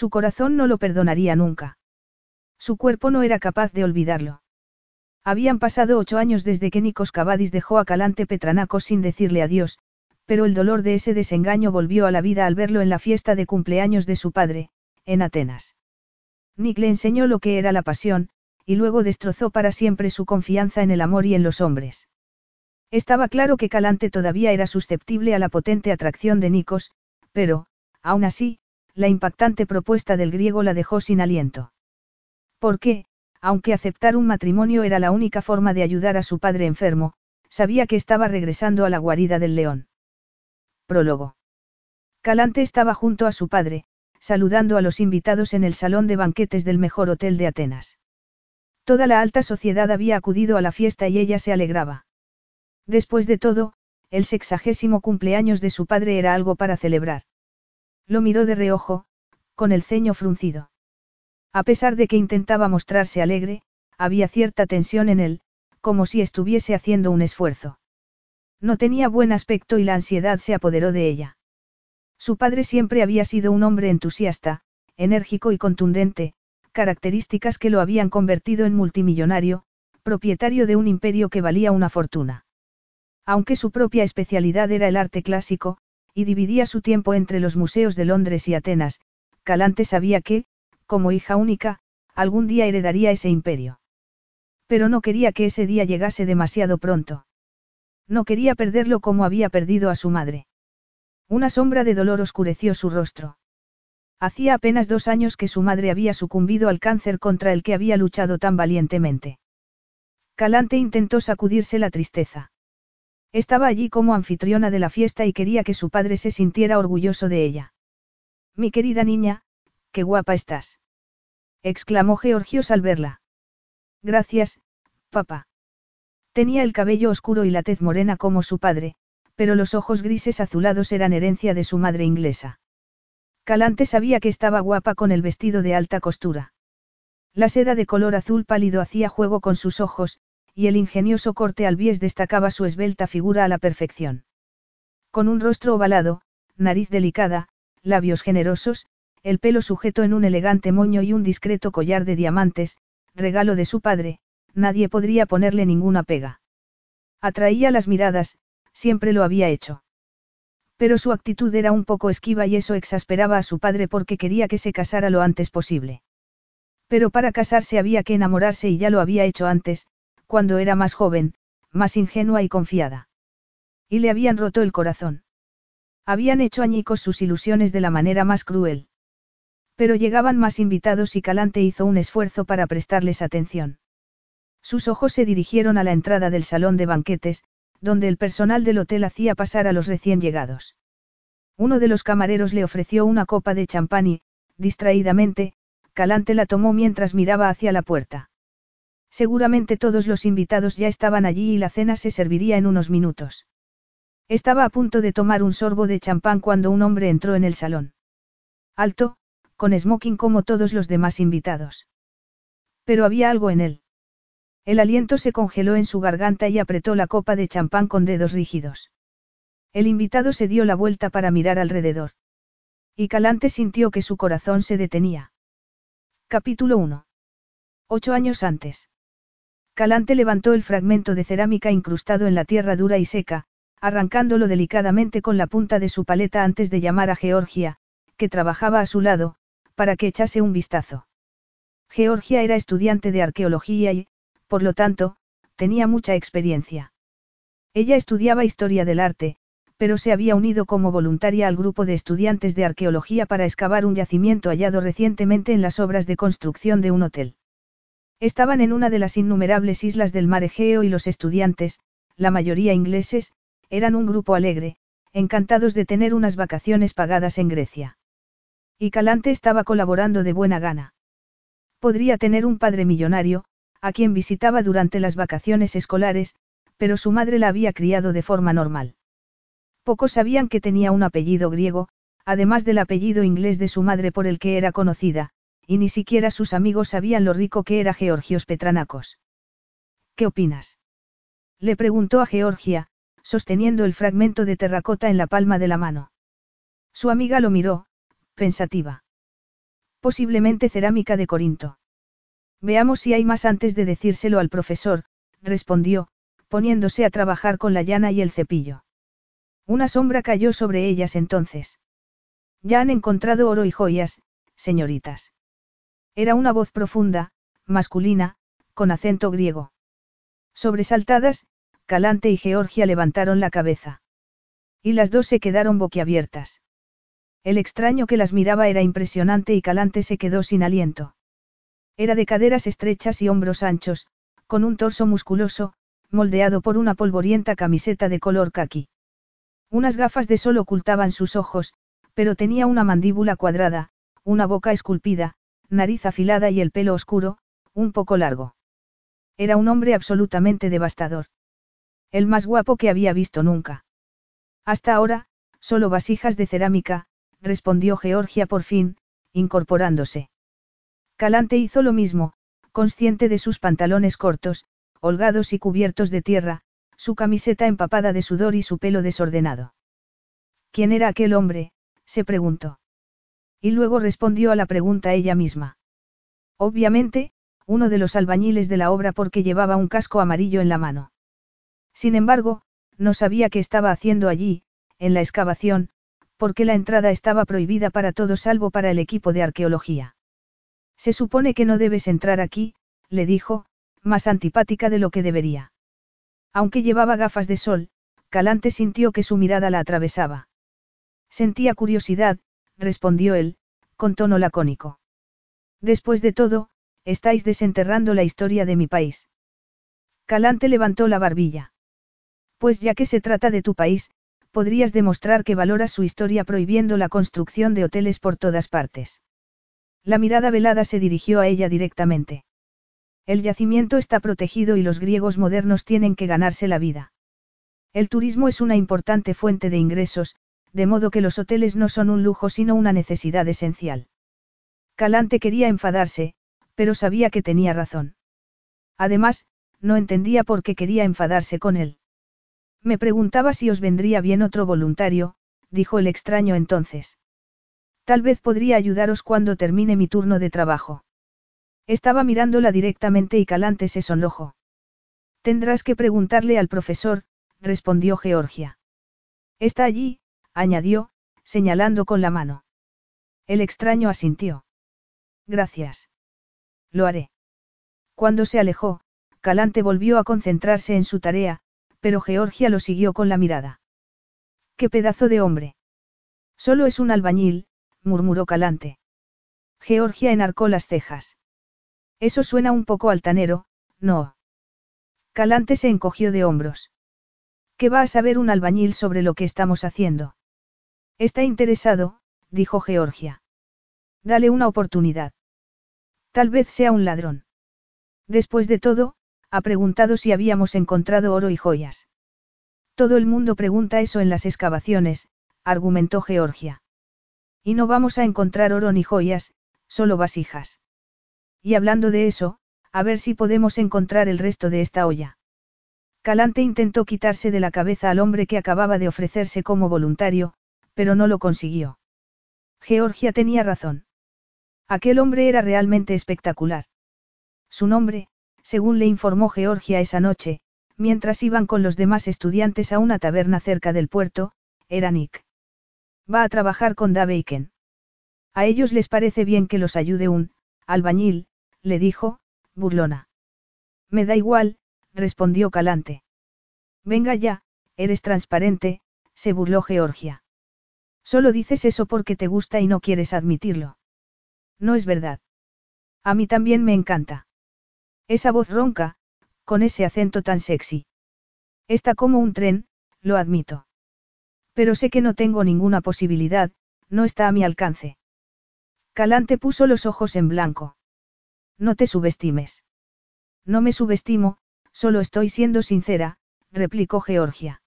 Su corazón no lo perdonaría nunca. Su cuerpo no era capaz de olvidarlo. Habían pasado ocho años desde que Nikos Cavadis dejó a Calante Petranacos sin decirle adiós, pero el dolor de ese desengaño volvió a la vida al verlo en la fiesta de cumpleaños de su padre, en Atenas. Nick le enseñó lo que era la pasión, y luego destrozó para siempre su confianza en el amor y en los hombres. Estaba claro que Calante todavía era susceptible a la potente atracción de Nikos, pero, aún así, la impactante propuesta del griego la dejó sin aliento. Porque, aunque aceptar un matrimonio era la única forma de ayudar a su padre enfermo, sabía que estaba regresando a la guarida del león. Prólogo. Calante estaba junto a su padre, saludando a los invitados en el salón de banquetes del mejor hotel de Atenas. Toda la alta sociedad había acudido a la fiesta y ella se alegraba. Después de todo, el sexagésimo cumpleaños de su padre era algo para celebrar. Lo miró de reojo, con el ceño fruncido. A pesar de que intentaba mostrarse alegre, había cierta tensión en él, como si estuviese haciendo un esfuerzo. No tenía buen aspecto y la ansiedad se apoderó de ella. Su padre siempre había sido un hombre entusiasta, enérgico y contundente, características que lo habían convertido en multimillonario, propietario de un imperio que valía una fortuna. Aunque su propia especialidad era el arte clásico, y dividía su tiempo entre los museos de Londres y Atenas, Calante sabía que, como hija única, algún día heredaría ese imperio. Pero no quería que ese día llegase demasiado pronto. No quería perderlo como había perdido a su madre. Una sombra de dolor oscureció su rostro. Hacía apenas dos años que su madre había sucumbido al cáncer contra el que había luchado tan valientemente. Calante intentó sacudirse la tristeza. Estaba allí como anfitriona de la fiesta y quería que su padre se sintiera orgulloso de ella. Mi querida niña, qué guapa estás. exclamó Georgios al verla. Gracias, papá. Tenía el cabello oscuro y la tez morena como su padre, pero los ojos grises azulados eran herencia de su madre inglesa. Calante sabía que estaba guapa con el vestido de alta costura. La seda de color azul pálido hacía juego con sus ojos, y el ingenioso corte al bies destacaba su esbelta figura a la perfección. Con un rostro ovalado, nariz delicada, labios generosos, el pelo sujeto en un elegante moño y un discreto collar de diamantes, regalo de su padre, nadie podría ponerle ninguna pega. Atraía las miradas, siempre lo había hecho. Pero su actitud era un poco esquiva y eso exasperaba a su padre porque quería que se casara lo antes posible. Pero para casarse había que enamorarse y ya lo había hecho antes, cuando era más joven, más ingenua y confiada. Y le habían roto el corazón. Habían hecho añicos sus ilusiones de la manera más cruel. Pero llegaban más invitados y Calante hizo un esfuerzo para prestarles atención. Sus ojos se dirigieron a la entrada del salón de banquetes, donde el personal del hotel hacía pasar a los recién llegados. Uno de los camareros le ofreció una copa de champán y, distraídamente, Calante la tomó mientras miraba hacia la puerta. Seguramente todos los invitados ya estaban allí y la cena se serviría en unos minutos. Estaba a punto de tomar un sorbo de champán cuando un hombre entró en el salón. Alto, con smoking como todos los demás invitados. Pero había algo en él. El aliento se congeló en su garganta y apretó la copa de champán con dedos rígidos. El invitado se dio la vuelta para mirar alrededor. Y Calante sintió que su corazón se detenía. Capítulo 1. Ocho años antes. Calante levantó el fragmento de cerámica incrustado en la tierra dura y seca, arrancándolo delicadamente con la punta de su paleta antes de llamar a Georgia, que trabajaba a su lado, para que echase un vistazo. Georgia era estudiante de arqueología y, por lo tanto, tenía mucha experiencia. Ella estudiaba historia del arte, pero se había unido como voluntaria al grupo de estudiantes de arqueología para excavar un yacimiento hallado recientemente en las obras de construcción de un hotel. Estaban en una de las innumerables islas del mar Egeo y los estudiantes, la mayoría ingleses, eran un grupo alegre, encantados de tener unas vacaciones pagadas en Grecia. Y Calante estaba colaborando de buena gana. Podría tener un padre millonario, a quien visitaba durante las vacaciones escolares, pero su madre la había criado de forma normal. Pocos sabían que tenía un apellido griego, además del apellido inglés de su madre por el que era conocida, y ni siquiera sus amigos sabían lo rico que era Georgios Petranacos. ¿Qué opinas? Le preguntó a Georgia, sosteniendo el fragmento de terracota en la palma de la mano. Su amiga lo miró, pensativa. Posiblemente cerámica de Corinto. Veamos si hay más antes de decírselo al profesor, respondió, poniéndose a trabajar con la llana y el cepillo. Una sombra cayó sobre ellas entonces. Ya han encontrado oro y joyas, señoritas. Era una voz profunda, masculina, con acento griego. Sobresaltadas, Calante y Georgia levantaron la cabeza. Y las dos se quedaron boquiabiertas. El extraño que las miraba era impresionante y Calante se quedó sin aliento. Era de caderas estrechas y hombros anchos, con un torso musculoso, moldeado por una polvorienta camiseta de color caqui. Unas gafas de sol ocultaban sus ojos, pero tenía una mandíbula cuadrada, una boca esculpida, nariz afilada y el pelo oscuro, un poco largo. Era un hombre absolutamente devastador. El más guapo que había visto nunca. Hasta ahora, solo vasijas de cerámica, respondió Georgia por fin, incorporándose. Calante hizo lo mismo, consciente de sus pantalones cortos, holgados y cubiertos de tierra, su camiseta empapada de sudor y su pelo desordenado. ¿Quién era aquel hombre? se preguntó. Y luego respondió a la pregunta ella misma. Obviamente, uno de los albañiles de la obra porque llevaba un casco amarillo en la mano. Sin embargo, no sabía qué estaba haciendo allí, en la excavación, porque la entrada estaba prohibida para todos salvo para el equipo de arqueología. Se supone que no debes entrar aquí, le dijo, más antipática de lo que debería. Aunque llevaba gafas de sol, Calante sintió que su mirada la atravesaba. Sentía curiosidad, respondió él, con tono lacónico. Después de todo, estáis desenterrando la historia de mi país. Calante levantó la barbilla. Pues ya que se trata de tu país, podrías demostrar que valoras su historia prohibiendo la construcción de hoteles por todas partes. La mirada velada se dirigió a ella directamente. El yacimiento está protegido y los griegos modernos tienen que ganarse la vida. El turismo es una importante fuente de ingresos, de modo que los hoteles no son un lujo sino una necesidad esencial. Calante quería enfadarse, pero sabía que tenía razón. Además, no entendía por qué quería enfadarse con él. Me preguntaba si os vendría bien otro voluntario, dijo el extraño entonces. Tal vez podría ayudaros cuando termine mi turno de trabajo. Estaba mirándola directamente y Calante se sonrojó. Tendrás que preguntarle al profesor, respondió Georgia. Está allí, añadió, señalando con la mano. El extraño asintió. Gracias. Lo haré. Cuando se alejó, Calante volvió a concentrarse en su tarea, pero Georgia lo siguió con la mirada. ¡Qué pedazo de hombre! Solo es un albañil, murmuró Calante. Georgia enarcó las cejas. Eso suena un poco altanero, no. Calante se encogió de hombros. ¿Qué va a saber un albañil sobre lo que estamos haciendo? Está interesado, dijo Georgia. Dale una oportunidad. Tal vez sea un ladrón. Después de todo, ha preguntado si habíamos encontrado oro y joyas. Todo el mundo pregunta eso en las excavaciones, argumentó Georgia. Y no vamos a encontrar oro ni joyas, solo vasijas. Y hablando de eso, a ver si podemos encontrar el resto de esta olla. Calante intentó quitarse de la cabeza al hombre que acababa de ofrecerse como voluntario, pero no lo consiguió. Georgia tenía razón. Aquel hombre era realmente espectacular. Su nombre, según le informó Georgia esa noche, mientras iban con los demás estudiantes a una taberna cerca del puerto, era Nick. Va a trabajar con Daveiken. A ellos les parece bien que los ayude un, albañil, le dijo, burlona. Me da igual, respondió Calante. Venga ya, eres transparente, se burló Georgia. Solo dices eso porque te gusta y no quieres admitirlo. No es verdad. A mí también me encanta. Esa voz ronca, con ese acento tan sexy. Está como un tren, lo admito. Pero sé que no tengo ninguna posibilidad, no está a mi alcance. Calante puso los ojos en blanco. No te subestimes. No me subestimo, solo estoy siendo sincera, replicó Georgia.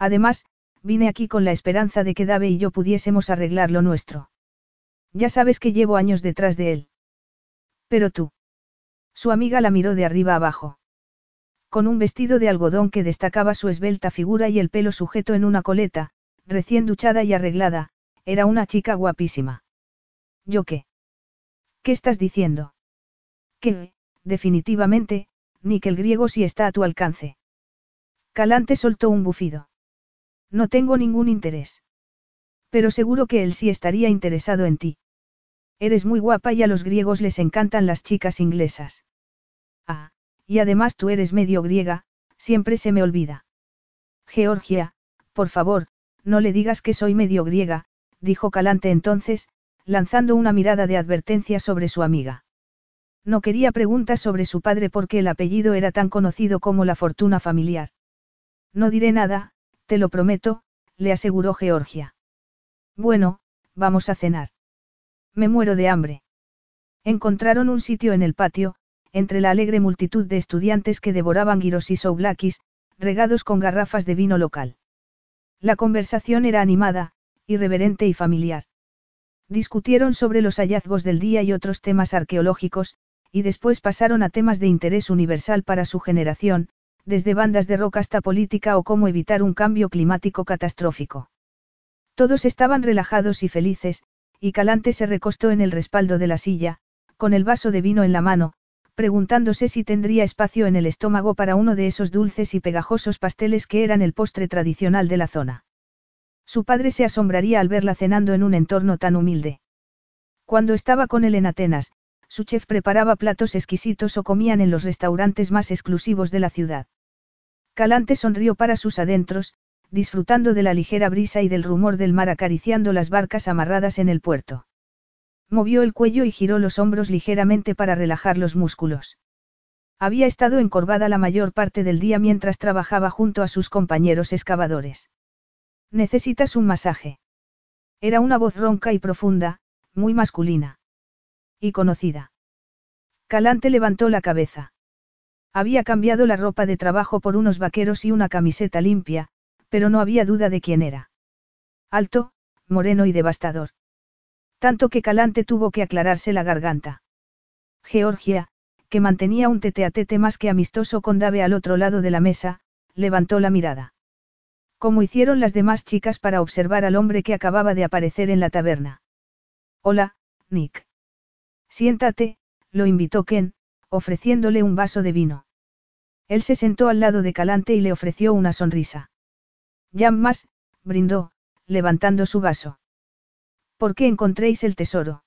Además, vine aquí con la esperanza de que Dave y yo pudiésemos arreglar lo nuestro. Ya sabes que llevo años detrás de él. Pero tú. Su amiga la miró de arriba abajo. Con un vestido de algodón que destacaba su esbelta figura y el pelo sujeto en una coleta, recién duchada y arreglada, era una chica guapísima. ¿Yo qué? ¿Qué estás diciendo? Que, definitivamente, ni que el griego sí está a tu alcance. Calante soltó un bufido. No tengo ningún interés. Pero seguro que él sí estaría interesado en ti. Eres muy guapa y a los griegos les encantan las chicas inglesas. Ah, y además tú eres medio griega, siempre se me olvida. Georgia, por favor, no le digas que soy medio griega, dijo Calante entonces, lanzando una mirada de advertencia sobre su amiga. No quería preguntas sobre su padre porque el apellido era tan conocido como la fortuna familiar. No diré nada, te lo prometo, le aseguró Georgia. Bueno, vamos a cenar. Me muero de hambre. Encontraron un sitio en el patio, entre la alegre multitud de estudiantes que devoraban giros y souvlakis, regados con garrafas de vino local. La conversación era animada, irreverente y familiar. Discutieron sobre los hallazgos del día y otros temas arqueológicos, y después pasaron a temas de interés universal para su generación, desde bandas de rock hasta política o cómo evitar un cambio climático catastrófico. Todos estaban relajados y felices, y Calante se recostó en el respaldo de la silla, con el vaso de vino en la mano, preguntándose si tendría espacio en el estómago para uno de esos dulces y pegajosos pasteles que eran el postre tradicional de la zona. Su padre se asombraría al verla cenando en un entorno tan humilde. Cuando estaba con él en Atenas, su chef preparaba platos exquisitos o comían en los restaurantes más exclusivos de la ciudad. Calante sonrió para sus adentros, disfrutando de la ligera brisa y del rumor del mar acariciando las barcas amarradas en el puerto. Movió el cuello y giró los hombros ligeramente para relajar los músculos. Había estado encorvada la mayor parte del día mientras trabajaba junto a sus compañeros excavadores. Necesitas un masaje. Era una voz ronca y profunda, muy masculina. Y conocida. Calante levantó la cabeza. Había cambiado la ropa de trabajo por unos vaqueros y una camiseta limpia, pero no había duda de quién era. Alto, moreno y devastador. Tanto que Calante tuvo que aclararse la garganta. Georgia, que mantenía un tete a tete más que amistoso con Dave al otro lado de la mesa, levantó la mirada. Como hicieron las demás chicas para observar al hombre que acababa de aparecer en la taberna. Hola, Nick. Siéntate, lo invitó Ken, ofreciéndole un vaso de vino. Él se sentó al lado de Calante y le ofreció una sonrisa. Jan más, brindó, levantando su vaso. ¿Por qué encontréis el tesoro?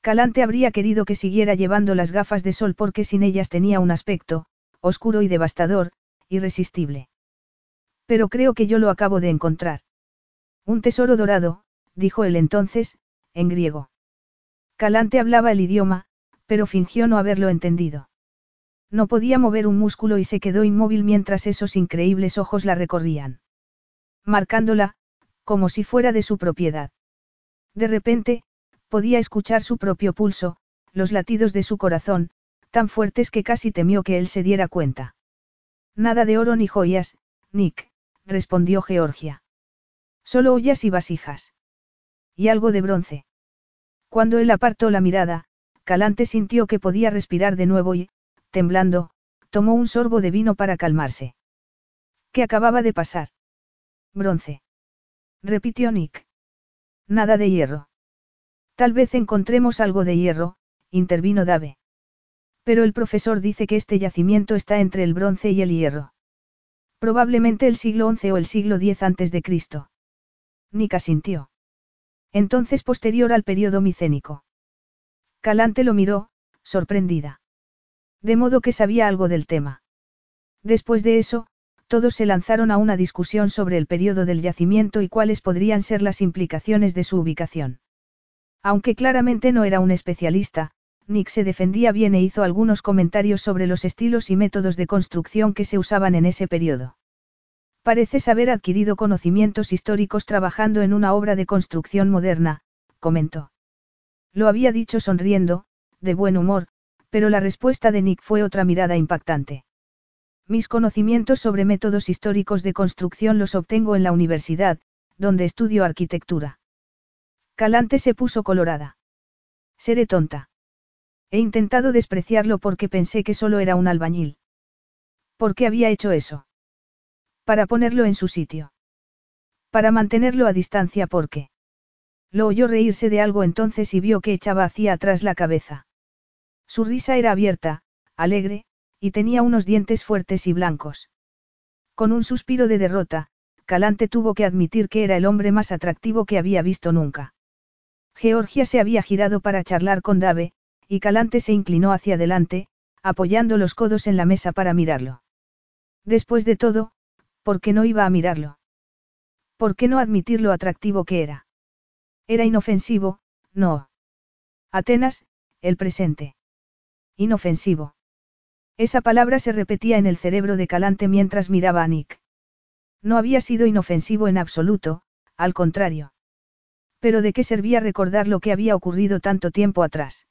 Calante habría querido que siguiera llevando las gafas de sol porque sin ellas tenía un aspecto, oscuro y devastador, irresistible. Pero creo que yo lo acabo de encontrar. Un tesoro dorado, dijo él entonces, en griego. Calante hablaba el idioma, pero fingió no haberlo entendido. No podía mover un músculo y se quedó inmóvil mientras esos increíbles ojos la recorrían. Marcándola, como si fuera de su propiedad. De repente, podía escuchar su propio pulso, los latidos de su corazón, tan fuertes que casi temió que él se diera cuenta. Nada de oro ni joyas, Nick, respondió Georgia. Solo ollas y vasijas. Y algo de bronce. Cuando él apartó la mirada, Calante sintió que podía respirar de nuevo y, temblando, tomó un sorbo de vino para calmarse. ¿Qué acababa de pasar? Bronce. Repitió Nick. Nada de hierro. Tal vez encontremos algo de hierro, intervino Dave. Pero el profesor dice que este yacimiento está entre el bronce y el hierro. Probablemente el siglo XI o el siglo X antes de Cristo. Nika sintió. Entonces posterior al periodo micénico. Calante lo miró, sorprendida. De modo que sabía algo del tema. Después de eso, todos se lanzaron a una discusión sobre el periodo del yacimiento y cuáles podrían ser las implicaciones de su ubicación. Aunque claramente no era un especialista, Nick se defendía bien e hizo algunos comentarios sobre los estilos y métodos de construcción que se usaban en ese periodo. Pareces haber adquirido conocimientos históricos trabajando en una obra de construcción moderna, comentó. Lo había dicho sonriendo, de buen humor, pero la respuesta de Nick fue otra mirada impactante. Mis conocimientos sobre métodos históricos de construcción los obtengo en la universidad, donde estudio arquitectura. Calante se puso colorada. Seré tonta. He intentado despreciarlo porque pensé que solo era un albañil. ¿Por qué había hecho eso? Para ponerlo en su sitio. Para mantenerlo a distancia porque. Lo oyó reírse de algo entonces y vio que echaba hacia atrás la cabeza. Su risa era abierta, alegre, y tenía unos dientes fuertes y blancos. Con un suspiro de derrota, Calante tuvo que admitir que era el hombre más atractivo que había visto nunca. Georgia se había girado para charlar con Dave, y Calante se inclinó hacia adelante, apoyando los codos en la mesa para mirarlo. Después de todo, ¿por qué no iba a mirarlo? ¿Por qué no admitir lo atractivo que era? Era inofensivo, no. Atenas, el presente. Inofensivo. Esa palabra se repetía en el cerebro de Calante mientras miraba a Nick. No había sido inofensivo en absoluto, al contrario. Pero ¿de qué servía recordar lo que había ocurrido tanto tiempo atrás?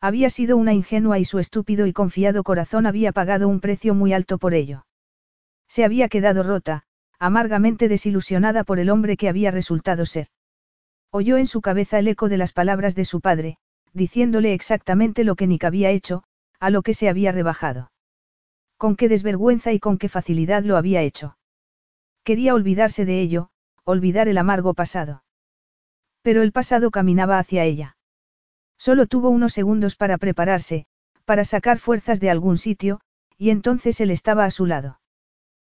Había sido una ingenua y su estúpido y confiado corazón había pagado un precio muy alto por ello. Se había quedado rota, amargamente desilusionada por el hombre que había resultado ser. Oyó en su cabeza el eco de las palabras de su padre, diciéndole exactamente lo que Nick había hecho, a lo que se había rebajado. Con qué desvergüenza y con qué facilidad lo había hecho. Quería olvidarse de ello, olvidar el amargo pasado. Pero el pasado caminaba hacia ella. Solo tuvo unos segundos para prepararse, para sacar fuerzas de algún sitio, y entonces él estaba a su lado.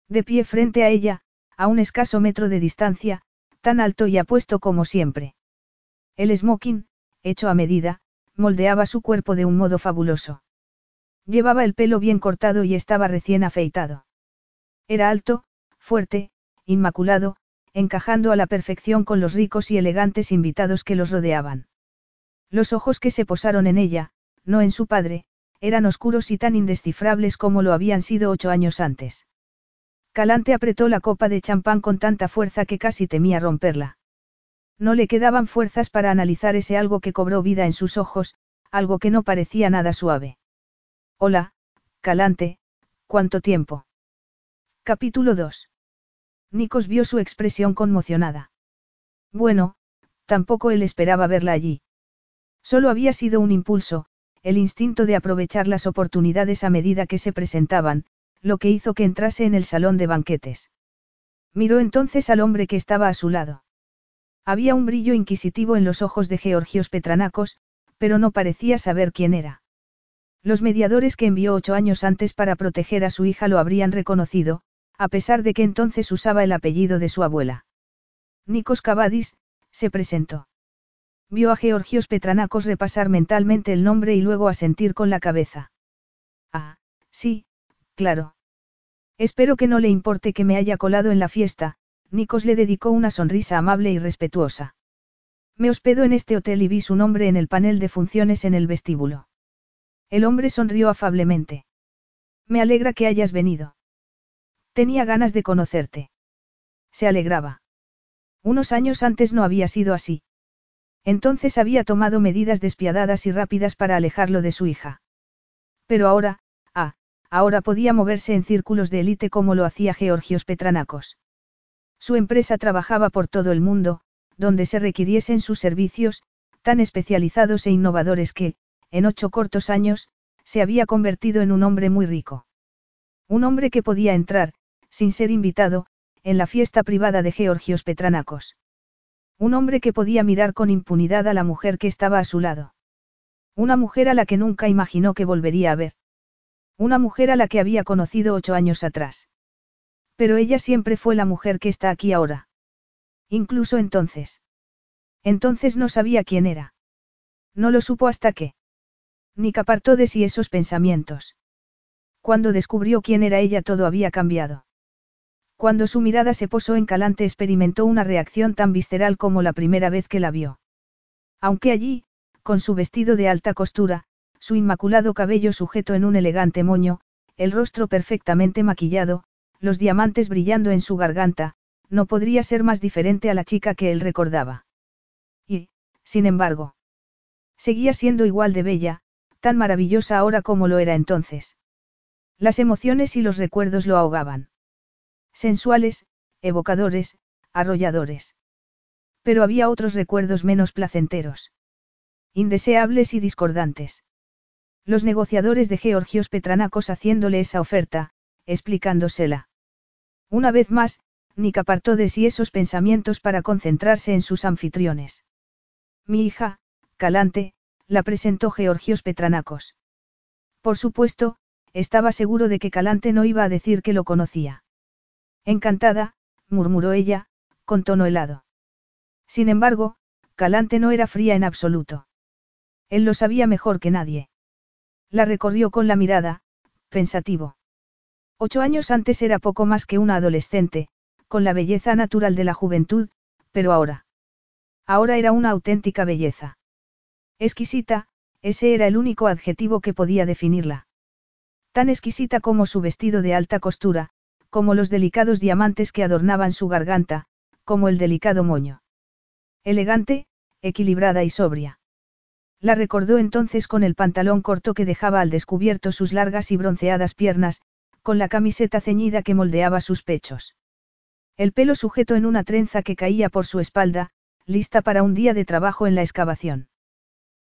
De pie frente a ella, a un escaso metro de distancia, tan alto y apuesto como siempre. El smoking, hecho a medida, moldeaba su cuerpo de un modo fabuloso. Llevaba el pelo bien cortado y estaba recién afeitado. Era alto, fuerte, inmaculado, encajando a la perfección con los ricos y elegantes invitados que los rodeaban. Los ojos que se posaron en ella, no en su padre, eran oscuros y tan indescifrables como lo habían sido ocho años antes. Calante apretó la copa de champán con tanta fuerza que casi temía romperla. No le quedaban fuerzas para analizar ese algo que cobró vida en sus ojos, algo que no parecía nada suave. Hola, Calante, ¿cuánto tiempo? Capítulo 2. Nikos vio su expresión conmocionada. Bueno, tampoco él esperaba verla allí. Solo había sido un impulso, el instinto de aprovechar las oportunidades a medida que se presentaban, lo que hizo que entrase en el salón de banquetes. Miró entonces al hombre que estaba a su lado. Había un brillo inquisitivo en los ojos de Georgios Petranacos, pero no parecía saber quién era. Los mediadores que envió ocho años antes para proteger a su hija lo habrían reconocido, a pesar de que entonces usaba el apellido de su abuela. Nikos Cavadis, se presentó. Vio a Georgios Petranacos repasar mentalmente el nombre y luego asentir con la cabeza. Ah, sí, claro. Espero que no le importe que me haya colado en la fiesta, Nikos le dedicó una sonrisa amable y respetuosa. Me hospedo en este hotel y vi su nombre en el panel de funciones en el vestíbulo. El hombre sonrió afablemente. Me alegra que hayas venido. Tenía ganas de conocerte. Se alegraba. Unos años antes no había sido así. Entonces había tomado medidas despiadadas y rápidas para alejarlo de su hija. Pero ahora, ah, ahora podía moverse en círculos de élite como lo hacía Georgios Petranacos. Su empresa trabajaba por todo el mundo, donde se requiriesen sus servicios, tan especializados e innovadores que, en ocho cortos años, se había convertido en un hombre muy rico. Un hombre que podía entrar, sin ser invitado, en la fiesta privada de Georgios Petranacos. Un hombre que podía mirar con impunidad a la mujer que estaba a su lado. Una mujer a la que nunca imaginó que volvería a ver. Una mujer a la que había conocido ocho años atrás. Pero ella siempre fue la mujer que está aquí ahora. Incluso entonces. Entonces no sabía quién era. No lo supo hasta que. Ni apartó de sí esos pensamientos. Cuando descubrió quién era ella todo había cambiado. Cuando su mirada se posó en Calante experimentó una reacción tan visceral como la primera vez que la vio. Aunque allí, con su vestido de alta costura, su inmaculado cabello sujeto en un elegante moño, el rostro perfectamente maquillado, los diamantes brillando en su garganta, no podría ser más diferente a la chica que él recordaba. Y, sin embargo, Seguía siendo igual de bella, tan maravillosa ahora como lo era entonces. Las emociones y los recuerdos lo ahogaban. Sensuales, evocadores, arrolladores. Pero había otros recuerdos menos placenteros. Indeseables y discordantes. Los negociadores de Georgios Petranacos haciéndole esa oferta, explicándosela. Una vez más, Nick apartó de sí esos pensamientos para concentrarse en sus anfitriones. Mi hija, Calante, la presentó Georgios Petranacos. Por supuesto, estaba seguro de que Calante no iba a decir que lo conocía. Encantada, murmuró ella, con tono helado. Sin embargo, Calante no era fría en absoluto. Él lo sabía mejor que nadie. La recorrió con la mirada, pensativo. Ocho años antes era poco más que una adolescente, con la belleza natural de la juventud, pero ahora. Ahora era una auténtica belleza. Exquisita, ese era el único adjetivo que podía definirla. Tan exquisita como su vestido de alta costura, como los delicados diamantes que adornaban su garganta, como el delicado moño. Elegante, equilibrada y sobria. La recordó entonces con el pantalón corto que dejaba al descubierto sus largas y bronceadas piernas, con la camiseta ceñida que moldeaba sus pechos. El pelo sujeto en una trenza que caía por su espalda, lista para un día de trabajo en la excavación.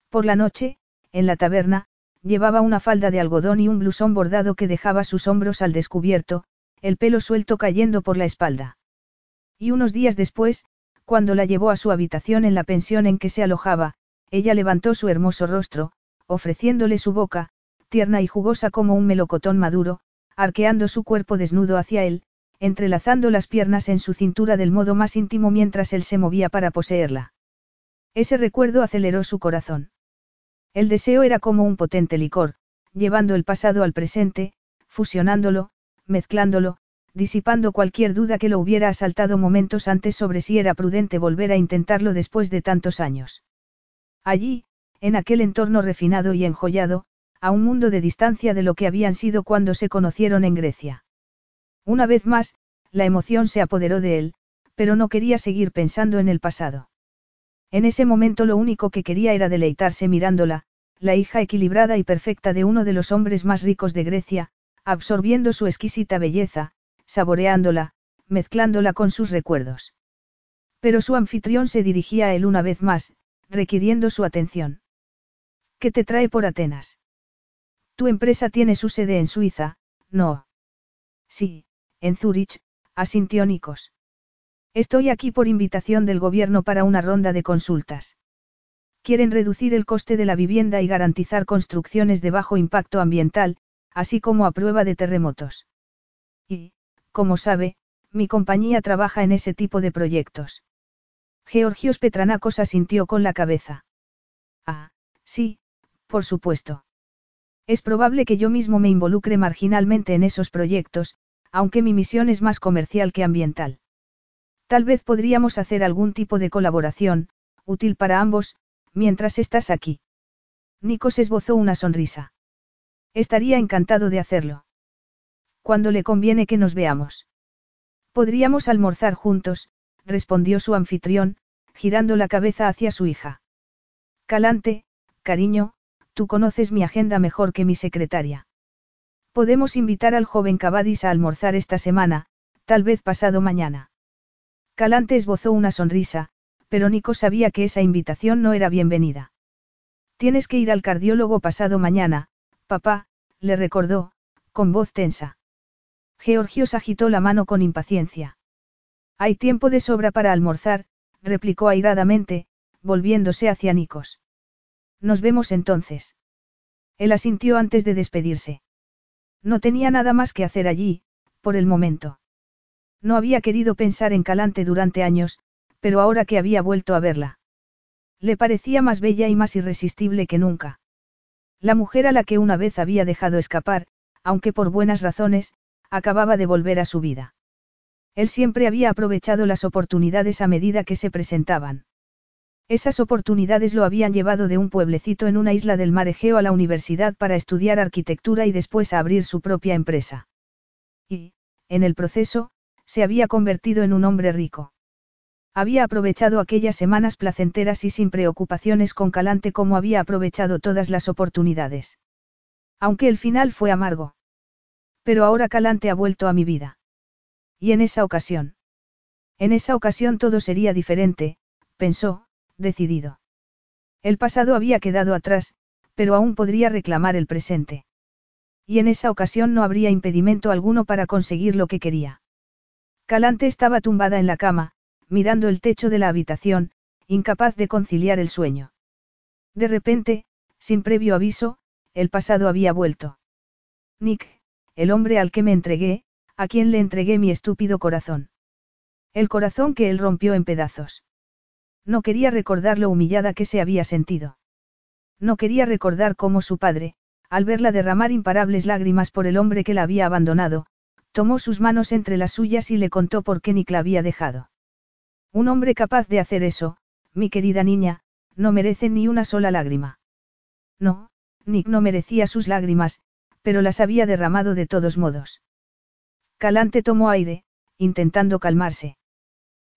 Por la noche, en la taberna, llevaba una falda de algodón y un blusón bordado que dejaba sus hombros al descubierto, el pelo suelto cayendo por la espalda. Y unos días después, cuando la llevó a su habitación en la pensión en que se alojaba, ella levantó su hermoso rostro, ofreciéndole su boca, tierna y jugosa como un melocotón maduro, arqueando su cuerpo desnudo hacia él, entrelazando las piernas en su cintura del modo más íntimo mientras él se movía para poseerla. Ese recuerdo aceleró su corazón. El deseo era como un potente licor, llevando el pasado al presente, fusionándolo, mezclándolo, disipando cualquier duda que lo hubiera asaltado momentos antes sobre si era prudente volver a intentarlo después de tantos años. Allí, en aquel entorno refinado y enjollado, a un mundo de distancia de lo que habían sido cuando se conocieron en Grecia. Una vez más, la emoción se apoderó de él, pero no quería seguir pensando en el pasado. En ese momento lo único que quería era deleitarse mirándola, la hija equilibrada y perfecta de uno de los hombres más ricos de Grecia, absorbiendo su exquisita belleza, saboreándola, mezclándola con sus recuerdos. Pero su anfitrión se dirigía a él una vez más, requiriendo su atención. ¿Qué te trae por Atenas? Tu empresa tiene su sede en Suiza, ¿no? Sí, en Zúrich, asintió Nikos. Estoy aquí por invitación del gobierno para una ronda de consultas. Quieren reducir el coste de la vivienda y garantizar construcciones de bajo impacto ambiental, así como a prueba de terremotos. Y, como sabe, mi compañía trabaja en ese tipo de proyectos. Georgios Petranacos asintió con la cabeza. Ah, sí, por supuesto. Es probable que yo mismo me involucre marginalmente en esos proyectos, aunque mi misión es más comercial que ambiental. Tal vez podríamos hacer algún tipo de colaboración, útil para ambos, mientras estás aquí. Nikos esbozó una sonrisa. Estaría encantado de hacerlo. Cuando le conviene que nos veamos. Podríamos almorzar juntos, respondió su anfitrión, girando la cabeza hacia su hija. Calante, cariño, tú conoces mi agenda mejor que mi secretaria. Podemos invitar al joven Cavadis a almorzar esta semana, tal vez pasado mañana. Calante esbozó una sonrisa, pero Nico sabía que esa invitación no era bienvenida. Tienes que ir al cardiólogo pasado mañana, papá, le recordó, con voz tensa. Georgios agitó la mano con impaciencia. Hay tiempo de sobra para almorzar, replicó airadamente, volviéndose hacia Nikos. Nos vemos entonces. Él asintió antes de despedirse. No tenía nada más que hacer allí, por el momento. No había querido pensar en Calante durante años, pero ahora que había vuelto a verla. Le parecía más bella y más irresistible que nunca. La mujer a la que una vez había dejado escapar, aunque por buenas razones, acababa de volver a su vida. Él siempre había aprovechado las oportunidades a medida que se presentaban. Esas oportunidades lo habían llevado de un pueblecito en una isla del mar Egeo a la universidad para estudiar arquitectura y después a abrir su propia empresa. Y, en el proceso, se había convertido en un hombre rico. Había aprovechado aquellas semanas placenteras y sin preocupaciones con Calante como había aprovechado todas las oportunidades. Aunque el final fue amargo. Pero ahora Calante ha vuelto a mi vida. Y en esa ocasión. En esa ocasión todo sería diferente, pensó, decidido. El pasado había quedado atrás, pero aún podría reclamar el presente. Y en esa ocasión no habría impedimento alguno para conseguir lo que quería. Calante estaba tumbada en la cama, mirando el techo de la habitación, incapaz de conciliar el sueño. De repente, sin previo aviso, el pasado había vuelto. Nick, el hombre al que me entregué, a quien le entregué mi estúpido corazón. El corazón que él rompió en pedazos. No quería recordar lo humillada que se había sentido. No quería recordar cómo su padre, al verla derramar imparables lágrimas por el hombre que la había abandonado, tomó sus manos entre las suyas y le contó por qué Nick la había dejado. Un hombre capaz de hacer eso, mi querida niña, no merece ni una sola lágrima. No, Nick no merecía sus lágrimas, pero las había derramado de todos modos. Calante tomó aire, intentando calmarse.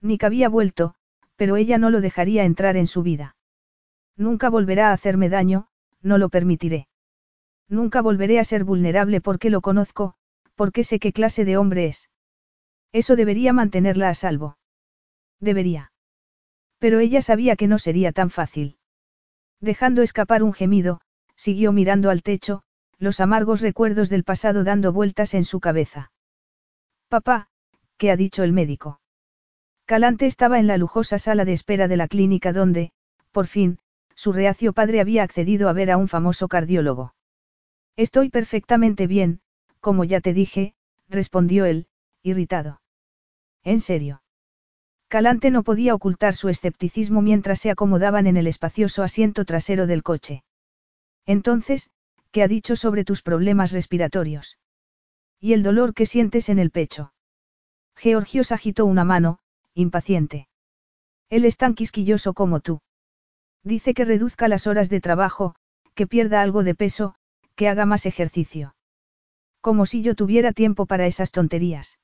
Nick había vuelto, pero ella no lo dejaría entrar en su vida. Nunca volverá a hacerme daño, no lo permitiré. Nunca volveré a ser vulnerable porque lo conozco, porque sé qué clase de hombre es. Eso debería mantenerla a salvo. Debería. Pero ella sabía que no sería tan fácil. Dejando escapar un gemido, siguió mirando al techo, los amargos recuerdos del pasado dando vueltas en su cabeza. Papá, ¿qué ha dicho el médico? Calante estaba en la lujosa sala de espera de la clínica donde, por fin, su reacio padre había accedido a ver a un famoso cardiólogo. Estoy perfectamente bien, como ya te dije, respondió él, irritado. ¿En serio? Calante no podía ocultar su escepticismo mientras se acomodaban en el espacioso asiento trasero del coche. Entonces, ¿qué ha dicho sobre tus problemas respiratorios? Y el dolor que sientes en el pecho. Georgios agitó una mano, impaciente. Él es tan quisquilloso como tú. Dice que reduzca las horas de trabajo, que pierda algo de peso, que haga más ejercicio. Como si yo tuviera tiempo para esas tonterías.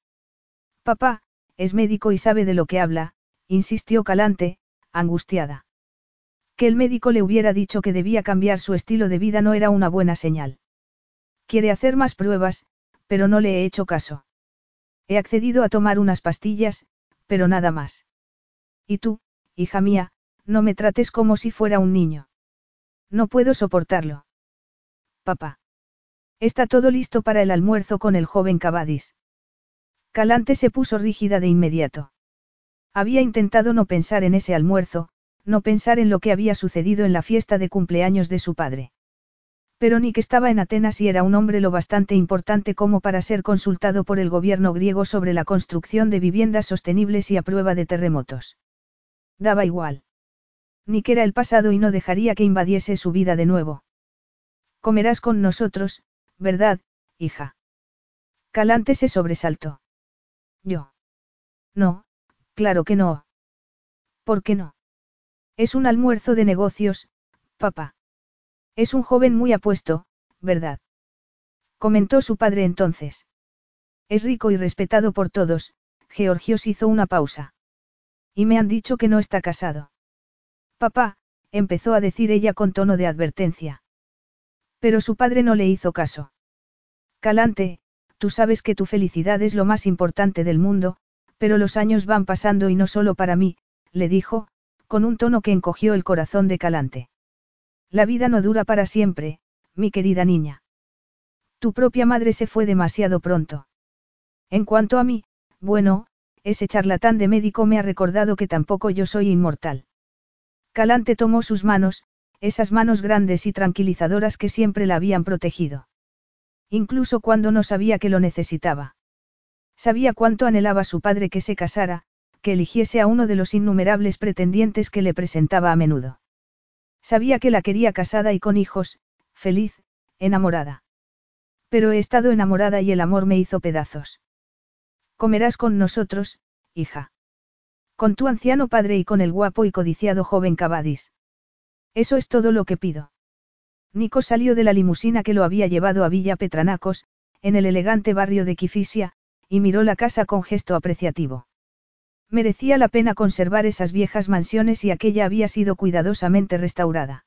Papá, es médico y sabe de lo que habla, insistió Calante, angustiada. Que el médico le hubiera dicho que debía cambiar su estilo de vida no era una buena señal. Quiere hacer más pruebas, pero no le he hecho caso. He accedido a tomar unas pastillas, pero nada más. Y tú, hija mía, no me trates como si fuera un niño. No puedo soportarlo. Papá. Está todo listo para el almuerzo con el joven Cavadis. Calante se puso rígida de inmediato. Había intentado no pensar en ese almuerzo, no pensar en lo que había sucedido en la fiesta de cumpleaños de su padre. Pero Nick estaba en Atenas y era un hombre lo bastante importante como para ser consultado por el gobierno griego sobre la construcción de viviendas sostenibles y a prueba de terremotos. Daba igual. Nick era el pasado y no dejaría que invadiese su vida de nuevo. Comerás con nosotros, ¿verdad, hija? Calante se sobresaltó. Yo. No, claro que no. ¿Por qué no? Es un almuerzo de negocios, papá. Es un joven muy apuesto, ¿verdad? Comentó su padre entonces. Es rico y respetado por todos, Georgios hizo una pausa. Y me han dicho que no está casado. Papá, empezó a decir ella con tono de advertencia. Pero su padre no le hizo caso. Calante, tú sabes que tu felicidad es lo más importante del mundo, pero los años van pasando y no solo para mí, le dijo, con un tono que encogió el corazón de Calante. La vida no dura para siempre, mi querida niña. Tu propia madre se fue demasiado pronto. En cuanto a mí, bueno, ese charlatán de médico me ha recordado que tampoco yo soy inmortal. Calante tomó sus manos, esas manos grandes y tranquilizadoras que siempre la habían protegido. Incluso cuando no sabía que lo necesitaba. Sabía cuánto anhelaba su padre que se casara, que eligiese a uno de los innumerables pretendientes que le presentaba a menudo. Sabía que la quería casada y con hijos, feliz, enamorada. Pero he estado enamorada y el amor me hizo pedazos. Comerás con nosotros, hija. Con tu anciano padre y con el guapo y codiciado joven Cavadis. Eso es todo lo que pido. Nico salió de la limusina que lo había llevado a Villa Petranacos, en el elegante barrio de Kifisia, y miró la casa con gesto apreciativo. Merecía la pena conservar esas viejas mansiones y aquella había sido cuidadosamente restaurada.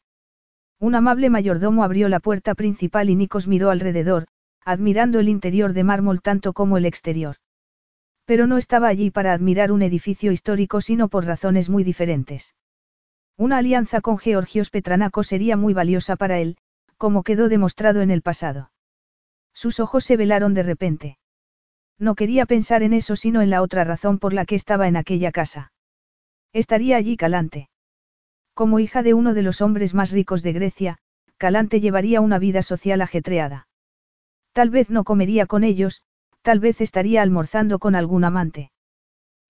Un amable mayordomo abrió la puerta principal y Nikos miró alrededor, admirando el interior de mármol tanto como el exterior. Pero no estaba allí para admirar un edificio histórico sino por razones muy diferentes. Una alianza con Georgios Petranaco sería muy valiosa para él, como quedó demostrado en el pasado. Sus ojos se velaron de repente. No quería pensar en eso sino en la otra razón por la que estaba en aquella casa. Estaría allí Calante. Como hija de uno de los hombres más ricos de Grecia, Calante llevaría una vida social ajetreada. Tal vez no comería con ellos, tal vez estaría almorzando con algún amante.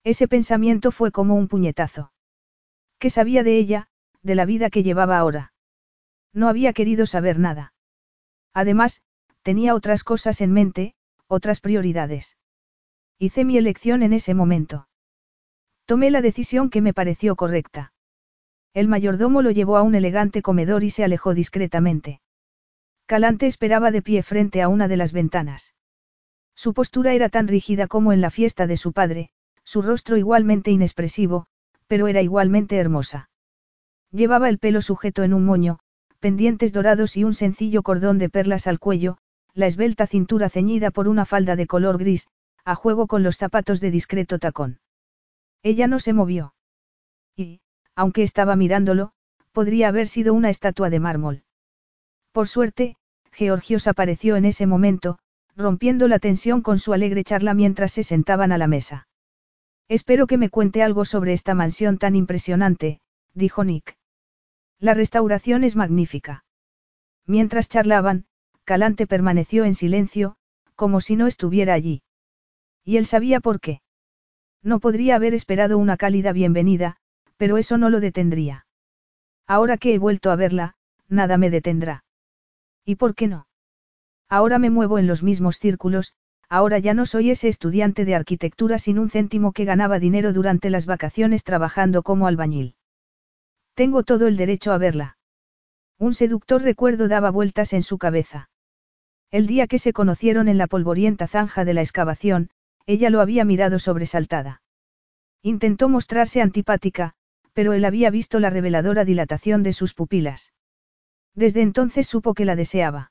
Ese pensamiento fue como un puñetazo. ¿Qué sabía de ella, de la vida que llevaba ahora? No había querido saber nada. Además, tenía otras cosas en mente, otras prioridades. Hice mi elección en ese momento. Tomé la decisión que me pareció correcta. El mayordomo lo llevó a un elegante comedor y se alejó discretamente. Calante esperaba de pie frente a una de las ventanas. Su postura era tan rígida como en la fiesta de su padre, su rostro igualmente inexpresivo, pero era igualmente hermosa. Llevaba el pelo sujeto en un moño, pendientes dorados y un sencillo cordón de perlas al cuello, la esbelta cintura ceñida por una falda de color gris, a juego con los zapatos de discreto tacón. Ella no se movió. Y, aunque estaba mirándolo, podría haber sido una estatua de mármol. Por suerte, Georgios apareció en ese momento, rompiendo la tensión con su alegre charla mientras se sentaban a la mesa. Espero que me cuente algo sobre esta mansión tan impresionante, dijo Nick. La restauración es magnífica. Mientras charlaban, Calante permaneció en silencio, como si no estuviera allí. Y él sabía por qué. No podría haber esperado una cálida bienvenida, pero eso no lo detendría. Ahora que he vuelto a verla, nada me detendrá. ¿Y por qué no? Ahora me muevo en los mismos círculos, ahora ya no soy ese estudiante de arquitectura sin un céntimo que ganaba dinero durante las vacaciones trabajando como albañil. Tengo todo el derecho a verla. Un seductor recuerdo daba vueltas en su cabeza. El día que se conocieron en la polvorienta zanja de la excavación, ella lo había mirado sobresaltada. Intentó mostrarse antipática, pero él había visto la reveladora dilatación de sus pupilas. Desde entonces supo que la deseaba.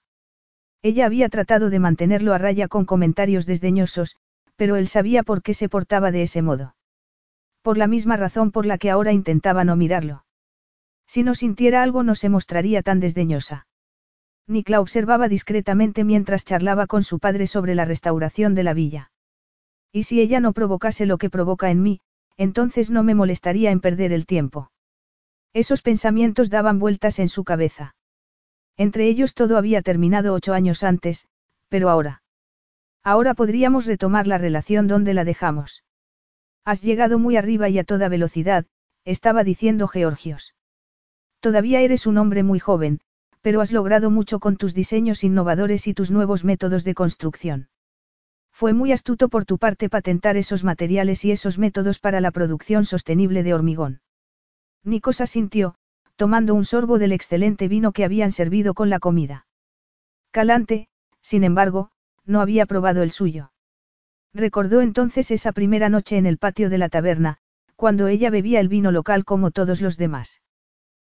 Ella había tratado de mantenerlo a raya con comentarios desdeñosos, pero él sabía por qué se portaba de ese modo. Por la misma razón por la que ahora intentaba no mirarlo. Si no sintiera algo no se mostraría tan desdeñosa. Nick la observaba discretamente mientras charlaba con su padre sobre la restauración de la villa. Y si ella no provocase lo que provoca en mí, entonces no me molestaría en perder el tiempo. Esos pensamientos daban vueltas en su cabeza. Entre ellos todo había terminado ocho años antes, pero ahora. Ahora podríamos retomar la relación donde la dejamos. Has llegado muy arriba y a toda velocidad, estaba diciendo Georgios. Todavía eres un hombre muy joven, pero has logrado mucho con tus diseños innovadores y tus nuevos métodos de construcción. Fue muy astuto por tu parte patentar esos materiales y esos métodos para la producción sostenible de hormigón. Nikos asintió, tomando un sorbo del excelente vino que habían servido con la comida. Calante, sin embargo, no había probado el suyo. Recordó entonces esa primera noche en el patio de la taberna, cuando ella bebía el vino local como todos los demás.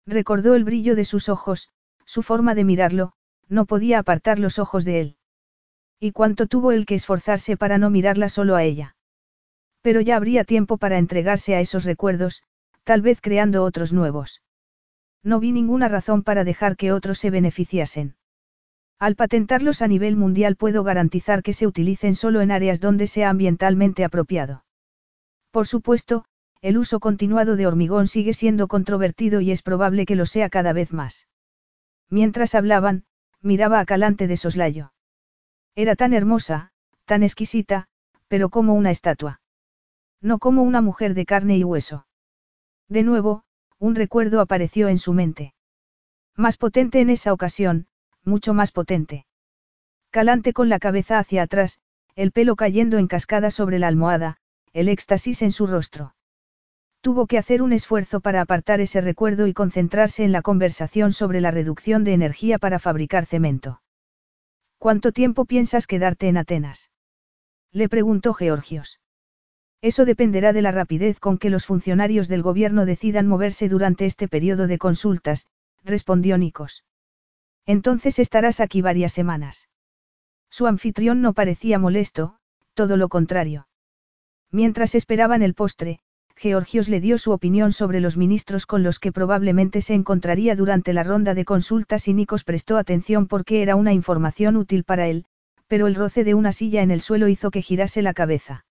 Recordó el brillo de sus ojos, su forma de mirarlo, no podía apartar los ojos de él. Y cuánto tuvo él que esforzarse para no mirarla solo a ella. Pero ya habría tiempo para entregarse a esos recuerdos, tal vez creando otros nuevos. No vi ninguna razón para dejar que otros se beneficiasen. Al patentarlos a nivel mundial puedo garantizar que se utilicen solo en áreas donde sea ambientalmente apropiado. Por supuesto, el uso continuado de hormigón sigue siendo controvertido y es probable que lo sea cada vez más. Mientras hablaban, miraba a Calante de soslayo. Era tan hermosa, tan exquisita, pero como una estatua. No como una mujer de carne y hueso. De nuevo, un recuerdo apareció en su mente. Más potente en esa ocasión, mucho más potente. Calante con la cabeza hacia atrás, el pelo cayendo en cascada sobre la almohada, el éxtasis en su rostro. Tuvo que hacer un esfuerzo para apartar ese recuerdo y concentrarse en la conversación sobre la reducción de energía para fabricar cemento. ¿Cuánto tiempo piensas quedarte en Atenas? Le preguntó Georgios. Eso dependerá de la rapidez con que los funcionarios del gobierno decidan moverse durante este periodo de consultas, respondió Nikos. Entonces estarás aquí varias semanas. Su anfitrión no parecía molesto, todo lo contrario. Mientras esperaban el postre, Georgios le dio su opinión sobre los ministros con los que probablemente se encontraría durante la ronda de consultas y Nikos prestó atención porque era una información útil para él, pero el roce de una silla en el suelo hizo que girase la cabeza.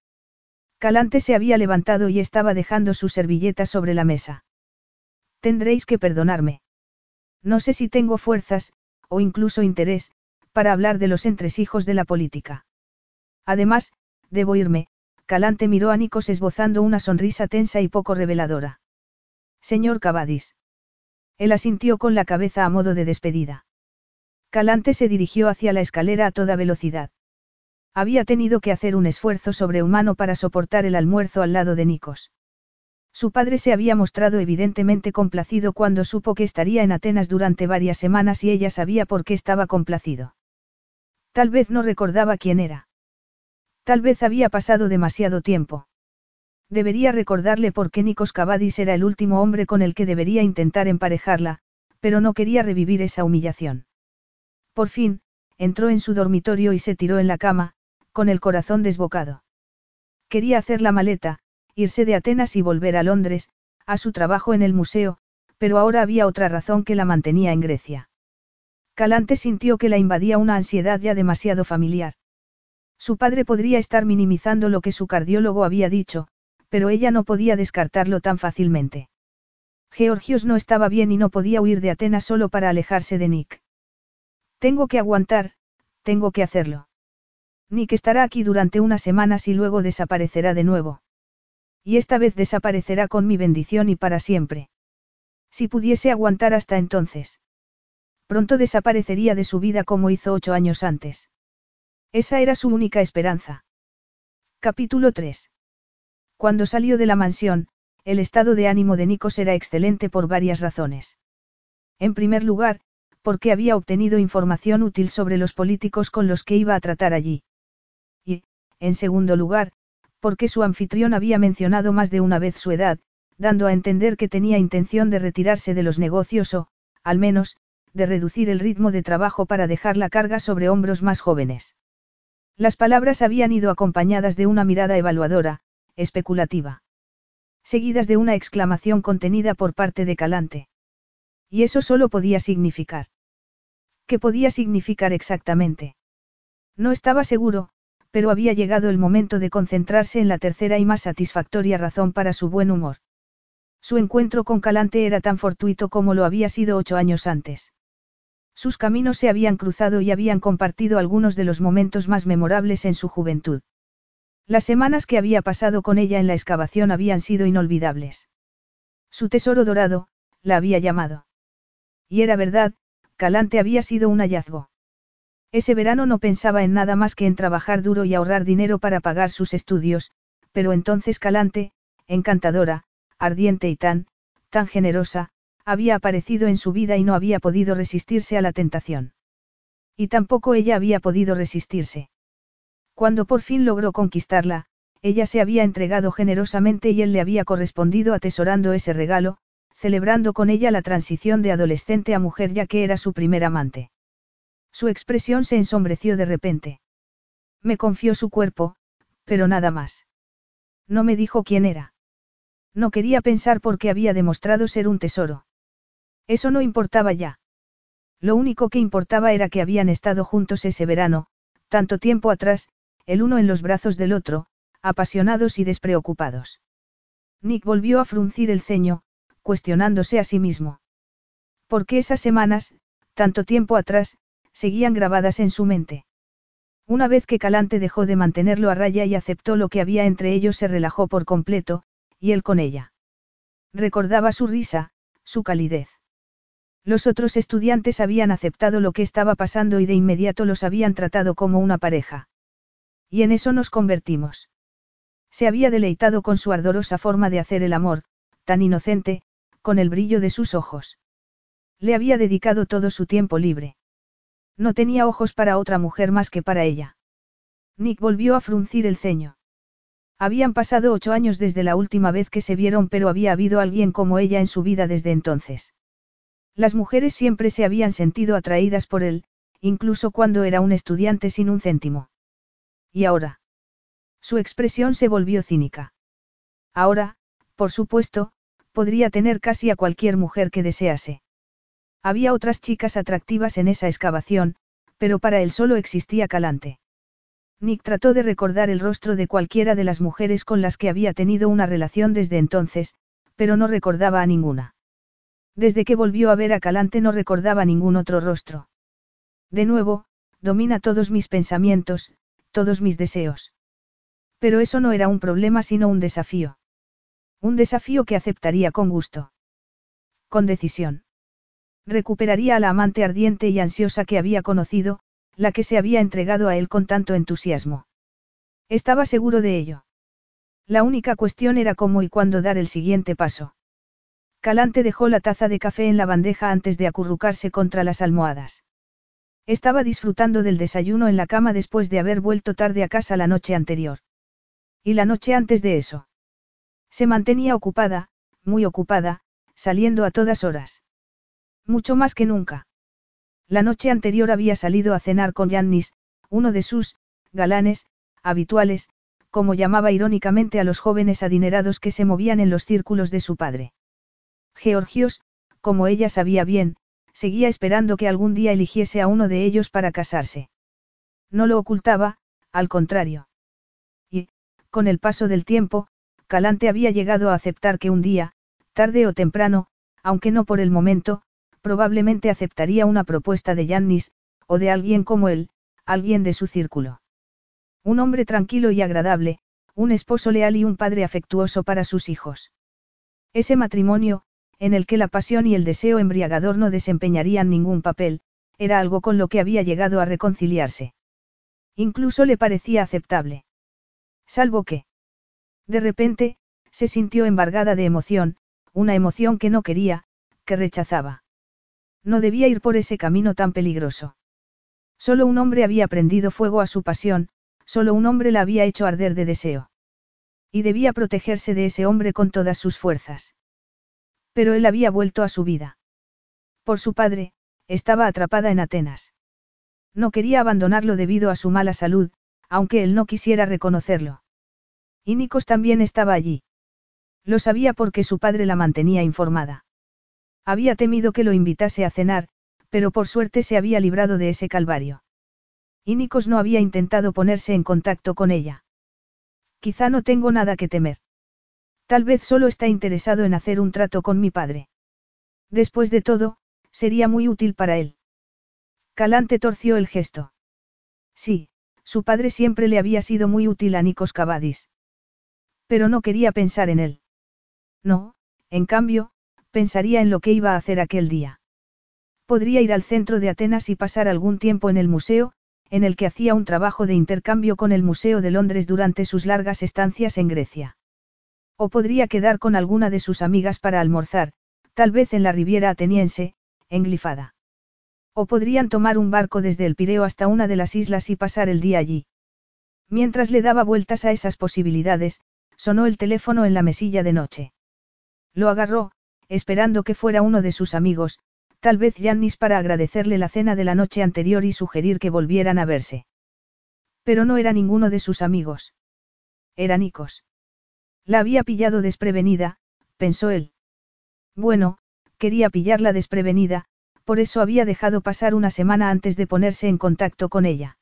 Calante se había levantado y estaba dejando su servilleta sobre la mesa. Tendréis que perdonarme. No sé si tengo fuerzas, o incluso interés, para hablar de los entresijos de la política. Además, debo irme, Calante miró a Nikos esbozando una sonrisa tensa y poco reveladora. Señor Cavadis. Él asintió con la cabeza a modo de despedida. Calante se dirigió hacia la escalera a toda velocidad. Había tenido que hacer un esfuerzo sobrehumano para soportar el almuerzo al lado de Nikos. Su padre se había mostrado evidentemente complacido cuando supo que estaría en Atenas durante varias semanas y ella sabía por qué estaba complacido. Tal vez no recordaba quién era. Tal vez había pasado demasiado tiempo. Debería recordarle por qué Nikos Cavadis era el último hombre con el que debería intentar emparejarla, pero no quería revivir esa humillación. Por fin, entró en su dormitorio y se tiró en la cama, con el corazón desbocado. Quería hacer la maleta, irse de Atenas y volver a Londres, a su trabajo en el museo, pero ahora había otra razón que la mantenía en Grecia. Calante sintió que la invadía una ansiedad ya demasiado familiar. Su padre podría estar minimizando lo que su cardiólogo había dicho, pero ella no podía descartarlo tan fácilmente. Georgios no estaba bien y no podía huir de Atenas solo para alejarse de Nick. Tengo que aguantar, tengo que hacerlo. Nick estará aquí durante unas semanas y luego desaparecerá de nuevo. Y esta vez desaparecerá con mi bendición y para siempre. Si pudiese aguantar hasta entonces. Pronto desaparecería de su vida como hizo ocho años antes. Esa era su única esperanza. Capítulo 3. Cuando salió de la mansión, el estado de ánimo de Nikos era excelente por varias razones. En primer lugar, porque había obtenido información útil sobre los políticos con los que iba a tratar allí. Y, en segundo lugar, porque su anfitrión había mencionado más de una vez su edad, dando a entender que tenía intención de retirarse de los negocios o, al menos, de reducir el ritmo de trabajo para dejar la carga sobre hombros más jóvenes. Las palabras habían ido acompañadas de una mirada evaluadora, especulativa. Seguidas de una exclamación contenida por parte de Calante. Y eso solo podía significar. ¿Qué podía significar exactamente? No estaba seguro, pero había llegado el momento de concentrarse en la tercera y más satisfactoria razón para su buen humor. Su encuentro con Calante era tan fortuito como lo había sido ocho años antes. Sus caminos se habían cruzado y habían compartido algunos de los momentos más memorables en su juventud. Las semanas que había pasado con ella en la excavación habían sido inolvidables. Su tesoro dorado, la había llamado. Y era verdad, Calante había sido un hallazgo. Ese verano no pensaba en nada más que en trabajar duro y ahorrar dinero para pagar sus estudios, pero entonces Calante, encantadora, ardiente y tan, tan generosa, había aparecido en su vida y no había podido resistirse a la tentación. Y tampoco ella había podido resistirse. Cuando por fin logró conquistarla, ella se había entregado generosamente y él le había correspondido atesorando ese regalo, celebrando con ella la transición de adolescente a mujer ya que era su primer amante. Su expresión se ensombreció de repente. Me confió su cuerpo, pero nada más. No me dijo quién era. No quería pensar porque había demostrado ser un tesoro. Eso no importaba ya. Lo único que importaba era que habían estado juntos ese verano, tanto tiempo atrás, el uno en los brazos del otro, apasionados y despreocupados. Nick volvió a fruncir el ceño, cuestionándose a sí mismo. ¿Por qué esas semanas, tanto tiempo atrás, seguían grabadas en su mente? Una vez que Calante dejó de mantenerlo a raya y aceptó lo que había entre ellos se relajó por completo, y él con ella. Recordaba su risa, su calidez. Los otros estudiantes habían aceptado lo que estaba pasando y de inmediato los habían tratado como una pareja. Y en eso nos convertimos. Se había deleitado con su ardorosa forma de hacer el amor, tan inocente, con el brillo de sus ojos. Le había dedicado todo su tiempo libre. No tenía ojos para otra mujer más que para ella. Nick volvió a fruncir el ceño. Habían pasado ocho años desde la última vez que se vieron, pero había habido alguien como ella en su vida desde entonces. Las mujeres siempre se habían sentido atraídas por él, incluso cuando era un estudiante sin un céntimo. ¿Y ahora? Su expresión se volvió cínica. Ahora, por supuesto, podría tener casi a cualquier mujer que desease. Había otras chicas atractivas en esa excavación, pero para él solo existía Calante. Nick trató de recordar el rostro de cualquiera de las mujeres con las que había tenido una relación desde entonces, pero no recordaba a ninguna. Desde que volvió a ver a Calante no recordaba ningún otro rostro. De nuevo, domina todos mis pensamientos, todos mis deseos. Pero eso no era un problema sino un desafío. Un desafío que aceptaría con gusto. Con decisión. Recuperaría a la amante ardiente y ansiosa que había conocido, la que se había entregado a él con tanto entusiasmo. Estaba seguro de ello. La única cuestión era cómo y cuándo dar el siguiente paso. Calante dejó la taza de café en la bandeja antes de acurrucarse contra las almohadas. Estaba disfrutando del desayuno en la cama después de haber vuelto tarde a casa la noche anterior. Y la noche antes de eso. Se mantenía ocupada, muy ocupada, saliendo a todas horas. Mucho más que nunca. La noche anterior había salido a cenar con Yannis, uno de sus, galanes, habituales, como llamaba irónicamente a los jóvenes adinerados que se movían en los círculos de su padre. Georgios, como ella sabía bien, seguía esperando que algún día eligiese a uno de ellos para casarse. No lo ocultaba, al contrario. Y, con el paso del tiempo, Calante había llegado a aceptar que un día, tarde o temprano, aunque no por el momento, probablemente aceptaría una propuesta de Yannis, o de alguien como él, alguien de su círculo. Un hombre tranquilo y agradable, un esposo leal y un padre afectuoso para sus hijos. Ese matrimonio, en el que la pasión y el deseo embriagador no desempeñarían ningún papel, era algo con lo que había llegado a reconciliarse. Incluso le parecía aceptable. Salvo que. De repente, se sintió embargada de emoción, una emoción que no quería, que rechazaba. No debía ir por ese camino tan peligroso. Solo un hombre había prendido fuego a su pasión, solo un hombre la había hecho arder de deseo. Y debía protegerse de ese hombre con todas sus fuerzas. Pero él había vuelto a su vida. Por su padre, estaba atrapada en Atenas. No quería abandonarlo debido a su mala salud, aunque él no quisiera reconocerlo. Y también estaba allí. Lo sabía porque su padre la mantenía informada. Había temido que lo invitase a cenar, pero por suerte se había librado de ese calvario. Y no había intentado ponerse en contacto con ella. Quizá no tengo nada que temer. Tal vez solo está interesado en hacer un trato con mi padre. Después de todo, sería muy útil para él. Calante torció el gesto. Sí, su padre siempre le había sido muy útil a Nikos Cavadis. Pero no quería pensar en él. No, en cambio, pensaría en lo que iba a hacer aquel día. Podría ir al centro de Atenas y pasar algún tiempo en el museo, en el que hacía un trabajo de intercambio con el Museo de Londres durante sus largas estancias en Grecia. O podría quedar con alguna de sus amigas para almorzar, tal vez en la Riviera ateniense, en Glifada. O podrían tomar un barco desde el Pireo hasta una de las islas y pasar el día allí. Mientras le daba vueltas a esas posibilidades, sonó el teléfono en la mesilla de noche. Lo agarró, esperando que fuera uno de sus amigos, tal vez Yannis para agradecerle la cena de la noche anterior y sugerir que volvieran a verse. Pero no era ninguno de sus amigos. Era Nikos. La había pillado desprevenida, pensó él. Bueno, quería pillarla desprevenida, por eso había dejado pasar una semana antes de ponerse en contacto con ella.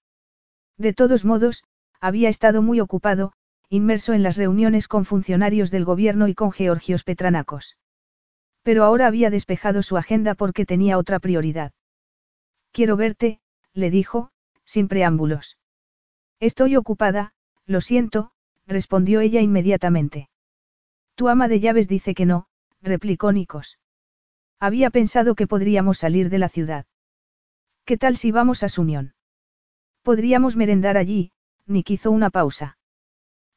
De todos modos, había estado muy ocupado, inmerso en las reuniones con funcionarios del gobierno y con Georgios Petranacos. Pero ahora había despejado su agenda porque tenía otra prioridad. Quiero verte, le dijo, sin preámbulos. Estoy ocupada, lo siento, respondió ella inmediatamente. Tu ama de llaves dice que no, replicó Nikos. Había pensado que podríamos salir de la ciudad. ¿Qué tal si vamos a su unión? Podríamos merendar allí, Nick hizo una pausa.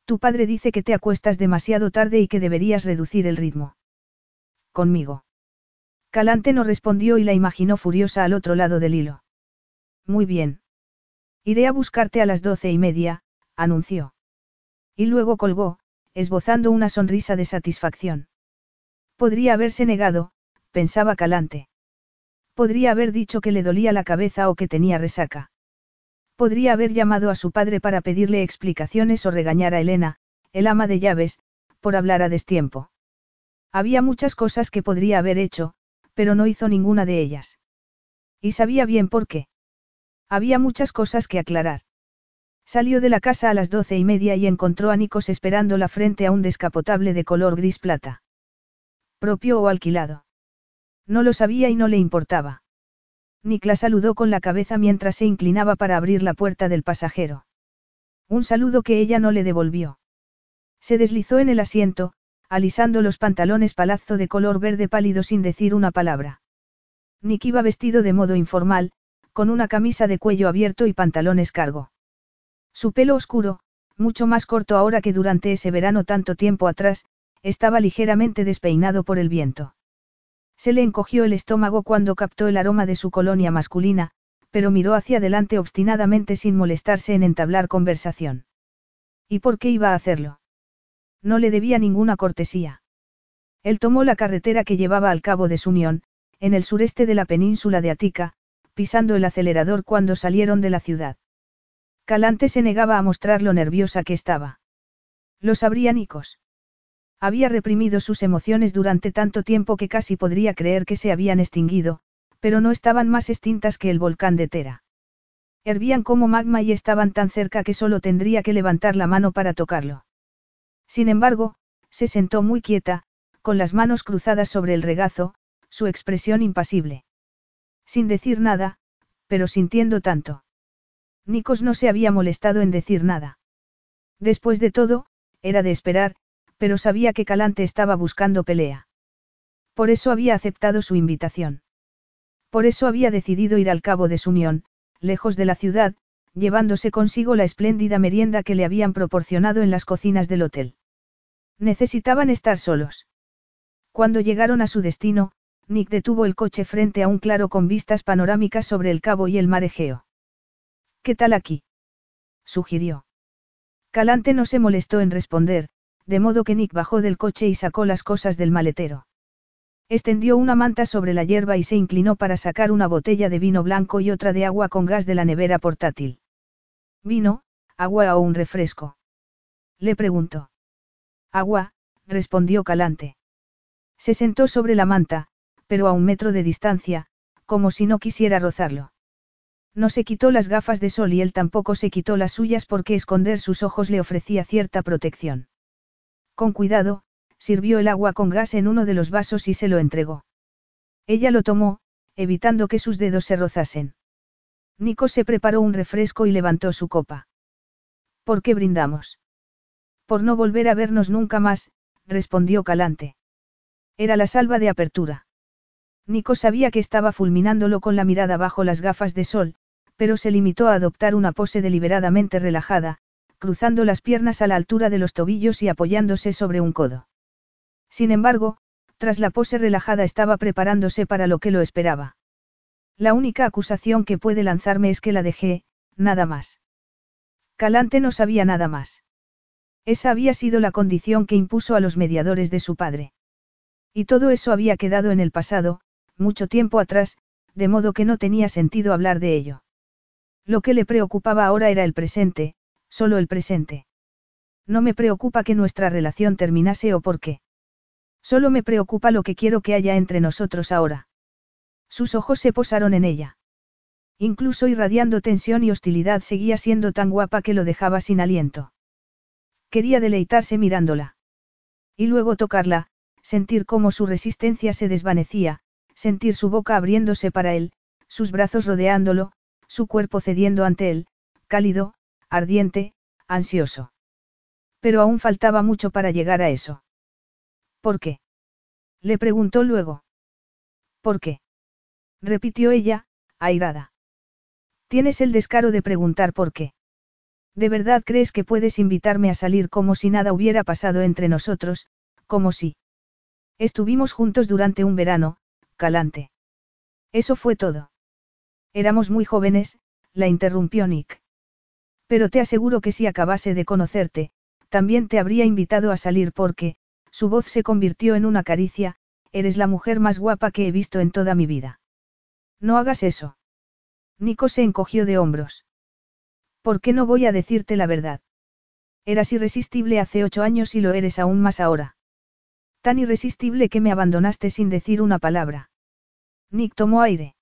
Tu padre dice que te acuestas demasiado tarde y que deberías reducir el ritmo. Conmigo. Calante no respondió y la imaginó furiosa al otro lado del hilo. Muy bien. Iré a buscarte a las doce y media, anunció. Y luego colgó, esbozando una sonrisa de satisfacción. Podría haberse negado, pensaba Calante. Podría haber dicho que le dolía la cabeza o que tenía resaca. Podría haber llamado a su padre para pedirle explicaciones o regañar a Elena, el ama de llaves, por hablar a destiempo. Había muchas cosas que podría haber hecho, pero no hizo ninguna de ellas. Y sabía bien por qué. Había muchas cosas que aclarar. Salió de la casa a las doce y media y encontró a Nikos esperándola frente a un descapotable de color gris plata. ¿Propio o alquilado? No lo sabía y no le importaba. Nick la saludó con la cabeza mientras se inclinaba para abrir la puerta del pasajero. Un saludo que ella no le devolvió. Se deslizó en el asiento, alisando los pantalones palazzo de color verde pálido sin decir una palabra. Nick iba vestido de modo informal, con una camisa de cuello abierto y pantalones cargo. Su pelo oscuro, mucho más corto ahora que durante ese verano tanto tiempo atrás, estaba ligeramente despeinado por el viento. Se le encogió el estómago cuando captó el aroma de su colonia masculina, pero miró hacia adelante obstinadamente sin molestarse en entablar conversación. ¿Y por qué iba a hacerlo? No le debía ninguna cortesía. Él tomó la carretera que llevaba al cabo de Sunión, en el sureste de la península de Atica, pisando el acelerador cuando salieron de la ciudad. Calante se negaba a mostrar lo nerviosa que estaba. Lo sabría Nikos. Había reprimido sus emociones durante tanto tiempo que casi podría creer que se habían extinguido, pero no estaban más extintas que el volcán de Tera. Hervían como magma y estaban tan cerca que solo tendría que levantar la mano para tocarlo. Sin embargo, se sentó muy quieta, con las manos cruzadas sobre el regazo, su expresión impasible. Sin decir nada, pero sintiendo tanto. Nikos no se había molestado en decir nada. Después de todo, era de esperar, pero sabía que Calante estaba buscando pelea. Por eso había aceptado su invitación. Por eso había decidido ir al cabo de su unión, lejos de la ciudad, llevándose consigo la espléndida merienda que le habían proporcionado en las cocinas del hotel. Necesitaban estar solos. Cuando llegaron a su destino, Nick detuvo el coche frente a un claro con vistas panorámicas sobre el cabo y el mar Egeo. ¿Qué tal aquí? sugirió. Calante no se molestó en responder, de modo que Nick bajó del coche y sacó las cosas del maletero. Extendió una manta sobre la hierba y se inclinó para sacar una botella de vino blanco y otra de agua con gas de la nevera portátil. ¿Vino, agua o un refresco? Le preguntó. Agua, respondió Calante. Se sentó sobre la manta, pero a un metro de distancia, como si no quisiera rozarlo. No se quitó las gafas de sol y él tampoco se quitó las suyas porque esconder sus ojos le ofrecía cierta protección. Con cuidado, sirvió el agua con gas en uno de los vasos y se lo entregó. Ella lo tomó, evitando que sus dedos se rozasen. Nico se preparó un refresco y levantó su copa. ¿Por qué brindamos? Por no volver a vernos nunca más, respondió Calante. Era la salva de apertura. Nico sabía que estaba fulminándolo con la mirada bajo las gafas de sol, pero se limitó a adoptar una pose deliberadamente relajada, cruzando las piernas a la altura de los tobillos y apoyándose sobre un codo. Sin embargo, tras la pose relajada estaba preparándose para lo que lo esperaba. La única acusación que puede lanzarme es que la dejé, nada más. Calante no sabía nada más. Esa había sido la condición que impuso a los mediadores de su padre. Y todo eso había quedado en el pasado, mucho tiempo atrás, de modo que no tenía sentido hablar de ello. Lo que le preocupaba ahora era el presente, solo el presente. No me preocupa que nuestra relación terminase o por qué. Solo me preocupa lo que quiero que haya entre nosotros ahora. Sus ojos se posaron en ella. Incluso irradiando tensión y hostilidad seguía siendo tan guapa que lo dejaba sin aliento. Quería deleitarse mirándola. Y luego tocarla, sentir cómo su resistencia se desvanecía, sentir su boca abriéndose para él, sus brazos rodeándolo, su cuerpo cediendo ante él, cálido, ardiente, ansioso. Pero aún faltaba mucho para llegar a eso. ¿Por qué? Le preguntó luego. ¿Por qué? repitió ella, airada. Tienes el descaro de preguntar por qué. ¿De verdad crees que puedes invitarme a salir como si nada hubiera pasado entre nosotros, como si... Estuvimos juntos durante un verano, calante. Eso fue todo. Éramos muy jóvenes, la interrumpió Nick. Pero te aseguro que si acabase de conocerte, también te habría invitado a salir porque, su voz se convirtió en una caricia, eres la mujer más guapa que he visto en toda mi vida. No hagas eso. Nico se encogió de hombros. ¿Por qué no voy a decirte la verdad? Eras irresistible hace ocho años y lo eres aún más ahora. Tan irresistible que me abandonaste sin decir una palabra. Nick tomó aire.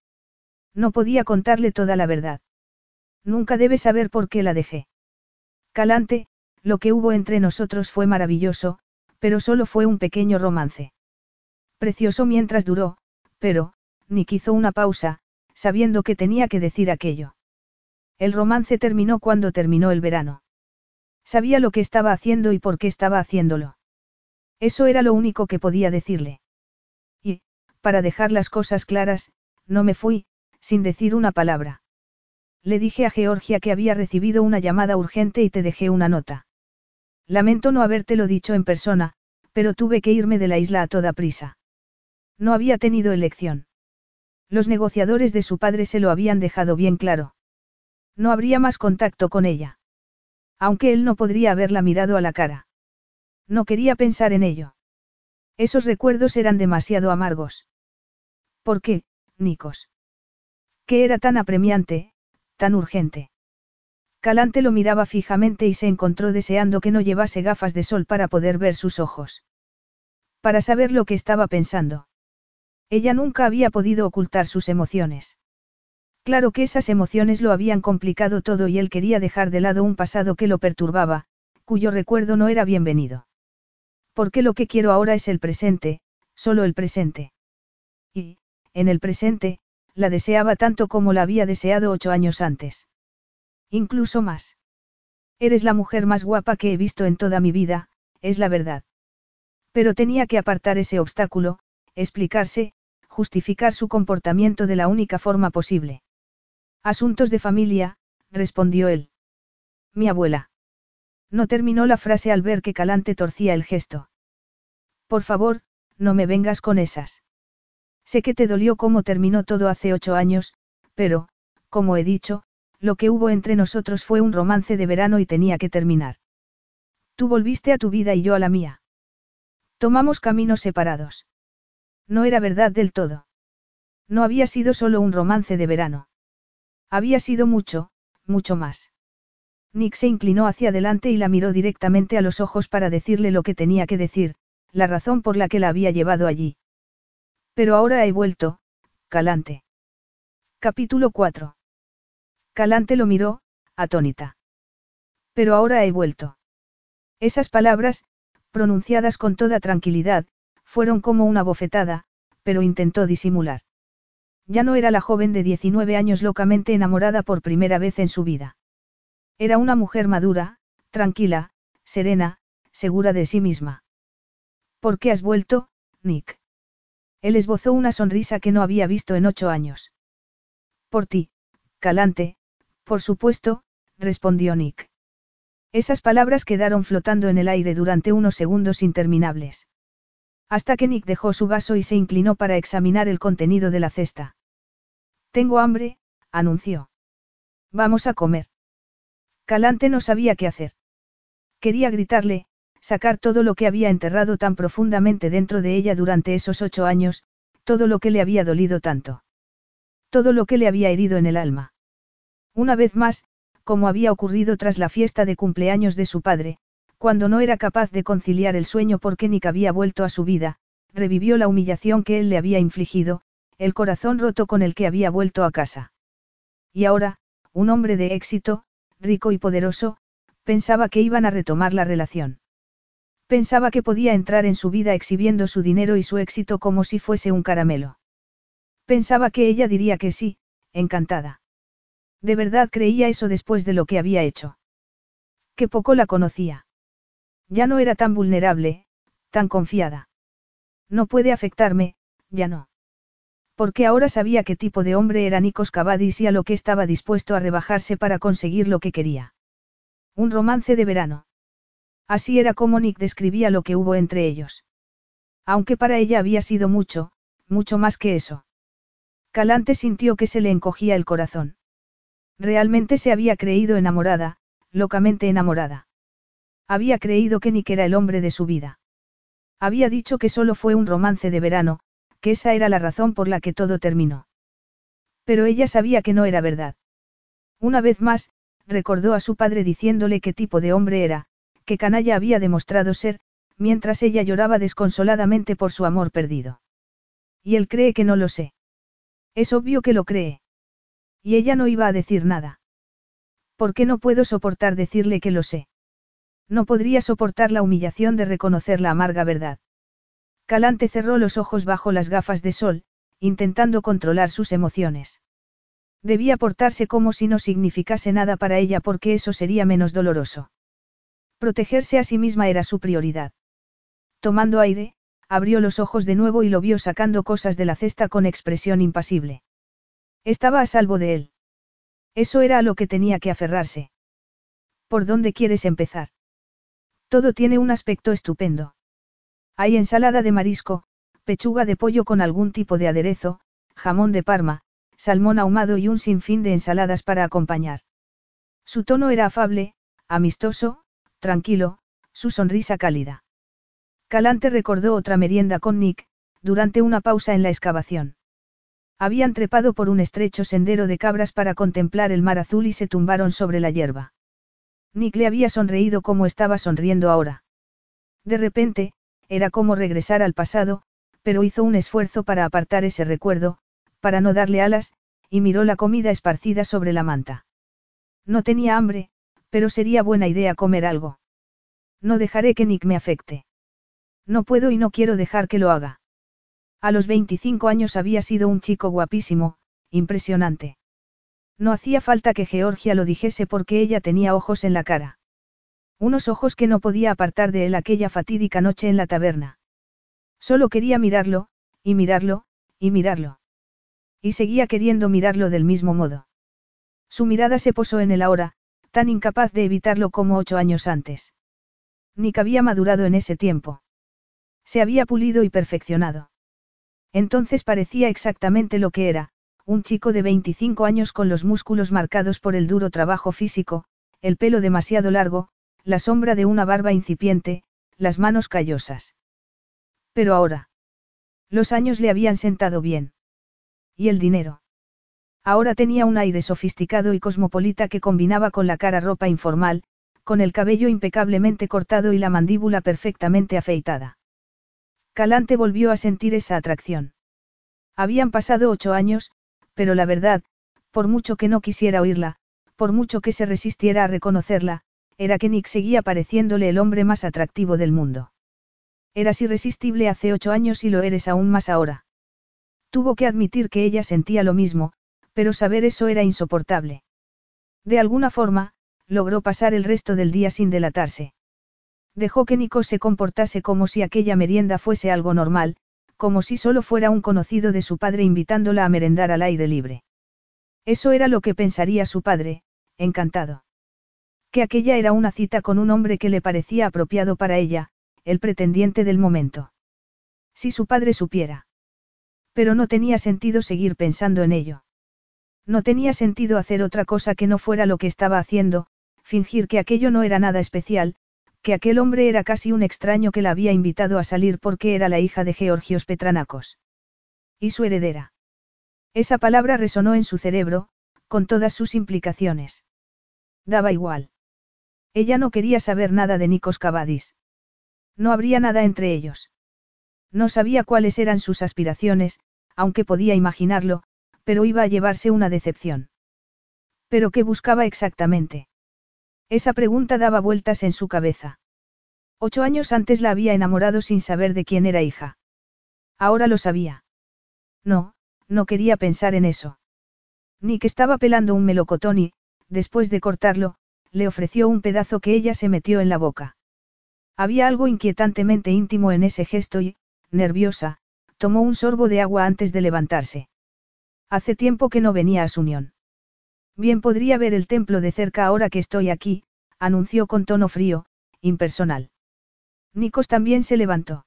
No podía contarle toda la verdad. Nunca debe saber por qué la dejé. Calante, lo que hubo entre nosotros fue maravilloso, pero solo fue un pequeño romance. Precioso mientras duró, pero, Nick hizo una pausa, sabiendo que tenía que decir aquello. El romance terminó cuando terminó el verano. Sabía lo que estaba haciendo y por qué estaba haciéndolo. Eso era lo único que podía decirle. Y, para dejar las cosas claras, no me fui, sin decir una palabra. Le dije a Georgia que había recibido una llamada urgente y te dejé una nota. Lamento no habértelo dicho en persona, pero tuve que irme de la isla a toda prisa. No había tenido elección. Los negociadores de su padre se lo habían dejado bien claro. No habría más contacto con ella. Aunque él no podría haberla mirado a la cara. No quería pensar en ello. Esos recuerdos eran demasiado amargos. ¿Por qué, Nikos? ¿Qué era tan apremiante, tan urgente? Calante lo miraba fijamente y se encontró deseando que no llevase gafas de sol para poder ver sus ojos. Para saber lo que estaba pensando. Ella nunca había podido ocultar sus emociones. Claro que esas emociones lo habían complicado todo y él quería dejar de lado un pasado que lo perturbaba, cuyo recuerdo no era bienvenido. Porque lo que quiero ahora es el presente, solo el presente. Y, en el presente, la deseaba tanto como la había deseado ocho años antes. Incluso más. Eres la mujer más guapa que he visto en toda mi vida, es la verdad. Pero tenía que apartar ese obstáculo, explicarse, justificar su comportamiento de la única forma posible. Asuntos de familia, respondió él. Mi abuela. No terminó la frase al ver que Calante torcía el gesto. Por favor, no me vengas con esas. Sé que te dolió cómo terminó todo hace ocho años, pero, como he dicho, lo que hubo entre nosotros fue un romance de verano y tenía que terminar. Tú volviste a tu vida y yo a la mía. Tomamos caminos separados. No era verdad del todo. No había sido solo un romance de verano. Había sido mucho, mucho más. Nick se inclinó hacia adelante y la miró directamente a los ojos para decirle lo que tenía que decir, la razón por la que la había llevado allí. Pero ahora he vuelto, Calante. Capítulo 4. Calante lo miró, atónita. Pero ahora he vuelto. Esas palabras, pronunciadas con toda tranquilidad, fueron como una bofetada, pero intentó disimular. Ya no era la joven de 19 años locamente enamorada por primera vez en su vida. Era una mujer madura, tranquila, serena, segura de sí misma. ¿Por qué has vuelto, Nick? Él esbozó una sonrisa que no había visto en ocho años. Por ti, Calante, por supuesto, respondió Nick. Esas palabras quedaron flotando en el aire durante unos segundos interminables. Hasta que Nick dejó su vaso y se inclinó para examinar el contenido de la cesta. Tengo hambre, anunció. Vamos a comer. Calante no sabía qué hacer. Quería gritarle, sacar todo lo que había enterrado tan profundamente dentro de ella durante esos ocho años, todo lo que le había dolido tanto. Todo lo que le había herido en el alma. Una vez más, como había ocurrido tras la fiesta de cumpleaños de su padre, cuando no era capaz de conciliar el sueño porque Nick había vuelto a su vida, revivió la humillación que él le había infligido, el corazón roto con el que había vuelto a casa. Y ahora, un hombre de éxito, rico y poderoso, pensaba que iban a retomar la relación. Pensaba que podía entrar en su vida exhibiendo su dinero y su éxito como si fuese un caramelo. Pensaba que ella diría que sí, encantada. De verdad creía eso después de lo que había hecho. Que poco la conocía. Ya no era tan vulnerable, tan confiada. No puede afectarme, ya no. Porque ahora sabía qué tipo de hombre era Nikos Cavadis y a lo que estaba dispuesto a rebajarse para conseguir lo que quería. Un romance de verano. Así era como Nick describía lo que hubo entre ellos. Aunque para ella había sido mucho, mucho más que eso. Calante sintió que se le encogía el corazón. Realmente se había creído enamorada, locamente enamorada. Había creído que Nick era el hombre de su vida. Había dicho que solo fue un romance de verano, que esa era la razón por la que todo terminó. Pero ella sabía que no era verdad. Una vez más, recordó a su padre diciéndole qué tipo de hombre era, qué canalla había demostrado ser, mientras ella lloraba desconsoladamente por su amor perdido. Y él cree que no lo sé. Es obvio que lo cree. Y ella no iba a decir nada. ¿Por qué no puedo soportar decirle que lo sé? No podría soportar la humillación de reconocer la amarga verdad. Calante cerró los ojos bajo las gafas de sol, intentando controlar sus emociones. Debía portarse como si no significase nada para ella porque eso sería menos doloroso. Protegerse a sí misma era su prioridad. Tomando aire, abrió los ojos de nuevo y lo vio sacando cosas de la cesta con expresión impasible. Estaba a salvo de él. Eso era a lo que tenía que aferrarse. ¿Por dónde quieres empezar? Todo tiene un aspecto estupendo. Hay ensalada de marisco, pechuga de pollo con algún tipo de aderezo, jamón de parma, salmón ahumado y un sinfín de ensaladas para acompañar. Su tono era afable, amistoso, tranquilo, su sonrisa cálida. Calante recordó otra merienda con Nick, durante una pausa en la excavación. Habían trepado por un estrecho sendero de cabras para contemplar el mar azul y se tumbaron sobre la hierba. Nick le había sonreído como estaba sonriendo ahora. De repente, era como regresar al pasado, pero hizo un esfuerzo para apartar ese recuerdo, para no darle alas, y miró la comida esparcida sobre la manta. No tenía hambre, pero sería buena idea comer algo. No dejaré que Nick me afecte. No puedo y no quiero dejar que lo haga. A los 25 años había sido un chico guapísimo, impresionante. No hacía falta que Georgia lo dijese porque ella tenía ojos en la cara. Unos ojos que no podía apartar de él aquella fatídica noche en la taberna. Solo quería mirarlo, y mirarlo, y mirarlo. Y seguía queriendo mirarlo del mismo modo. Su mirada se posó en él ahora, tan incapaz de evitarlo como ocho años antes. Nick había madurado en ese tiempo. Se había pulido y perfeccionado. Entonces parecía exactamente lo que era, un chico de 25 años con los músculos marcados por el duro trabajo físico, el pelo demasiado largo, la sombra de una barba incipiente, las manos callosas. Pero ahora. Los años le habían sentado bien. Y el dinero. Ahora tenía un aire sofisticado y cosmopolita que combinaba con la cara ropa informal, con el cabello impecablemente cortado y la mandíbula perfectamente afeitada. Calante volvió a sentir esa atracción. Habían pasado ocho años, pero la verdad, por mucho que no quisiera oírla, por mucho que se resistiera a reconocerla, era que Nick seguía pareciéndole el hombre más atractivo del mundo. Eras irresistible hace ocho años y lo eres aún más ahora. Tuvo que admitir que ella sentía lo mismo, pero saber eso era insoportable. De alguna forma, logró pasar el resto del día sin delatarse. Dejó que Nico se comportase como si aquella merienda fuese algo normal, como si solo fuera un conocido de su padre invitándola a merendar al aire libre. Eso era lo que pensaría su padre, encantado. Que aquella era una cita con un hombre que le parecía apropiado para ella, el pretendiente del momento. Si su padre supiera. Pero no tenía sentido seguir pensando en ello. No tenía sentido hacer otra cosa que no fuera lo que estaba haciendo, fingir que aquello no era nada especial, que aquel hombre era casi un extraño que la había invitado a salir porque era la hija de Georgios Petranacos. Y su heredera. Esa palabra resonó en su cerebro, con todas sus implicaciones. Daba igual. Ella no quería saber nada de Nikos Cavadis. No habría nada entre ellos. No sabía cuáles eran sus aspiraciones, aunque podía imaginarlo, pero iba a llevarse una decepción. ¿Pero qué buscaba exactamente? Esa pregunta daba vueltas en su cabeza. Ocho años antes la había enamorado sin saber de quién era hija. Ahora lo sabía. No, no quería pensar en eso. Ni que estaba pelando un melocotón y, después de cortarlo, le ofreció un pedazo que ella se metió en la boca. Había algo inquietantemente íntimo en ese gesto y, nerviosa, tomó un sorbo de agua antes de levantarse. Hace tiempo que no venía a su unión. Bien podría ver el templo de cerca ahora que estoy aquí, anunció con tono frío, impersonal. Nikos también se levantó.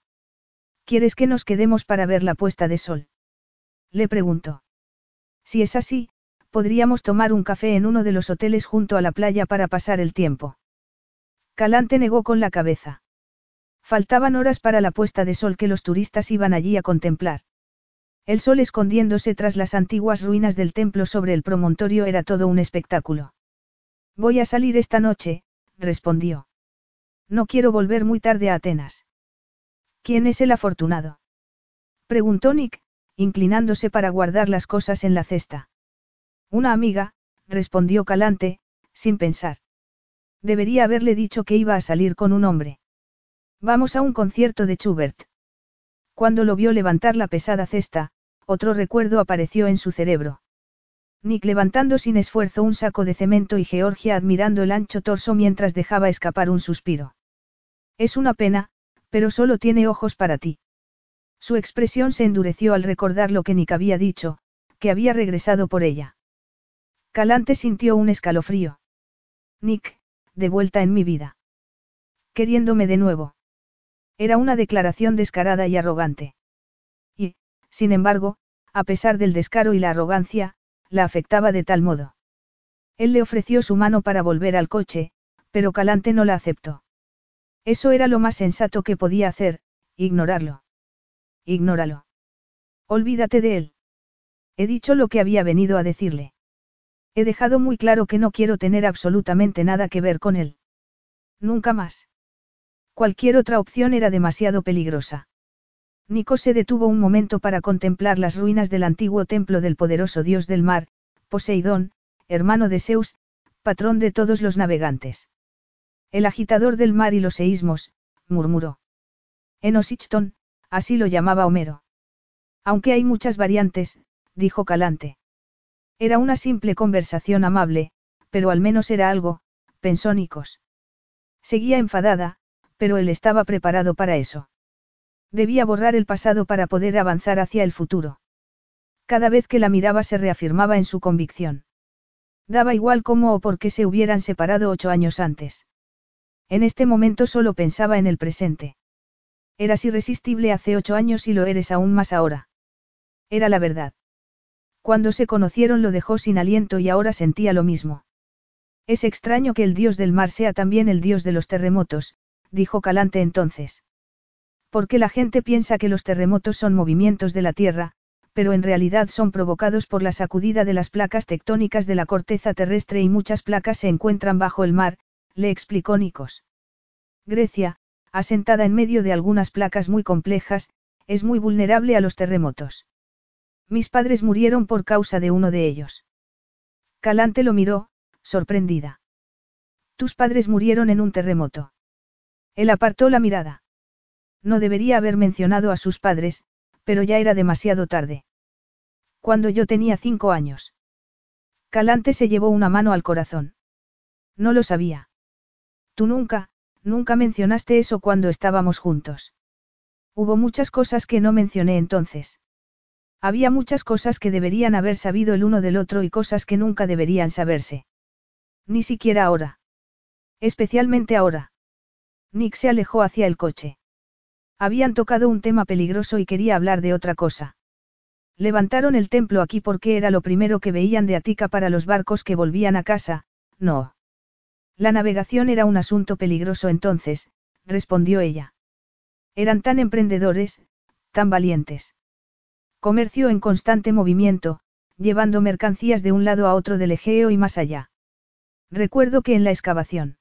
¿Quieres que nos quedemos para ver la puesta de sol? Le preguntó. Si es así, podríamos tomar un café en uno de los hoteles junto a la playa para pasar el tiempo. Calante negó con la cabeza. Faltaban horas para la puesta de sol que los turistas iban allí a contemplar. El sol escondiéndose tras las antiguas ruinas del templo sobre el promontorio era todo un espectáculo. Voy a salir esta noche, respondió. No quiero volver muy tarde a Atenas. ¿Quién es el afortunado? Preguntó Nick, inclinándose para guardar las cosas en la cesta. Una amiga, respondió Calante, sin pensar. Debería haberle dicho que iba a salir con un hombre. Vamos a un concierto de Schubert. Cuando lo vio levantar la pesada cesta, otro recuerdo apareció en su cerebro. Nick levantando sin esfuerzo un saco de cemento y Georgia admirando el ancho torso mientras dejaba escapar un suspiro. Es una pena, pero solo tiene ojos para ti. Su expresión se endureció al recordar lo que Nick había dicho, que había regresado por ella. Calante sintió un escalofrío. Nick, de vuelta en mi vida. Queriéndome de nuevo. Era una declaración descarada y arrogante. Sin embargo, a pesar del descaro y la arrogancia, la afectaba de tal modo. Él le ofreció su mano para volver al coche, pero Calante no la aceptó. Eso era lo más sensato que podía hacer, ignorarlo. Ignóralo. Olvídate de él. He dicho lo que había venido a decirle. He dejado muy claro que no quiero tener absolutamente nada que ver con él. Nunca más. Cualquier otra opción era demasiado peligrosa. Nico se detuvo un momento para contemplar las ruinas del antiguo templo del poderoso dios del mar, Poseidón, hermano de Zeus, patrón de todos los navegantes. El agitador del mar y los seísmos, murmuró. En Osichton, Así lo llamaba Homero. Aunque hay muchas variantes, dijo Calante. Era una simple conversación amable, pero al menos era algo, pensó Nikos. Seguía enfadada, pero él estaba preparado para eso. Debía borrar el pasado para poder avanzar hacia el futuro. Cada vez que la miraba se reafirmaba en su convicción. Daba igual cómo o por qué se hubieran separado ocho años antes. En este momento solo pensaba en el presente. Eras irresistible hace ocho años y lo eres aún más ahora. Era la verdad. Cuando se conocieron lo dejó sin aliento y ahora sentía lo mismo. Es extraño que el dios del mar sea también el dios de los terremotos, dijo Calante entonces. Porque la gente piensa que los terremotos son movimientos de la Tierra, pero en realidad son provocados por la sacudida de las placas tectónicas de la corteza terrestre y muchas placas se encuentran bajo el mar, le explicó Nikos. Grecia, asentada en medio de algunas placas muy complejas, es muy vulnerable a los terremotos. Mis padres murieron por causa de uno de ellos. Calante lo miró, sorprendida. Tus padres murieron en un terremoto. Él apartó la mirada. No debería haber mencionado a sus padres, pero ya era demasiado tarde. Cuando yo tenía cinco años. Calante se llevó una mano al corazón. No lo sabía. Tú nunca, Nunca mencionaste eso cuando estábamos juntos. Hubo muchas cosas que no mencioné entonces. Había muchas cosas que deberían haber sabido el uno del otro y cosas que nunca deberían saberse. Ni siquiera ahora. Especialmente ahora. Nick se alejó hacia el coche. Habían tocado un tema peligroso y quería hablar de otra cosa. Levantaron el templo aquí porque era lo primero que veían de Atica para los barcos que volvían a casa, no. La navegación era un asunto peligroso entonces, respondió ella. Eran tan emprendedores, tan valientes. Comercio en constante movimiento, llevando mercancías de un lado a otro del Egeo y más allá. Recuerdo que en la excavación.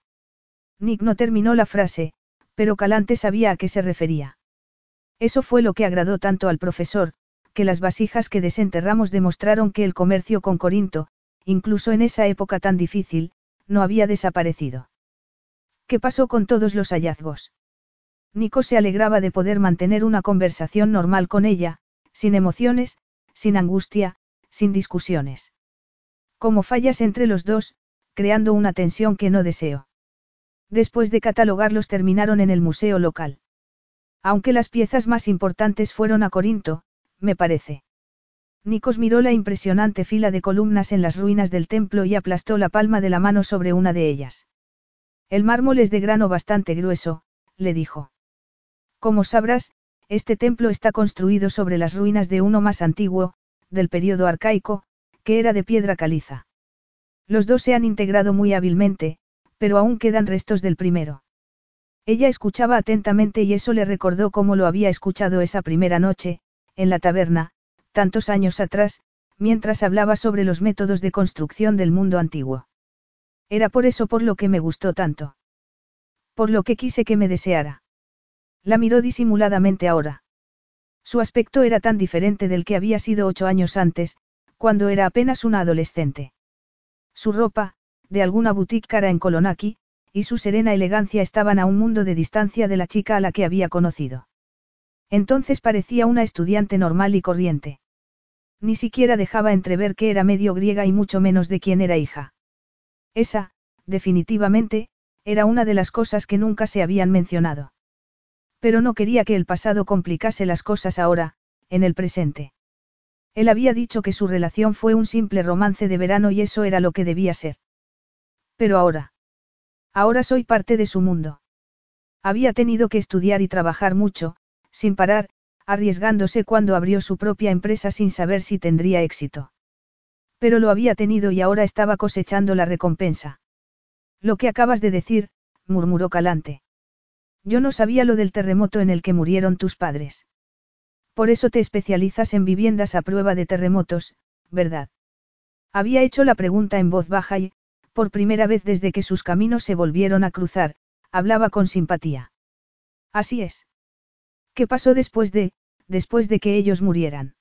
Nick no terminó la frase, pero Calante sabía a qué se refería. Eso fue lo que agradó tanto al profesor, que las vasijas que desenterramos demostraron que el comercio con Corinto, incluso en esa época tan difícil, no había desaparecido. ¿Qué pasó con todos los hallazgos? Nico se alegraba de poder mantener una conversación normal con ella, sin emociones, sin angustia, sin discusiones. Como fallas entre los dos, creando una tensión que no deseo. Después de catalogarlos terminaron en el museo local. Aunque las piezas más importantes fueron a Corinto, me parece. Nikos miró la impresionante fila de columnas en las ruinas del templo y aplastó la palma de la mano sobre una de ellas. El mármol es de grano bastante grueso, le dijo. Como sabrás, este templo está construido sobre las ruinas de uno más antiguo, del período arcaico, que era de piedra caliza. Los dos se han integrado muy hábilmente, pero aún quedan restos del primero. Ella escuchaba atentamente y eso le recordó cómo lo había escuchado esa primera noche, en la taberna, tantos años atrás, mientras hablaba sobre los métodos de construcción del mundo antiguo. Era por eso por lo que me gustó tanto. Por lo que quise que me deseara. La miró disimuladamente ahora. Su aspecto era tan diferente del que había sido ocho años antes, cuando era apenas una adolescente. Su ropa, de alguna boutique cara en Kolonaki, y su serena elegancia estaban a un mundo de distancia de la chica a la que había conocido. Entonces parecía una estudiante normal y corriente. Ni siquiera dejaba entrever que era medio griega y mucho menos de quién era hija. Esa, definitivamente, era una de las cosas que nunca se habían mencionado. Pero no quería que el pasado complicase las cosas ahora, en el presente. Él había dicho que su relación fue un simple romance de verano y eso era lo que debía ser. Pero ahora. Ahora soy parte de su mundo. Había tenido que estudiar y trabajar mucho, sin parar, arriesgándose cuando abrió su propia empresa sin saber si tendría éxito. Pero lo había tenido y ahora estaba cosechando la recompensa. Lo que acabas de decir, murmuró Calante. Yo no sabía lo del terremoto en el que murieron tus padres. Por eso te especializas en viviendas a prueba de terremotos, ¿verdad? Había hecho la pregunta en voz baja y, por primera vez desde que sus caminos se volvieron a cruzar, hablaba con simpatía. Así es. ¿Qué pasó después de, después de que ellos murieran?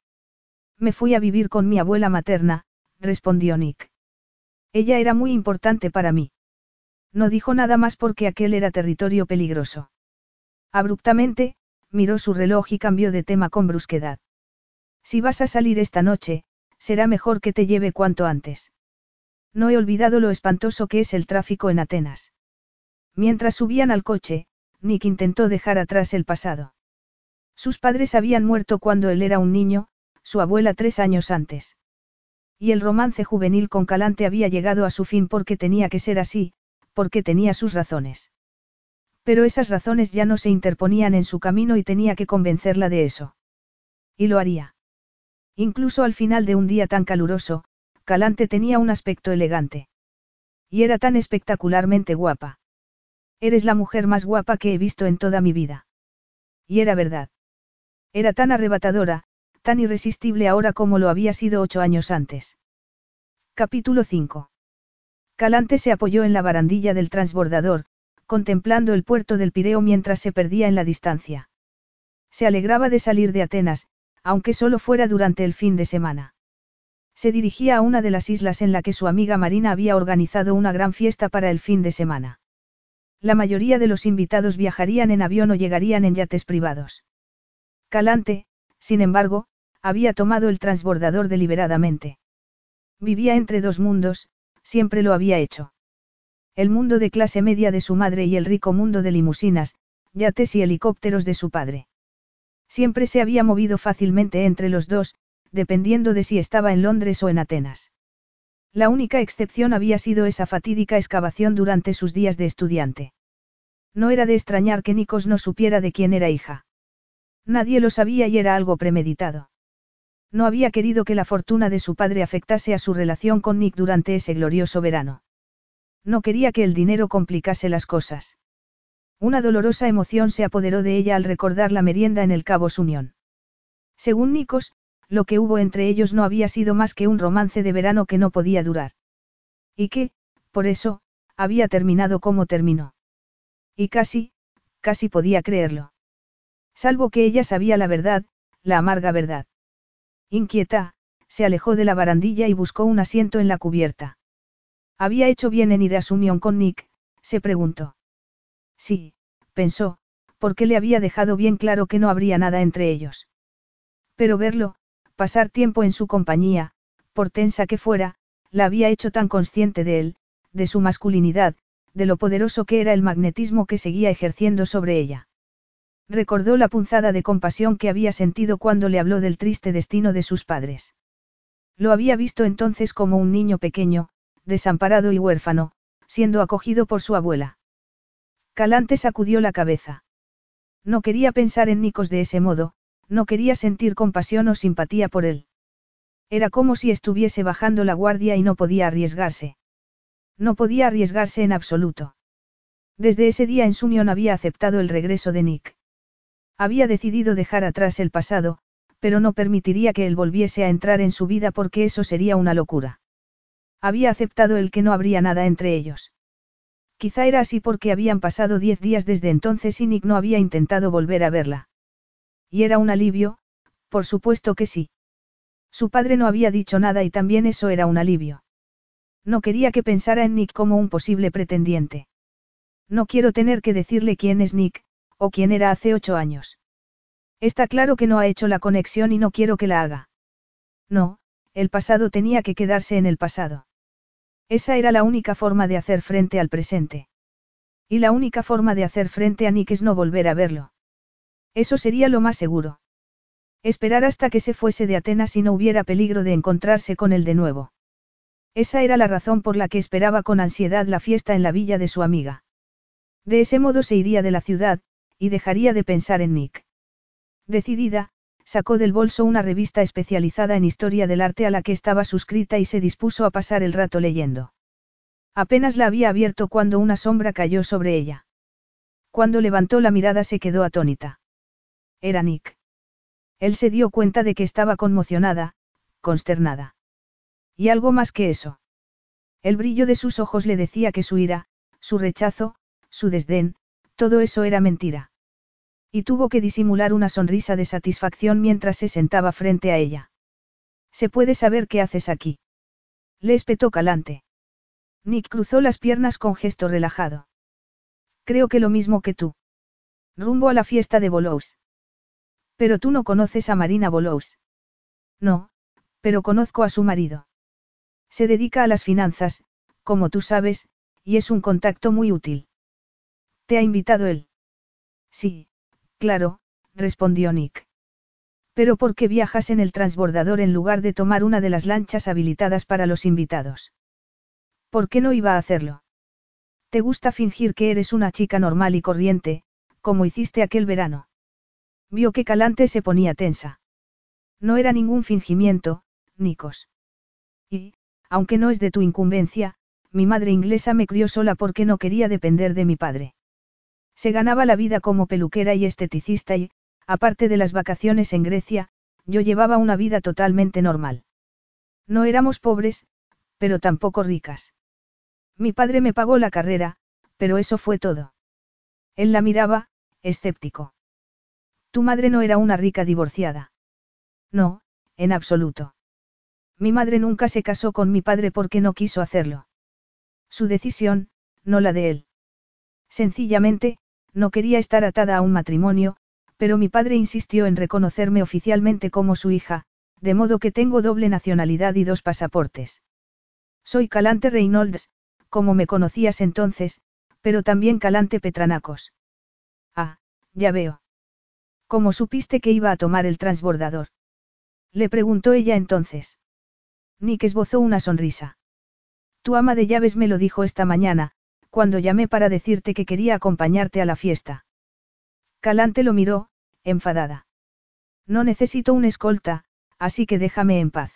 Me fui a vivir con mi abuela materna, respondió Nick. Ella era muy importante para mí. No dijo nada más porque aquel era territorio peligroso. Abruptamente, miró su reloj y cambió de tema con brusquedad. Si vas a salir esta noche, será mejor que te lleve cuanto antes. No he olvidado lo espantoso que es el tráfico en Atenas. Mientras subían al coche, Nick intentó dejar atrás el pasado. Sus padres habían muerto cuando él era un niño, su abuela tres años antes. Y el romance juvenil con Calante había llegado a su fin porque tenía que ser así, porque tenía sus razones. Pero esas razones ya no se interponían en su camino y tenía que convencerla de eso. Y lo haría. Incluso al final de un día tan caluroso, Calante tenía un aspecto elegante. Y era tan espectacularmente guapa. Eres la mujer más guapa que he visto en toda mi vida. Y era verdad. Era tan arrebatadora, tan irresistible ahora como lo había sido ocho años antes. Capítulo 5. Calante se apoyó en la barandilla del transbordador, contemplando el puerto del Pireo mientras se perdía en la distancia. Se alegraba de salir de Atenas, aunque solo fuera durante el fin de semana. Se dirigía a una de las islas en la que su amiga Marina había organizado una gran fiesta para el fin de semana. La mayoría de los invitados viajarían en avión o llegarían en yates privados. Calante, sin embargo, había tomado el transbordador deliberadamente. Vivía entre dos mundos, siempre lo había hecho. El mundo de clase media de su madre y el rico mundo de limusinas, yates y helicópteros de su padre. Siempre se había movido fácilmente entre los dos, dependiendo de si estaba en Londres o en Atenas. La única excepción había sido esa fatídica excavación durante sus días de estudiante. No era de extrañar que Nikos no supiera de quién era hija. Nadie lo sabía y era algo premeditado. No había querido que la fortuna de su padre afectase a su relación con Nick durante ese glorioso verano. No quería que el dinero complicase las cosas. Una dolorosa emoción se apoderó de ella al recordar la merienda en el Cabo Unión. Según Nikos, lo que hubo entre ellos no había sido más que un romance de verano que no podía durar. Y que, por eso, había terminado como terminó. Y casi, casi podía creerlo. Salvo que ella sabía la verdad, la amarga verdad. Inquieta, se alejó de la barandilla y buscó un asiento en la cubierta. ¿Había hecho bien en ir a su unión con Nick? se preguntó. Sí, pensó, porque le había dejado bien claro que no habría nada entre ellos. Pero verlo, pasar tiempo en su compañía, por tensa que fuera, la había hecho tan consciente de él, de su masculinidad, de lo poderoso que era el magnetismo que seguía ejerciendo sobre ella. Recordó la punzada de compasión que había sentido cuando le habló del triste destino de sus padres. Lo había visto entonces como un niño pequeño, desamparado y huérfano, siendo acogido por su abuela. Calante sacudió la cabeza. No quería pensar en Nicos de ese modo, no quería sentir compasión o simpatía por él. Era como si estuviese bajando la guardia y no podía arriesgarse. No podía arriesgarse en absoluto. Desde ese día en su unión había aceptado el regreso de Nick. Había decidido dejar atrás el pasado, pero no permitiría que él volviese a entrar en su vida porque eso sería una locura. Había aceptado el que no habría nada entre ellos. Quizá era así porque habían pasado diez días desde entonces y Nick no había intentado volver a verla. Y era un alivio, por supuesto que sí. Su padre no había dicho nada y también eso era un alivio. No quería que pensara en Nick como un posible pretendiente. No quiero tener que decirle quién es Nick, o quién era hace ocho años. Está claro que no ha hecho la conexión y no quiero que la haga. No, el pasado tenía que quedarse en el pasado. Esa era la única forma de hacer frente al presente. Y la única forma de hacer frente a Nick es no volver a verlo. Eso sería lo más seguro. Esperar hasta que se fuese de Atenas y no hubiera peligro de encontrarse con él de nuevo. Esa era la razón por la que esperaba con ansiedad la fiesta en la villa de su amiga. De ese modo se iría de la ciudad, y dejaría de pensar en Nick. Decidida, sacó del bolso una revista especializada en historia del arte a la que estaba suscrita y se dispuso a pasar el rato leyendo. Apenas la había abierto cuando una sombra cayó sobre ella. Cuando levantó la mirada se quedó atónita. Era Nick. Él se dio cuenta de que estaba conmocionada, consternada. Y algo más que eso. El brillo de sus ojos le decía que su ira, su rechazo, su desdén, todo eso era mentira. Y tuvo que disimular una sonrisa de satisfacción mientras se sentaba frente a ella. ¿Se puede saber qué haces aquí? Le espetó Calante. Nick cruzó las piernas con gesto relajado. Creo que lo mismo que tú. Rumbo a la fiesta de Bolous. Pero tú no conoces a Marina Bolous. No, pero conozco a su marido. Se dedica a las finanzas, como tú sabes, y es un contacto muy útil. ¿Te ha invitado él? Sí, Claro, respondió Nick. Pero ¿por qué viajas en el transbordador en lugar de tomar una de las lanchas habilitadas para los invitados? ¿Por qué no iba a hacerlo? ¿Te gusta fingir que eres una chica normal y corriente, como hiciste aquel verano? Vio que Calante se ponía tensa. No era ningún fingimiento, Nikos. Y, aunque no es de tu incumbencia, mi madre inglesa me crió sola porque no quería depender de mi padre. Se ganaba la vida como peluquera y esteticista y, aparte de las vacaciones en Grecia, yo llevaba una vida totalmente normal. No éramos pobres, pero tampoco ricas. Mi padre me pagó la carrera, pero eso fue todo. Él la miraba, escéptico. Tu madre no era una rica divorciada. No, en absoluto. Mi madre nunca se casó con mi padre porque no quiso hacerlo. Su decisión, no la de él. Sencillamente, no quería estar atada a un matrimonio, pero mi padre insistió en reconocerme oficialmente como su hija, de modo que tengo doble nacionalidad y dos pasaportes. Soy Calante Reynolds, como me conocías entonces, pero también Calante Petranacos. Ah, ya veo. ¿Cómo supiste que iba a tomar el transbordador? Le preguntó ella entonces. Nick esbozó una sonrisa. Tu ama de llaves me lo dijo esta mañana, cuando llamé para decirte que quería acompañarte a la fiesta. Calante lo miró, enfadada. No necesito un escolta, así que déjame en paz.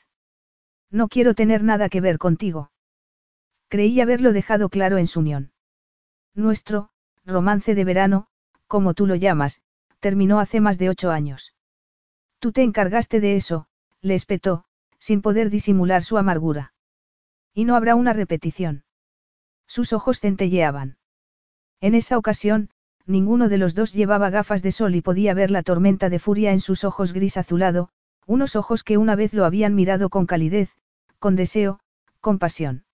No quiero tener nada que ver contigo. Creí haberlo dejado claro en su unión. Nuestro, romance de verano, como tú lo llamas, terminó hace más de ocho años. Tú te encargaste de eso, le espetó, sin poder disimular su amargura. Y no habrá una repetición. Sus ojos centelleaban. En esa ocasión, ninguno de los dos llevaba gafas de sol y podía ver la tormenta de furia en sus ojos gris azulado, unos ojos que una vez lo habían mirado con calidez, con deseo, con pasión.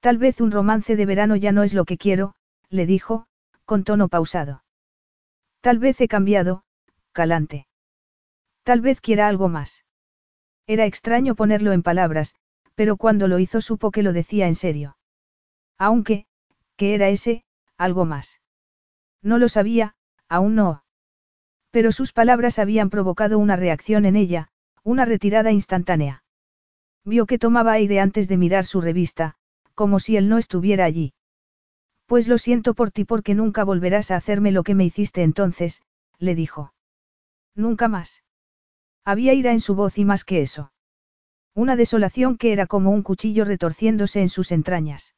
Tal vez un romance de verano ya no es lo que quiero, le dijo, con tono pausado. Tal vez he cambiado, calante. Tal vez quiera algo más. Era extraño ponerlo en palabras, pero cuando lo hizo supo que lo decía en serio. Aunque, ¿qué era ese, algo más? No lo sabía, aún no. Pero sus palabras habían provocado una reacción en ella, una retirada instantánea. Vio que tomaba aire antes de mirar su revista, como si él no estuviera allí. Pues lo siento por ti porque nunca volverás a hacerme lo que me hiciste entonces, le dijo. Nunca más. Había ira en su voz y más que eso. Una desolación que era como un cuchillo retorciéndose en sus entrañas.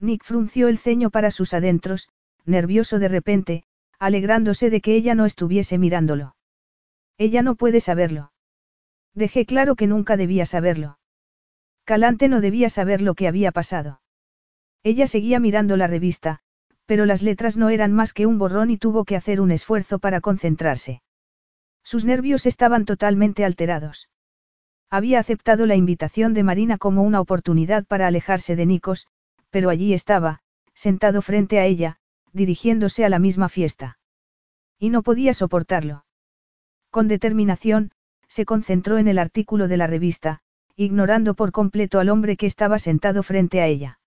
Nick frunció el ceño para sus adentros, nervioso de repente, alegrándose de que ella no estuviese mirándolo. Ella no puede saberlo. Dejé claro que nunca debía saberlo. Calante no debía saber lo que había pasado. Ella seguía mirando la revista, pero las letras no eran más que un borrón y tuvo que hacer un esfuerzo para concentrarse. Sus nervios estaban totalmente alterados. Había aceptado la invitación de Marina como una oportunidad para alejarse de Nikos, pero allí estaba, sentado frente a ella, dirigiéndose a la misma fiesta. Y no podía soportarlo. Con determinación, se concentró en el artículo de la revista, ignorando por completo al hombre que estaba sentado frente a ella.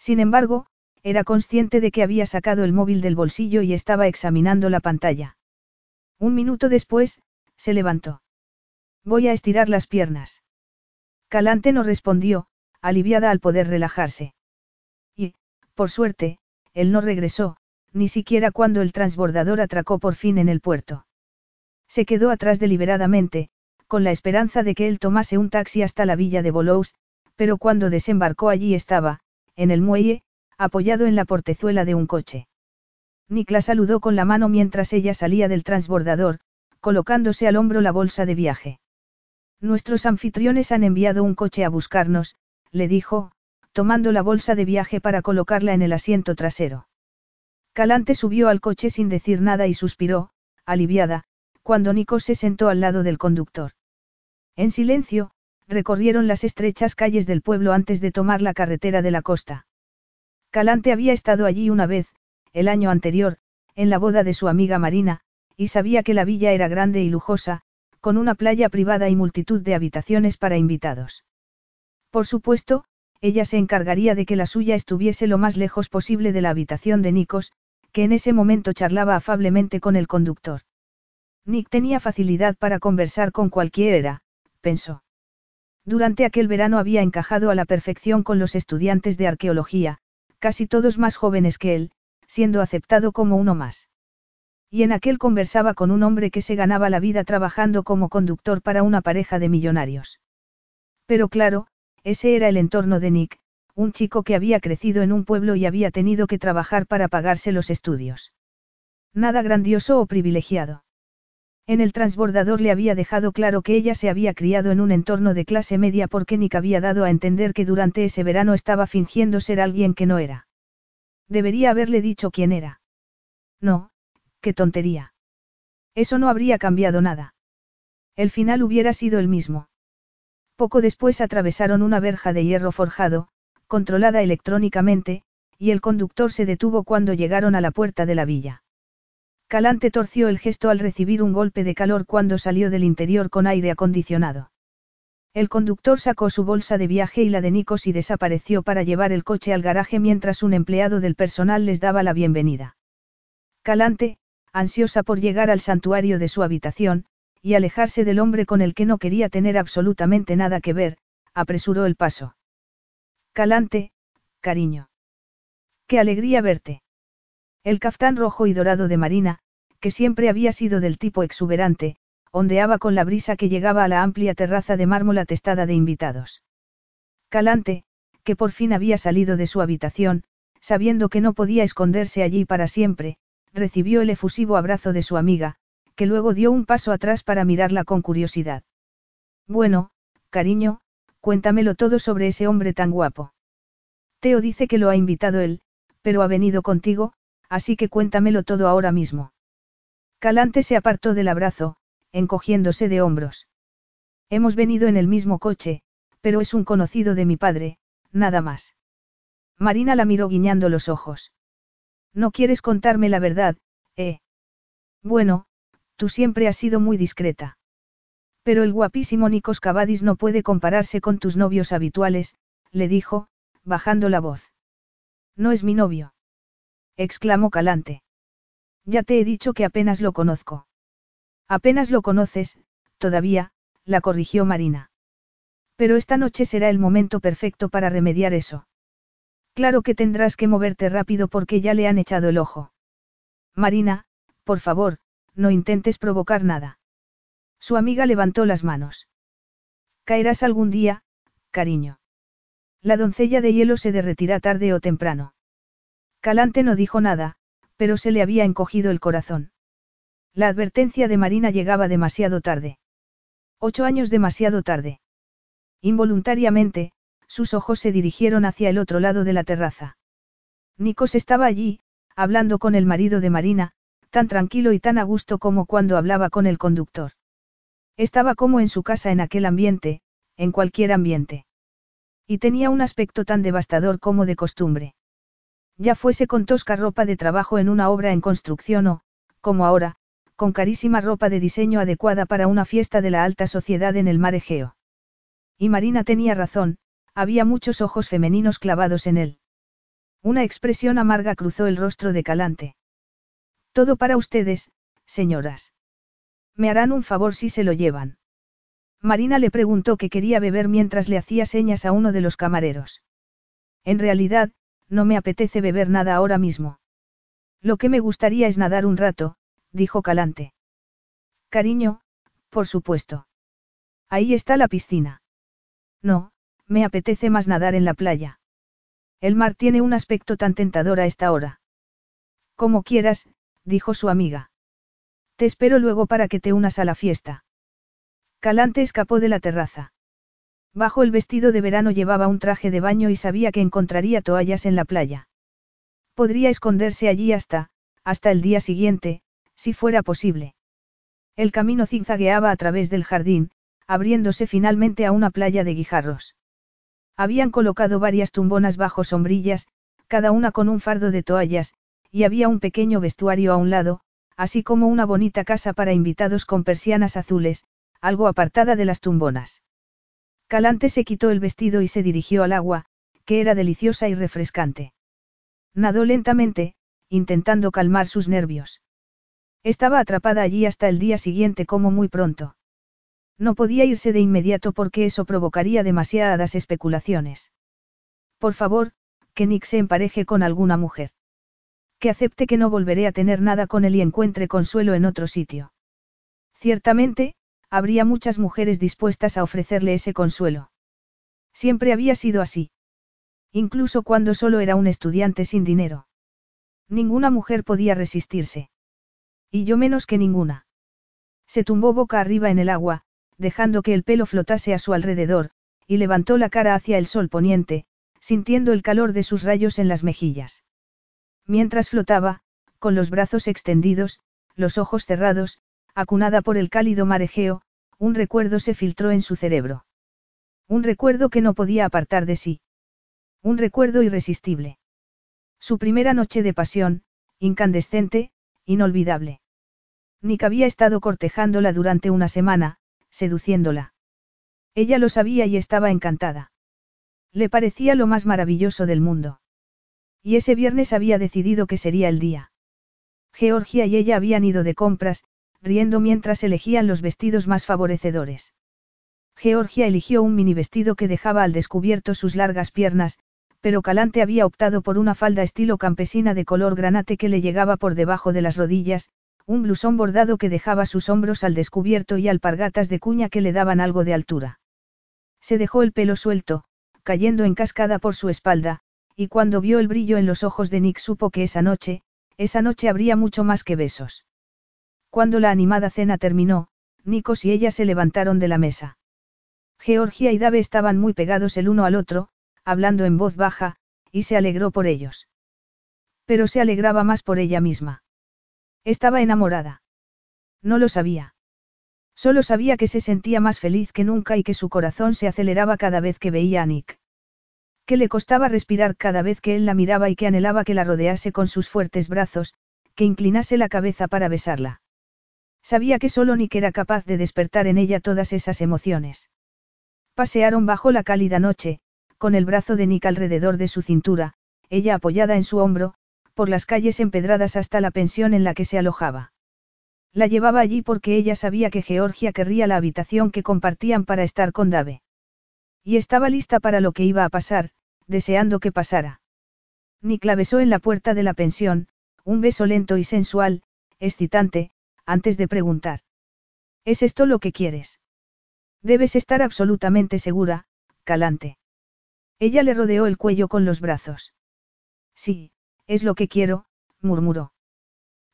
Sin embargo, era consciente de que había sacado el móvil del bolsillo y estaba examinando la pantalla. Un minuto después, se levantó. Voy a estirar las piernas. Calante no respondió, aliviada al poder relajarse. Y, por suerte, él no regresó, ni siquiera cuando el transbordador atracó por fin en el puerto. Se quedó atrás deliberadamente, con la esperanza de que él tomase un taxi hasta la villa de Bolous, pero cuando desembarcó allí estaba, en el muelle, apoyado en la portezuela de un coche. Nikla saludó con la mano mientras ella salía del transbordador, colocándose al hombro la bolsa de viaje. Nuestros anfitriones han enviado un coche a buscarnos, le dijo, tomando la bolsa de viaje para colocarla en el asiento trasero. Calante subió al coche sin decir nada y suspiró, aliviada, cuando Nico se sentó al lado del conductor. En silencio, recorrieron las estrechas calles del pueblo antes de tomar la carretera de la costa. Calante había estado allí una vez, el año anterior, en la boda de su amiga Marina, y sabía que la villa era grande y lujosa, con una playa privada y multitud de habitaciones para invitados. Por supuesto, ella se encargaría de que la suya estuviese lo más lejos posible de la habitación de Nikos, que en ese momento charlaba afablemente con el conductor. Nick tenía facilidad para conversar con cualquiera, pensó. Durante aquel verano había encajado a la perfección con los estudiantes de arqueología, casi todos más jóvenes que él, siendo aceptado como uno más. Y en aquel conversaba con un hombre que se ganaba la vida trabajando como conductor para una pareja de millonarios. Pero claro, ese era el entorno de Nick, un chico que había crecido en un pueblo y había tenido que trabajar para pagarse los estudios. Nada grandioso o privilegiado. En el transbordador le había dejado claro que ella se había criado en un entorno de clase media porque Nick había dado a entender que durante ese verano estaba fingiendo ser alguien que no era. Debería haberle dicho quién era. No, qué tontería. Eso no habría cambiado nada. El final hubiera sido el mismo. Poco después atravesaron una verja de hierro forjado, controlada electrónicamente, y el conductor se detuvo cuando llegaron a la puerta de la villa. Calante torció el gesto al recibir un golpe de calor cuando salió del interior con aire acondicionado. El conductor sacó su bolsa de viaje y la de Nikos y desapareció para llevar el coche al garaje mientras un empleado del personal les daba la bienvenida. Calante, ansiosa por llegar al santuario de su habitación, y alejarse del hombre con el que no quería tener absolutamente nada que ver, apresuró el paso. Calante, cariño. Qué alegría verte. El caftán rojo y dorado de Marina, que siempre había sido del tipo exuberante, ondeaba con la brisa que llegaba a la amplia terraza de mármol atestada de invitados. Calante, que por fin había salido de su habitación, sabiendo que no podía esconderse allí para siempre, recibió el efusivo abrazo de su amiga, que luego dio un paso atrás para mirarla con curiosidad. Bueno, cariño, cuéntamelo todo sobre ese hombre tan guapo. Teo dice que lo ha invitado él, pero ha venido contigo, así que cuéntamelo todo ahora mismo. Calante se apartó del abrazo, encogiéndose de hombros. Hemos venido en el mismo coche, pero es un conocido de mi padre, nada más. Marina la miró guiñando los ojos. No quieres contarme la verdad, ¿eh? Bueno, Tú siempre has sido muy discreta. Pero el guapísimo Nikos Cavadis no puede compararse con tus novios habituales, le dijo, bajando la voz. No es mi novio. Exclamó Calante. Ya te he dicho que apenas lo conozco. Apenas lo conoces, todavía, la corrigió Marina. Pero esta noche será el momento perfecto para remediar eso. Claro que tendrás que moverte rápido porque ya le han echado el ojo. Marina, por favor, no intentes provocar nada. Su amiga levantó las manos. Caerás algún día, cariño. La doncella de hielo se derretirá tarde o temprano. Calante no dijo nada, pero se le había encogido el corazón. La advertencia de Marina llegaba demasiado tarde. Ocho años demasiado tarde. Involuntariamente, sus ojos se dirigieron hacia el otro lado de la terraza. Nikos estaba allí, hablando con el marido de Marina, tan tranquilo y tan a gusto como cuando hablaba con el conductor. Estaba como en su casa en aquel ambiente, en cualquier ambiente. Y tenía un aspecto tan devastador como de costumbre. Ya fuese con tosca ropa de trabajo en una obra en construcción o, como ahora, con carísima ropa de diseño adecuada para una fiesta de la alta sociedad en el mar Egeo. Y Marina tenía razón, había muchos ojos femeninos clavados en él. Una expresión amarga cruzó el rostro de Calante. Todo para ustedes, señoras. Me harán un favor si se lo llevan. Marina le preguntó qué quería beber mientras le hacía señas a uno de los camareros. En realidad, no me apetece beber nada ahora mismo. Lo que me gustaría es nadar un rato, dijo Calante. Cariño, por supuesto. Ahí está la piscina. No, me apetece más nadar en la playa. El mar tiene un aspecto tan tentador a esta hora. Como quieras, dijo su amiga. Te espero luego para que te unas a la fiesta. Calante escapó de la terraza. Bajo el vestido de verano llevaba un traje de baño y sabía que encontraría toallas en la playa. Podría esconderse allí hasta, hasta el día siguiente, si fuera posible. El camino zigzagueaba a través del jardín, abriéndose finalmente a una playa de guijarros. Habían colocado varias tumbonas bajo sombrillas, cada una con un fardo de toallas, y había un pequeño vestuario a un lado, así como una bonita casa para invitados con persianas azules, algo apartada de las tumbonas. Calante se quitó el vestido y se dirigió al agua, que era deliciosa y refrescante. Nadó lentamente, intentando calmar sus nervios. Estaba atrapada allí hasta el día siguiente como muy pronto. No podía irse de inmediato porque eso provocaría demasiadas especulaciones. Por favor, que Nick se empareje con alguna mujer. Que acepte que no volveré a tener nada con él y encuentre consuelo en otro sitio. Ciertamente, habría muchas mujeres dispuestas a ofrecerle ese consuelo. Siempre había sido así. Incluso cuando solo era un estudiante sin dinero. Ninguna mujer podía resistirse. Y yo menos que ninguna. Se tumbó boca arriba en el agua, dejando que el pelo flotase a su alrededor, y levantó la cara hacia el sol poniente, sintiendo el calor de sus rayos en las mejillas. Mientras flotaba, con los brazos extendidos, los ojos cerrados, acunada por el cálido marejeo, un recuerdo se filtró en su cerebro. Un recuerdo que no podía apartar de sí. Un recuerdo irresistible. Su primera noche de pasión, incandescente, inolvidable. Nick había estado cortejándola durante una semana, seduciéndola. Ella lo sabía y estaba encantada. Le parecía lo más maravilloso del mundo. Y ese viernes había decidido que sería el día. Georgia y ella habían ido de compras, riendo mientras elegían los vestidos más favorecedores. Georgia eligió un mini vestido que dejaba al descubierto sus largas piernas, pero Calante había optado por una falda estilo campesina de color granate que le llegaba por debajo de las rodillas, un blusón bordado que dejaba sus hombros al descubierto y alpargatas de cuña que le daban algo de altura. Se dejó el pelo suelto, cayendo en cascada por su espalda, y cuando vio el brillo en los ojos de Nick supo que esa noche, esa noche habría mucho más que besos. Cuando la animada cena terminó, Nikos y ella se levantaron de la mesa. Georgia y Dave estaban muy pegados el uno al otro, hablando en voz baja, y se alegró por ellos. Pero se alegraba más por ella misma. Estaba enamorada. No lo sabía. Solo sabía que se sentía más feliz que nunca y que su corazón se aceleraba cada vez que veía a Nick. Que le costaba respirar cada vez que él la miraba y que anhelaba que la rodease con sus fuertes brazos, que inclinase la cabeza para besarla. Sabía que solo Nick era capaz de despertar en ella todas esas emociones. Pasearon bajo la cálida noche, con el brazo de Nick alrededor de su cintura, ella apoyada en su hombro, por las calles empedradas hasta la pensión en la que se alojaba. La llevaba allí porque ella sabía que Georgia querría la habitación que compartían para estar con Dave. Y estaba lista para lo que iba a pasar, deseando que pasara. Nick la besó en la puerta de la pensión, un beso lento y sensual, excitante, antes de preguntar. ¿Es esto lo que quieres? Debes estar absolutamente segura, Calante. Ella le rodeó el cuello con los brazos. Sí, es lo que quiero, murmuró.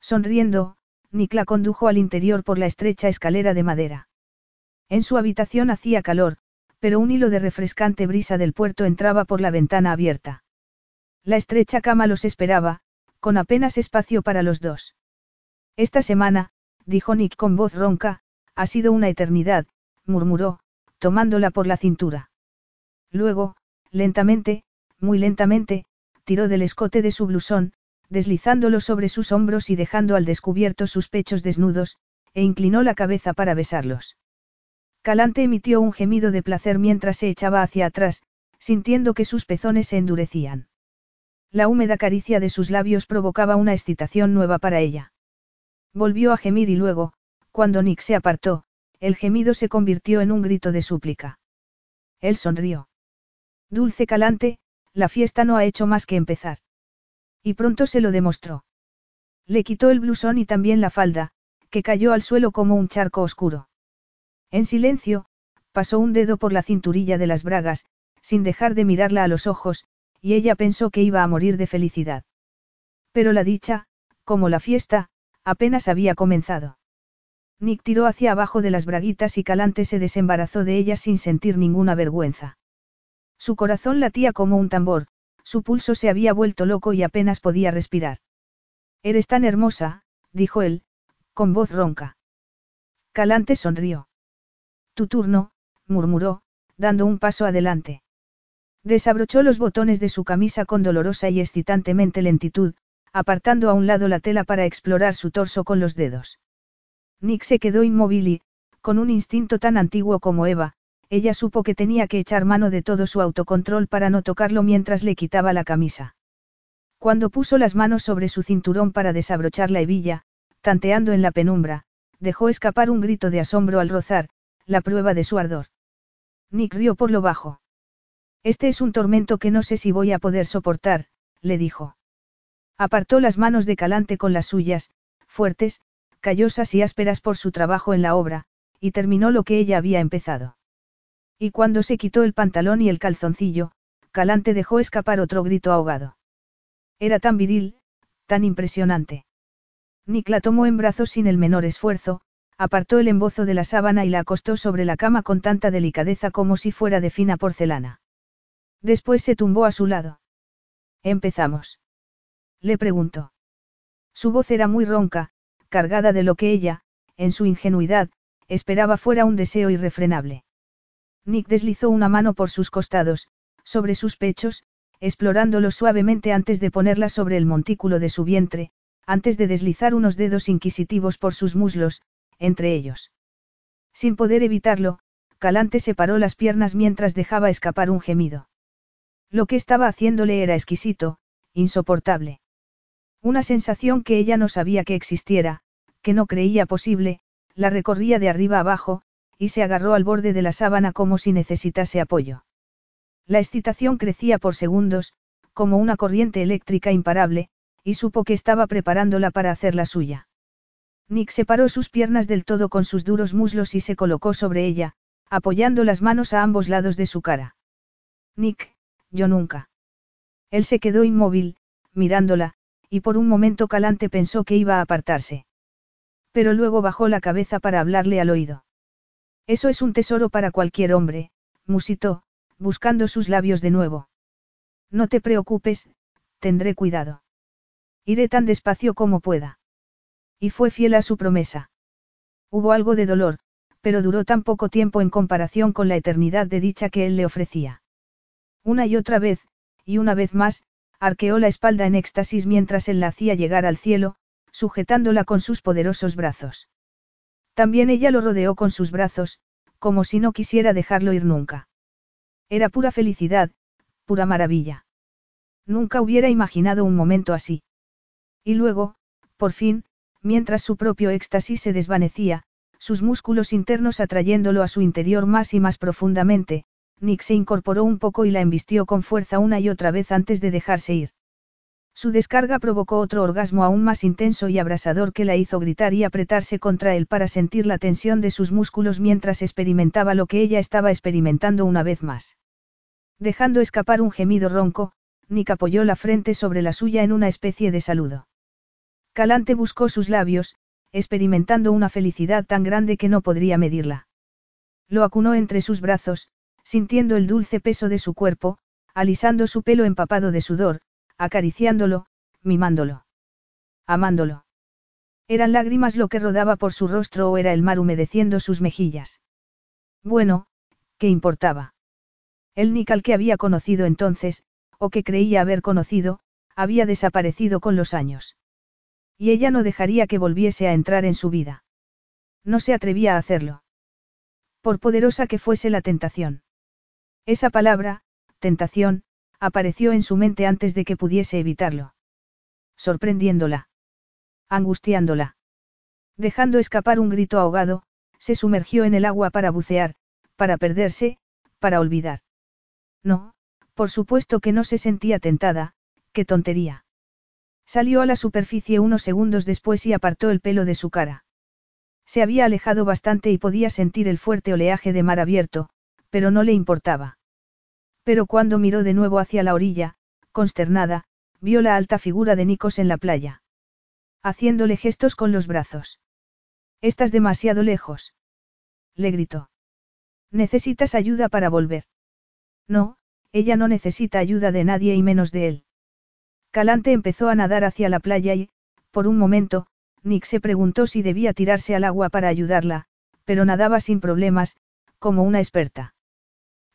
Sonriendo, Nick la condujo al interior por la estrecha escalera de madera. En su habitación hacía calor, pero un hilo de refrescante brisa del puerto entraba por la ventana abierta. La estrecha cama los esperaba, con apenas espacio para los dos. Esta semana, dijo Nick con voz ronca, ha sido una eternidad, murmuró, tomándola por la cintura. Luego, lentamente, muy lentamente, tiró del escote de su blusón, deslizándolo sobre sus hombros y dejando al descubierto sus pechos desnudos, e inclinó la cabeza para besarlos. Calante emitió un gemido de placer mientras se echaba hacia atrás, sintiendo que sus pezones se endurecían. La húmeda caricia de sus labios provocaba una excitación nueva para ella. Volvió a gemir y luego, cuando Nick se apartó, el gemido se convirtió en un grito de súplica. Él sonrió. Dulce Calante, la fiesta no ha hecho más que empezar. Y pronto se lo demostró. Le quitó el blusón y también la falda, que cayó al suelo como un charco oscuro. En silencio, pasó un dedo por la cinturilla de las bragas, sin dejar de mirarla a los ojos, y ella pensó que iba a morir de felicidad. Pero la dicha, como la fiesta, apenas había comenzado. Nick tiró hacia abajo de las braguitas y Calante se desembarazó de ellas sin sentir ninguna vergüenza. Su corazón latía como un tambor, su pulso se había vuelto loco y apenas podía respirar. Eres tan hermosa, dijo él, con voz ronca. Calante sonrió. Tu turno, murmuró, dando un paso adelante. Desabrochó los botones de su camisa con dolorosa y excitantemente lentitud, apartando a un lado la tela para explorar su torso con los dedos. Nick se quedó inmóvil y, con un instinto tan antiguo como Eva, ella supo que tenía que echar mano de todo su autocontrol para no tocarlo mientras le quitaba la camisa. Cuando puso las manos sobre su cinturón para desabrochar la hebilla, tanteando en la penumbra, dejó escapar un grito de asombro al rozar, la prueba de su ardor. Nick rió por lo bajo. Este es un tormento que no sé si voy a poder soportar, le dijo. Apartó las manos de Calante con las suyas, fuertes, callosas y ásperas por su trabajo en la obra, y terminó lo que ella había empezado. Y cuando se quitó el pantalón y el calzoncillo, Calante dejó escapar otro grito ahogado. Era tan viril, tan impresionante. Nick la tomó en brazos sin el menor esfuerzo, apartó el embozo de la sábana y la acostó sobre la cama con tanta delicadeza como si fuera de fina porcelana. Después se tumbó a su lado. Empezamos. Le preguntó. Su voz era muy ronca, cargada de lo que ella, en su ingenuidad, esperaba fuera un deseo irrefrenable. Nick deslizó una mano por sus costados, sobre sus pechos, explorándolos suavemente antes de ponerla sobre el montículo de su vientre, antes de deslizar unos dedos inquisitivos por sus muslos, entre ellos. Sin poder evitarlo, Calante separó las piernas mientras dejaba escapar un gemido. Lo que estaba haciéndole era exquisito, insoportable. Una sensación que ella no sabía que existiera, que no creía posible, la recorría de arriba abajo, y se agarró al borde de la sábana como si necesitase apoyo. La excitación crecía por segundos, como una corriente eléctrica imparable, y supo que estaba preparándola para hacer la suya. Nick separó sus piernas del todo con sus duros muslos y se colocó sobre ella, apoyando las manos a ambos lados de su cara. Nick, yo nunca. Él se quedó inmóvil, mirándola, y por un momento Calante pensó que iba a apartarse. Pero luego bajó la cabeza para hablarle al oído. Eso es un tesoro para cualquier hombre, musitó, buscando sus labios de nuevo. No te preocupes, tendré cuidado. Iré tan despacio como pueda. Y fue fiel a su promesa. Hubo algo de dolor, pero duró tan poco tiempo en comparación con la eternidad de dicha que él le ofrecía. Una y otra vez, y una vez más, arqueó la espalda en éxtasis mientras él la hacía llegar al cielo, sujetándola con sus poderosos brazos. También ella lo rodeó con sus brazos, como si no quisiera dejarlo ir nunca. Era pura felicidad, pura maravilla. Nunca hubiera imaginado un momento así. Y luego, por fin, mientras su propio éxtasis se desvanecía, sus músculos internos atrayéndolo a su interior más y más profundamente, Nick se incorporó un poco y la embistió con fuerza una y otra vez antes de dejarse ir. Su descarga provocó otro orgasmo aún más intenso y abrasador que la hizo gritar y apretarse contra él para sentir la tensión de sus músculos mientras experimentaba lo que ella estaba experimentando una vez más. Dejando escapar un gemido ronco, Nick apoyó la frente sobre la suya en una especie de saludo. Calante buscó sus labios, experimentando una felicidad tan grande que no podría medirla. Lo acunó entre sus brazos, sintiendo el dulce peso de su cuerpo, alisando su pelo empapado de sudor, acariciándolo, mimándolo. Amándolo. ¿Eran lágrimas lo que rodaba por su rostro o era el mar humedeciendo sus mejillas? Bueno, ¿qué importaba? El Nick que había conocido entonces, o que creía haber conocido, había desaparecido con los años. Y ella no dejaría que volviese a entrar en su vida. No se atrevía a hacerlo. Por poderosa que fuese la tentación. Esa palabra, tentación, apareció en su mente antes de que pudiese evitarlo. Sorprendiéndola. Angustiándola. Dejando escapar un grito ahogado, se sumergió en el agua para bucear, para perderse, para olvidar. No, por supuesto que no se sentía tentada, qué tontería. Salió a la superficie unos segundos después y apartó el pelo de su cara. Se había alejado bastante y podía sentir el fuerte oleaje de mar abierto, pero no le importaba. Pero cuando miró de nuevo hacia la orilla, consternada, vio la alta figura de Nikos en la playa. Haciéndole gestos con los brazos. Estás demasiado lejos. Le gritó. Necesitas ayuda para volver. No, ella no necesita ayuda de nadie y menos de él. Calante empezó a nadar hacia la playa y, por un momento, Nick se preguntó si debía tirarse al agua para ayudarla, pero nadaba sin problemas, como una experta.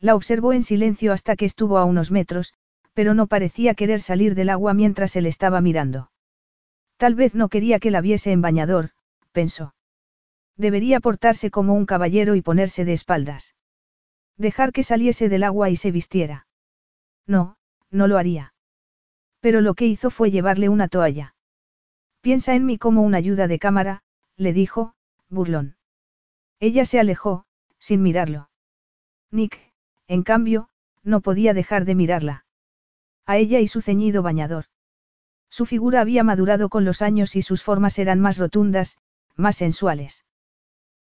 La observó en silencio hasta que estuvo a unos metros, pero no parecía querer salir del agua mientras él estaba mirando. Tal vez no quería que la viese en bañador, pensó. Debería portarse como un caballero y ponerse de espaldas. Dejar que saliese del agua y se vistiera. No, no lo haría. Pero lo que hizo fue llevarle una toalla. Piensa en mí como una ayuda de cámara, le dijo, burlón. Ella se alejó, sin mirarlo. Nick, en cambio, no podía dejar de mirarla. A ella y su ceñido bañador. Su figura había madurado con los años y sus formas eran más rotundas, más sensuales.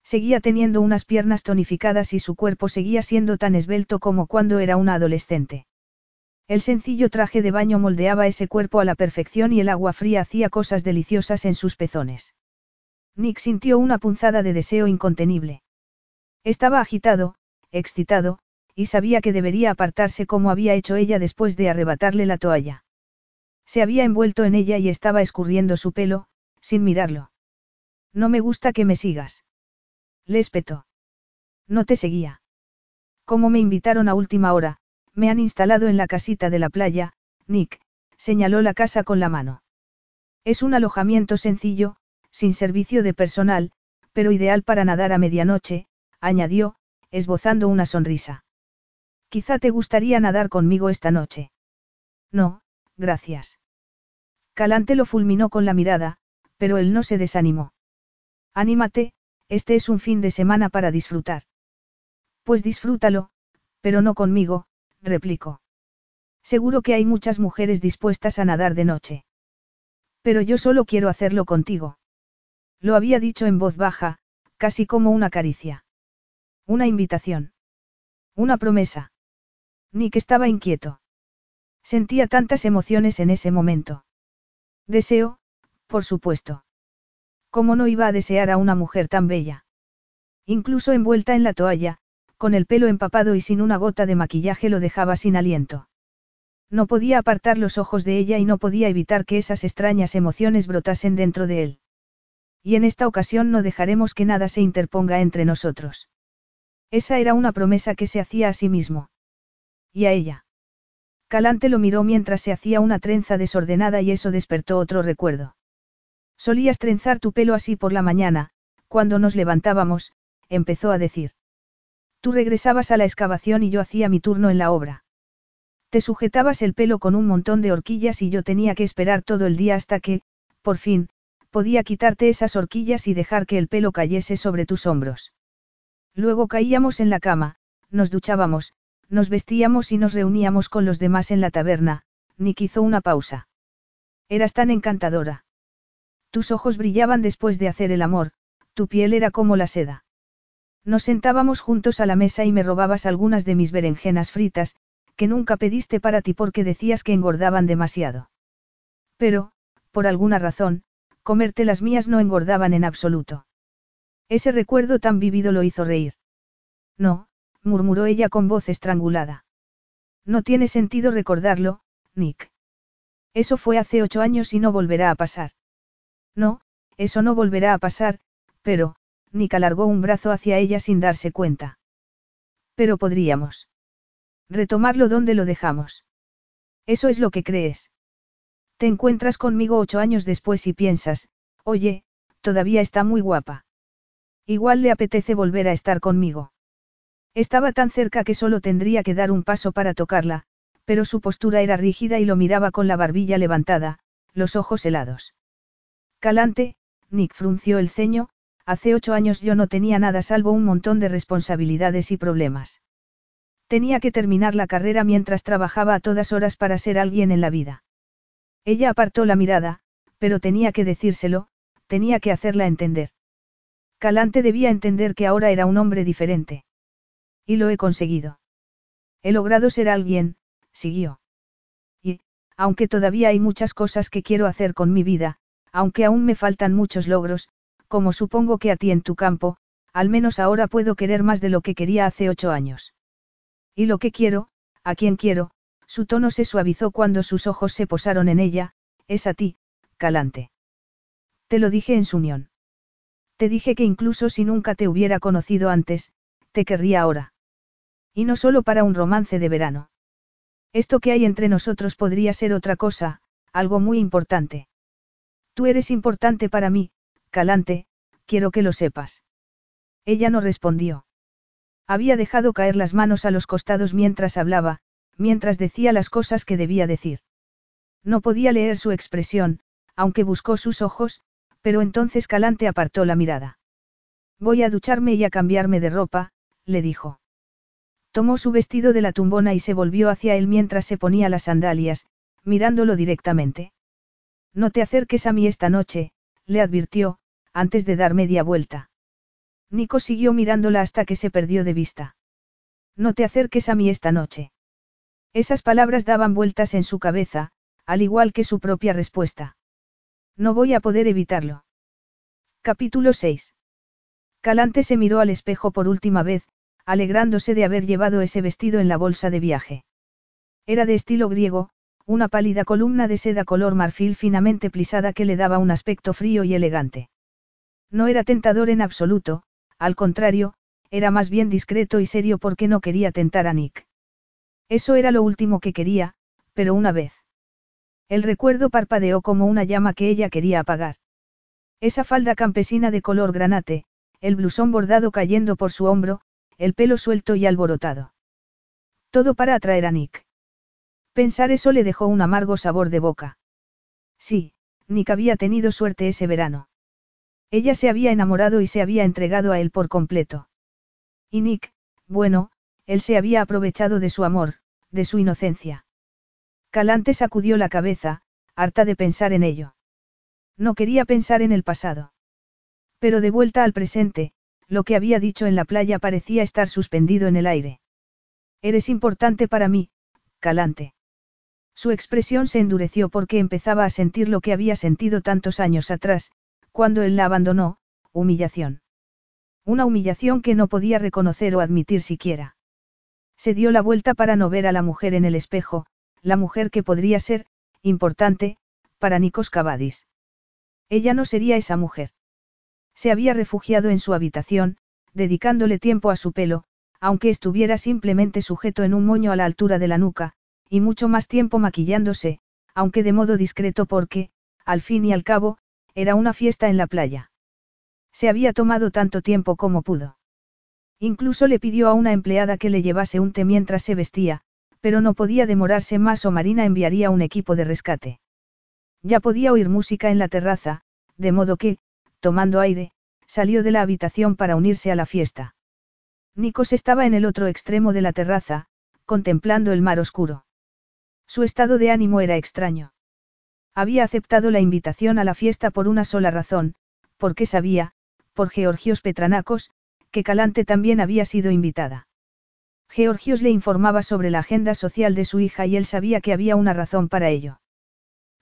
Seguía teniendo unas piernas tonificadas y su cuerpo seguía siendo tan esbelto como cuando era una adolescente. El sencillo traje de baño moldeaba ese cuerpo a la perfección y el agua fría hacía cosas deliciosas en sus pezones. Nick sintió una punzada de deseo incontenible. Estaba agitado, excitado, y sabía que debería apartarse como había hecho ella después de arrebatarle la toalla. Se había envuelto en ella y estaba escurriendo su pelo, sin mirarlo. No me gusta que me sigas. Le espetó. No te seguía. Como me invitaron a última hora, me han instalado en la casita de la playa, Nick, señaló la casa con la mano. Es un alojamiento sencillo, sin servicio de personal, pero ideal para nadar a medianoche, añadió, esbozando una sonrisa. Quizá te gustaría nadar conmigo esta noche. No, gracias. Calante lo fulminó con la mirada, pero él no se desanimó. Anímate, este es un fin de semana para disfrutar. Pues disfrútalo, pero no conmigo, replicó. Seguro que hay muchas mujeres dispuestas a nadar de noche. Pero yo solo quiero hacerlo contigo. Lo había dicho en voz baja, casi como una caricia. Una invitación. Una promesa. Nick estaba inquieto. Sentía tantas emociones en ese momento. Deseo, por supuesto. ¿Cómo no iba a desear a una mujer tan bella? Incluso envuelta en la toalla, con el pelo empapado y sin una gota de maquillaje lo dejaba sin aliento. No podía apartar los ojos de ella y no podía evitar que esas extrañas emociones brotasen dentro de él. Y en esta ocasión no dejaremos que nada se interponga entre nosotros. Esa era una promesa que se hacía a sí mismo. Y a ella. Calante lo miró mientras se hacía una trenza desordenada y eso despertó otro recuerdo. Solías trenzar tu pelo así por la mañana, cuando nos levantábamos, empezó a decir. Tú regresabas a la excavación y yo hacía mi turno en la obra. Te sujetabas el pelo con un montón de horquillas y yo tenía que esperar todo el día hasta que, por fin, podía quitarte esas horquillas y dejar que el pelo cayese sobre tus hombros. Luego caíamos en la cama, nos duchábamos, nos vestíamos y nos reuníamos con los demás en la taberna, Nick hizo una pausa. Eras tan encantadora. Tus ojos brillaban después de hacer el amor, tu piel era como la seda. Nos sentábamos juntos a la mesa y me robabas algunas de mis berenjenas fritas, que nunca pediste para ti porque decías que engordaban demasiado. Pero, por alguna razón, comerte las mías no engordaban en absoluto. Ese recuerdo tan vivido lo hizo reír. No, murmuró ella con voz estrangulada. No tiene sentido recordarlo, Nick. Eso fue hace ocho años y no volverá a pasar. No, eso no volverá a pasar, pero, Nick alargó un brazo hacia ella sin darse cuenta. Pero podríamos. Retomarlo donde lo dejamos. Eso es lo que crees. Te encuentras conmigo ocho años después y piensas, oye, todavía está muy guapa. Igual le apetece volver a estar conmigo. Estaba tan cerca que solo tendría que dar un paso para tocarla, pero su postura era rígida y lo miraba con la barbilla levantada, los ojos helados. Calante, Nick frunció el ceño, hace ocho años yo no tenía nada salvo un montón de responsabilidades y problemas. Tenía que terminar la carrera mientras trabajaba a todas horas para ser alguien en la vida. Ella apartó la mirada, pero tenía que decírselo, tenía que hacerla entender. Calante debía entender que ahora era un hombre diferente. Y lo he conseguido. He logrado ser alguien, siguió. Y, aunque todavía hay muchas cosas que quiero hacer con mi vida, aunque aún me faltan muchos logros, como supongo que a ti en tu campo, al menos ahora puedo querer más de lo que quería hace ocho años. Y lo que quiero, a quien quiero, su tono se suavizó cuando sus ojos se posaron en ella, es a ti, Calante. Te lo dije en su unión. Te dije que incluso si nunca te hubiera conocido antes, te querría ahora. Y no solo para un romance de verano. Esto que hay entre nosotros podría ser otra cosa, algo muy importante. Tú eres importante para mí, Calante, quiero que lo sepas. Ella no respondió. Había dejado caer las manos a los costados mientras hablaba, mientras decía las cosas que debía decir. No podía leer su expresión, aunque buscó sus ojos, pero entonces Calante apartó la mirada. Voy a ducharme y a cambiarme de ropa, le dijo. Tomó su vestido de la tumbona y se volvió hacia él mientras se ponía las sandalias, mirándolo directamente. No te acerques a mí esta noche, le advirtió, antes de dar media vuelta. Nico siguió mirándola hasta que se perdió de vista. No te acerques a mí esta noche. Esas palabras daban vueltas en su cabeza, al igual que su propia respuesta. No voy a poder evitarlo. Capítulo 6. Calante se miró al espejo por última vez, alegrándose de haber llevado ese vestido en la bolsa de viaje. Era de estilo griego, una pálida columna de seda color marfil finamente plisada que le daba un aspecto frío y elegante. No era tentador en absoluto, al contrario, era más bien discreto y serio porque no quería tentar a Nick. Eso era lo último que quería, pero una vez. El recuerdo parpadeó como una llama que ella quería apagar. Esa falda campesina de color granate, el blusón bordado cayendo por su hombro, el pelo suelto y alborotado. Todo para atraer a Nick. Pensar eso le dejó un amargo sabor de boca. Sí, Nick había tenido suerte ese verano. Ella se había enamorado y se había entregado a él por completo. Y Nick, bueno, él se había aprovechado de su amor, de su inocencia. Calante sacudió la cabeza, harta de pensar en ello. No quería pensar en el pasado. Pero de vuelta al presente, lo que había dicho en la playa parecía estar suspendido en el aire. Eres importante para mí, Calante. Su expresión se endureció porque empezaba a sentir lo que había sentido tantos años atrás, cuando él la abandonó, humillación. Una humillación que no podía reconocer o admitir siquiera. Se dio la vuelta para no ver a la mujer en el espejo, la mujer que podría ser, importante, para Nikos Cavadis. Ella no sería esa mujer. Se había refugiado en su habitación, dedicándole tiempo a su pelo, aunque estuviera simplemente sujeto en un moño a la altura de la nuca, y mucho más tiempo maquillándose, aunque de modo discreto porque, al fin y al cabo, era una fiesta en la playa. Se había tomado tanto tiempo como pudo. Incluso le pidió a una empleada que le llevase un té mientras se vestía, pero no podía demorarse más o Marina enviaría un equipo de rescate. Ya podía oír música en la terraza, de modo que, tomando aire, salió de la habitación para unirse a la fiesta. Nikos estaba en el otro extremo de la terraza, contemplando el mar oscuro. Su estado de ánimo era extraño. Había aceptado la invitación a la fiesta por una sola razón, porque sabía, por Georgios Petranacos, que Calante también había sido invitada. Georgios le informaba sobre la agenda social de su hija y él sabía que había una razón para ello.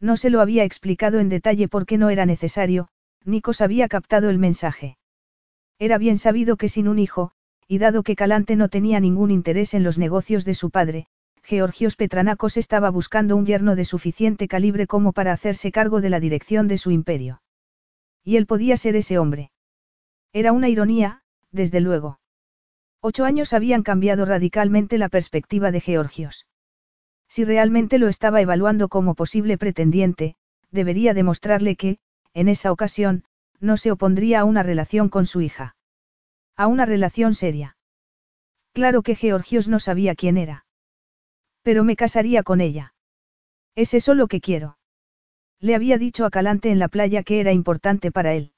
No se lo había explicado en detalle porque no era necesario, Nikos había captado el mensaje. Era bien sabido que sin un hijo, y dado que Calante no tenía ningún interés en los negocios de su padre, Georgios Petranacos estaba buscando un yerno de suficiente calibre como para hacerse cargo de la dirección de su imperio. Y él podía ser ese hombre. Era una ironía, desde luego. Ocho años habían cambiado radicalmente la perspectiva de Georgios. Si realmente lo estaba evaluando como posible pretendiente, debería demostrarle que, en esa ocasión, no se opondría a una relación con su hija. A una relación seria. Claro que Georgios no sabía quién era. Pero me casaría con ella. ¿Es eso lo que quiero? Le había dicho a Calante en la playa que era importante para él.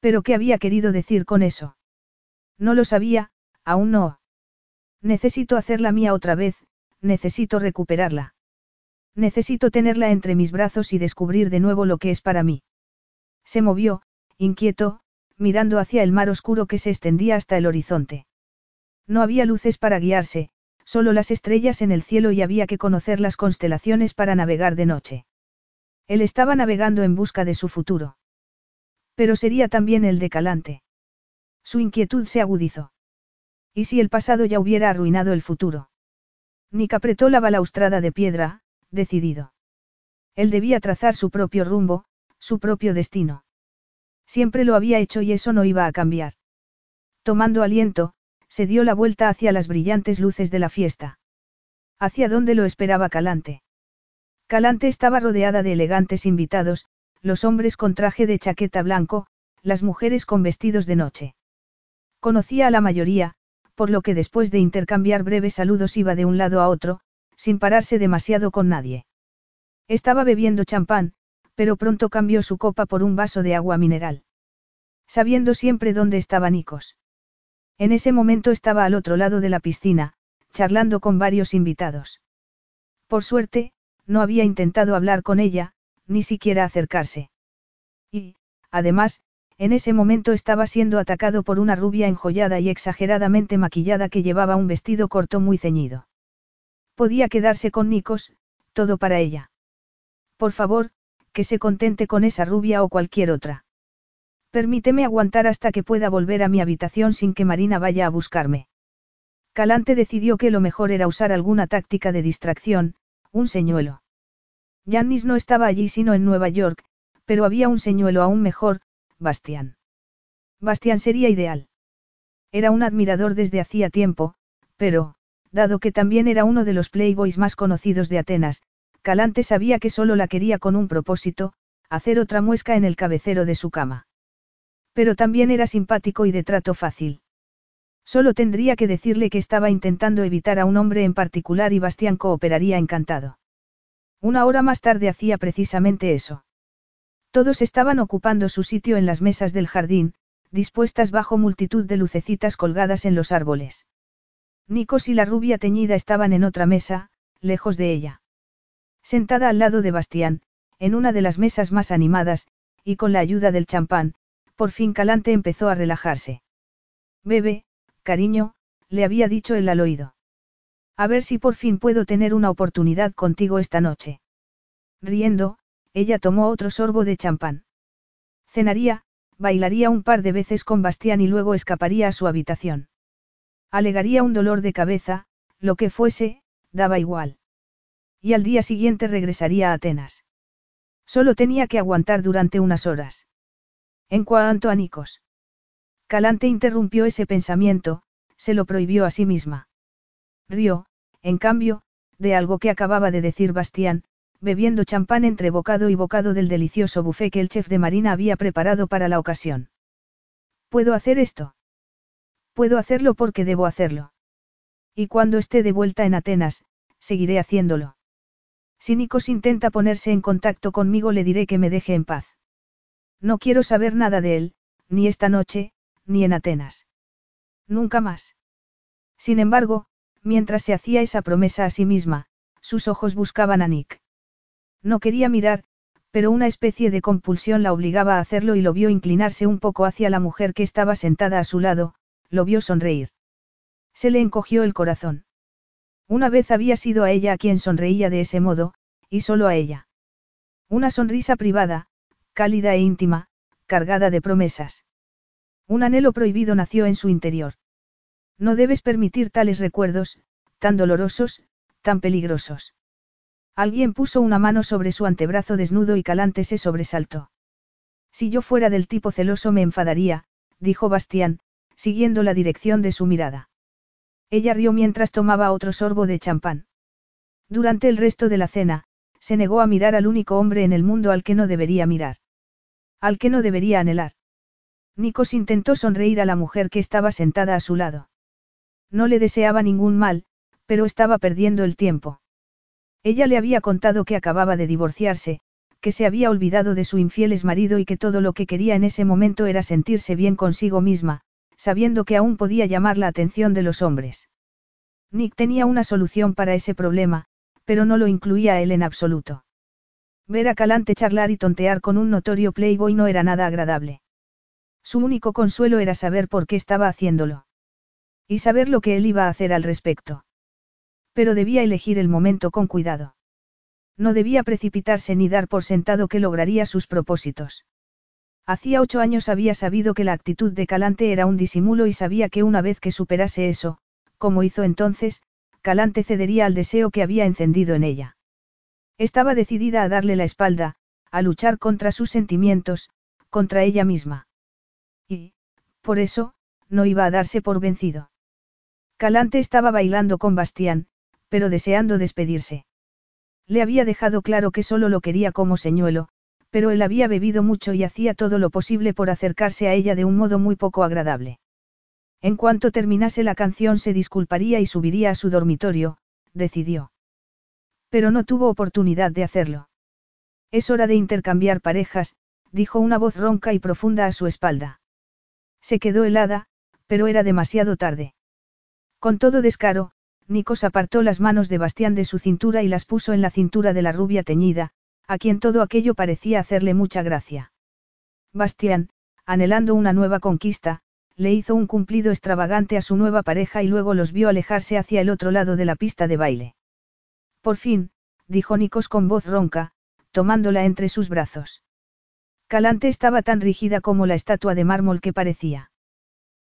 ¿Pero qué había querido decir con eso? No lo sabía, aún no. Necesito hacerla mía otra vez, necesito recuperarla. Necesito tenerla entre mis brazos y descubrir de nuevo lo que es para mí. Se movió, inquieto, mirando hacia el mar oscuro que se extendía hasta el horizonte. No había luces para guiarse, solo las estrellas en el cielo y había que conocer las constelaciones para navegar de noche. Él estaba navegando en busca de su futuro. Pero sería también el de Calante. Su inquietud se agudizó. ¿Y si el pasado ya hubiera arruinado el futuro? Nick apretó la balaustrada de piedra, decidido. Él debía trazar su propio rumbo, su propio destino. Siempre lo había hecho y eso no iba a cambiar. Tomando aliento, se dio la vuelta hacia las brillantes luces de la fiesta. ¿Hacia dónde lo esperaba Calante? Calante estaba rodeada de elegantes invitados, los hombres con traje de chaqueta blanco, las mujeres con vestidos de noche. Conocía a la mayoría, por lo que después de intercambiar breves saludos iba de un lado a otro, sin pararse demasiado con nadie. Estaba bebiendo champán, pero pronto cambió su copa por un vaso de agua mineral. Sabiendo siempre dónde estaba Nikos. En ese momento estaba al otro lado de la piscina, charlando con varios invitados. Por suerte, no había intentado hablar con ella, ni siquiera acercarse. Y, además, en ese momento estaba siendo atacado por una rubia enjollada y exageradamente maquillada que llevaba un vestido corto muy ceñido. Podía quedarse con Nikos, todo para ella. Por favor, que se contente con esa rubia o cualquier otra. Permíteme aguantar hasta que pueda volver a mi habitación sin que Marina vaya a buscarme. Calante decidió que lo mejor era usar alguna táctica de distracción, un señuelo. Jannis no estaba allí sino en Nueva York, pero había un señuelo aún mejor, Bastián. Bastián sería ideal. Era un admirador desde hacía tiempo, pero, dado que también era uno de los playboys más conocidos de Atenas, Calante sabía que solo la quería con un propósito, hacer otra muesca en el cabecero de su cama. Pero también era simpático y de trato fácil. Solo tendría que decirle que estaba intentando evitar a un hombre en particular y Bastián cooperaría encantado. Una hora más tarde hacía precisamente eso. Todos estaban ocupando su sitio en las mesas del jardín, dispuestas bajo multitud de lucecitas colgadas en los árboles. Nikos y la rubia teñida estaban en otra mesa, lejos de ella. Sentada al lado de Bastián, en una de las mesas más animadas, y con la ayuda del champán, por fin Calante empezó a relajarse. Bebe, cariño, le había dicho él al oído. A ver si por fin puedo tener una oportunidad contigo esta noche. Riendo, ella tomó otro sorbo de champán. Cenaría, bailaría un par de veces con Bastián y luego escaparía a su habitación. Alegaría un dolor de cabeza, lo que fuese, daba igual. Y al día siguiente regresaría a Atenas. Solo tenía que aguantar durante unas horas. En cuanto a Nikos. Calante interrumpió ese pensamiento, se lo prohibió a sí misma. Rió, en cambio, de algo que acababa de decir Bastián, bebiendo champán entre bocado y bocado del delicioso buffet que el chef de marina había preparado para la ocasión. ¿Puedo hacer esto? Puedo hacerlo porque debo hacerlo. Y cuando esté de vuelta en Atenas, seguiré haciéndolo. Si Nikos intenta ponerse en contacto conmigo le diré que me deje en paz. No quiero saber nada de él, ni esta noche, ni en Atenas. Nunca más. Sin embargo, mientras se hacía esa promesa a sí misma, sus ojos buscaban a Nick. No quería mirar, pero una especie de compulsión la obligaba a hacerlo y lo vio inclinarse un poco hacia la mujer que estaba sentada a su lado, lo vio sonreír. Se le encogió el corazón. Una vez había sido a ella a quien sonreía de ese modo, y solo a ella. Una sonrisa privada, cálida e íntima, cargada de promesas. Un anhelo prohibido nació en su interior. No debes permitir tales recuerdos, tan dolorosos, tan peligrosos. Alguien puso una mano sobre su antebrazo desnudo y Calante se sobresaltó. Si yo fuera del tipo celoso me enfadaría, dijo Bastián, siguiendo la dirección de su mirada. Ella rió mientras tomaba otro sorbo de champán. Durante el resto de la cena, se negó a mirar al único hombre en el mundo al que no debería mirar. Al que no debería anhelar. Nikos intentó sonreír a la mujer que estaba sentada a su lado. No le deseaba ningún mal, pero estaba perdiendo el tiempo. Ella le había contado que acababa de divorciarse, que se había olvidado de su infiel marido y que todo lo que quería en ese momento era sentirse bien consigo misma, sabiendo que aún podía llamar la atención de los hombres. Nick tenía una solución para ese problema, pero no lo incluía a él en absoluto. Ver a Calante charlar y tontear con un notorio playboy no era nada agradable. Su único consuelo era saber por qué estaba haciéndolo. Y saber lo que él iba a hacer al respecto. Pero debía elegir el momento con cuidado. No debía precipitarse ni dar por sentado que lograría sus propósitos. Hacía ocho años había sabido que la actitud de Calante era un disimulo y sabía que una vez que superase eso, como hizo entonces, Calante cedería al deseo que había encendido en ella. Estaba decidida a darle la espalda, a luchar contra sus sentimientos, contra ella misma. Y, por eso, no iba a darse por vencido. Calante estaba bailando con Bastián, pero deseando despedirse. Le había dejado claro que solo lo quería como señuelo, pero él había bebido mucho y hacía todo lo posible por acercarse a ella de un modo muy poco agradable. En cuanto terminase la canción se disculparía y subiría a su dormitorio, decidió. Pero no tuvo oportunidad de hacerlo. Es hora de intercambiar parejas, dijo una voz ronca y profunda a su espalda. Se quedó helada, pero era demasiado tarde. Con todo descaro, Nikos apartó las manos de Bastián de su cintura y las puso en la cintura de la rubia teñida, a quien todo aquello parecía hacerle mucha gracia. Bastián, anhelando una nueva conquista, le hizo un cumplido extravagante a su nueva pareja y luego los vio alejarse hacia el otro lado de la pista de baile. Por fin, dijo Nikos con voz ronca, tomándola entre sus brazos. Calante estaba tan rígida como la estatua de mármol que parecía.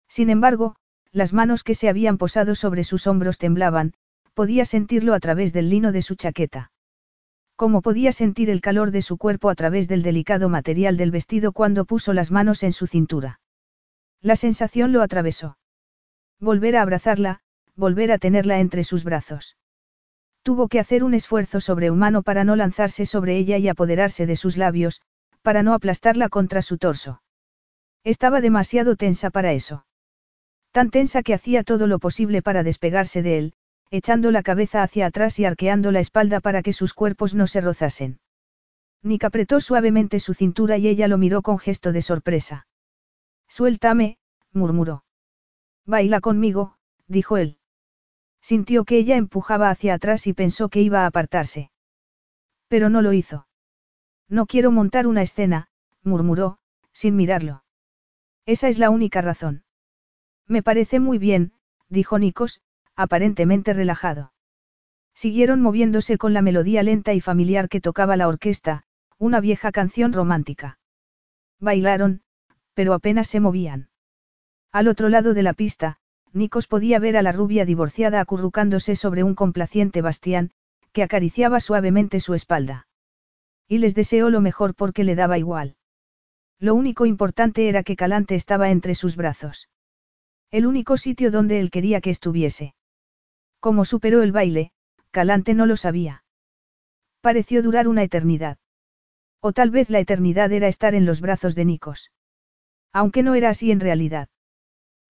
Sin embargo, las manos que se habían posado sobre sus hombros temblaban, podía sentirlo a través del lino de su chaqueta. Como podía sentir el calor de su cuerpo a través del delicado material del vestido cuando puso las manos en su cintura. La sensación lo atravesó. Volver a abrazarla, volver a tenerla entre sus brazos. Tuvo que hacer un esfuerzo sobrehumano para no lanzarse sobre ella y apoderarse de sus labios, para no aplastarla contra su torso. Estaba demasiado tensa para eso. Tan tensa que hacía todo lo posible para despegarse de él, echando la cabeza hacia atrás y arqueando la espalda para que sus cuerpos no se rozasen. Nick apretó suavemente su cintura y ella lo miró con gesto de sorpresa. Suéltame, murmuró. Baila conmigo, dijo él. Sintió que ella empujaba hacia atrás y pensó que iba a apartarse. Pero no lo hizo. No quiero montar una escena, murmuró, sin mirarlo. Esa es la única razón. Me parece muy bien, dijo Nikos, aparentemente relajado. Siguieron moviéndose con la melodía lenta y familiar que tocaba la orquesta, una vieja canción romántica. Bailaron, pero apenas se movían. Al otro lado de la pista, Nikos podía ver a la rubia divorciada acurrucándose sobre un complaciente bastián, que acariciaba suavemente su espalda. Y les deseó lo mejor porque le daba igual. Lo único importante era que Calante estaba entre sus brazos. El único sitio donde él quería que estuviese. Como superó el baile, Calante no lo sabía. Pareció durar una eternidad. O tal vez la eternidad era estar en los brazos de Nikos. Aunque no era así en realidad.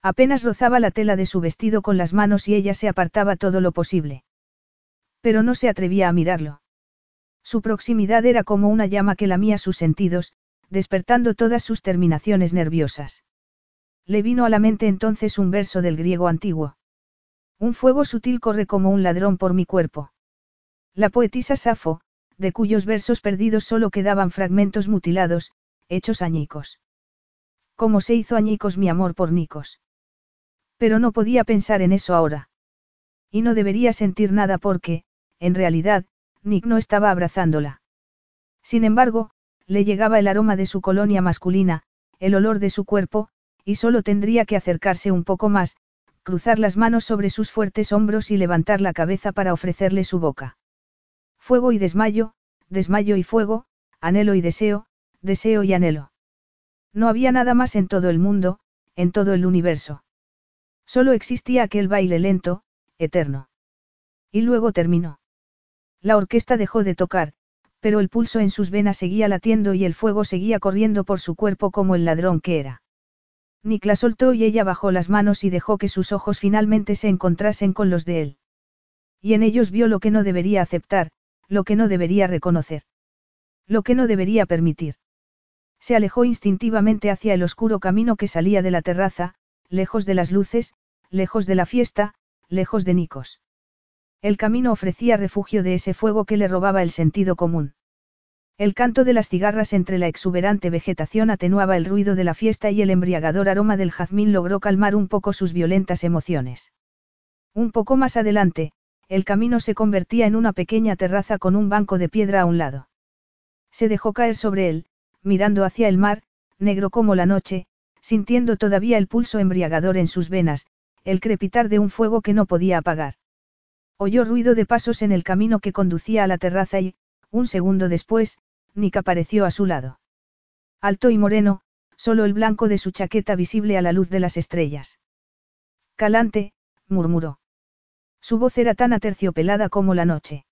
Apenas rozaba la tela de su vestido con las manos y ella se apartaba todo lo posible. Pero no se atrevía a mirarlo. Su proximidad era como una llama que lamía sus sentidos, despertando todas sus terminaciones nerviosas. Le vino a la mente entonces un verso del griego antiguo. Un fuego sutil corre como un ladrón por mi cuerpo. La poetisa Safo, de cuyos versos perdidos solo quedaban fragmentos mutilados, hechos añicos. ¿Cómo se hizo añicos mi amor por Nicos? Pero no podía pensar en eso ahora. Y no debería sentir nada porque, en realidad, Nick no estaba abrazándola. Sin embargo, le llegaba el aroma de su colonia masculina, el olor de su cuerpo, y solo tendría que acercarse un poco más, cruzar las manos sobre sus fuertes hombros y levantar la cabeza para ofrecerle su boca. Fuego y desmayo, desmayo y fuego, anhelo y deseo, deseo y anhelo. No había nada más en todo el mundo, en todo el universo. Solo existía aquel baile lento, eterno. Y luego terminó. La orquesta dejó de tocar, pero el pulso en sus venas seguía latiendo y el fuego seguía corriendo por su cuerpo como el ladrón que era. Nick la soltó y ella bajó las manos y dejó que sus ojos finalmente se encontrasen con los de él. Y en ellos vio lo que no debería aceptar, lo que no debería reconocer. Lo que no debería permitir. Se alejó instintivamente hacia el oscuro camino que salía de la terraza, lejos de las luces, lejos de la fiesta, lejos de Nicos. El camino ofrecía refugio de ese fuego que le robaba el sentido común. El canto de las cigarras entre la exuberante vegetación atenuaba el ruido de la fiesta y el embriagador aroma del jazmín logró calmar un poco sus violentas emociones. Un poco más adelante, el camino se convertía en una pequeña terraza con un banco de piedra a un lado. Se dejó caer sobre él, mirando hacia el mar, negro como la noche, sintiendo todavía el pulso embriagador en sus venas, el crepitar de un fuego que no podía apagar. Oyó ruido de pasos en el camino que conducía a la terraza y, un segundo después, Nick apareció a su lado. Alto y moreno, solo el blanco de su chaqueta visible a la luz de las estrellas. Calante, murmuró. Su voz era tan aterciopelada como la noche.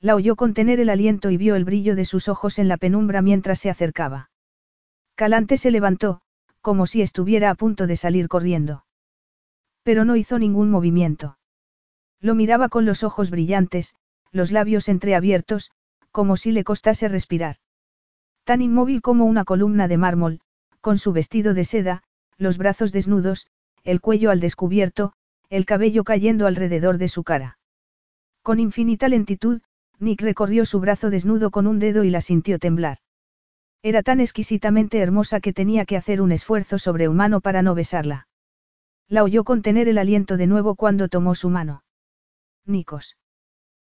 La oyó contener el aliento y vio el brillo de sus ojos en la penumbra mientras se acercaba. Calante se levantó, como si estuviera a punto de salir corriendo. Pero no hizo ningún movimiento. Lo miraba con los ojos brillantes, los labios entreabiertos, como si le costase respirar. Tan inmóvil como una columna de mármol, con su vestido de seda, los brazos desnudos, el cuello al descubierto, el cabello cayendo alrededor de su cara. Con infinita lentitud, Nick recorrió su brazo desnudo con un dedo y la sintió temblar. Era tan exquisitamente hermosa que tenía que hacer un esfuerzo sobrehumano para no besarla. La oyó contener el aliento de nuevo cuando tomó su mano. Nicos.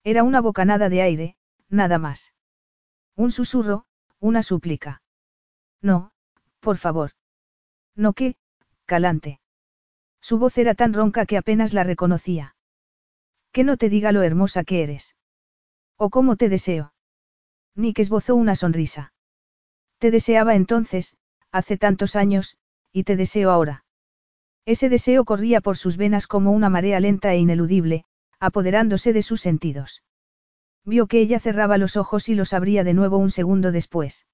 Era una bocanada de aire, nada más. Un susurro, una súplica. No, por favor. No que, calante. Su voz era tan ronca que apenas la reconocía. Que no te diga lo hermosa que eres. O cómo te deseo. Nick esbozó una sonrisa. Te deseaba entonces, hace tantos años, y te deseo ahora. Ese deseo corría por sus venas como una marea lenta e ineludible, apoderándose de sus sentidos. Vio que ella cerraba los ojos y los abría de nuevo un segundo después.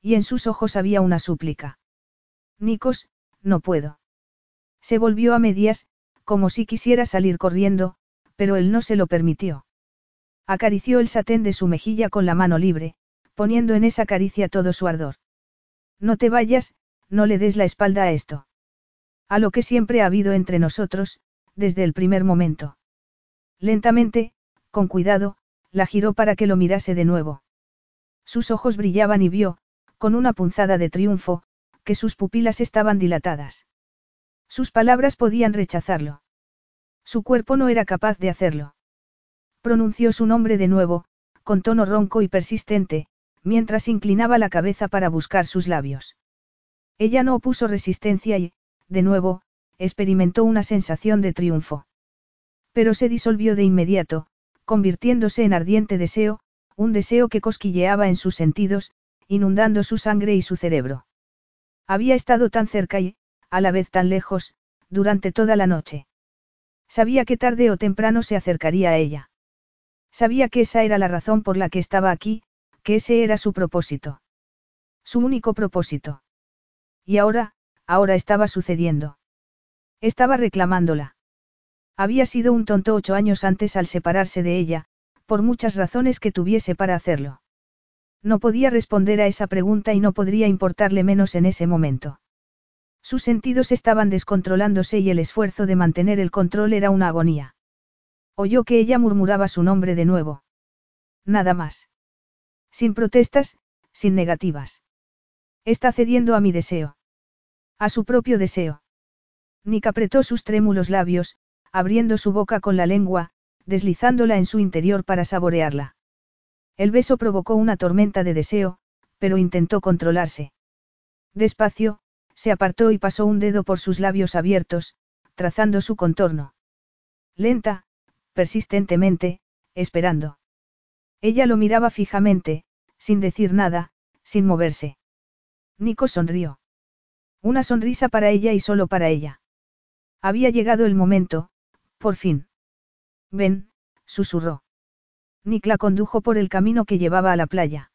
Y en sus ojos había una súplica. Nikos, no puedo. Se volvió a medias, como si quisiera salir corriendo, pero él no se lo permitió. Acarició el satén de su mejilla con la mano libre, poniendo en esa caricia todo su ardor. No te vayas, no le des la espalda a esto. A lo que siempre ha habido entre nosotros, desde el primer momento. Lentamente, con cuidado, la giró para que lo mirase de nuevo. Sus ojos brillaban y vio, con una punzada de triunfo, que sus pupilas estaban dilatadas. Sus palabras podían rechazarlo. Su cuerpo no era capaz de hacerlo. Pronunció su nombre de nuevo, con tono ronco y persistente, mientras inclinaba la cabeza para buscar sus labios. Ella no opuso resistencia y, de nuevo, experimentó una sensación de triunfo. Pero se disolvió de inmediato, convirtiéndose en ardiente deseo, un deseo que cosquilleaba en sus sentidos, inundando su sangre y su cerebro. Había estado tan cerca y, a la vez tan lejos, durante toda la noche. Sabía que tarde o temprano se acercaría a ella. Sabía que esa era la razón por la que estaba aquí, que ese era su propósito. Su único propósito. Y ahora, ahora estaba sucediendo. Estaba reclamándola. Había sido un tonto ocho años antes al separarse de ella, por muchas razones que tuviese para hacerlo. No podía responder a esa pregunta y no podría importarle menos en ese momento. Sus sentidos estaban descontrolándose y el esfuerzo de mantener el control era una agonía. Oyó que ella murmuraba su nombre de nuevo. Nada más. Sin protestas, sin negativas. Está cediendo a mi deseo. A su propio deseo. Nick apretó sus trémulos labios, abriendo su boca con la lengua, deslizándola en su interior para saborearla. El beso provocó una tormenta de deseo, pero intentó controlarse. Despacio, se apartó y pasó un dedo por sus labios abiertos, trazando su contorno. Lenta, persistentemente, esperando. Ella lo miraba fijamente, sin decir nada, sin moverse. Nico sonrió. Una sonrisa para ella y solo para ella. Había llegado el momento, por fin. Ven, susurró. Nick la condujo por el camino que llevaba a la playa.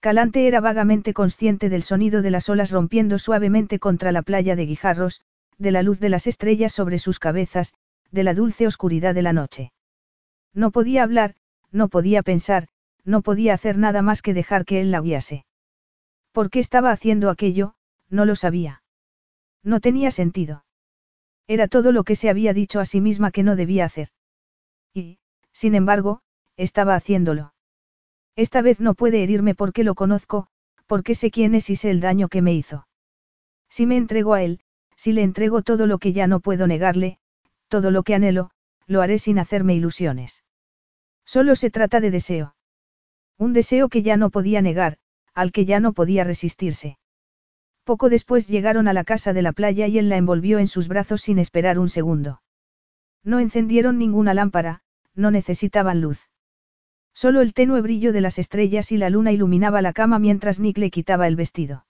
Calante era vagamente consciente del sonido de las olas rompiendo suavemente contra la playa de Guijarros, de la luz de las estrellas sobre sus cabezas, de la dulce oscuridad de la noche. No podía hablar, no podía pensar, no podía hacer nada más que dejar que él la guiase. ¿Por qué estaba haciendo aquello? No lo sabía. No tenía sentido. Era todo lo que se había dicho a sí misma que no debía hacer. Y, sin embargo, estaba haciéndolo. Esta vez no puede herirme porque lo conozco, porque sé quién es y sé el daño que me hizo. Si me entrego a él, si le entrego todo lo que ya no puedo negarle, todo lo que anhelo, lo haré sin hacerme ilusiones. Solo se trata de deseo. Un deseo que ya no podía negar, al que ya no podía resistirse. Poco después llegaron a la casa de la playa y él la envolvió en sus brazos sin esperar un segundo. No encendieron ninguna lámpara, no necesitaban luz. Solo el tenue brillo de las estrellas y la luna iluminaba la cama mientras Nick le quitaba el vestido.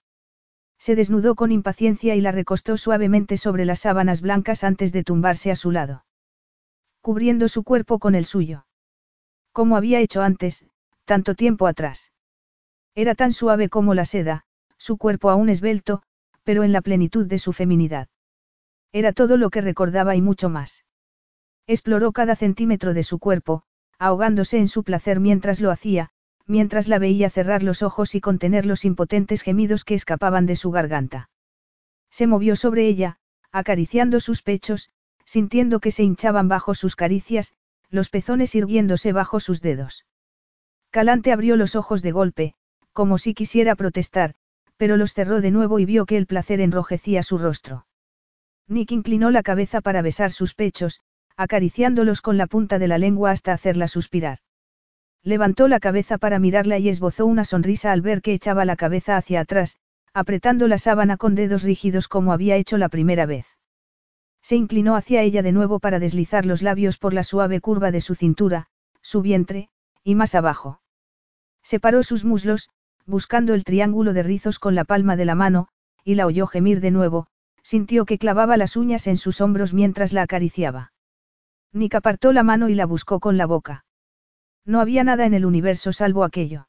Se desnudó con impaciencia y la recostó suavemente sobre las sábanas blancas antes de tumbarse a su lado. Cubriendo su cuerpo con el suyo. Como había hecho antes, tanto tiempo atrás. Era tan suave como la seda, su cuerpo aún esbelto, pero en la plenitud de su feminidad. Era todo lo que recordaba y mucho más. Exploró cada centímetro de su cuerpo, ahogándose en su placer mientras lo hacía, mientras la veía cerrar los ojos y contener los impotentes gemidos que escapaban de su garganta. Se movió sobre ella, acariciando sus pechos, sintiendo que se hinchaban bajo sus caricias, los pezones irguiéndose bajo sus dedos. Calante abrió los ojos de golpe, como si quisiera protestar, pero los cerró de nuevo y vio que el placer enrojecía su rostro. Nick inclinó la cabeza para besar sus pechos, acariciándolos con la punta de la lengua hasta hacerla suspirar. Levantó la cabeza para mirarla y esbozó una sonrisa al ver que echaba la cabeza hacia atrás, apretando la sábana con dedos rígidos como había hecho la primera vez. Se inclinó hacia ella de nuevo para deslizar los labios por la suave curva de su cintura, su vientre, y más abajo. Separó sus muslos, buscando el triángulo de rizos con la palma de la mano, y la oyó gemir de nuevo, sintió que clavaba las uñas en sus hombros mientras la acariciaba. Nick apartó la mano y la buscó con la boca. No había nada en el universo salvo aquello.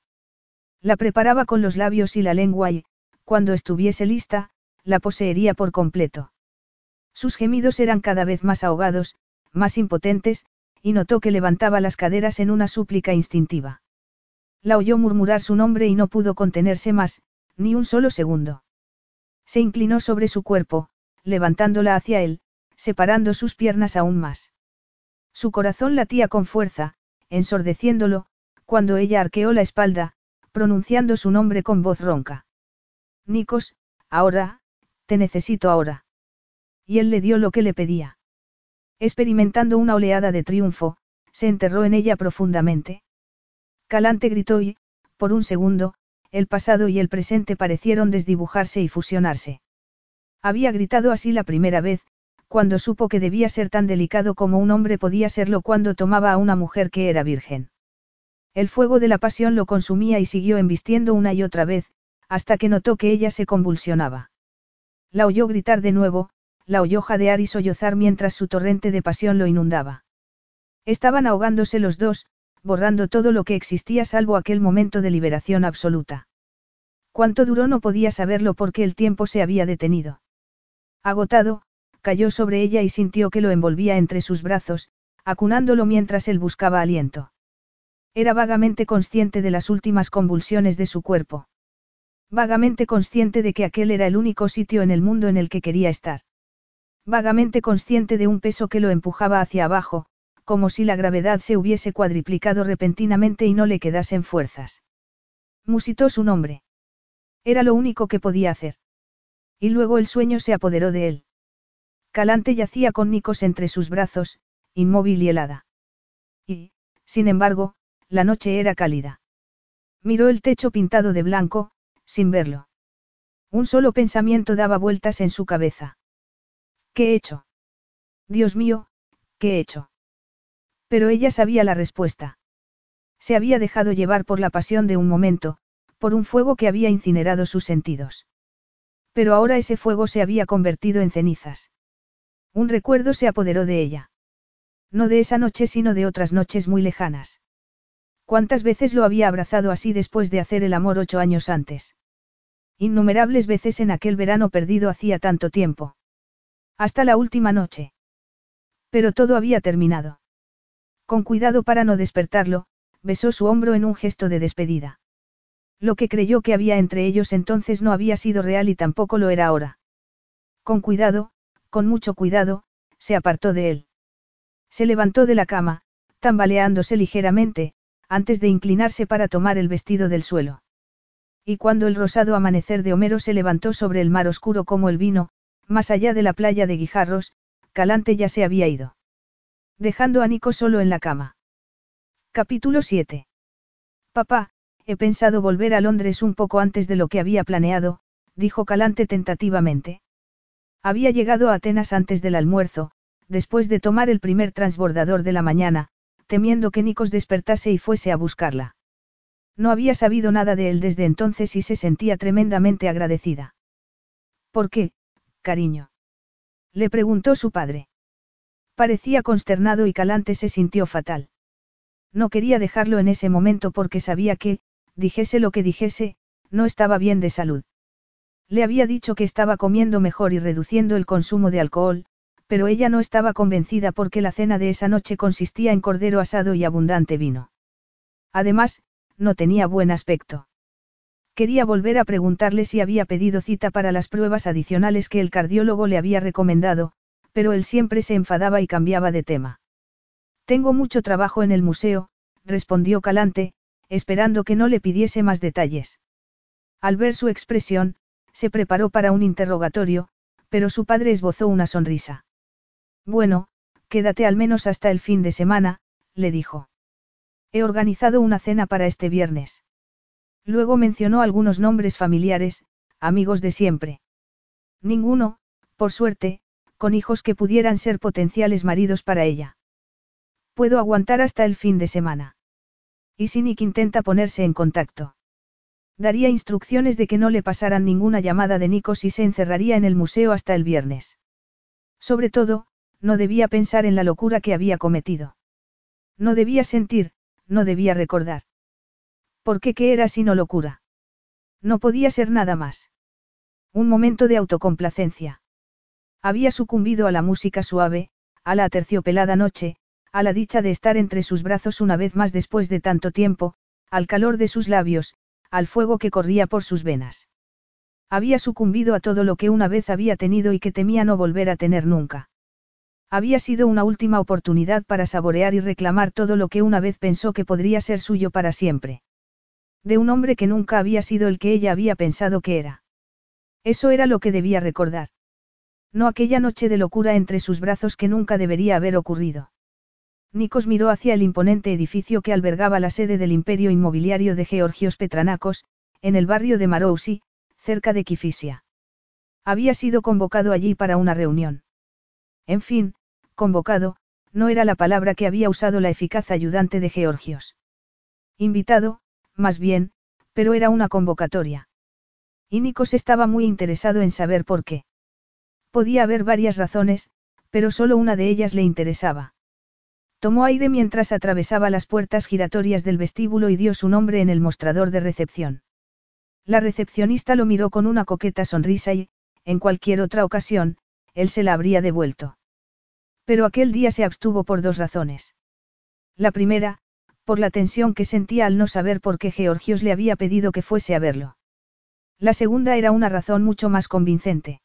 La preparaba con los labios y la lengua y, cuando estuviese lista, la poseería por completo. Sus gemidos eran cada vez más ahogados, más impotentes, y notó que levantaba las caderas en una súplica instintiva. La oyó murmurar su nombre y no pudo contenerse más, ni un solo segundo. Se inclinó sobre su cuerpo, levantándola hacia él, separando sus piernas aún más. Su corazón latía con fuerza, ensordeciéndolo, cuando ella arqueó la espalda, pronunciando su nombre con voz ronca. Nikos, ahora, te necesito ahora. Y él le dio lo que le pedía. Experimentando una oleada de triunfo, se enterró en ella profundamente. Calante gritó y, por un segundo, el pasado y el presente parecieron desdibujarse y fusionarse. Había gritado así la primera vez, cuando supo que debía ser tan delicado como un hombre podía serlo cuando tomaba a una mujer que era virgen. El fuego de la pasión lo consumía y siguió embistiendo una y otra vez, hasta que notó que ella se convulsionaba. La oyó gritar de nuevo, la oyó jadear y sollozar mientras su torrente de pasión lo inundaba. Estaban ahogándose los dos, borrando todo lo que existía salvo aquel momento de liberación absoluta. Cuánto duró no podía saberlo porque el tiempo se había detenido. Agotado, cayó sobre ella y sintió que lo envolvía entre sus brazos, acunándolo mientras él buscaba aliento. Era vagamente consciente de las últimas convulsiones de su cuerpo. Vagamente consciente de que aquel era el único sitio en el mundo en el que quería estar. Vagamente consciente de un peso que lo empujaba hacia abajo, como si la gravedad se hubiese cuadriplicado repentinamente y no le quedasen fuerzas. Musitó su nombre. Era lo único que podía hacer. Y luego el sueño se apoderó de él. Calante yacía con Nicos entre sus brazos, inmóvil y helada. Y, sin embargo, la noche era cálida. Miró el techo pintado de blanco, sin verlo. Un solo pensamiento daba vueltas en su cabeza. ¿Qué he hecho? Dios mío, ¿qué he hecho? Pero ella sabía la respuesta. Se había dejado llevar por la pasión de un momento, por un fuego que había incinerado sus sentidos. Pero ahora ese fuego se había convertido en cenizas. Un recuerdo se apoderó de ella. No de esa noche, sino de otras noches muy lejanas. ¿Cuántas veces lo había abrazado así después de hacer el amor ocho años antes? Innumerables veces en aquel verano perdido hacía tanto tiempo. Hasta la última noche. Pero todo había terminado. Con cuidado para no despertarlo, besó su hombro en un gesto de despedida. Lo que creyó que había entre ellos entonces no había sido real y tampoco lo era ahora. Con cuidado, con mucho cuidado, se apartó de él. Se levantó de la cama, tambaleándose ligeramente, antes de inclinarse para tomar el vestido del suelo. Y cuando el rosado amanecer de Homero se levantó sobre el mar oscuro como el vino, más allá de la playa de Guijarros, Calante ya se había ido. Dejando a Nico solo en la cama. Capítulo 7. Papá, He pensado volver a Londres un poco antes de lo que había planeado, dijo Calante tentativamente. Había llegado a Atenas antes del almuerzo, después de tomar el primer transbordador de la mañana, temiendo que Nikos despertase y fuese a buscarla. No había sabido nada de él desde entonces y se sentía tremendamente agradecida. ¿Por qué, cariño? Le preguntó su padre. Parecía consternado y Calante se sintió fatal. No quería dejarlo en ese momento porque sabía que, dijese lo que dijese, no estaba bien de salud. Le había dicho que estaba comiendo mejor y reduciendo el consumo de alcohol, pero ella no estaba convencida porque la cena de esa noche consistía en cordero asado y abundante vino. Además, no tenía buen aspecto. Quería volver a preguntarle si había pedido cita para las pruebas adicionales que el cardiólogo le había recomendado, pero él siempre se enfadaba y cambiaba de tema. Tengo mucho trabajo en el museo, respondió Calante, esperando que no le pidiese más detalles. Al ver su expresión, se preparó para un interrogatorio, pero su padre esbozó una sonrisa. Bueno, quédate al menos hasta el fin de semana, le dijo. He organizado una cena para este viernes. Luego mencionó algunos nombres familiares, amigos de siempre. Ninguno, por suerte, con hijos que pudieran ser potenciales maridos para ella. Puedo aguantar hasta el fin de semana. Y si Nick intenta ponerse en contacto. Daría instrucciones de que no le pasaran ninguna llamada de Nikos y se encerraría en el museo hasta el viernes. Sobre todo, no debía pensar en la locura que había cometido. No debía sentir, no debía recordar. ¿Por qué qué era sino locura? No podía ser nada más. Un momento de autocomplacencia. Había sucumbido a la música suave, a la aterciopelada noche, a la dicha de estar entre sus brazos una vez más después de tanto tiempo, al calor de sus labios, al fuego que corría por sus venas. Había sucumbido a todo lo que una vez había tenido y que temía no volver a tener nunca. Había sido una última oportunidad para saborear y reclamar todo lo que una vez pensó que podría ser suyo para siempre. De un hombre que nunca había sido el que ella había pensado que era. Eso era lo que debía recordar. No aquella noche de locura entre sus brazos que nunca debería haber ocurrido. Nikos miró hacia el imponente edificio que albergaba la sede del imperio inmobiliario de Georgios Petranacos, en el barrio de Marousi, cerca de Kifisia. Había sido convocado allí para una reunión. En fin, convocado, no era la palabra que había usado la eficaz ayudante de Georgios. Invitado, más bien, pero era una convocatoria. Y Nikos estaba muy interesado en saber por qué. Podía haber varias razones, pero solo una de ellas le interesaba. Tomó aire mientras atravesaba las puertas giratorias del vestíbulo y dio su nombre en el mostrador de recepción. La recepcionista lo miró con una coqueta sonrisa y, en cualquier otra ocasión, él se la habría devuelto. Pero aquel día se abstuvo por dos razones. La primera, por la tensión que sentía al no saber por qué Georgios le había pedido que fuese a verlo. La segunda era una razón mucho más convincente.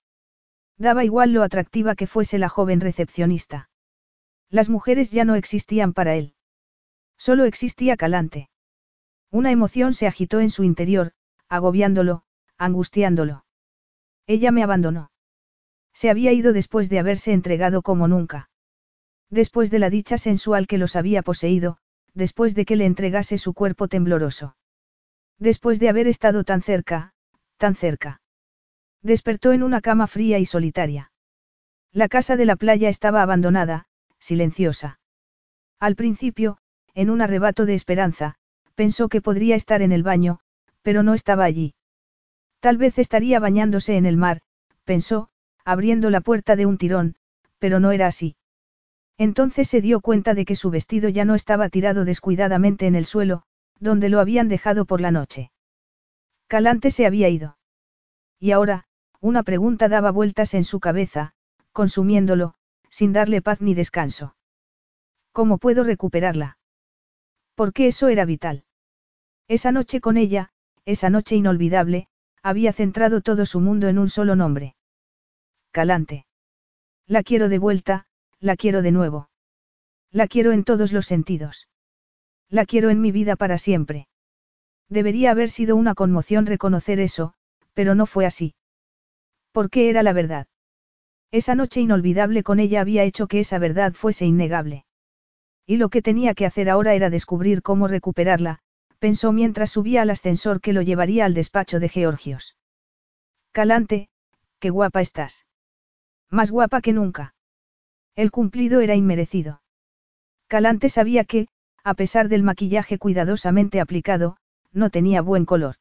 Daba igual lo atractiva que fuese la joven recepcionista. Las mujeres ya no existían para él. Solo existía Calante. Una emoción se agitó en su interior, agobiándolo, angustiándolo. Ella me abandonó. Se había ido después de haberse entregado como nunca. Después de la dicha sensual que los había poseído, después de que le entregase su cuerpo tembloroso. Después de haber estado tan cerca, tan cerca. Despertó en una cama fría y solitaria. La casa de la playa estaba abandonada, silenciosa. Al principio, en un arrebato de esperanza, pensó que podría estar en el baño, pero no estaba allí. Tal vez estaría bañándose en el mar, pensó, abriendo la puerta de un tirón, pero no era así. Entonces se dio cuenta de que su vestido ya no estaba tirado descuidadamente en el suelo, donde lo habían dejado por la noche. Calante se había ido. Y ahora, una pregunta daba vueltas en su cabeza, consumiéndolo, sin darle paz ni descanso. ¿Cómo puedo recuperarla? Porque eso era vital. Esa noche con ella, esa noche inolvidable, había centrado todo su mundo en un solo nombre. Calante. La quiero de vuelta, la quiero de nuevo. La quiero en todos los sentidos. La quiero en mi vida para siempre. Debería haber sido una conmoción reconocer eso, pero no fue así. Porque era la verdad. Esa noche inolvidable con ella había hecho que esa verdad fuese innegable. Y lo que tenía que hacer ahora era descubrir cómo recuperarla, pensó mientras subía al ascensor que lo llevaría al despacho de Georgios. Calante, qué guapa estás. Más guapa que nunca. El cumplido era inmerecido. Calante sabía que, a pesar del maquillaje cuidadosamente aplicado, no tenía buen color.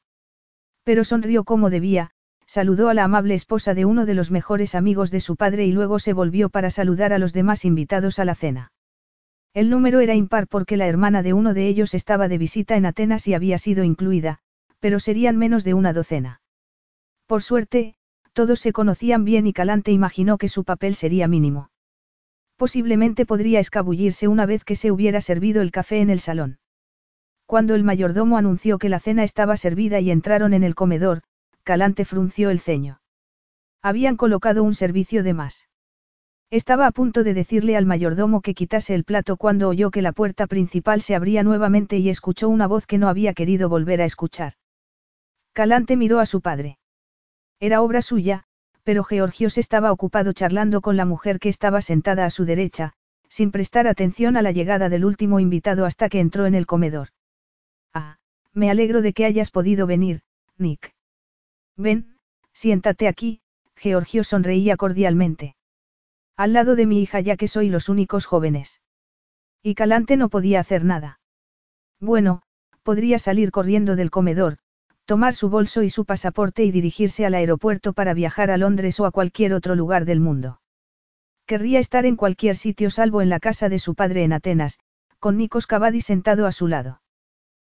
Pero sonrió como debía, saludó a la amable esposa de uno de los mejores amigos de su padre y luego se volvió para saludar a los demás invitados a la cena. El número era impar porque la hermana de uno de ellos estaba de visita en Atenas y había sido incluida, pero serían menos de una docena. Por suerte, todos se conocían bien y Calante imaginó que su papel sería mínimo. Posiblemente podría escabullirse una vez que se hubiera servido el café en el salón. Cuando el mayordomo anunció que la cena estaba servida y entraron en el comedor, Calante frunció el ceño. Habían colocado un servicio de más. Estaba a punto de decirle al mayordomo que quitase el plato cuando oyó que la puerta principal se abría nuevamente y escuchó una voz que no había querido volver a escuchar. Calante miró a su padre. Era obra suya, pero Georgios estaba ocupado charlando con la mujer que estaba sentada a su derecha, sin prestar atención a la llegada del último invitado hasta que entró en el comedor. Ah, me alegro de que hayas podido venir, Nick. Ven, siéntate aquí, Georgio sonreía cordialmente. Al lado de mi hija ya que soy los únicos jóvenes. Y Calante no podía hacer nada. Bueno, podría salir corriendo del comedor, tomar su bolso y su pasaporte y dirigirse al aeropuerto para viajar a Londres o a cualquier otro lugar del mundo. Querría estar en cualquier sitio salvo en la casa de su padre en Atenas, con Nikos Cavadi sentado a su lado.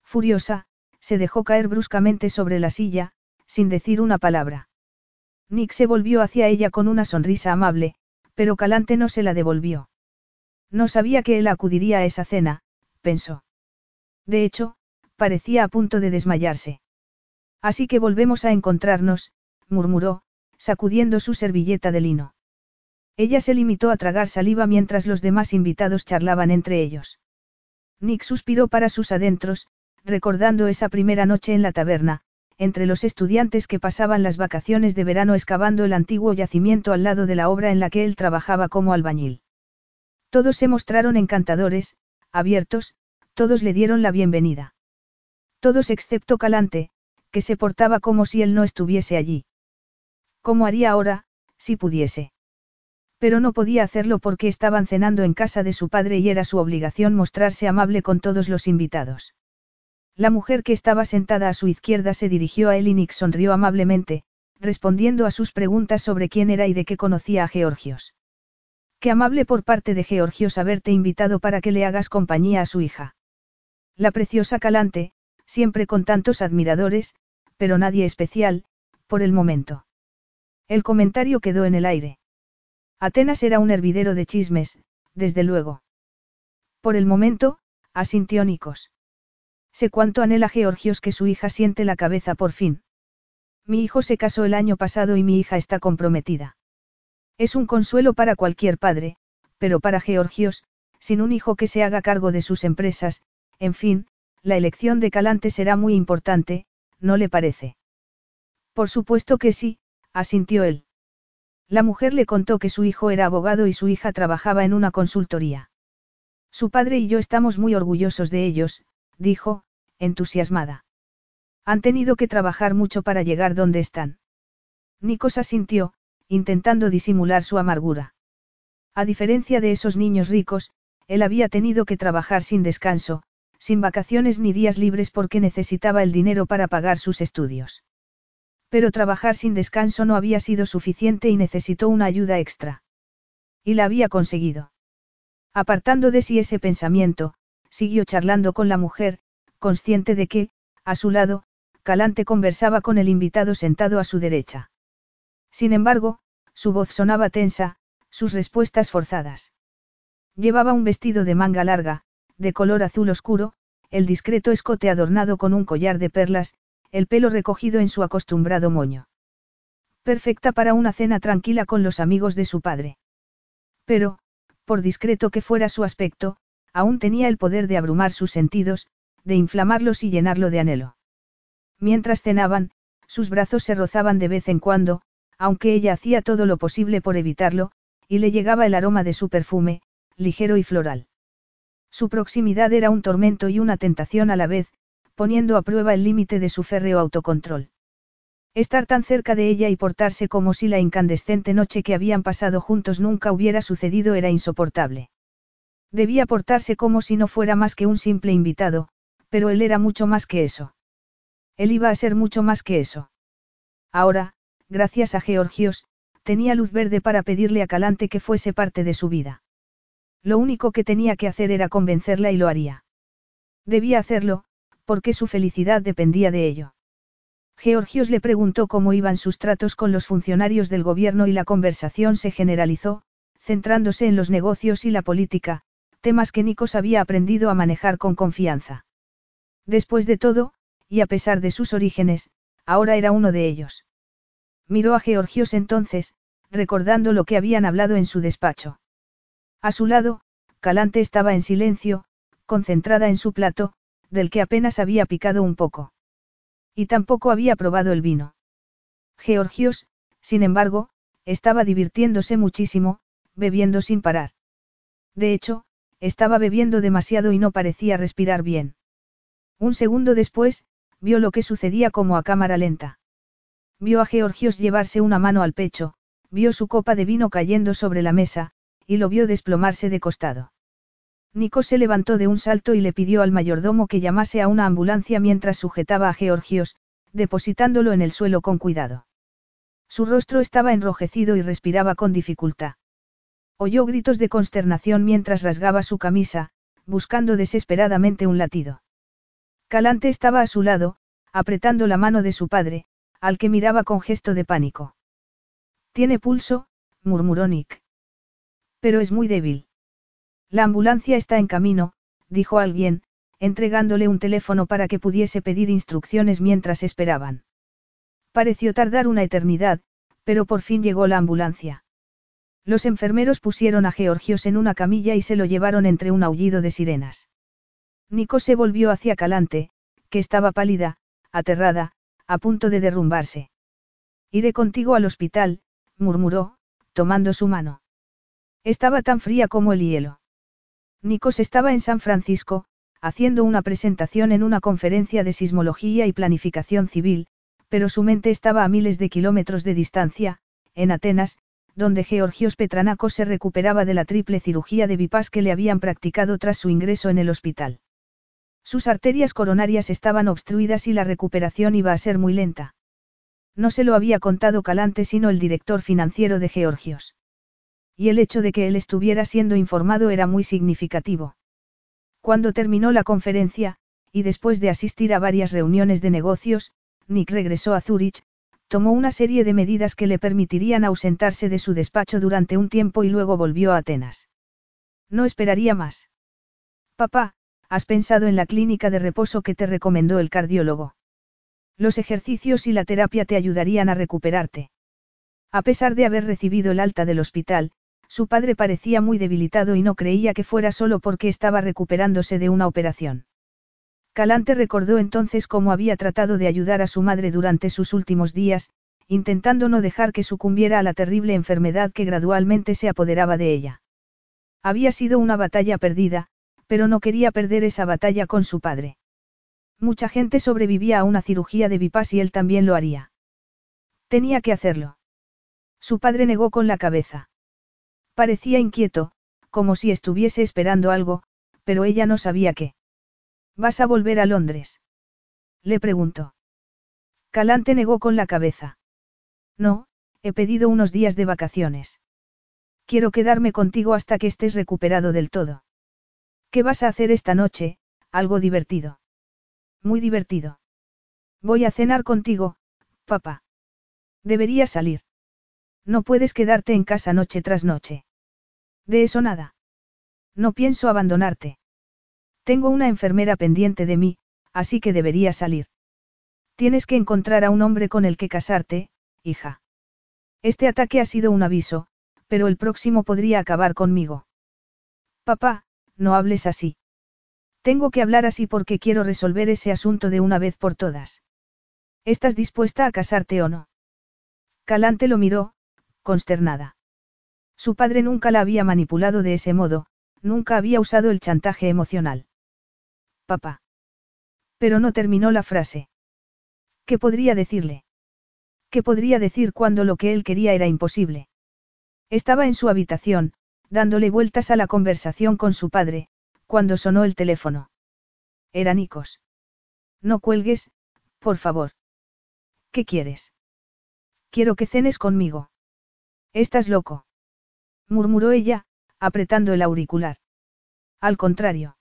Furiosa, se dejó caer bruscamente sobre la silla, sin decir una palabra. Nick se volvió hacia ella con una sonrisa amable, pero Calante no se la devolvió. No sabía que él acudiría a esa cena, pensó. De hecho, parecía a punto de desmayarse. Así que volvemos a encontrarnos, murmuró, sacudiendo su servilleta de lino. Ella se limitó a tragar saliva mientras los demás invitados charlaban entre ellos. Nick suspiró para sus adentros, recordando esa primera noche en la taberna, entre los estudiantes que pasaban las vacaciones de verano excavando el antiguo yacimiento al lado de la obra en la que él trabajaba como albañil. Todos se mostraron encantadores, abiertos, todos le dieron la bienvenida. Todos excepto Calante, que se portaba como si él no estuviese allí. ¿Cómo haría ahora, si pudiese? Pero no podía hacerlo porque estaban cenando en casa de su padre y era su obligación mostrarse amable con todos los invitados. La mujer que estaba sentada a su izquierda se dirigió a él y Nick sonrió amablemente, respondiendo a sus preguntas sobre quién era y de qué conocía a Georgios. Qué amable por parte de Georgios haberte invitado para que le hagas compañía a su hija. La preciosa Calante, siempre con tantos admiradores, pero nadie especial, por el momento. El comentario quedó en el aire. Atenas era un hervidero de chismes, desde luego. Por el momento, asintió Nikos. Sé cuánto anhela Georgios que su hija siente la cabeza por fin. Mi hijo se casó el año pasado y mi hija está comprometida. Es un consuelo para cualquier padre, pero para Georgios, sin un hijo que se haga cargo de sus empresas, en fin, la elección de Calante será muy importante, ¿no le parece? Por supuesto que sí, asintió él. La mujer le contó que su hijo era abogado y su hija trabajaba en una consultoría. Su padre y yo estamos muy orgullosos de ellos, dijo, entusiasmada. Han tenido que trabajar mucho para llegar donde están. Nikos asintió, intentando disimular su amargura. A diferencia de esos niños ricos, él había tenido que trabajar sin descanso, sin vacaciones ni días libres porque necesitaba el dinero para pagar sus estudios. Pero trabajar sin descanso no había sido suficiente y necesitó una ayuda extra. Y la había conseguido. Apartando de sí ese pensamiento, siguió charlando con la mujer, consciente de que, a su lado, Calante conversaba con el invitado sentado a su derecha. Sin embargo, su voz sonaba tensa, sus respuestas forzadas. Llevaba un vestido de manga larga, de color azul oscuro, el discreto escote adornado con un collar de perlas, el pelo recogido en su acostumbrado moño. Perfecta para una cena tranquila con los amigos de su padre. Pero, por discreto que fuera su aspecto, aún tenía el poder de abrumar sus sentidos, de inflamarlos y llenarlo de anhelo. Mientras cenaban, sus brazos se rozaban de vez en cuando, aunque ella hacía todo lo posible por evitarlo, y le llegaba el aroma de su perfume, ligero y floral. Su proximidad era un tormento y una tentación a la vez, poniendo a prueba el límite de su férreo autocontrol. Estar tan cerca de ella y portarse como si la incandescente noche que habían pasado juntos nunca hubiera sucedido era insoportable. Debía portarse como si no fuera más que un simple invitado, pero él era mucho más que eso. Él iba a ser mucho más que eso. Ahora, gracias a Georgios, tenía luz verde para pedirle a Calante que fuese parte de su vida. Lo único que tenía que hacer era convencerla y lo haría. Debía hacerlo, porque su felicidad dependía de ello. Georgios le preguntó cómo iban sus tratos con los funcionarios del gobierno y la conversación se generalizó, centrándose en los negocios y la política, temas que Nikos había aprendido a manejar con confianza. Después de todo, y a pesar de sus orígenes, ahora era uno de ellos. Miró a Georgios entonces, recordando lo que habían hablado en su despacho. A su lado, Calante estaba en silencio, concentrada en su plato, del que apenas había picado un poco. Y tampoco había probado el vino. Georgios, sin embargo, estaba divirtiéndose muchísimo, bebiendo sin parar. De hecho, estaba bebiendo demasiado y no parecía respirar bien. Un segundo después, vio lo que sucedía como a cámara lenta. Vio a Georgios llevarse una mano al pecho, vio su copa de vino cayendo sobre la mesa, y lo vio desplomarse de costado. Nico se levantó de un salto y le pidió al mayordomo que llamase a una ambulancia mientras sujetaba a Georgios, depositándolo en el suelo con cuidado. Su rostro estaba enrojecido y respiraba con dificultad. Oyó gritos de consternación mientras rasgaba su camisa, buscando desesperadamente un latido. Calante estaba a su lado, apretando la mano de su padre, al que miraba con gesto de pánico. Tiene pulso, murmuró Nick. Pero es muy débil. La ambulancia está en camino, dijo alguien, entregándole un teléfono para que pudiese pedir instrucciones mientras esperaban. Pareció tardar una eternidad, pero por fin llegó la ambulancia. Los enfermeros pusieron a Georgios en una camilla y se lo llevaron entre un aullido de sirenas. Nico se volvió hacia Calante, que estaba pálida, aterrada, a punto de derrumbarse. Iré contigo al hospital, murmuró, tomando su mano. Estaba tan fría como el hielo. Nikos estaba en San Francisco, haciendo una presentación en una conferencia de sismología y planificación civil, pero su mente estaba a miles de kilómetros de distancia, en Atenas, donde Georgios Petranacos se recuperaba de la triple cirugía de bypass que le habían practicado tras su ingreso en el hospital. Sus arterias coronarias estaban obstruidas y la recuperación iba a ser muy lenta. No se lo había contado Calante sino el director financiero de Georgios y el hecho de que él estuviera siendo informado era muy significativo. Cuando terminó la conferencia, y después de asistir a varias reuniones de negocios, Nick regresó a Zurich, tomó una serie de medidas que le permitirían ausentarse de su despacho durante un tiempo y luego volvió a Atenas. No esperaría más. Papá, has pensado en la clínica de reposo que te recomendó el cardiólogo. Los ejercicios y la terapia te ayudarían a recuperarte. A pesar de haber recibido el alta del hospital, su padre parecía muy debilitado y no creía que fuera solo porque estaba recuperándose de una operación. Calante recordó entonces cómo había tratado de ayudar a su madre durante sus últimos días, intentando no dejar que sucumbiera a la terrible enfermedad que gradualmente se apoderaba de ella. Había sido una batalla perdida, pero no quería perder esa batalla con su padre. Mucha gente sobrevivía a una cirugía de bypass y él también lo haría. Tenía que hacerlo. Su padre negó con la cabeza. Parecía inquieto, como si estuviese esperando algo, pero ella no sabía qué. ¿Vas a volver a Londres? Le preguntó. Calante negó con la cabeza. No, he pedido unos días de vacaciones. Quiero quedarme contigo hasta que estés recuperado del todo. ¿Qué vas a hacer esta noche? Algo divertido. Muy divertido. Voy a cenar contigo, papá. Deberías salir. No puedes quedarte en casa noche tras noche. De eso nada. No pienso abandonarte. Tengo una enfermera pendiente de mí, así que deberías salir. Tienes que encontrar a un hombre con el que casarte, hija. Este ataque ha sido un aviso, pero el próximo podría acabar conmigo. Papá, no hables así. Tengo que hablar así porque quiero resolver ese asunto de una vez por todas. ¿Estás dispuesta a casarte o no? Calante lo miró, consternada. Su padre nunca la había manipulado de ese modo, nunca había usado el chantaje emocional. Papá. Pero no terminó la frase. ¿Qué podría decirle? ¿Qué podría decir cuando lo que él quería era imposible? Estaba en su habitación, dándole vueltas a la conversación con su padre, cuando sonó el teléfono. Era Nikos. No cuelgues, por favor. ¿Qué quieres? Quiero que cenes conmigo. Estás loco. murmuró ella, apretando el auricular. Al contrario.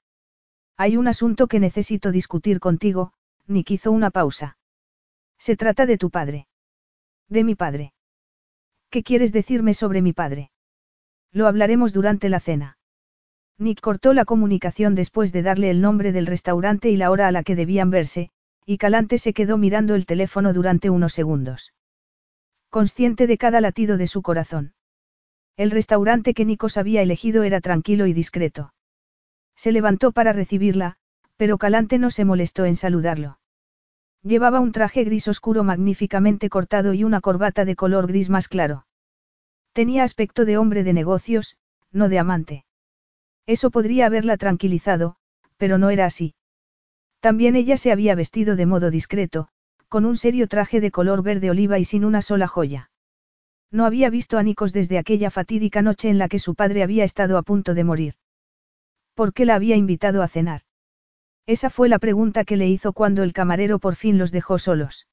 Hay un asunto que necesito discutir contigo, Nick hizo una pausa. Se trata de tu padre. De mi padre. ¿Qué quieres decirme sobre mi padre? Lo hablaremos durante la cena. Nick cortó la comunicación después de darle el nombre del restaurante y la hora a la que debían verse, y Calante se quedó mirando el teléfono durante unos segundos. Consciente de cada latido de su corazón. El restaurante que Nikos había elegido era tranquilo y discreto. Se levantó para recibirla, pero Calante no se molestó en saludarlo. Llevaba un traje gris oscuro magníficamente cortado y una corbata de color gris más claro. Tenía aspecto de hombre de negocios, no de amante. Eso podría haberla tranquilizado, pero no era así. También ella se había vestido de modo discreto, con un serio traje de color verde oliva y sin una sola joya. No había visto a Nikos desde aquella fatídica noche en la que su padre había estado a punto de morir. ¿Por qué la había invitado a cenar? Esa fue la pregunta que le hizo cuando el camarero por fin los dejó solos.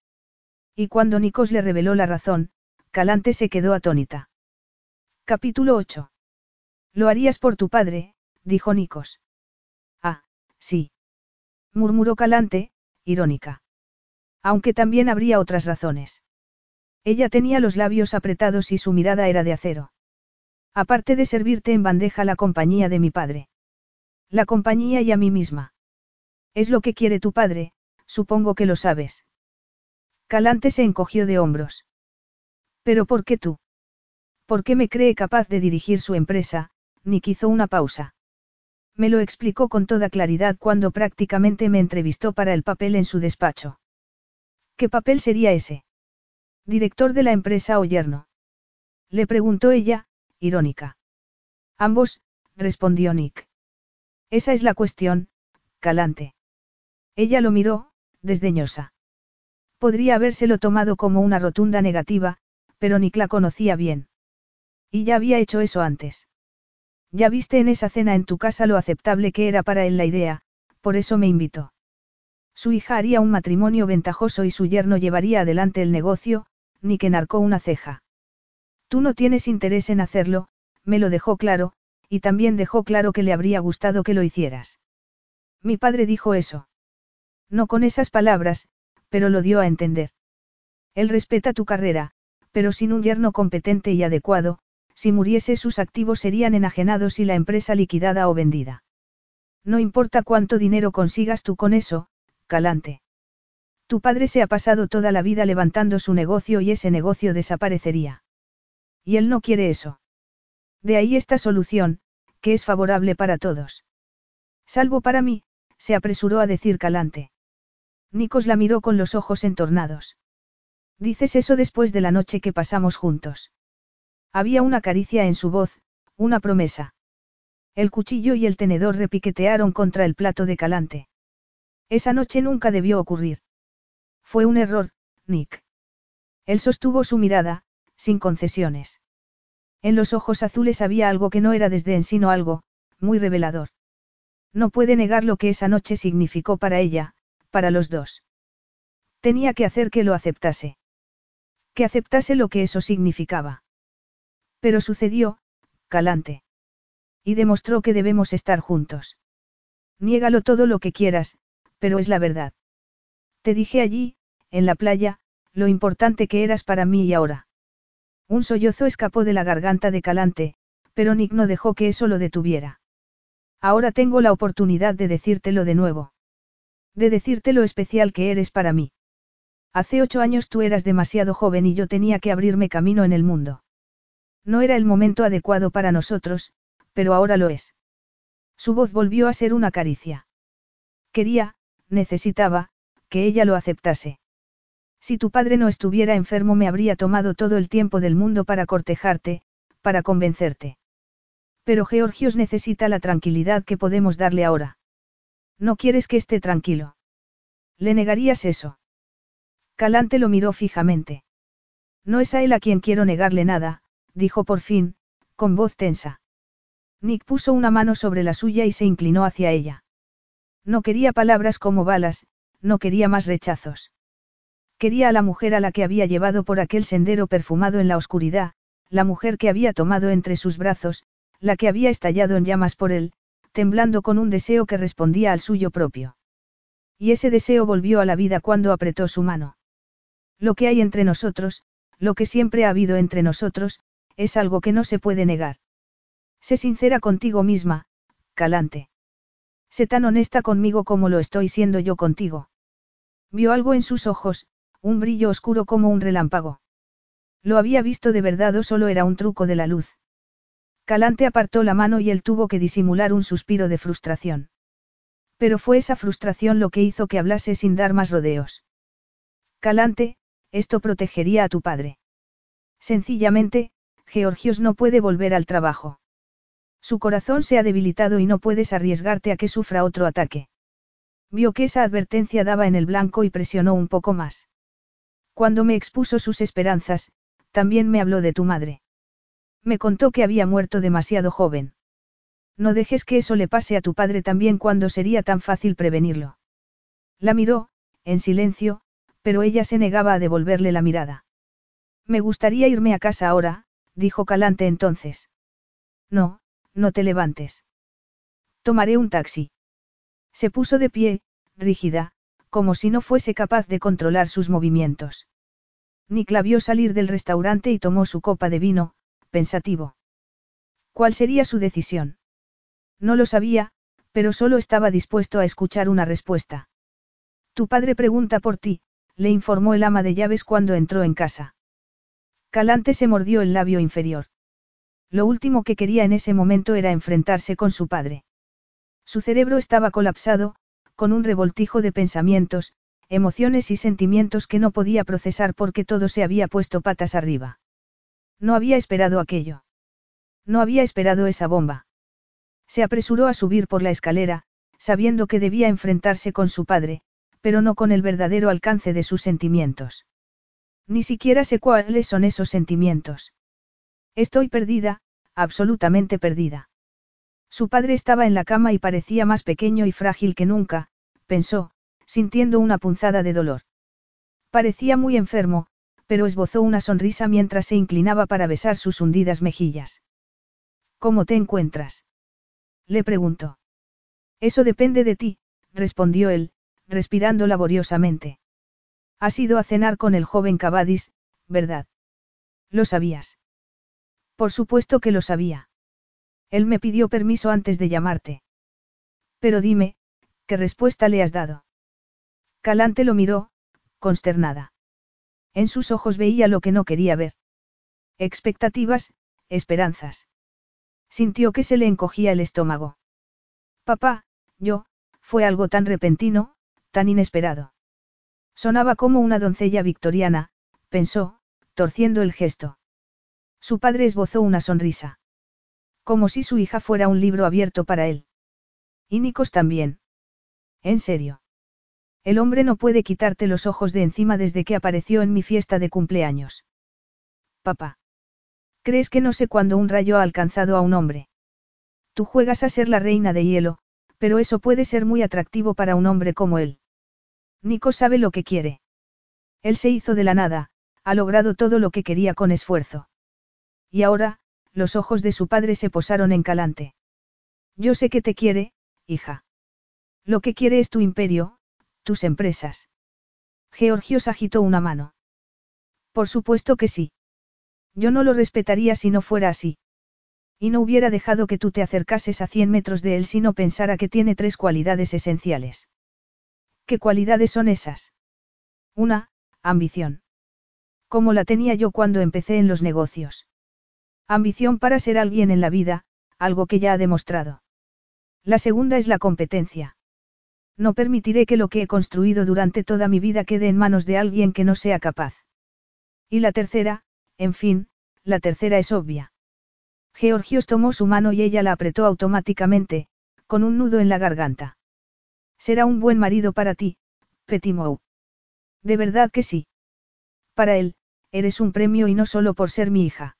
Y cuando Nikos le reveló la razón, Calante se quedó atónita. Capítulo 8. Lo harías por tu padre, dijo Nikos. Ah, sí. murmuró Calante, irónica. Aunque también habría otras razones. Ella tenía los labios apretados y su mirada era de acero. Aparte de servirte en bandeja la compañía de mi padre. La compañía y a mí misma. Es lo que quiere tu padre, supongo que lo sabes. Calante se encogió de hombros. ¿Pero por qué tú? ¿Por qué me cree capaz de dirigir su empresa? Nick hizo una pausa. Me lo explicó con toda claridad cuando prácticamente me entrevistó para el papel en su despacho. ¿Qué papel sería ese? ¿Director de la empresa o yerno? Le preguntó ella, irónica. Ambos, respondió Nick. Esa es la cuestión, Calante. Ella lo miró, desdeñosa. Podría habérselo tomado como una rotunda negativa, pero Nick la conocía bien. Y ya había hecho eso antes. Ya viste en esa cena en tu casa lo aceptable que era para él la idea, por eso me invitó. Su hija haría un matrimonio ventajoso y su yerno llevaría adelante el negocio, Nick enarcó una ceja. Tú no tienes interés en hacerlo, me lo dejó claro, y también dejó claro que le habría gustado que lo hicieras. Mi padre dijo eso. No con esas palabras, pero lo dio a entender. Él respeta tu carrera, pero sin un yerno competente y adecuado, si muriese sus activos serían enajenados y la empresa liquidada o vendida. No importa cuánto dinero consigas tú con eso, Calante. Tu padre se ha pasado toda la vida levantando su negocio y ese negocio desaparecería. Y él no quiere eso. De ahí esta solución, que es favorable para todos. Salvo para mí, se apresuró a decir Calante. Nikos la miró con los ojos entornados. Dices eso después de la noche que pasamos juntos. Había una caricia en su voz, una promesa. El cuchillo y el tenedor repiquetearon contra el plato de Calante. Esa noche nunca debió ocurrir. Fue un error, Nick. Él sostuvo su mirada, sin concesiones. En los ojos azules había algo que no era desdén sino algo, muy revelador. No puede negar lo que esa noche significó para ella, para los dos. Tenía que hacer que lo aceptase. Que aceptase lo que eso significaba. Pero sucedió, Calante. Y demostró que debemos estar juntos. Niégalo todo lo que quieras, pero es la verdad. Te dije allí, en la playa, lo importante que eras para mí y ahora. Un sollozo escapó de la garganta de Calante, pero Nick no dejó que eso lo detuviera. Ahora tengo la oportunidad de decírtelo de nuevo. De decirte lo especial que eres para mí. Hace ocho años tú eras demasiado joven y yo tenía que abrirme camino en el mundo. No era el momento adecuado para nosotros, pero ahora lo es. Su voz volvió a ser una caricia. Quería, necesitaba, que ella lo aceptase. Si tu padre no estuviera enfermo me habría tomado todo el tiempo del mundo para cortejarte, para convencerte. Pero Georgios necesita la tranquilidad que podemos darle ahora. No quieres que esté tranquilo. ¿Le negarías eso? Calante lo miró fijamente. No es a él a quien quiero negarle nada, dijo por fin, con voz tensa. Nick puso una mano sobre la suya y se inclinó hacia ella. No quería palabras como balas, no quería más rechazos. Quería a la mujer a la que había llevado por aquel sendero perfumado en la oscuridad, la mujer que había tomado entre sus brazos, la que había estallado en llamas por él, temblando con un deseo que respondía al suyo propio. Y ese deseo volvió a la vida cuando apretó su mano. Lo que hay entre nosotros, lo que siempre ha habido entre nosotros, es algo que no se puede negar. Sé sincera contigo misma, Calante. Sé tan honesta conmigo como lo estoy siendo yo contigo. Vio algo en sus ojos, un brillo oscuro como un relámpago. Lo había visto de verdad o solo era un truco de la luz. Calante apartó la mano y él tuvo que disimular un suspiro de frustración. Pero fue esa frustración lo que hizo que hablase sin dar más rodeos. Calante, esto protegería a tu padre. Sencillamente, Georgios no puede volver al trabajo. Su corazón se ha debilitado y no puedes arriesgarte a que sufra otro ataque. Vio que esa advertencia daba en el blanco y presionó un poco más. Cuando me expuso sus esperanzas, también me habló de tu madre. Me contó que había muerto demasiado joven. No dejes que eso le pase a tu padre también cuando sería tan fácil prevenirlo. La miró, en silencio, pero ella se negaba a devolverle la mirada. Me gustaría irme a casa ahora, dijo Calante entonces. No, no te levantes. Tomaré un taxi. Se puso de pie, rígida, como si no fuese capaz de controlar sus movimientos. Nick la vio salir del restaurante y tomó su copa de vino, pensativo. ¿Cuál sería su decisión? No lo sabía, pero solo estaba dispuesto a escuchar una respuesta. Tu padre pregunta por ti, le informó el ama de llaves cuando entró en casa. Calante se mordió el labio inferior. Lo último que quería en ese momento era enfrentarse con su padre. Su cerebro estaba colapsado, con un revoltijo de pensamientos, emociones y sentimientos que no podía procesar porque todo se había puesto patas arriba. No había esperado aquello. No había esperado esa bomba. Se apresuró a subir por la escalera, sabiendo que debía enfrentarse con su padre, pero no con el verdadero alcance de sus sentimientos. Ni siquiera sé cuáles son esos sentimientos. Estoy perdida, absolutamente perdida. Su padre estaba en la cama y parecía más pequeño y frágil que nunca, pensó, sintiendo una punzada de dolor. Parecía muy enfermo, pero esbozó una sonrisa mientras se inclinaba para besar sus hundidas mejillas. ¿Cómo te encuentras? Le preguntó. Eso depende de ti, respondió él, respirando laboriosamente. Has ido a cenar con el joven Cavadis, ¿verdad? Lo sabías. Por supuesto que lo sabía. Él me pidió permiso antes de llamarte. Pero dime, ¿qué respuesta le has dado? Calante lo miró, consternada. En sus ojos veía lo que no quería ver. Expectativas, esperanzas. Sintió que se le encogía el estómago. Papá, yo, fue algo tan repentino, tan inesperado. Sonaba como una doncella victoriana, pensó, torciendo el gesto. Su padre esbozó una sonrisa. Como si su hija fuera un libro abierto para él. Y Nikos también. ¿En serio? El hombre no puede quitarte los ojos de encima desde que apareció en mi fiesta de cumpleaños. Papá. ¿Crees que no sé cuándo un rayo ha alcanzado a un hombre? Tú juegas a ser la reina de hielo, pero eso puede ser muy atractivo para un hombre como él. Nico sabe lo que quiere. Él se hizo de la nada, ha logrado todo lo que quería con esfuerzo. Y ahora, los ojos de su padre se posaron en Calante. Yo sé que te quiere, hija. Lo que quiere es tu imperio, tus empresas. Georgios agitó una mano. Por supuesto que sí. Yo no lo respetaría si no fuera así. Y no hubiera dejado que tú te acercases a 100 metros de él si no pensara que tiene tres cualidades esenciales. ¿Qué cualidades son esas? Una, ambición. Como la tenía yo cuando empecé en los negocios. Ambición para ser alguien en la vida, algo que ya ha demostrado. La segunda es la competencia. No permitiré que lo que he construido durante toda mi vida quede en manos de alguien que no sea capaz. Y la tercera, en fin, la tercera es obvia. Georgios tomó su mano y ella la apretó automáticamente, con un nudo en la garganta. Será un buen marido para ti, Petimou. De verdad que sí. Para él, eres un premio y no solo por ser mi hija.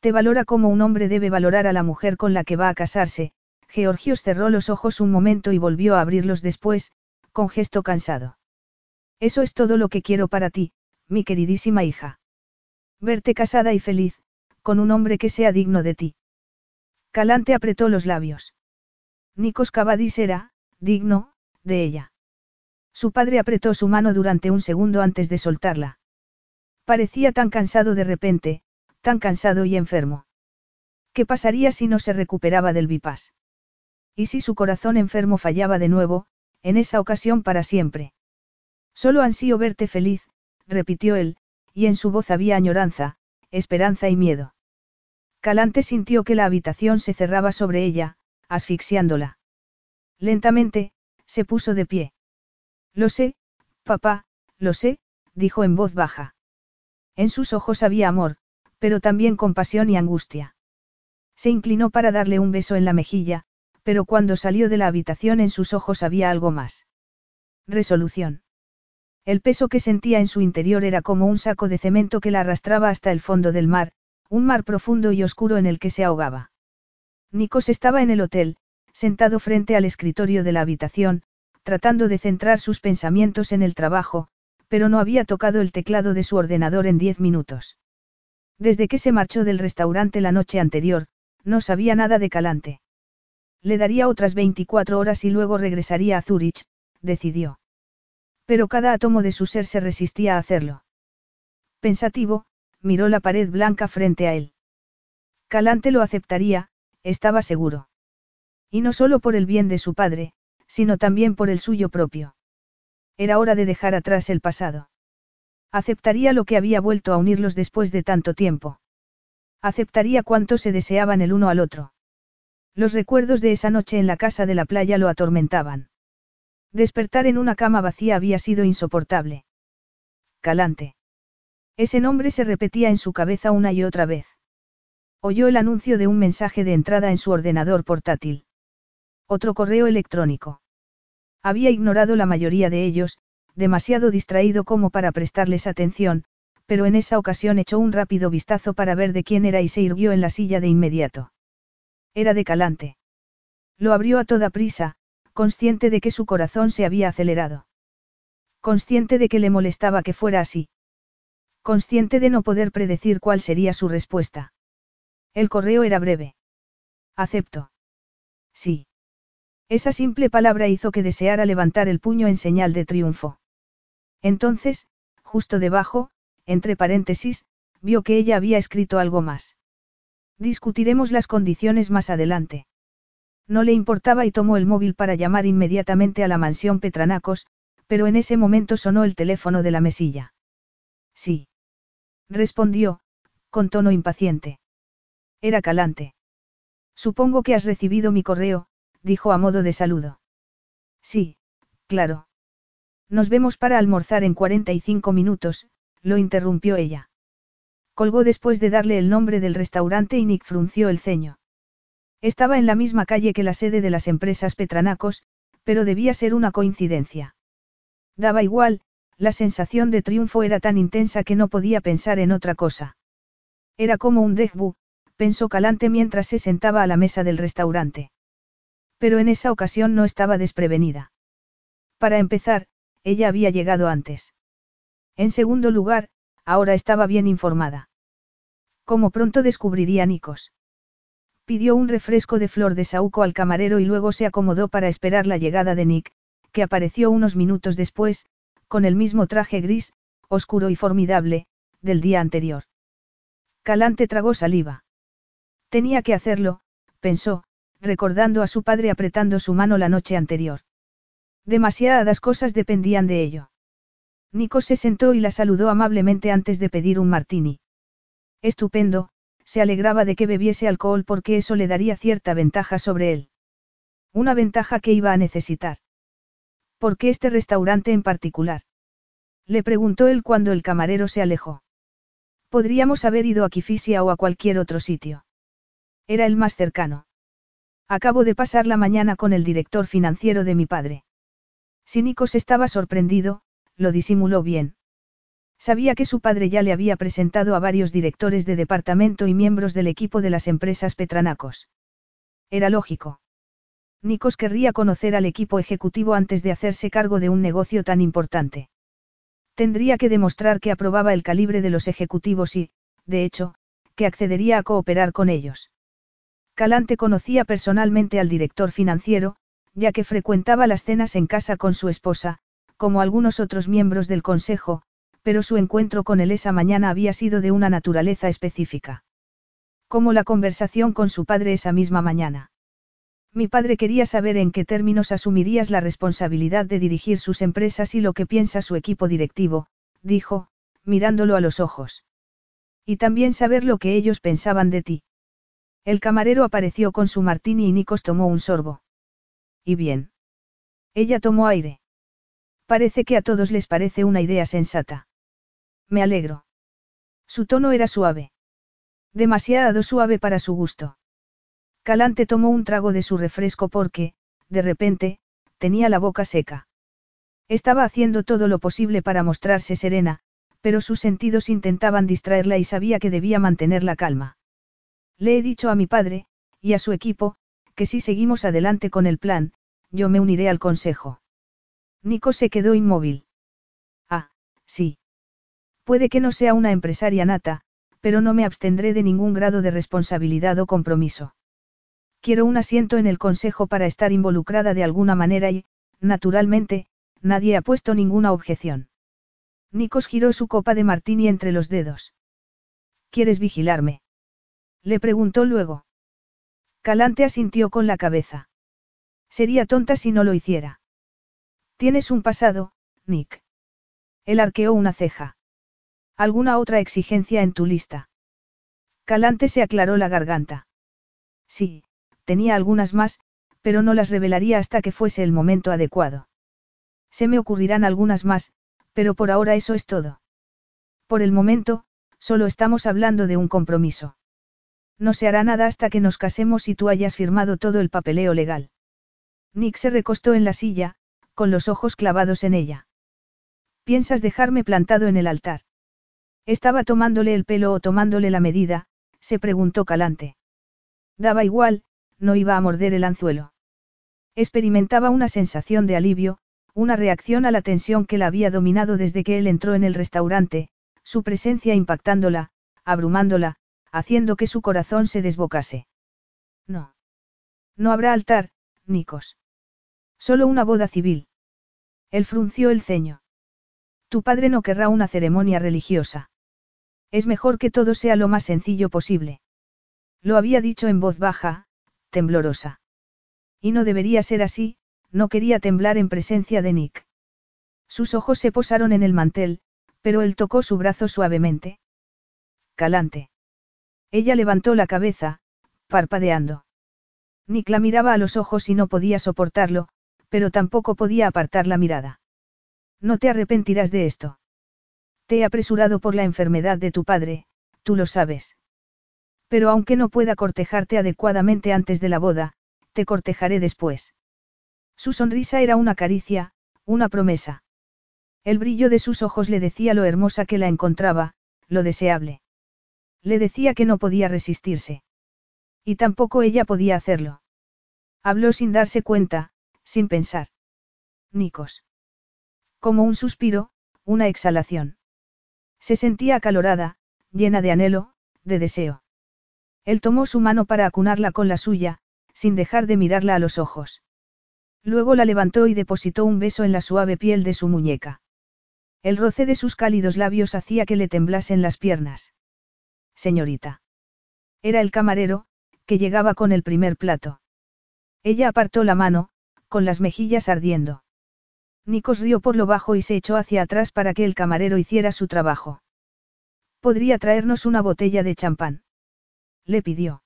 Te valora como un hombre debe valorar a la mujer con la que va a casarse. Georgios cerró los ojos un momento y volvió a abrirlos después, con gesto cansado. Eso es todo lo que quiero para ti, mi queridísima hija. Verte casada y feliz, con un hombre que sea digno de ti. Calante apretó los labios. Nikos Cavadis era, digno, de ella. Su padre apretó su mano durante un segundo antes de soltarla. Parecía tan cansado de repente, tan cansado y enfermo. ¿Qué pasaría si no se recuperaba del bypass? ¿Y si su corazón enfermo fallaba de nuevo, en esa ocasión para siempre? Solo ansío verte feliz, repitió él, y en su voz había añoranza, esperanza y miedo. Calante sintió que la habitación se cerraba sobre ella, asfixiándola. Lentamente, se puso de pie. Lo sé, papá, lo sé, dijo en voz baja. En sus ojos había amor, pero también compasión y angustia. Se inclinó para darle un beso en la mejilla, pero cuando salió de la habitación en sus ojos había algo más. Resolución. El peso que sentía en su interior era como un saco de cemento que la arrastraba hasta el fondo del mar, un mar profundo y oscuro en el que se ahogaba. Nikos estaba en el hotel, sentado frente al escritorio de la habitación, tratando de centrar sus pensamientos en el trabajo, pero no había tocado el teclado de su ordenador en diez minutos. Desde que se marchó del restaurante la noche anterior, no sabía nada de Calante. Le daría otras 24 horas y luego regresaría a Zurich, decidió. Pero cada átomo de su ser se resistía a hacerlo. Pensativo, miró la pared blanca frente a él. Calante lo aceptaría, estaba seguro. Y no solo por el bien de su padre, sino también por el suyo propio. Era hora de dejar atrás el pasado. Aceptaría lo que había vuelto a unirlos después de tanto tiempo. Aceptaría cuánto se deseaban el uno al otro. Los recuerdos de esa noche en la casa de la playa lo atormentaban. Despertar en una cama vacía había sido insoportable. Calante. Ese nombre se repetía en su cabeza una y otra vez. Oyó el anuncio de un mensaje de entrada en su ordenador portátil. Otro correo electrónico. Había ignorado la mayoría de ellos, demasiado distraído como para prestarles atención, pero en esa ocasión echó un rápido vistazo para ver de quién era y se irguió en la silla de inmediato. Era de Calante. Lo abrió a toda prisa, consciente de que su corazón se había acelerado. Consciente de que le molestaba que fuera así. Consciente de no poder predecir cuál sería su respuesta. El correo era breve. Acepto. Sí. Esa simple palabra hizo que deseara levantar el puño en señal de triunfo. Entonces, justo debajo, entre paréntesis, vio que ella había escrito algo más. Discutiremos las condiciones más adelante. No le importaba y tomó el móvil para llamar inmediatamente a la mansión Petranacos, pero en ese momento sonó el teléfono de la mesilla. Sí. Respondió, con tono impaciente. Era calante. Supongo que has recibido mi correo, dijo a modo de saludo. Sí, claro. Nos vemos para almorzar en 45 minutos, lo interrumpió ella. Colgó después de darle el nombre del restaurante y Nick frunció el ceño. Estaba en la misma calle que la sede de las empresas Petranacos, pero debía ser una coincidencia. Daba igual, la sensación de triunfo era tan intensa que no podía pensar en otra cosa. Era como un dejbu, pensó Calante mientras se sentaba a la mesa del restaurante. Pero en esa ocasión no estaba desprevenida. Para empezar, ella había llegado antes. En segundo lugar, ahora estaba bien informada. Como pronto descubriría Nikos. Pidió un refresco de flor de saúco al camarero y luego se acomodó para esperar la llegada de Nick, que apareció unos minutos después, con el mismo traje gris, oscuro y formidable, del día anterior. Calante tragó saliva. Tenía que hacerlo, pensó, recordando a su padre apretando su mano la noche anterior. Demasiadas cosas dependían de ello. Nico se sentó y la saludó amablemente antes de pedir un martini. Estupendo, se alegraba de que bebiese alcohol porque eso le daría cierta ventaja sobre él. Una ventaja que iba a necesitar. ¿Por qué este restaurante en particular? Le preguntó él cuando el camarero se alejó. Podríamos haber ido a Kifisia o a cualquier otro sitio. Era el más cercano. Acabo de pasar la mañana con el director financiero de mi padre. Si Nikos estaba sorprendido, lo disimuló bien. Sabía que su padre ya le había presentado a varios directores de departamento y miembros del equipo de las empresas Petranacos. Era lógico. Nikos querría conocer al equipo ejecutivo antes de hacerse cargo de un negocio tan importante. Tendría que demostrar que aprobaba el calibre de los ejecutivos y, de hecho, que accedería a cooperar con ellos. Calante conocía personalmente al director financiero, ya que frecuentaba las cenas en casa con su esposa, como algunos otros miembros del consejo, pero su encuentro con él esa mañana había sido de una naturaleza específica. Como la conversación con su padre esa misma mañana. Mi padre quería saber en qué términos asumirías la responsabilidad de dirigir sus empresas y lo que piensa su equipo directivo, dijo, mirándolo a los ojos. Y también saber lo que ellos pensaban de ti. El camarero apareció con su martini y Nikos tomó un sorbo. ¿Y bien? Ella tomó aire. Parece que a todos les parece una idea sensata. Me alegro. Su tono era suave. Demasiado suave para su gusto. Calante tomó un trago de su refresco porque, de repente, tenía la boca seca. Estaba haciendo todo lo posible para mostrarse serena, pero sus sentidos intentaban distraerla y sabía que debía mantener la calma. Le he dicho a mi padre, y a su equipo, que si seguimos adelante con el plan, yo me uniré al consejo. Nico se quedó inmóvil. Ah, sí. Puede que no sea una empresaria nata, pero no me abstendré de ningún grado de responsabilidad o compromiso. Quiero un asiento en el consejo para estar involucrada de alguna manera y, naturalmente, nadie ha puesto ninguna objeción. Nikos giró su copa de martini entre los dedos. ¿Quieres vigilarme? Le preguntó luego. Calante asintió con la cabeza. Sería tonta si no lo hiciera. Tienes un pasado, Nick. Él arqueó una ceja. ¿Alguna otra exigencia en tu lista? Calante se aclaró la garganta. Sí, tenía algunas más, pero no las revelaría hasta que fuese el momento adecuado. Se me ocurrirán algunas más, pero por ahora eso es todo. Por el momento, solo estamos hablando de un compromiso. No se hará nada hasta que nos casemos y tú hayas firmado todo el papeleo legal. Nick se recostó en la silla, con los ojos clavados en ella. ¿Piensas dejarme plantado en el altar? ¿Estaba tomándole el pelo o tomándole la medida? se preguntó Calante. Daba igual, no iba a morder el anzuelo. Experimentaba una sensación de alivio, una reacción a la tensión que la había dominado desde que él entró en el restaurante, su presencia impactándola, abrumándola, haciendo que su corazón se desbocase. No. No habrá altar, Nikos. Solo una boda civil. Él frunció el ceño. Tu padre no querrá una ceremonia religiosa. Es mejor que todo sea lo más sencillo posible. Lo había dicho en voz baja, temblorosa. Y no debería ser así, no quería temblar en presencia de Nick. Sus ojos se posaron en el mantel, pero él tocó su brazo suavemente. Calante. Ella levantó la cabeza, parpadeando. Nick la miraba a los ojos y no podía soportarlo, pero tampoco podía apartar la mirada. No te arrepentirás de esto. Te he apresurado por la enfermedad de tu padre, tú lo sabes. Pero aunque no pueda cortejarte adecuadamente antes de la boda, te cortejaré después. Su sonrisa era una caricia, una promesa. El brillo de sus ojos le decía lo hermosa que la encontraba, lo deseable. Le decía que no podía resistirse. Y tampoco ella podía hacerlo. Habló sin darse cuenta, sin pensar. Nikos. Como un suspiro, una exhalación. Se sentía acalorada, llena de anhelo, de deseo. Él tomó su mano para acunarla con la suya, sin dejar de mirarla a los ojos. Luego la levantó y depositó un beso en la suave piel de su muñeca. El roce de sus cálidos labios hacía que le temblasen las piernas. Señorita. Era el camarero, que llegaba con el primer plato. Ella apartó la mano, con las mejillas ardiendo. Nikos rió por lo bajo y se echó hacia atrás para que el camarero hiciera su trabajo. ¿Podría traernos una botella de champán? Le pidió.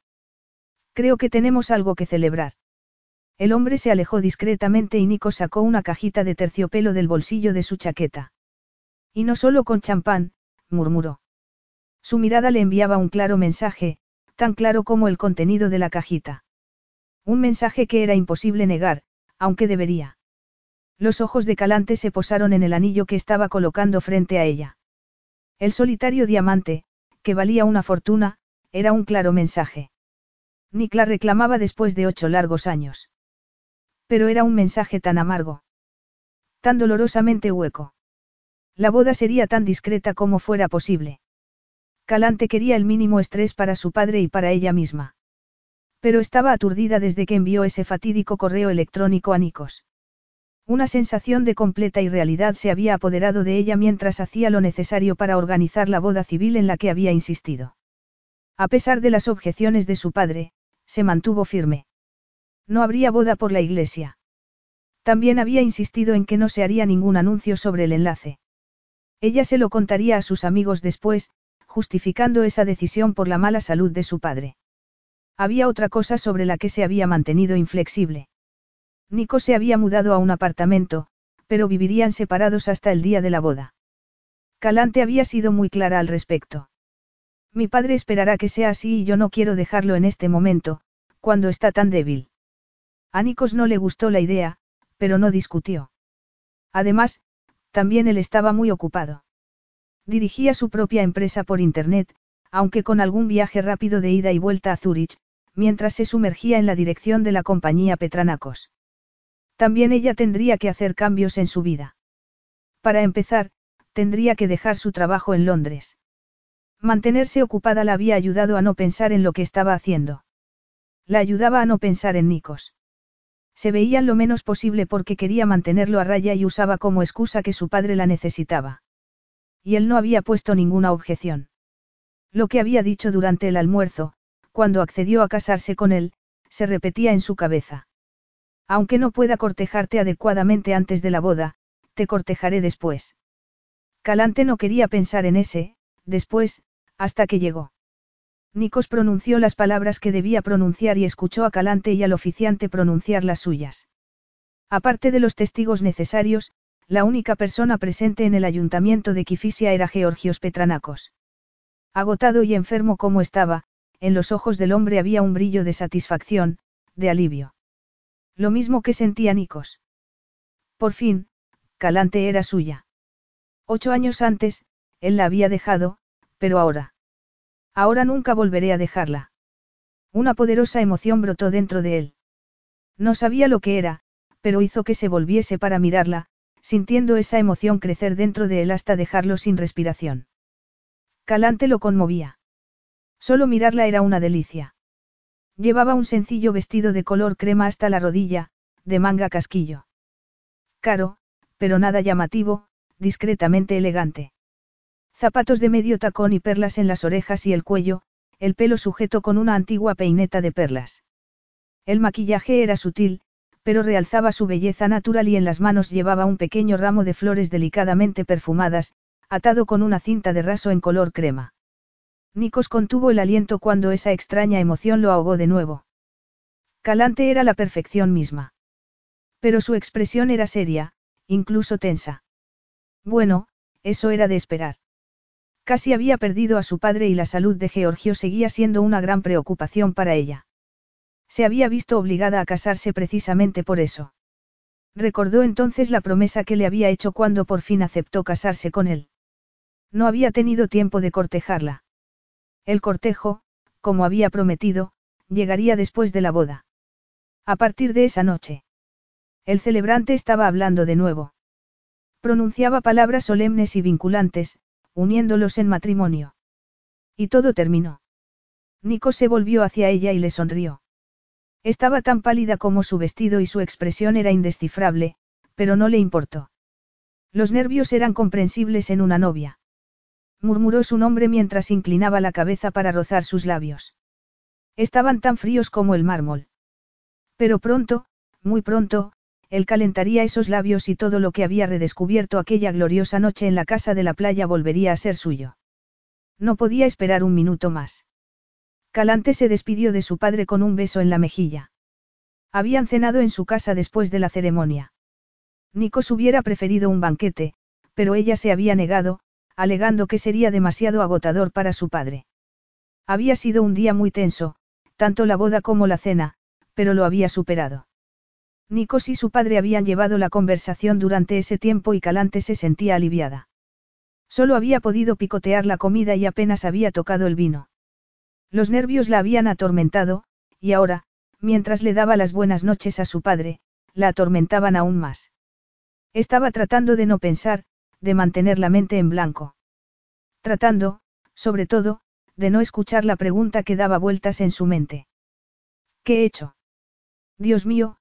Creo que tenemos algo que celebrar. El hombre se alejó discretamente y Nikos sacó una cajita de terciopelo del bolsillo de su chaqueta. Y no solo con champán, murmuró. Su mirada le enviaba un claro mensaje, tan claro como el contenido de la cajita. Un mensaje que era imposible negar, aunque debería. Los ojos de Calante se posaron en el anillo que estaba colocando frente a ella. El solitario diamante, que valía una fortuna, era un claro mensaje. Nick la reclamaba después de ocho largos años. Pero era un mensaje tan amargo. Tan dolorosamente hueco. La boda sería tan discreta como fuera posible. Calante quería el mínimo estrés para su padre y para ella misma. Pero estaba aturdida desde que envió ese fatídico correo electrónico a Nikos. Una sensación de completa irrealidad se había apoderado de ella mientras hacía lo necesario para organizar la boda civil en la que había insistido. A pesar de las objeciones de su padre, se mantuvo firme. No habría boda por la iglesia. También había insistido en que no se haría ningún anuncio sobre el enlace. Ella se lo contaría a sus amigos después, justificando esa decisión por la mala salud de su padre. Había otra cosa sobre la que se había mantenido inflexible. Nico se había mudado a un apartamento, pero vivirían separados hasta el día de la boda. Calante había sido muy clara al respecto. Mi padre esperará que sea así y yo no quiero dejarlo en este momento, cuando está tan débil. A Nikos no le gustó la idea, pero no discutió. Además, también él estaba muy ocupado. Dirigía su propia empresa por Internet, aunque con algún viaje rápido de ida y vuelta a Zurich, mientras se sumergía en la dirección de la compañía Petranacos. También ella tendría que hacer cambios en su vida. Para empezar, tendría que dejar su trabajo en Londres. Mantenerse ocupada la había ayudado a no pensar en lo que estaba haciendo. La ayudaba a no pensar en Nikos. Se veían lo menos posible porque quería mantenerlo a raya y usaba como excusa que su padre la necesitaba. Y él no había puesto ninguna objeción. Lo que había dicho durante el almuerzo, cuando accedió a casarse con él, se repetía en su cabeza. Aunque no pueda cortejarte adecuadamente antes de la boda, te cortejaré después. Calante no quería pensar en ese, después, hasta que llegó. Nikos pronunció las palabras que debía pronunciar y escuchó a Calante y al oficiante pronunciar las suyas. Aparte de los testigos necesarios, la única persona presente en el ayuntamiento de Kifisia era Georgios Petranacos. Agotado y enfermo como estaba, en los ojos del hombre había un brillo de satisfacción, de alivio. Lo mismo que sentía Nikos. Por fin, Calante era suya. Ocho años antes, él la había dejado, pero ahora. Ahora nunca volveré a dejarla. Una poderosa emoción brotó dentro de él. No sabía lo que era, pero hizo que se volviese para mirarla, sintiendo esa emoción crecer dentro de él hasta dejarlo sin respiración. Calante lo conmovía. Solo mirarla era una delicia. Llevaba un sencillo vestido de color crema hasta la rodilla, de manga casquillo. Caro, pero nada llamativo, discretamente elegante. Zapatos de medio tacón y perlas en las orejas y el cuello, el pelo sujeto con una antigua peineta de perlas. El maquillaje era sutil, pero realzaba su belleza natural y en las manos llevaba un pequeño ramo de flores delicadamente perfumadas, atado con una cinta de raso en color crema. Nikos contuvo el aliento cuando esa extraña emoción lo ahogó de nuevo. Calante era la perfección misma. Pero su expresión era seria, incluso tensa. Bueno, eso era de esperar. Casi había perdido a su padre y la salud de Georgio seguía siendo una gran preocupación para ella. Se había visto obligada a casarse precisamente por eso. Recordó entonces la promesa que le había hecho cuando por fin aceptó casarse con él. No había tenido tiempo de cortejarla. El cortejo, como había prometido, llegaría después de la boda. A partir de esa noche. El celebrante estaba hablando de nuevo. Pronunciaba palabras solemnes y vinculantes, uniéndolos en matrimonio. Y todo terminó. Nico se volvió hacia ella y le sonrió. Estaba tan pálida como su vestido y su expresión era indescifrable, pero no le importó. Los nervios eran comprensibles en una novia. Murmuró su nombre mientras inclinaba la cabeza para rozar sus labios. Estaban tan fríos como el mármol. Pero pronto, muy pronto, él calentaría esos labios y todo lo que había redescubierto aquella gloriosa noche en la casa de la playa volvería a ser suyo. No podía esperar un minuto más. Calante se despidió de su padre con un beso en la mejilla. Habían cenado en su casa después de la ceremonia. Nikos hubiera preferido un banquete, pero ella se había negado, alegando que sería demasiado agotador para su padre. Había sido un día muy tenso, tanto la boda como la cena, pero lo había superado. Nikos y su padre habían llevado la conversación durante ese tiempo y Calante se sentía aliviada. Solo había podido picotear la comida y apenas había tocado el vino. Los nervios la habían atormentado, y ahora, mientras le daba las buenas noches a su padre, la atormentaban aún más. Estaba tratando de no pensar, de mantener la mente en blanco. Tratando, sobre todo, de no escuchar la pregunta que daba vueltas en su mente. ¿Qué he hecho? Dios mío,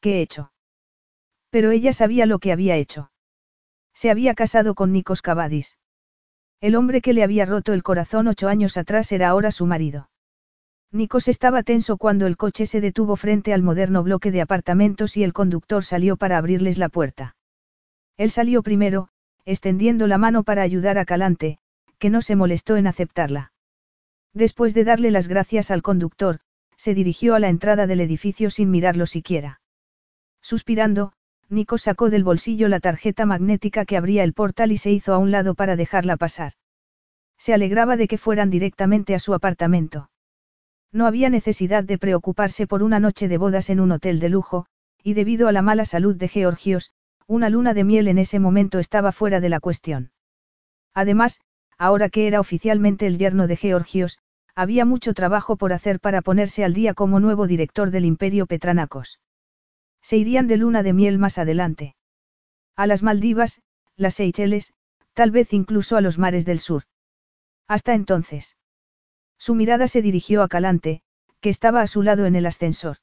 ¿qué he hecho? Pero ella sabía lo que había hecho. Se había casado con Nikos Cavadis. El hombre que le había roto el corazón ocho años atrás era ahora su marido. Nikos estaba tenso cuando el coche se detuvo frente al moderno bloque de apartamentos y el conductor salió para abrirles la puerta. Él salió primero, extendiendo la mano para ayudar a Calante, que no se molestó en aceptarla. Después de darle las gracias al conductor, se dirigió a la entrada del edificio sin mirarlo siquiera. Suspirando, Nico sacó del bolsillo la tarjeta magnética que abría el portal y se hizo a un lado para dejarla pasar. Se alegraba de que fueran directamente a su apartamento. No había necesidad de preocuparse por una noche de bodas en un hotel de lujo, y debido a la mala salud de Georgios, una luna de miel en ese momento estaba fuera de la cuestión. Además, ahora que era oficialmente el yerno de Georgios, había mucho trabajo por hacer para ponerse al día como nuevo director del Imperio Petranacos. Se irían de luna de miel más adelante. A las Maldivas, las Seychelles, tal vez incluso a los mares del sur. Hasta entonces. Su mirada se dirigió a Calante, que estaba a su lado en el ascensor.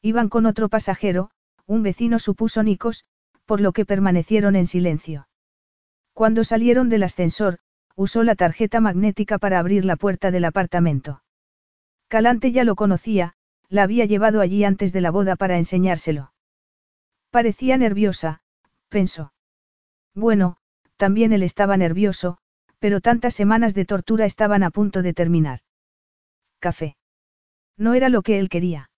Iban con otro pasajero, un vecino supuso Nicos, por lo que permanecieron en silencio. Cuando salieron del ascensor, usó la tarjeta magnética para abrir la puerta del apartamento. Calante ya lo conocía, la había llevado allí antes de la boda para enseñárselo. Parecía nerviosa, pensó. Bueno, también él estaba nervioso, pero tantas semanas de tortura estaban a punto de terminar. Café. No era lo que él quería.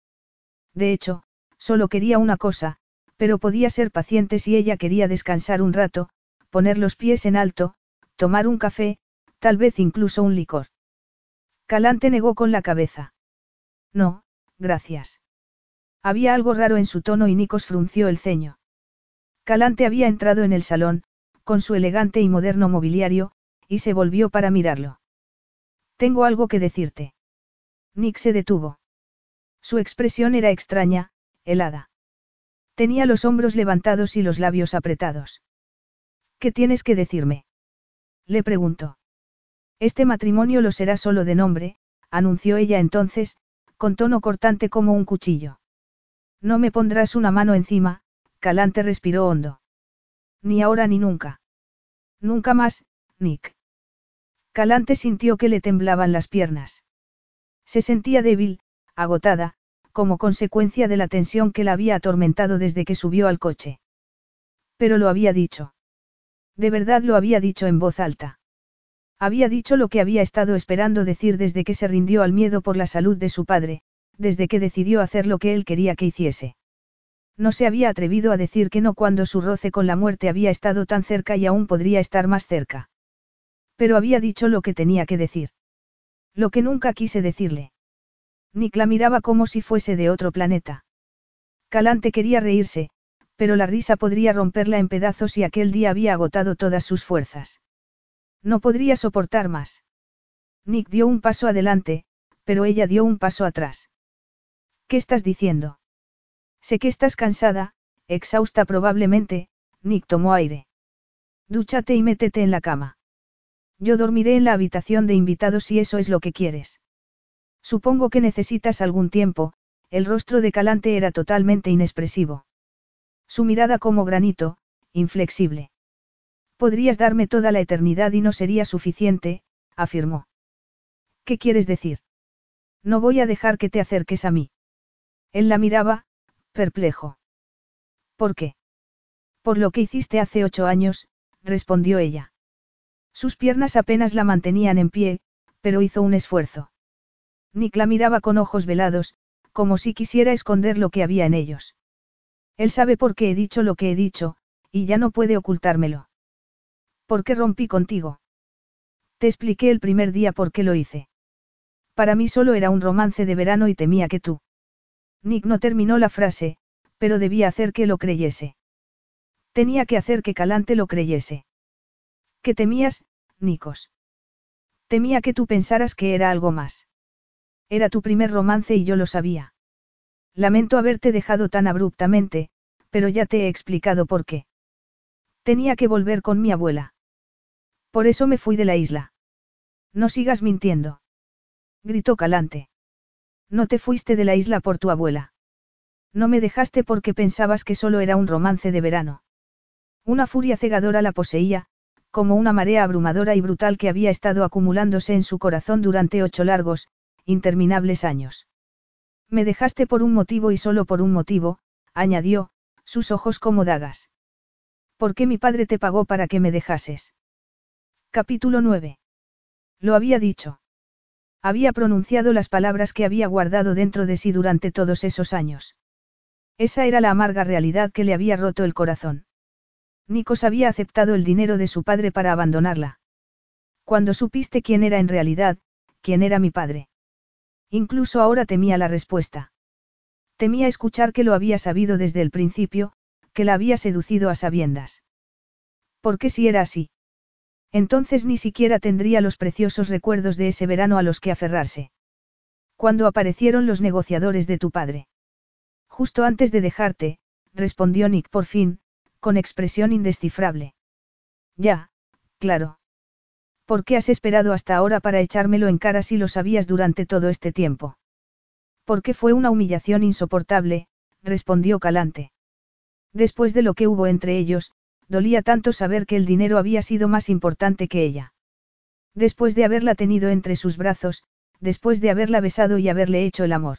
De hecho, solo quería una cosa, pero podía ser paciente si ella quería descansar un rato, poner los pies en alto, tomar un café, tal vez incluso un licor. Calante negó con la cabeza. No, gracias. Había algo raro en su tono y Nikos frunció el ceño. Calante había entrado en el salón, con su elegante y moderno mobiliario, y se volvió para mirarlo. Tengo algo que decirte. Nick se detuvo. Su expresión era extraña, helada. Tenía los hombros levantados y los labios apretados. ¿Qué tienes que decirme? Le preguntó. Este matrimonio lo será solo de nombre, anunció ella entonces, con tono cortante como un cuchillo. No me pondrás una mano encima, Calante respiró hondo. Ni ahora ni nunca. Nunca más, Nick. Calante sintió que le temblaban las piernas. Se sentía débil, agotada, como consecuencia de la tensión que la había atormentado desde que subió al coche. Pero lo había dicho. De verdad lo había dicho en voz alta. Había dicho lo que había estado esperando decir desde que se rindió al miedo por la salud de su padre, desde que decidió hacer lo que él quería que hiciese. No se había atrevido a decir que no cuando su roce con la muerte había estado tan cerca y aún podría estar más cerca. Pero había dicho lo que tenía que decir. Lo que nunca quise decirle. Nick la miraba como si fuese de otro planeta. Calante quería reírse, pero la risa podría romperla en pedazos y aquel día había agotado todas sus fuerzas. No podría soportar más. Nick dio un paso adelante, pero ella dio un paso atrás. ¿Qué estás diciendo? Sé que estás cansada, exhausta probablemente, Nick tomó aire. Dúchate y métete en la cama. Yo dormiré en la habitación de invitados si eso es lo que quieres. Supongo que necesitas algún tiempo, el rostro de Calante era totalmente inexpresivo. Su mirada como granito, inflexible. Podrías darme toda la eternidad y no sería suficiente, afirmó. ¿Qué quieres decir? No voy a dejar que te acerques a mí. Él la miraba, perplejo. ¿Por qué? Por lo que hiciste hace ocho años, respondió ella. Sus piernas apenas la mantenían en pie, pero hizo un esfuerzo. Nick la miraba con ojos velados, como si quisiera esconder lo que había en ellos. Él sabe por qué he dicho lo que he dicho, y ya no puede ocultármelo. ¿Por qué rompí contigo? Te expliqué el primer día por qué lo hice. Para mí solo era un romance de verano y temía que tú. Nick no terminó la frase, pero debía hacer que lo creyese. Tenía que hacer que Calante lo creyese. ¿Qué temías, Nikos? Temía que tú pensaras que era algo más. Era tu primer romance y yo lo sabía. Lamento haberte dejado tan abruptamente, pero ya te he explicado por qué. Tenía que volver con mi abuela. Por eso me fui de la isla. No sigas mintiendo. Gritó Calante. No te fuiste de la isla por tu abuela. No me dejaste porque pensabas que solo era un romance de verano. Una furia cegadora la poseía, como una marea abrumadora y brutal que había estado acumulándose en su corazón durante ocho largos, interminables años. Me dejaste por un motivo y solo por un motivo, añadió, sus ojos como dagas. ¿Por qué mi padre te pagó para que me dejases? Capítulo 9. Lo había dicho. Había pronunciado las palabras que había guardado dentro de sí durante todos esos años. Esa era la amarga realidad que le había roto el corazón. Nikos había aceptado el dinero de su padre para abandonarla. Cuando supiste quién era en realidad, quién era mi padre. Incluso ahora temía la respuesta. Temía escuchar que lo había sabido desde el principio, que la había seducido a sabiendas. Porque si era así? Entonces ni siquiera tendría los preciosos recuerdos de ese verano a los que aferrarse. Cuando aparecieron los negociadores de tu padre. Justo antes de dejarte, respondió Nick por fin, con expresión indescifrable. Ya, claro. ¿Por qué has esperado hasta ahora para echármelo en cara si lo sabías durante todo este tiempo? Porque fue una humillación insoportable, respondió Calante. Después de lo que hubo entre ellos, dolía tanto saber que el dinero había sido más importante que ella. Después de haberla tenido entre sus brazos, después de haberla besado y haberle hecho el amor.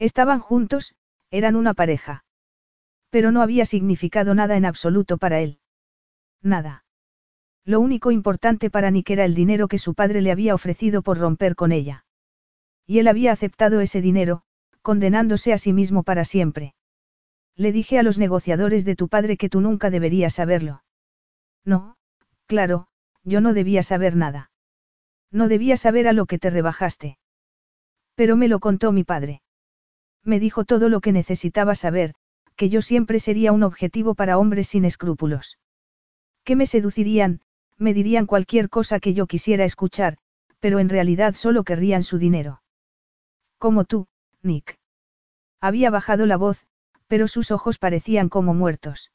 Estaban juntos, eran una pareja. Pero no había significado nada en absoluto para él. Nada. Lo único importante para Nick era el dinero que su padre le había ofrecido por romper con ella. Y él había aceptado ese dinero, condenándose a sí mismo para siempre. Le dije a los negociadores de tu padre que tú nunca deberías saberlo. No, claro, yo no debía saber nada. No debía saber a lo que te rebajaste. Pero me lo contó mi padre. Me dijo todo lo que necesitaba saber, que yo siempre sería un objetivo para hombres sin escrúpulos. Que me seducirían, me dirían cualquier cosa que yo quisiera escuchar, pero en realidad solo querrían su dinero. Como tú, Nick. Había bajado la voz, pero sus ojos parecían como muertos.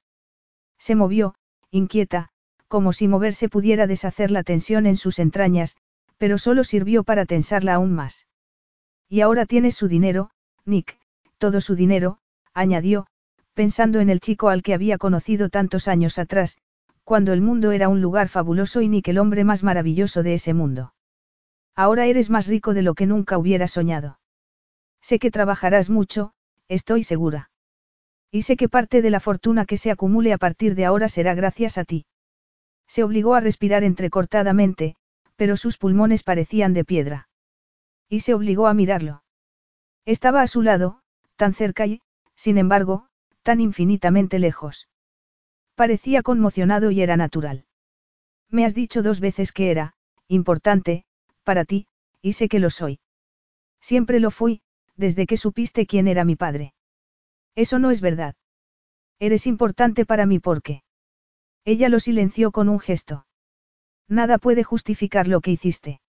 Se movió, inquieta, como si moverse pudiera deshacer la tensión en sus entrañas, pero solo sirvió para tensarla aún más. Y ahora tienes su dinero, Nick, todo su dinero, añadió, pensando en el chico al que había conocido tantos años atrás, cuando el mundo era un lugar fabuloso y Nick el hombre más maravilloso de ese mundo. Ahora eres más rico de lo que nunca hubiera soñado. Sé que trabajarás mucho, estoy segura. Y sé que parte de la fortuna que se acumule a partir de ahora será gracias a ti. Se obligó a respirar entrecortadamente, pero sus pulmones parecían de piedra. Y se obligó a mirarlo. Estaba a su lado, tan cerca y, sin embargo, tan infinitamente lejos. Parecía conmocionado y era natural. Me has dicho dos veces que era, importante, para ti, y sé que lo soy. Siempre lo fui, desde que supiste quién era mi padre. Eso no es verdad. Eres importante para mí porque. Ella lo silenció con un gesto. Nada puede justificar lo que hiciste.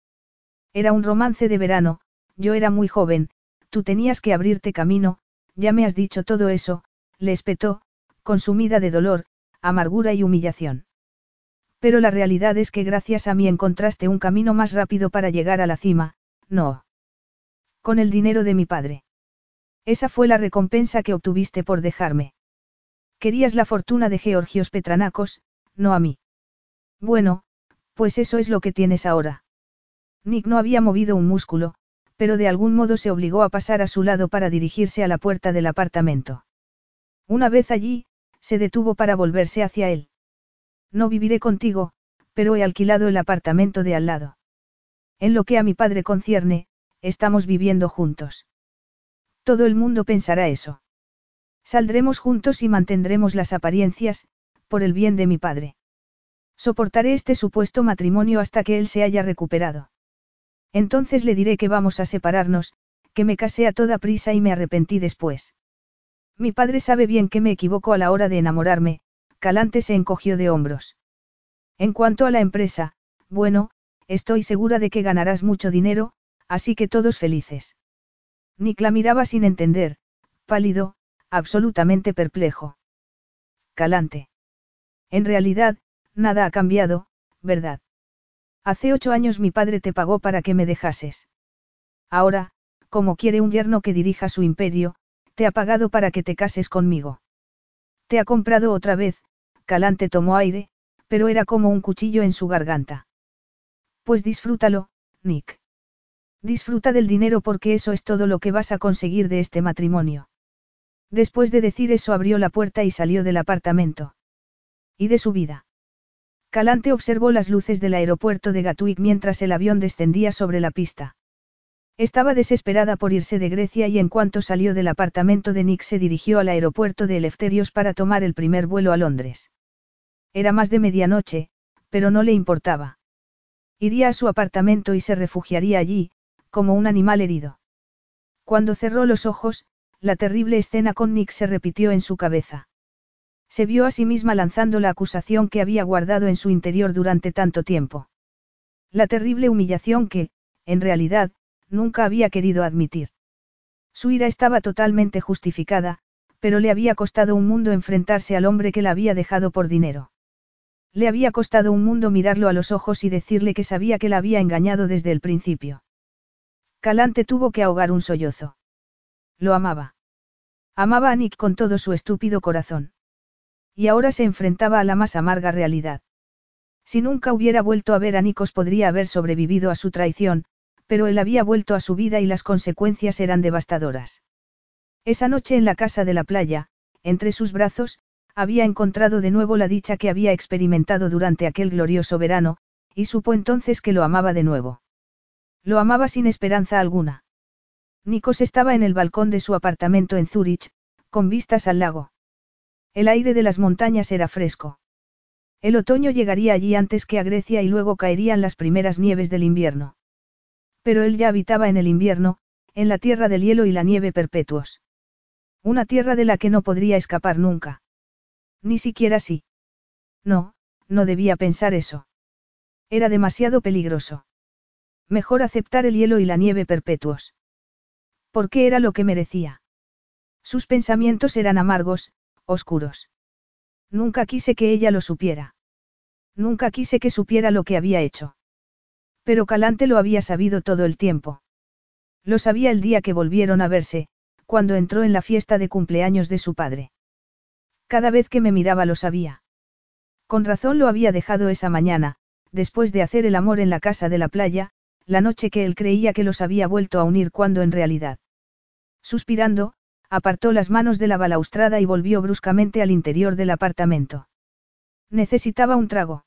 Era un romance de verano, yo era muy joven, tú tenías que abrirte camino, ya me has dicho todo eso, le espetó, consumida de dolor, amargura y humillación. Pero la realidad es que gracias a mí encontraste un camino más rápido para llegar a la cima, no. Con el dinero de mi padre. Esa fue la recompensa que obtuviste por dejarme. Querías la fortuna de Georgios Petranacos, no a mí. Bueno, pues eso es lo que tienes ahora. Nick no había movido un músculo, pero de algún modo se obligó a pasar a su lado para dirigirse a la puerta del apartamento. Una vez allí, se detuvo para volverse hacia él. No viviré contigo, pero he alquilado el apartamento de al lado. En lo que a mi padre concierne, estamos viviendo juntos. Todo el mundo pensará eso. Saldremos juntos y mantendremos las apariencias, por el bien de mi padre. Soportaré este supuesto matrimonio hasta que él se haya recuperado. Entonces le diré que vamos a separarnos, que me casé a toda prisa y me arrepentí después. Mi padre sabe bien que me equivoco a la hora de enamorarme, Calante se encogió de hombros. En cuanto a la empresa, bueno, estoy segura de que ganarás mucho dinero, así que todos felices. Nick la miraba sin entender, pálido, absolutamente perplejo. Calante. En realidad, nada ha cambiado, ¿verdad? Hace ocho años mi padre te pagó para que me dejases. Ahora, como quiere un yerno que dirija su imperio, te ha pagado para que te cases conmigo. Te ha comprado otra vez, Calante tomó aire, pero era como un cuchillo en su garganta. Pues disfrútalo, Nick. Disfruta del dinero porque eso es todo lo que vas a conseguir de este matrimonio. Después de decir eso abrió la puerta y salió del apartamento. Y de su vida. Calante observó las luces del aeropuerto de Gatwick mientras el avión descendía sobre la pista. Estaba desesperada por irse de Grecia y en cuanto salió del apartamento de Nick se dirigió al aeropuerto de Eleftherios para tomar el primer vuelo a Londres. Era más de medianoche, pero no le importaba. Iría a su apartamento y se refugiaría allí, como un animal herido. Cuando cerró los ojos, la terrible escena con Nick se repitió en su cabeza. Se vio a sí misma lanzando la acusación que había guardado en su interior durante tanto tiempo. La terrible humillación que, en realidad, nunca había querido admitir. Su ira estaba totalmente justificada, pero le había costado un mundo enfrentarse al hombre que la había dejado por dinero. Le había costado un mundo mirarlo a los ojos y decirle que sabía que la había engañado desde el principio. Calante tuvo que ahogar un sollozo. Lo amaba. Amaba a Nick con todo su estúpido corazón. Y ahora se enfrentaba a la más amarga realidad. Si nunca hubiera vuelto a ver a Nikos podría haber sobrevivido a su traición, pero él había vuelto a su vida y las consecuencias eran devastadoras. Esa noche en la casa de la playa, entre sus brazos, había encontrado de nuevo la dicha que había experimentado durante aquel glorioso verano, y supo entonces que lo amaba de nuevo. Lo amaba sin esperanza alguna. Nikos estaba en el balcón de su apartamento en Zúrich, con vistas al lago. El aire de las montañas era fresco. El otoño llegaría allí antes que a Grecia y luego caerían las primeras nieves del invierno. Pero él ya habitaba en el invierno, en la tierra del hielo y la nieve perpetuos. Una tierra de la que no podría escapar nunca. Ni siquiera sí. No, no debía pensar eso. Era demasiado peligroso. Mejor aceptar el hielo y la nieve perpetuos. Porque era lo que merecía. Sus pensamientos eran amargos, oscuros. Nunca quise que ella lo supiera. Nunca quise que supiera lo que había hecho. Pero Calante lo había sabido todo el tiempo. Lo sabía el día que volvieron a verse, cuando entró en la fiesta de cumpleaños de su padre. Cada vez que me miraba lo sabía. Con razón lo había dejado esa mañana, después de hacer el amor en la casa de la playa, la noche que él creía que los había vuelto a unir cuando en realidad. Suspirando, apartó las manos de la balaustrada y volvió bruscamente al interior del apartamento. Necesitaba un trago.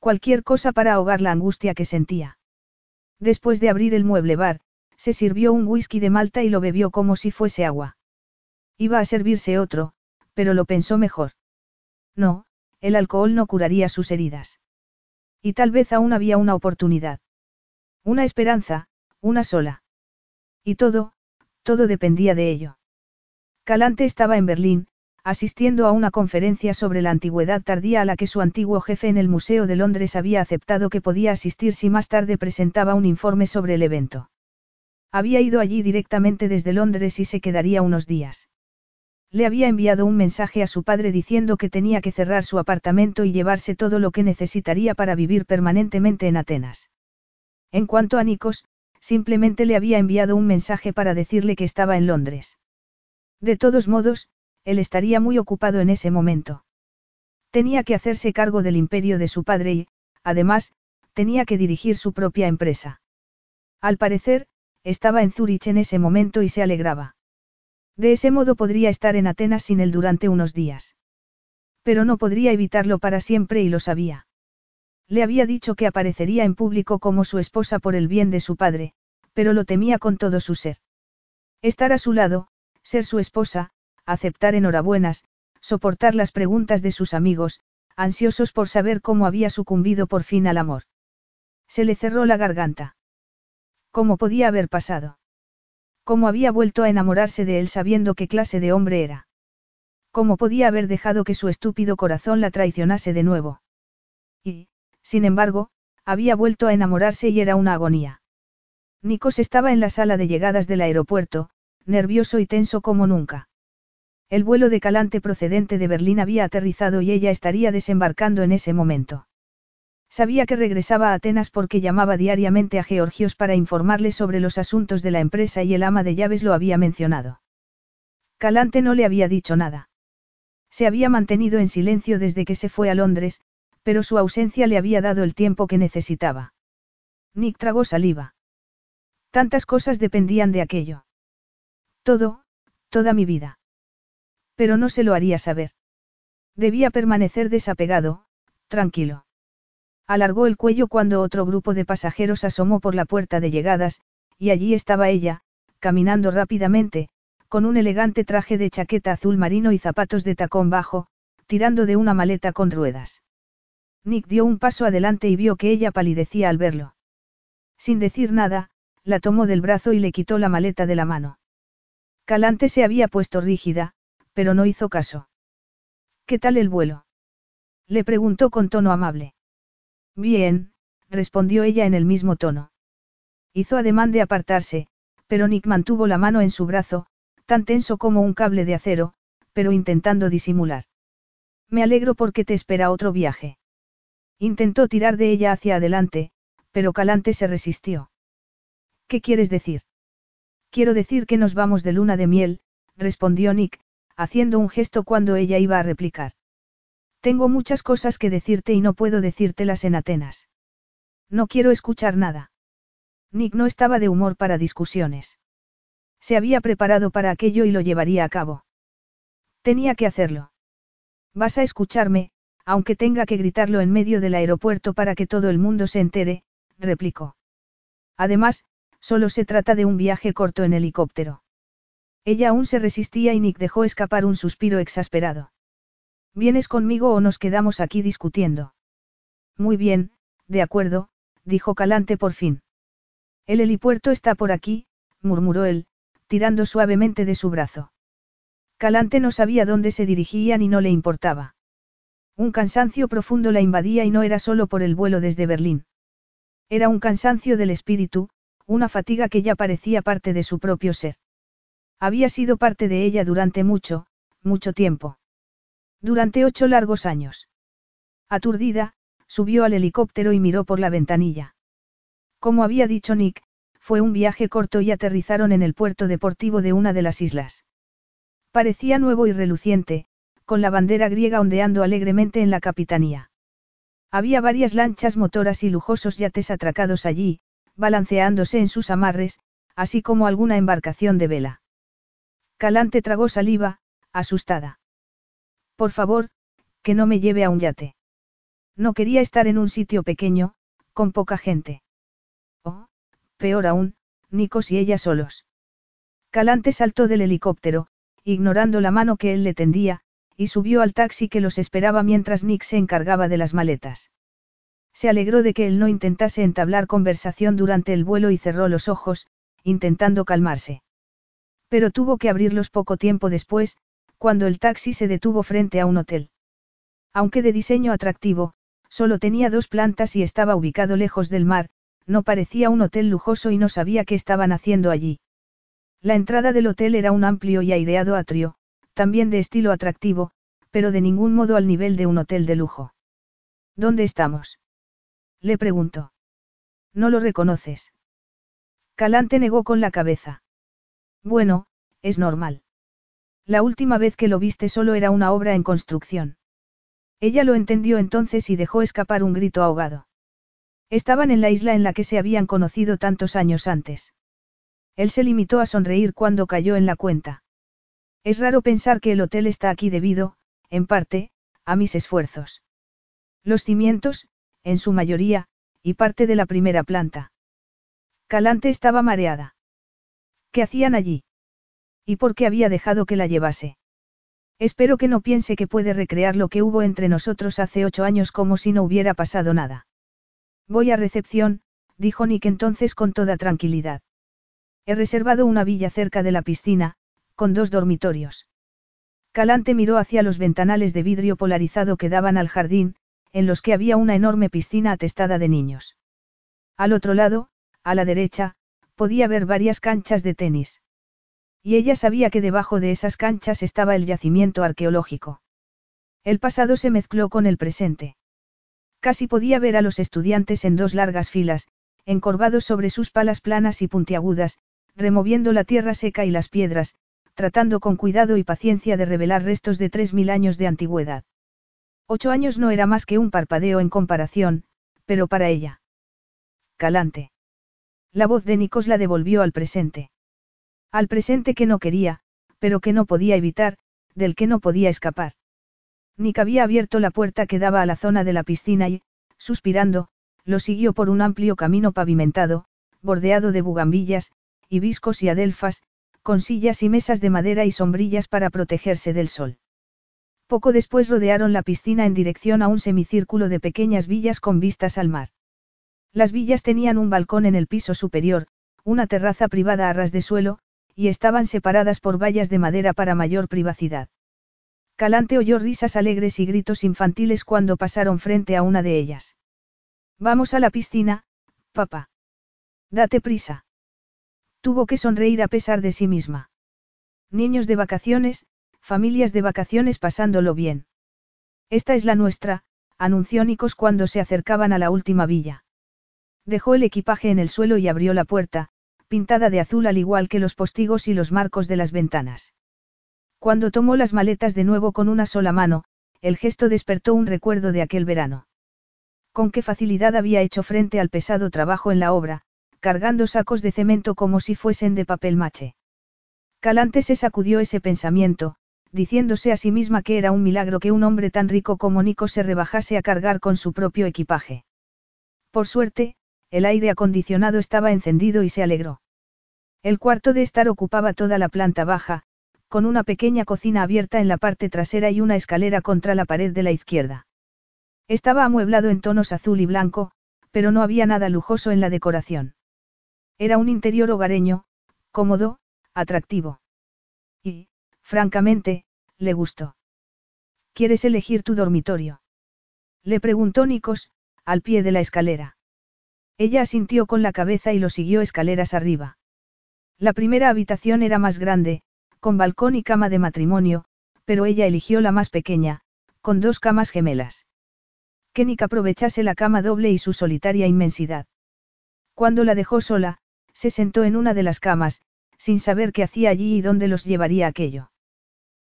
Cualquier cosa para ahogar la angustia que sentía. Después de abrir el mueble bar, se sirvió un whisky de Malta y lo bebió como si fuese agua. Iba a servirse otro, pero lo pensó mejor. No, el alcohol no curaría sus heridas. Y tal vez aún había una oportunidad. Una esperanza, una sola. Y todo, todo dependía de ello. Calante estaba en Berlín, asistiendo a una conferencia sobre la antigüedad tardía a la que su antiguo jefe en el Museo de Londres había aceptado que podía asistir si más tarde presentaba un informe sobre el evento. Había ido allí directamente desde Londres y se quedaría unos días. Le había enviado un mensaje a su padre diciendo que tenía que cerrar su apartamento y llevarse todo lo que necesitaría para vivir permanentemente en Atenas. En cuanto a Nikos, simplemente le había enviado un mensaje para decirle que estaba en Londres. De todos modos, él estaría muy ocupado en ese momento. Tenía que hacerse cargo del imperio de su padre y, además, tenía que dirigir su propia empresa. Al parecer, estaba en Zúrich en ese momento y se alegraba. De ese modo podría estar en Atenas sin él durante unos días. Pero no podría evitarlo para siempre y lo sabía. Le había dicho que aparecería en público como su esposa por el bien de su padre, pero lo temía con todo su ser. Estar a su lado, ser su esposa, aceptar enhorabuenas, soportar las preguntas de sus amigos, ansiosos por saber cómo había sucumbido por fin al amor. Se le cerró la garganta. ¿Cómo podía haber pasado? ¿Cómo había vuelto a enamorarse de él sabiendo qué clase de hombre era? ¿Cómo podía haber dejado que su estúpido corazón la traicionase de nuevo? Y, sin embargo, había vuelto a enamorarse y era una agonía. Nikos estaba en la sala de llegadas del aeropuerto, nervioso y tenso como nunca. El vuelo de Calante procedente de Berlín había aterrizado y ella estaría desembarcando en ese momento. Sabía que regresaba a Atenas porque llamaba diariamente a Georgios para informarle sobre los asuntos de la empresa y el ama de llaves lo había mencionado. Calante no le había dicho nada. Se había mantenido en silencio desde que se fue a Londres, pero su ausencia le había dado el tiempo que necesitaba. Nick tragó saliva. Tantas cosas dependían de aquello. Todo, toda mi vida. Pero no se lo haría saber. Debía permanecer desapegado, tranquilo. Alargó el cuello cuando otro grupo de pasajeros asomó por la puerta de llegadas, y allí estaba ella, caminando rápidamente, con un elegante traje de chaqueta azul marino y zapatos de tacón bajo, tirando de una maleta con ruedas. Nick dio un paso adelante y vio que ella palidecía al verlo. Sin decir nada, la tomó del brazo y le quitó la maleta de la mano. Calante se había puesto rígida, pero no hizo caso. ¿Qué tal el vuelo? Le preguntó con tono amable. Bien, respondió ella en el mismo tono. Hizo ademán de apartarse, pero Nick mantuvo la mano en su brazo, tan tenso como un cable de acero, pero intentando disimular. Me alegro porque te espera otro viaje. Intentó tirar de ella hacia adelante, pero Calante se resistió. ¿Qué quieres decir? Quiero decir que nos vamos de luna de miel, respondió Nick, haciendo un gesto cuando ella iba a replicar. Tengo muchas cosas que decirte y no puedo decírtelas en Atenas. No quiero escuchar nada. Nick no estaba de humor para discusiones. Se había preparado para aquello y lo llevaría a cabo. Tenía que hacerlo. Vas a escucharme, aunque tenga que gritarlo en medio del aeropuerto para que todo el mundo se entere, replicó. Además, solo se trata de un viaje corto en helicóptero. Ella aún se resistía y Nick dejó escapar un suspiro exasperado. ¿Vienes conmigo o nos quedamos aquí discutiendo? Muy bien, de acuerdo, dijo Calante por fin. El helipuerto está por aquí, murmuró él, tirando suavemente de su brazo. Calante no sabía dónde se dirigían y no le importaba. Un cansancio profundo la invadía y no era solo por el vuelo desde Berlín. Era un cansancio del espíritu, una fatiga que ya parecía parte de su propio ser. Había sido parte de ella durante mucho, mucho tiempo. Durante ocho largos años. Aturdida, subió al helicóptero y miró por la ventanilla. Como había dicho Nick, fue un viaje corto y aterrizaron en el puerto deportivo de una de las islas. Parecía nuevo y reluciente, con la bandera griega ondeando alegremente en la capitanía. Había varias lanchas motoras y lujosos yates atracados allí, balanceándose en sus amarres, así como alguna embarcación de vela. Calante tragó saliva, asustada. Por favor, que no me lleve a un yate. No quería estar en un sitio pequeño, con poca gente. Oh, peor aún, Nicos y ella solos. Calante saltó del helicóptero, ignorando la mano que él le tendía, y subió al taxi que los esperaba mientras Nick se encargaba de las maletas. Se alegró de que él no intentase entablar conversación durante el vuelo y cerró los ojos, intentando calmarse. Pero tuvo que abrirlos poco tiempo después, cuando el taxi se detuvo frente a un hotel. Aunque de diseño atractivo, solo tenía dos plantas y estaba ubicado lejos del mar, no parecía un hotel lujoso y no sabía qué estaban haciendo allí. La entrada del hotel era un amplio y aireado atrio, también de estilo atractivo, pero de ningún modo al nivel de un hotel de lujo. ¿Dónde estamos? Le preguntó. ¿No lo reconoces? Calante negó con la cabeza. Bueno, es normal. La última vez que lo viste solo era una obra en construcción. Ella lo entendió entonces y dejó escapar un grito ahogado. Estaban en la isla en la que se habían conocido tantos años antes. Él se limitó a sonreír cuando cayó en la cuenta. Es raro pensar que el hotel está aquí debido, en parte, a mis esfuerzos. Los cimientos, en su mayoría, y parte de la primera planta. Calante estaba mareada. ¿Qué hacían allí? ¿Y por qué había dejado que la llevase? Espero que no piense que puede recrear lo que hubo entre nosotros hace ocho años como si no hubiera pasado nada. Voy a recepción, dijo Nick entonces con toda tranquilidad. He reservado una villa cerca de la piscina, con dos dormitorios. Calante miró hacia los ventanales de vidrio polarizado que daban al jardín, en los que había una enorme piscina atestada de niños. Al otro lado, a la derecha, podía ver varias canchas de tenis. Y ella sabía que debajo de esas canchas estaba el yacimiento arqueológico. El pasado se mezcló con el presente. Casi podía ver a los estudiantes en dos largas filas, encorvados sobre sus palas planas y puntiagudas, removiendo la tierra seca y las piedras, tratando con cuidado y paciencia de revelar restos de tres mil años de antigüedad. Ocho años no era más que un parpadeo en comparación, pero para ella. Calante. La voz de Nikos la devolvió al presente. Al presente que no quería, pero que no podía evitar, del que no podía escapar. Nick había abierto la puerta que daba a la zona de la piscina y, suspirando, lo siguió por un amplio camino pavimentado, bordeado de bugambillas, hibiscos y adelfas, con sillas y mesas de madera y sombrillas para protegerse del sol. Poco después rodearon la piscina en dirección a un semicírculo de pequeñas villas con vistas al mar. Las villas tenían un balcón en el piso superior, una terraza privada a ras de suelo, y estaban separadas por vallas de madera para mayor privacidad. Calante oyó risas alegres y gritos infantiles cuando pasaron frente a una de ellas. Vamos a la piscina, papá. Date prisa. Tuvo que sonreír a pesar de sí misma. Niños de vacaciones, familias de vacaciones pasándolo bien. Esta es la nuestra, anunció Nicos cuando se acercaban a la última villa. Dejó el equipaje en el suelo y abrió la puerta, pintada de azul al igual que los postigos y los marcos de las ventanas. Cuando tomó las maletas de nuevo con una sola mano, el gesto despertó un recuerdo de aquel verano. Con qué facilidad había hecho frente al pesado trabajo en la obra, cargando sacos de cemento como si fuesen de papel mache. Calante se sacudió ese pensamiento, diciéndose a sí misma que era un milagro que un hombre tan rico como Nico se rebajase a cargar con su propio equipaje. Por suerte, el aire acondicionado estaba encendido y se alegró. El cuarto de estar ocupaba toda la planta baja, con una pequeña cocina abierta en la parte trasera y una escalera contra la pared de la izquierda. Estaba amueblado en tonos azul y blanco, pero no había nada lujoso en la decoración. Era un interior hogareño, cómodo, atractivo. Y, francamente, le gustó. ¿Quieres elegir tu dormitorio? Le preguntó Nikos, al pie de la escalera. Ella asintió con la cabeza y lo siguió escaleras arriba. La primera habitación era más grande, con balcón y cama de matrimonio, pero ella eligió la más pequeña, con dos camas gemelas. Que Nick aprovechase la cama doble y su solitaria inmensidad. Cuando la dejó sola, se sentó en una de las camas, sin saber qué hacía allí y dónde los llevaría aquello.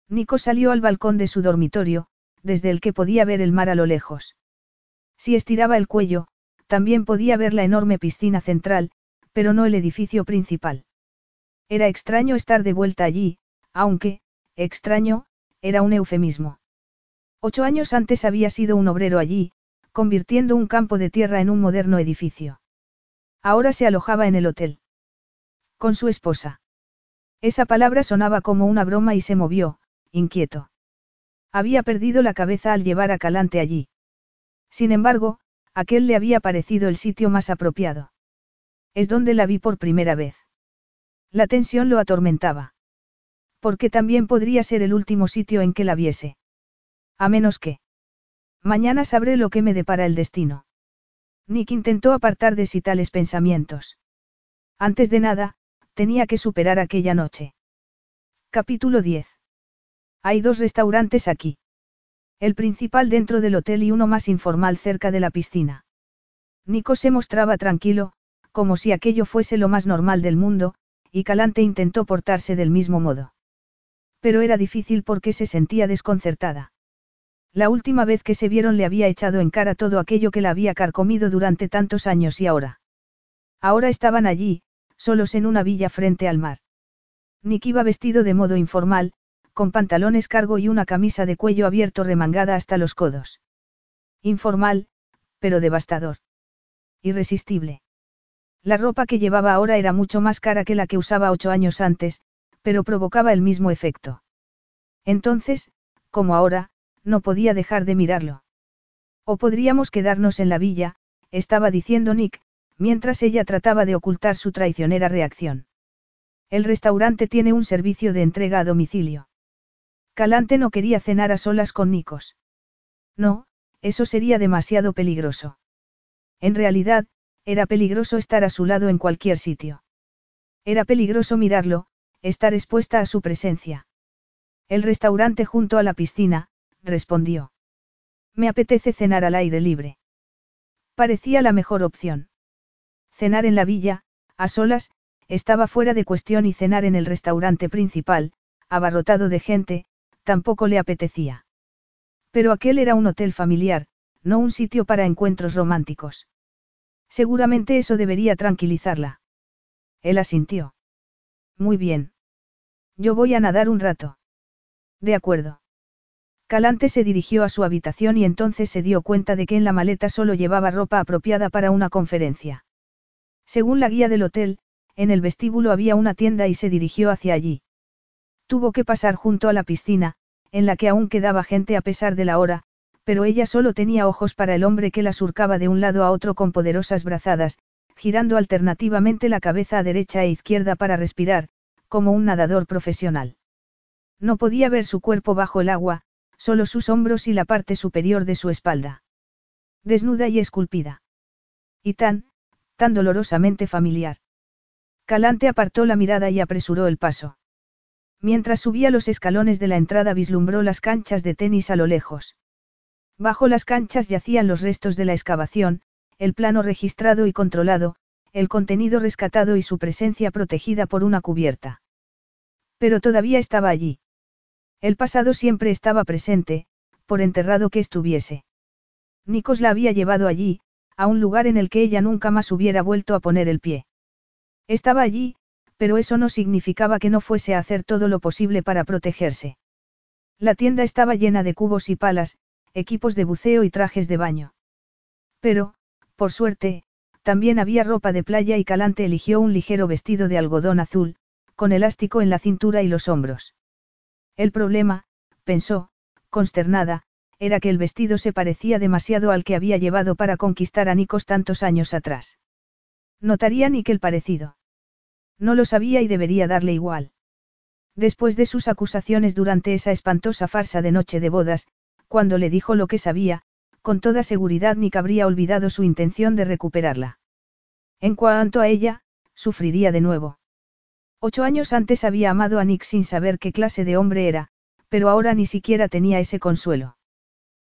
Nico salió al balcón de su dormitorio, desde el que podía ver el mar a lo lejos. Si estiraba el cuello, también podía ver la enorme piscina central, pero no el edificio principal. Era extraño estar de vuelta allí, aunque, extraño, era un eufemismo. Ocho años antes había sido un obrero allí, convirtiendo un campo de tierra en un moderno edificio. Ahora se alojaba en el hotel. Con su esposa. Esa palabra sonaba como una broma y se movió, inquieto. Había perdido la cabeza al llevar a Calante allí. Sin embargo, aquel le había parecido el sitio más apropiado. Es donde la vi por primera vez. La tensión lo atormentaba. Porque también podría ser el último sitio en que la viese. A menos que. Mañana sabré lo que me depara el destino. Nick intentó apartar de sí tales pensamientos. Antes de nada, tenía que superar aquella noche. Capítulo 10. Hay dos restaurantes aquí. El principal dentro del hotel y uno más informal cerca de la piscina. Nico se mostraba tranquilo, como si aquello fuese lo más normal del mundo, y Calante intentó portarse del mismo modo. Pero era difícil porque se sentía desconcertada. La última vez que se vieron le había echado en cara todo aquello que la había carcomido durante tantos años y ahora. Ahora estaban allí, solos en una villa frente al mar. Nick iba vestido de modo informal, con pantalones cargo y una camisa de cuello abierto remangada hasta los codos. Informal, pero devastador. Irresistible. La ropa que llevaba ahora era mucho más cara que la que usaba ocho años antes, pero provocaba el mismo efecto. Entonces, como ahora, no podía dejar de mirarlo. O podríamos quedarnos en la villa, estaba diciendo Nick, mientras ella trataba de ocultar su traicionera reacción. El restaurante tiene un servicio de entrega a domicilio. Calante no quería cenar a solas con Nikos. No, eso sería demasiado peligroso. En realidad, era peligroso estar a su lado en cualquier sitio. Era peligroso mirarlo, estar expuesta a su presencia. El restaurante junto a la piscina, respondió. Me apetece cenar al aire libre. Parecía la mejor opción. Cenar en la villa, a solas, estaba fuera de cuestión y cenar en el restaurante principal, abarrotado de gente, tampoco le apetecía. Pero aquel era un hotel familiar, no un sitio para encuentros románticos. Seguramente eso debería tranquilizarla. Él asintió. Muy bien. Yo voy a nadar un rato. De acuerdo. Calante se dirigió a su habitación y entonces se dio cuenta de que en la maleta solo llevaba ropa apropiada para una conferencia. Según la guía del hotel, en el vestíbulo había una tienda y se dirigió hacia allí. Tuvo que pasar junto a la piscina, en la que aún quedaba gente a pesar de la hora, pero ella solo tenía ojos para el hombre que la surcaba de un lado a otro con poderosas brazadas, girando alternativamente la cabeza a derecha e izquierda para respirar, como un nadador profesional. No podía ver su cuerpo bajo el agua, solo sus hombros y la parte superior de su espalda. Desnuda y esculpida. Y tan, tan dolorosamente familiar. Calante apartó la mirada y apresuró el paso. Mientras subía los escalones de la entrada vislumbró las canchas de tenis a lo lejos. Bajo las canchas yacían los restos de la excavación, el plano registrado y controlado, el contenido rescatado y su presencia protegida por una cubierta. Pero todavía estaba allí. El pasado siempre estaba presente, por enterrado que estuviese. Nikos la había llevado allí, a un lugar en el que ella nunca más hubiera vuelto a poner el pie. Estaba allí, pero eso no significaba que no fuese a hacer todo lo posible para protegerse. La tienda estaba llena de cubos y palas, equipos de buceo y trajes de baño. Pero, por suerte, también había ropa de playa y Calante eligió un ligero vestido de algodón azul, con elástico en la cintura y los hombros. El problema, pensó, consternada, era que el vestido se parecía demasiado al que había llevado para conquistar a Nikos tantos años atrás. Notaría ni que el parecido. No lo sabía y debería darle igual. Después de sus acusaciones durante esa espantosa farsa de noche de bodas, cuando le dijo lo que sabía, con toda seguridad Nick habría olvidado su intención de recuperarla. En cuanto a ella, sufriría de nuevo. Ocho años antes había amado a Nick sin saber qué clase de hombre era, pero ahora ni siquiera tenía ese consuelo.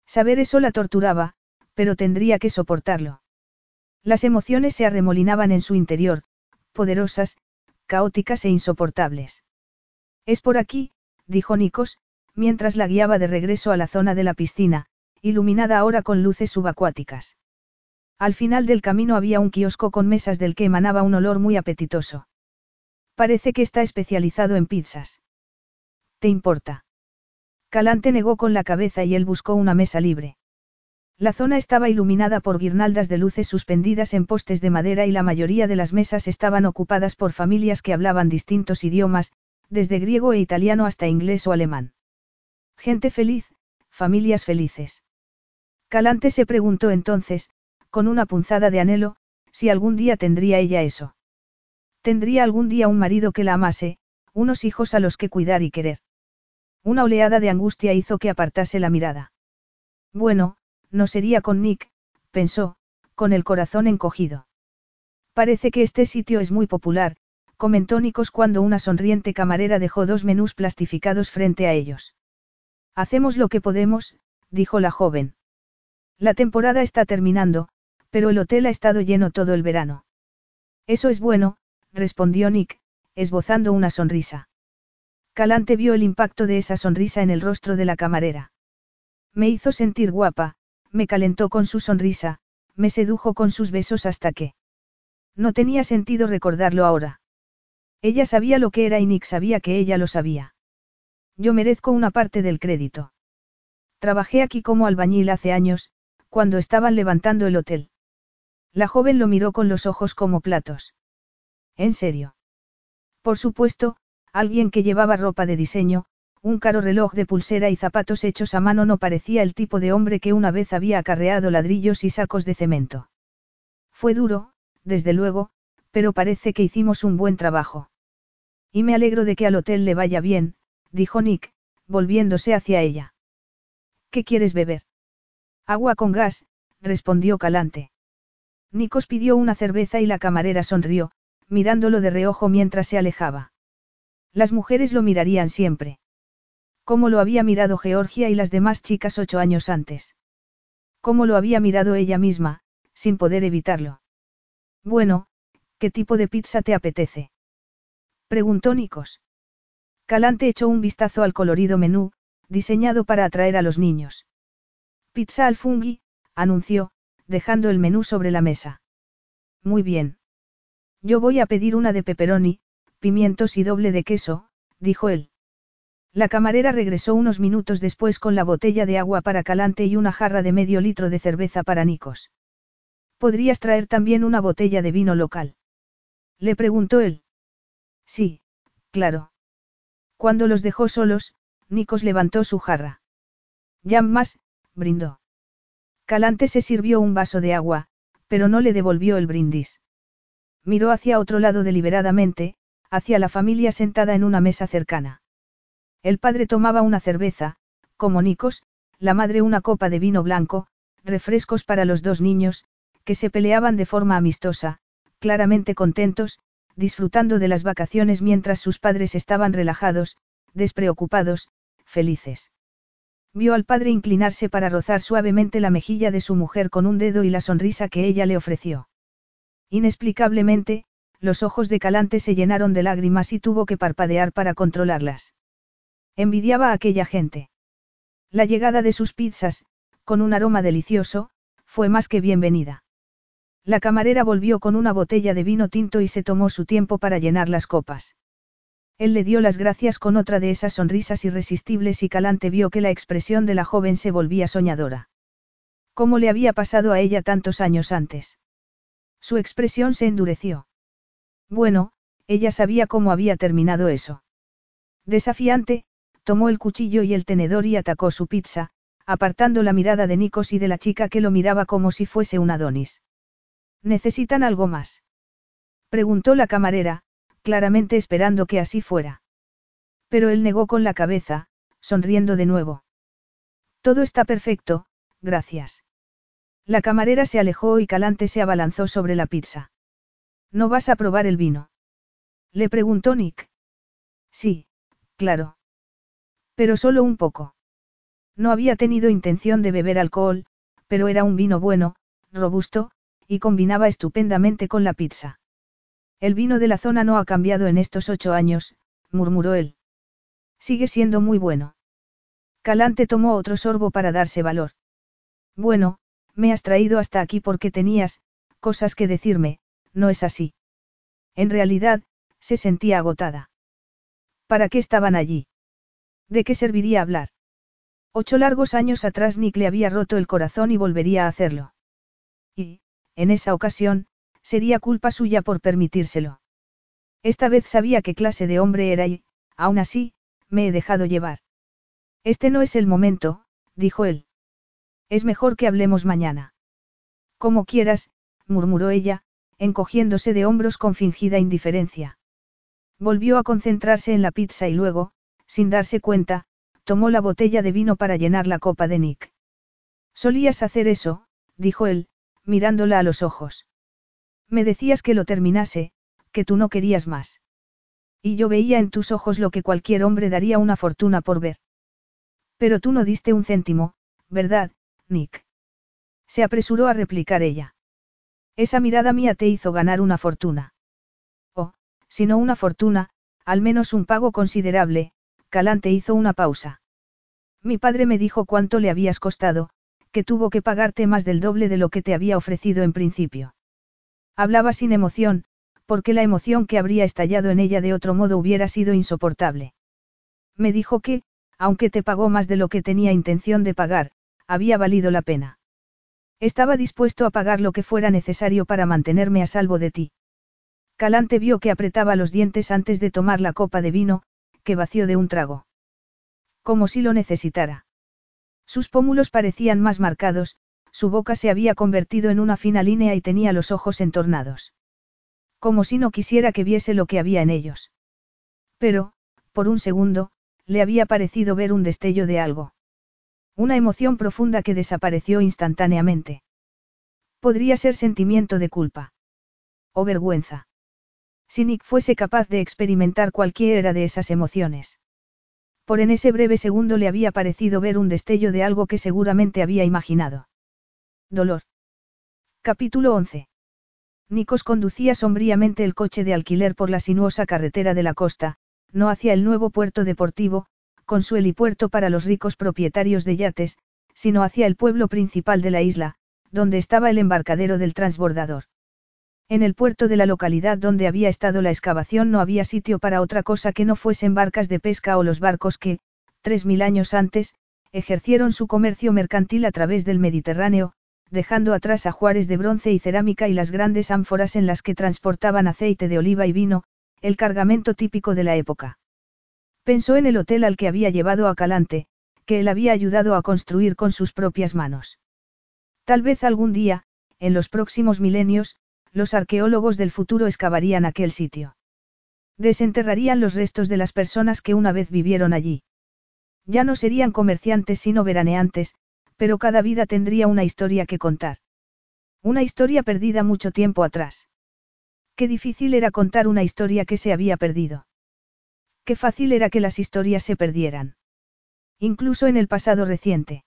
Saber eso la torturaba, pero tendría que soportarlo. Las emociones se arremolinaban en su interior, poderosas, caóticas e insoportables. Es por aquí, dijo Nikos, mientras la guiaba de regreso a la zona de la piscina, iluminada ahora con luces subacuáticas. Al final del camino había un kiosco con mesas del que emanaba un olor muy apetitoso. Parece que está especializado en pizzas. ¿Te importa? Calante negó con la cabeza y él buscó una mesa libre. La zona estaba iluminada por guirnaldas de luces suspendidas en postes de madera y la mayoría de las mesas estaban ocupadas por familias que hablaban distintos idiomas, desde griego e italiano hasta inglés o alemán. Gente feliz, familias felices. Calante se preguntó entonces, con una punzada de anhelo, si algún día tendría ella eso. Tendría algún día un marido que la amase, unos hijos a los que cuidar y querer. Una oleada de angustia hizo que apartase la mirada. Bueno, no sería con Nick, pensó, con el corazón encogido. Parece que este sitio es muy popular, comentó Nikos cuando una sonriente camarera dejó dos menús plastificados frente a ellos. Hacemos lo que podemos, dijo la joven. La temporada está terminando, pero el hotel ha estado lleno todo el verano. Eso es bueno, respondió Nick, esbozando una sonrisa. Calante vio el impacto de esa sonrisa en el rostro de la camarera. Me hizo sentir guapa, me calentó con su sonrisa, me sedujo con sus besos hasta que... No tenía sentido recordarlo ahora. Ella sabía lo que era y Nick sabía que ella lo sabía. Yo merezco una parte del crédito. Trabajé aquí como albañil hace años, cuando estaban levantando el hotel. La joven lo miró con los ojos como platos. ¿En serio? Por supuesto, alguien que llevaba ropa de diseño, un caro reloj de pulsera y zapatos hechos a mano no parecía el tipo de hombre que una vez había acarreado ladrillos y sacos de cemento. Fue duro, desde luego, pero parece que hicimos un buen trabajo. Y me alegro de que al hotel le vaya bien, dijo Nick, volviéndose hacia ella. ¿Qué quieres beber? Agua con gas, respondió Calante. Nikos pidió una cerveza y la camarera sonrió, mirándolo de reojo mientras se alejaba. Las mujeres lo mirarían siempre. Como lo había mirado Georgia y las demás chicas ocho años antes. Como lo había mirado ella misma, sin poder evitarlo. Bueno, ¿qué tipo de pizza te apetece? Preguntó Nikos. Calante echó un vistazo al colorido menú, diseñado para atraer a los niños. Pizza al fungi, anunció, dejando el menú sobre la mesa. Muy bien. Yo voy a pedir una de pepperoni, pimientos y doble de queso, dijo él. La camarera regresó unos minutos después con la botella de agua para Calante y una jarra de medio litro de cerveza para Nicos. ¿Podrías traer también una botella de vino local? Le preguntó él. Sí, claro. Cuando los dejó solos, Nicos levantó su jarra. Jam más, brindó. Calante se sirvió un vaso de agua, pero no le devolvió el brindis. Miró hacia otro lado deliberadamente, hacia la familia sentada en una mesa cercana. El padre tomaba una cerveza, como Nicos, la madre una copa de vino blanco, refrescos para los dos niños, que se peleaban de forma amistosa, claramente contentos, disfrutando de las vacaciones mientras sus padres estaban relajados, despreocupados, felices. Vio al padre inclinarse para rozar suavemente la mejilla de su mujer con un dedo y la sonrisa que ella le ofreció. Inexplicablemente, los ojos de Calante se llenaron de lágrimas y tuvo que parpadear para controlarlas. Envidiaba a aquella gente. La llegada de sus pizzas, con un aroma delicioso, fue más que bienvenida. La camarera volvió con una botella de vino tinto y se tomó su tiempo para llenar las copas. Él le dio las gracias con otra de esas sonrisas irresistibles y Calante vio que la expresión de la joven se volvía soñadora. ¿Cómo le había pasado a ella tantos años antes? Su expresión se endureció. Bueno, ella sabía cómo había terminado eso. Desafiante, tomó el cuchillo y el tenedor y atacó su pizza, apartando la mirada de Nikos y de la chica que lo miraba como si fuese un Adonis. ¿Necesitan algo más? Preguntó la camarera, claramente esperando que así fuera. Pero él negó con la cabeza, sonriendo de nuevo. Todo está perfecto, gracias. La camarera se alejó y Calante se abalanzó sobre la pizza. ¿No vas a probar el vino? Le preguntó Nick. Sí, claro. Pero solo un poco. No había tenido intención de beber alcohol, pero era un vino bueno, robusto, y combinaba estupendamente con la pizza. El vino de la zona no ha cambiado en estos ocho años, murmuró él. Sigue siendo muy bueno. Calante tomó otro sorbo para darse valor. Bueno, me has traído hasta aquí porque tenías, cosas que decirme, no es así. En realidad, se sentía agotada. ¿Para qué estaban allí? ¿De qué serviría hablar? Ocho largos años atrás Nick le había roto el corazón y volvería a hacerlo. Y, en esa ocasión, sería culpa suya por permitírselo. Esta vez sabía qué clase de hombre era y, aún así, me he dejado llevar. Este no es el momento, dijo él. Es mejor que hablemos mañana. Como quieras, murmuró ella, encogiéndose de hombros con fingida indiferencia. Volvió a concentrarse en la pizza y luego, sin darse cuenta, tomó la botella de vino para llenar la copa de Nick. Solías hacer eso, dijo él, mirándola a los ojos. Me decías que lo terminase, que tú no querías más. Y yo veía en tus ojos lo que cualquier hombre daría una fortuna por ver. Pero tú no diste un céntimo, ¿verdad, Nick? Se apresuró a replicar ella. Esa mirada mía te hizo ganar una fortuna. Oh, si no una fortuna, al menos un pago considerable, Calante hizo una pausa. Mi padre me dijo cuánto le habías costado, que tuvo que pagarte más del doble de lo que te había ofrecido en principio. Hablaba sin emoción, porque la emoción que habría estallado en ella de otro modo hubiera sido insoportable. Me dijo que, aunque te pagó más de lo que tenía intención de pagar, había valido la pena. Estaba dispuesto a pagar lo que fuera necesario para mantenerme a salvo de ti. Calante vio que apretaba los dientes antes de tomar la copa de vino, que vació de un trago. Como si lo necesitara. Sus pómulos parecían más marcados, su boca se había convertido en una fina línea y tenía los ojos entornados. Como si no quisiera que viese lo que había en ellos. Pero, por un segundo, le había parecido ver un destello de algo. Una emoción profunda que desapareció instantáneamente. Podría ser sentimiento de culpa. O vergüenza. Si Nick fuese capaz de experimentar cualquiera de esas emociones. Por en ese breve segundo le había parecido ver un destello de algo que seguramente había imaginado. Dolor. Capítulo 11. Nikos conducía sombríamente el coche de alquiler por la sinuosa carretera de la costa, no hacia el nuevo puerto deportivo, con su helipuerto para los ricos propietarios de yates, sino hacia el pueblo principal de la isla, donde estaba el embarcadero del transbordador. En el puerto de la localidad donde había estado la excavación no había sitio para otra cosa que no fuesen barcas de pesca o los barcos que, tres mil años antes, ejercieron su comercio mercantil a través del Mediterráneo, dejando atrás ajuares de bronce y cerámica y las grandes ánforas en las que transportaban aceite de oliva y vino, el cargamento típico de la época. Pensó en el hotel al que había llevado a Calante, que él había ayudado a construir con sus propias manos. Tal vez algún día, en los próximos milenios, los arqueólogos del futuro excavarían aquel sitio. Desenterrarían los restos de las personas que una vez vivieron allí. Ya no serían comerciantes sino veraneantes, pero cada vida tendría una historia que contar. Una historia perdida mucho tiempo atrás. Qué difícil era contar una historia que se había perdido. Qué fácil era que las historias se perdieran. Incluso en el pasado reciente.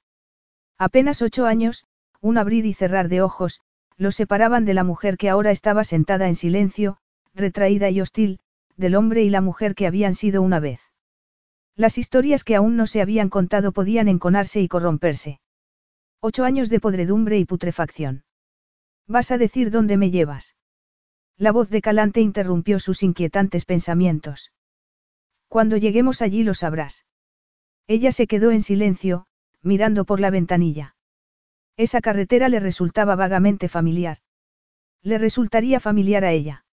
Apenas ocho años, un abrir y cerrar de ojos, lo separaban de la mujer que ahora estaba sentada en silencio, retraída y hostil, del hombre y la mujer que habían sido una vez. Las historias que aún no se habían contado podían enconarse y corromperse. Ocho años de podredumbre y putrefacción. ¿Vas a decir dónde me llevas? La voz de Calante interrumpió sus inquietantes pensamientos. Cuando lleguemos allí lo sabrás. Ella se quedó en silencio, mirando por la ventanilla. Esa carretera le resultaba vagamente familiar. Le resultaría familiar a ella.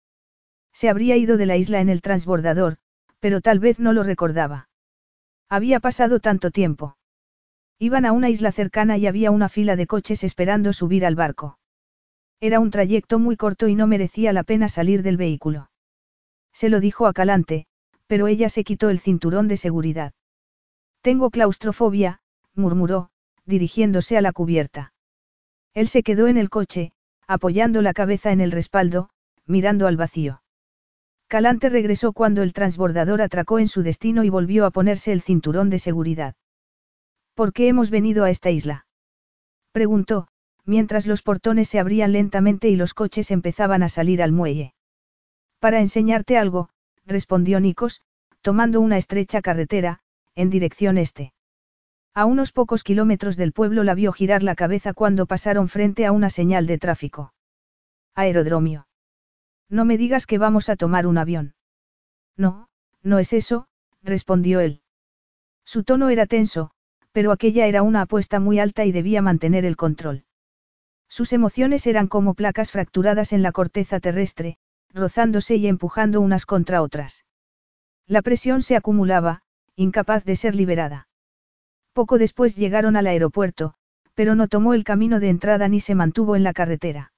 Se habría ido de la isla en el transbordador, pero tal vez no lo recordaba. Había pasado tanto tiempo. Iban a una isla cercana y había una fila de coches esperando subir al barco. Era un trayecto muy corto y no merecía la pena salir del vehículo. Se lo dijo a Calante, pero ella se quitó el cinturón de seguridad. Tengo claustrofobia, murmuró, dirigiéndose a la cubierta. Él se quedó en el coche, apoyando la cabeza en el respaldo, mirando al vacío. Calante regresó cuando el transbordador atracó en su destino y volvió a ponerse el cinturón de seguridad. ¿Por qué hemos venido a esta isla? preguntó, mientras los portones se abrían lentamente y los coches empezaban a salir al muelle. Para enseñarte algo, respondió Nikos, tomando una estrecha carretera, en dirección este. A unos pocos kilómetros del pueblo la vio girar la cabeza cuando pasaron frente a una señal de tráfico. Aerodromio. No me digas que vamos a tomar un avión. No, no es eso, respondió él. Su tono era tenso, pero aquella era una apuesta muy alta y debía mantener el control. Sus emociones eran como placas fracturadas en la corteza terrestre, rozándose y empujando unas contra otras. La presión se acumulaba, incapaz de ser liberada. Poco después llegaron al aeropuerto, pero no tomó el camino de entrada ni se mantuvo en la carretera.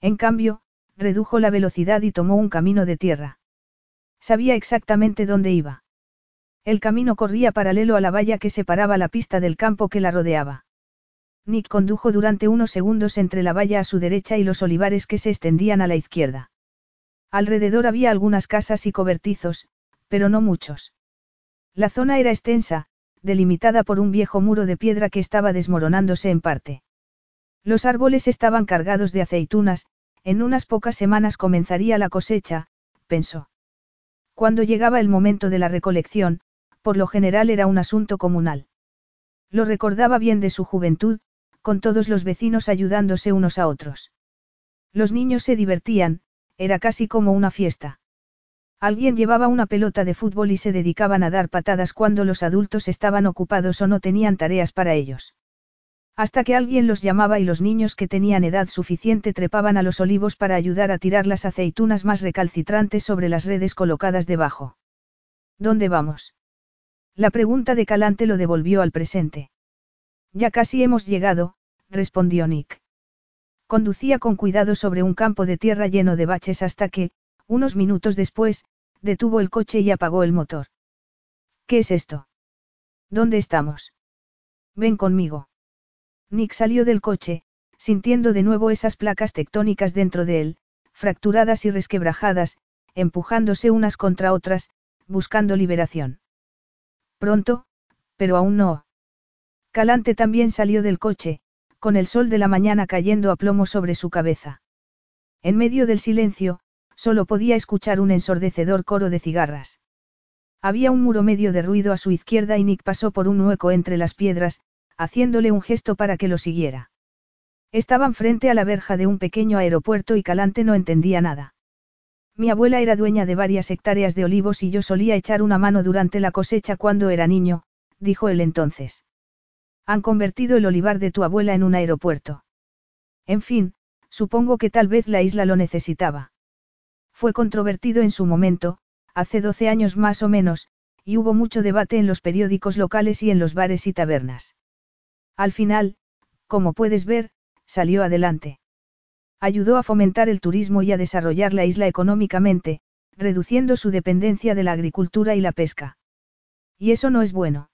En cambio, redujo la velocidad y tomó un camino de tierra. Sabía exactamente dónde iba. El camino corría paralelo a la valla que separaba la pista del campo que la rodeaba. Nick condujo durante unos segundos entre la valla a su derecha y los olivares que se extendían a la izquierda. Alrededor había algunas casas y cobertizos, pero no muchos. La zona era extensa, delimitada por un viejo muro de piedra que estaba desmoronándose en parte. Los árboles estaban cargados de aceitunas, en unas pocas semanas comenzaría la cosecha, pensó. Cuando llegaba el momento de la recolección, por lo general era un asunto comunal. Lo recordaba bien de su juventud, con todos los vecinos ayudándose unos a otros. Los niños se divertían, era casi como una fiesta. Alguien llevaba una pelota de fútbol y se dedicaban a dar patadas cuando los adultos estaban ocupados o no tenían tareas para ellos. Hasta que alguien los llamaba y los niños que tenían edad suficiente trepaban a los olivos para ayudar a tirar las aceitunas más recalcitrantes sobre las redes colocadas debajo. ¿Dónde vamos? La pregunta de Calante lo devolvió al presente. Ya casi hemos llegado, respondió Nick. Conducía con cuidado sobre un campo de tierra lleno de baches hasta que, unos minutos después, detuvo el coche y apagó el motor. ¿Qué es esto? ¿Dónde estamos? Ven conmigo. Nick salió del coche, sintiendo de nuevo esas placas tectónicas dentro de él, fracturadas y resquebrajadas, empujándose unas contra otras, buscando liberación. Pronto, pero aún no. Calante también salió del coche, con el sol de la mañana cayendo a plomo sobre su cabeza. En medio del silencio, solo podía escuchar un ensordecedor coro de cigarras. Había un muro medio de ruido a su izquierda y Nick pasó por un hueco entre las piedras, haciéndole un gesto para que lo siguiera. Estaban frente a la verja de un pequeño aeropuerto y Calante no entendía nada. Mi abuela era dueña de varias hectáreas de olivos y yo solía echar una mano durante la cosecha cuando era niño, dijo él entonces. Han convertido el olivar de tu abuela en un aeropuerto. En fin, supongo que tal vez la isla lo necesitaba. Fue controvertido en su momento, hace 12 años más o menos, y hubo mucho debate en los periódicos locales y en los bares y tabernas. Al final, como puedes ver, salió adelante. Ayudó a fomentar el turismo y a desarrollar la isla económicamente, reduciendo su dependencia de la agricultura y la pesca. Y eso no es bueno.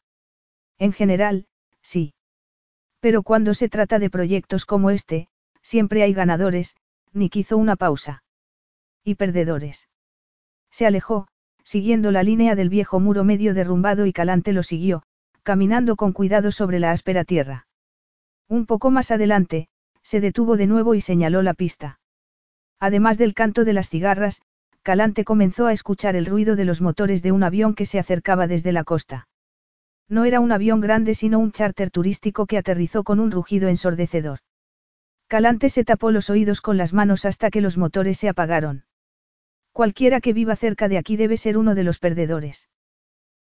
En general, sí. Pero cuando se trata de proyectos como este, siempre hay ganadores, Nick hizo una pausa. Y perdedores. Se alejó, siguiendo la línea del viejo muro medio derrumbado y Calante lo siguió, caminando con cuidado sobre la áspera tierra. Un poco más adelante, se detuvo de nuevo y señaló la pista. Además del canto de las cigarras, Calante comenzó a escuchar el ruido de los motores de un avión que se acercaba desde la costa. No era un avión grande sino un charter turístico que aterrizó con un rugido ensordecedor. Calante se tapó los oídos con las manos hasta que los motores se apagaron. Cualquiera que viva cerca de aquí debe ser uno de los perdedores.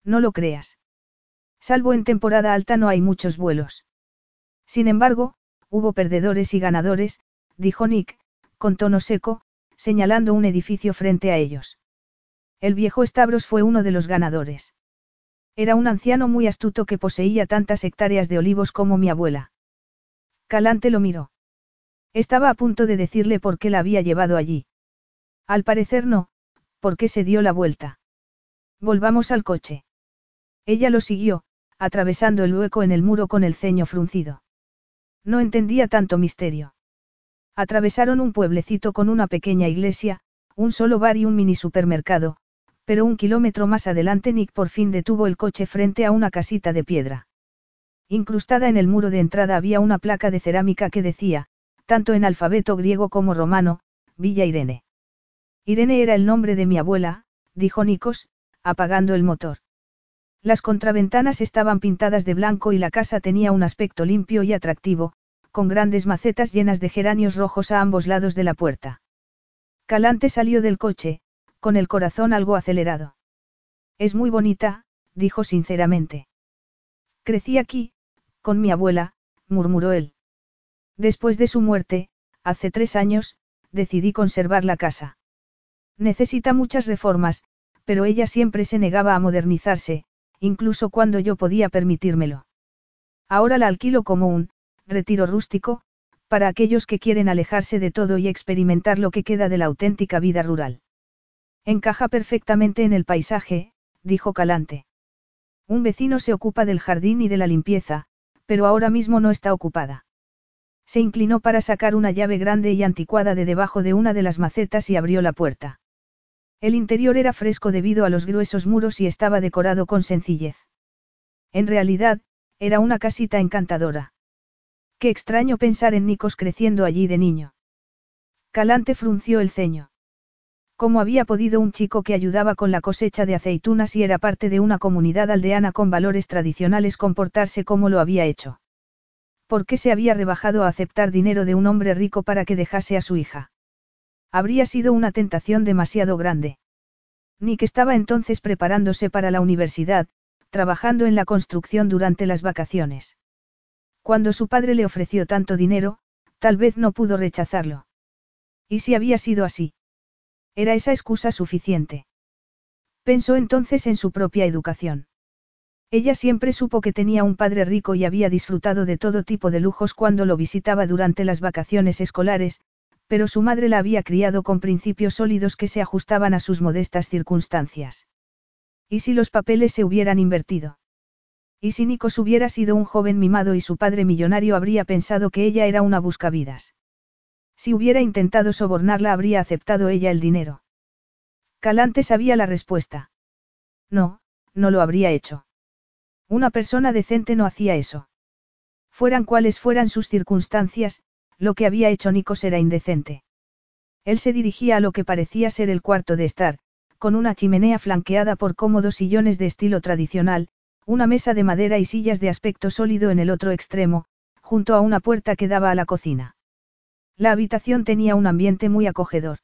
No lo creas. Salvo en temporada alta no hay muchos vuelos. Sin embargo, hubo perdedores y ganadores, dijo Nick, con tono seco, señalando un edificio frente a ellos. El viejo Stavros fue uno de los ganadores. Era un anciano muy astuto que poseía tantas hectáreas de olivos como mi abuela. Calante lo miró. Estaba a punto de decirle por qué la había llevado allí. Al parecer no, porque se dio la vuelta. Volvamos al coche. Ella lo siguió, atravesando el hueco en el muro con el ceño fruncido. No entendía tanto misterio. Atravesaron un pueblecito con una pequeña iglesia, un solo bar y un mini supermercado, pero un kilómetro más adelante Nick por fin detuvo el coche frente a una casita de piedra. Incrustada en el muro de entrada había una placa de cerámica que decía, tanto en alfabeto griego como romano, Villa Irene. Irene era el nombre de mi abuela, dijo Nikos, apagando el motor. Las contraventanas estaban pintadas de blanco y la casa tenía un aspecto limpio y atractivo, con grandes macetas llenas de geranios rojos a ambos lados de la puerta. Calante salió del coche, con el corazón algo acelerado. Es muy bonita, dijo sinceramente. Crecí aquí, con mi abuela, murmuró él. Después de su muerte, hace tres años, decidí conservar la casa. Necesita muchas reformas, pero ella siempre se negaba a modernizarse, incluso cuando yo podía permitírmelo. Ahora la alquilo como un retiro rústico, para aquellos que quieren alejarse de todo y experimentar lo que queda de la auténtica vida rural. Encaja perfectamente en el paisaje, dijo Calante. Un vecino se ocupa del jardín y de la limpieza, pero ahora mismo no está ocupada. Se inclinó para sacar una llave grande y anticuada de debajo de una de las macetas y abrió la puerta. El interior era fresco debido a los gruesos muros y estaba decorado con sencillez. En realidad, era una casita encantadora. Qué extraño pensar en Nikos creciendo allí de niño. Calante frunció el ceño. ¿Cómo había podido un chico que ayudaba con la cosecha de aceitunas y era parte de una comunidad aldeana con valores tradicionales comportarse como lo había hecho? ¿Por qué se había rebajado a aceptar dinero de un hombre rico para que dejase a su hija? Habría sido una tentación demasiado grande. Nick estaba entonces preparándose para la universidad, trabajando en la construcción durante las vacaciones. Cuando su padre le ofreció tanto dinero, tal vez no pudo rechazarlo. ¿Y si había sido así? Era esa excusa suficiente. Pensó entonces en su propia educación. Ella siempre supo que tenía un padre rico y había disfrutado de todo tipo de lujos cuando lo visitaba durante las vacaciones escolares, pero su madre la había criado con principios sólidos que se ajustaban a sus modestas circunstancias. ¿Y si los papeles se hubieran invertido? ¿Y si Nikos hubiera sido un joven mimado y su padre millonario habría pensado que ella era una buscavidas? Si hubiera intentado sobornarla habría aceptado ella el dinero. Calante sabía la respuesta. No, no lo habría hecho. Una persona decente no hacía eso. Fueran cuales fueran sus circunstancias, lo que había hecho Nikos era indecente. Él se dirigía a lo que parecía ser el cuarto de estar, con una chimenea flanqueada por cómodos sillones de estilo tradicional, una mesa de madera y sillas de aspecto sólido en el otro extremo, junto a una puerta que daba a la cocina. La habitación tenía un ambiente muy acogedor.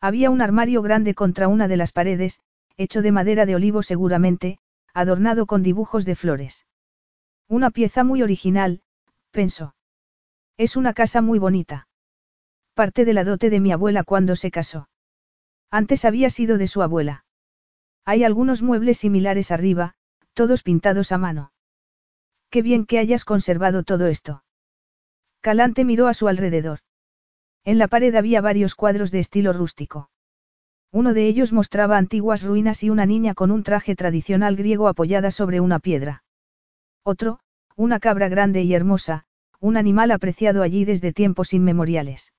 Había un armario grande contra una de las paredes, hecho de madera de olivo seguramente, adornado con dibujos de flores. Una pieza muy original, pensó. Es una casa muy bonita. Parte de la dote de mi abuela cuando se casó. Antes había sido de su abuela. Hay algunos muebles similares arriba, todos pintados a mano. Qué bien que hayas conservado todo esto. Calante miró a su alrededor. En la pared había varios cuadros de estilo rústico. Uno de ellos mostraba antiguas ruinas y una niña con un traje tradicional griego apoyada sobre una piedra. Otro, una cabra grande y hermosa, un animal apreciado allí desde tiempos inmemoriales.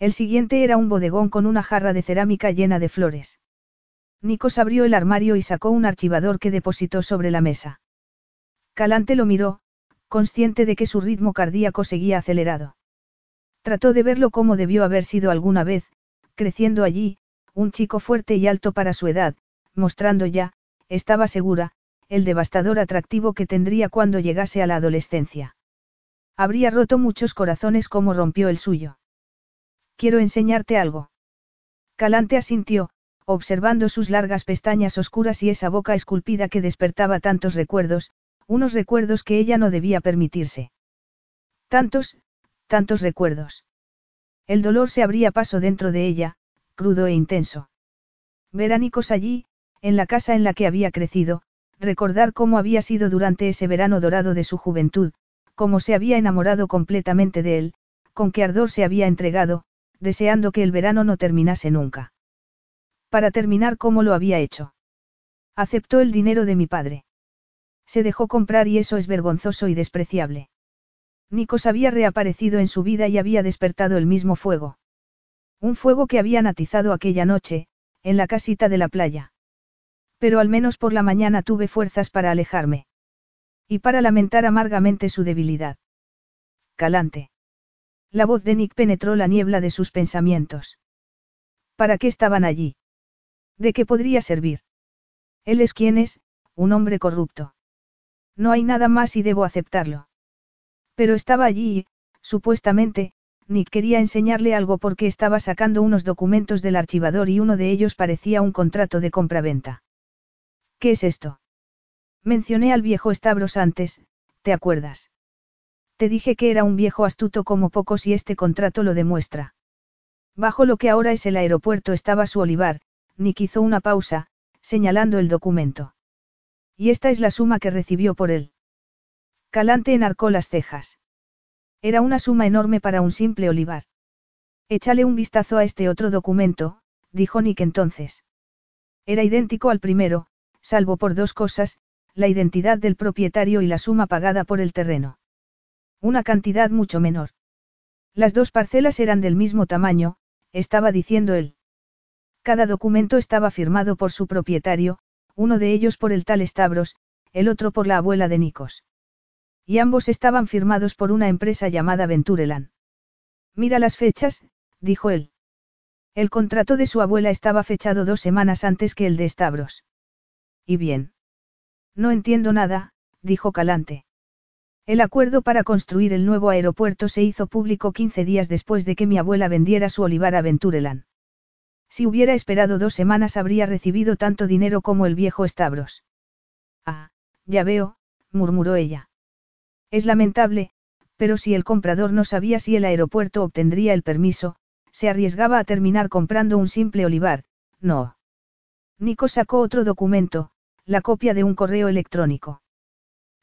El siguiente era un bodegón con una jarra de cerámica llena de flores. Nikos abrió el armario y sacó un archivador que depositó sobre la mesa. Calante lo miró, consciente de que su ritmo cardíaco seguía acelerado. Trató de verlo como debió haber sido alguna vez, creciendo allí, un chico fuerte y alto para su edad, mostrando ya, estaba segura, el devastador atractivo que tendría cuando llegase a la adolescencia. Habría roto muchos corazones como rompió el suyo. Quiero enseñarte algo. Calante asintió, observando sus largas pestañas oscuras y esa boca esculpida que despertaba tantos recuerdos, unos recuerdos que ella no debía permitirse. Tantos, tantos recuerdos. El dolor se abría paso dentro de ella, crudo e intenso. Veránicos allí, en la casa en la que había crecido, recordar cómo había sido durante ese verano dorado de su juventud, cómo se había enamorado completamente de él, con qué ardor se había entregado, deseando que el verano no terminase nunca. Para terminar cómo lo había hecho. Aceptó el dinero de mi padre. Se dejó comprar y eso es vergonzoso y despreciable. Nikos había reaparecido en su vida y había despertado el mismo fuego. Un fuego que había atizado aquella noche, en la casita de la playa. Pero al menos por la mañana tuve fuerzas para alejarme. Y para lamentar amargamente su debilidad. Calante. La voz de Nick penetró la niebla de sus pensamientos. ¿Para qué estaban allí? ¿De qué podría servir? Él es quien es, un hombre corrupto. No hay nada más y debo aceptarlo. Pero estaba allí y, supuestamente, Nick quería enseñarle algo porque estaba sacando unos documentos del archivador y uno de ellos parecía un contrato de compraventa. ¿Qué es esto? Mencioné al viejo Stavros antes, ¿te acuerdas? Te dije que era un viejo astuto como pocos y este contrato lo demuestra. Bajo lo que ahora es el aeropuerto estaba su olivar, Nick hizo una pausa, señalando el documento. Y esta es la suma que recibió por él. Calante enarcó las cejas. Era una suma enorme para un simple olivar. Échale un vistazo a este otro documento, dijo Nick entonces. Era idéntico al primero, salvo por dos cosas, la identidad del propietario y la suma pagada por el terreno. Una cantidad mucho menor. Las dos parcelas eran del mismo tamaño, estaba diciendo él. Cada documento estaba firmado por su propietario, uno de ellos por el tal Stavros, el otro por la abuela de Nikos. Y ambos estaban firmados por una empresa llamada Venturelan. Mira las fechas, dijo él. El contrato de su abuela estaba fechado dos semanas antes que el de Stavros. ¿Y bien? No entiendo nada, dijo Calante. El acuerdo para construir el nuevo aeropuerto se hizo público 15 días después de que mi abuela vendiera su olivar a Venturelan. Si hubiera esperado dos semanas habría recibido tanto dinero como el viejo Stavros. Ah, ya veo, murmuró ella. Es lamentable, pero si el comprador no sabía si el aeropuerto obtendría el permiso, se arriesgaba a terminar comprando un simple olivar, no. Nico sacó otro documento, la copia de un correo electrónico.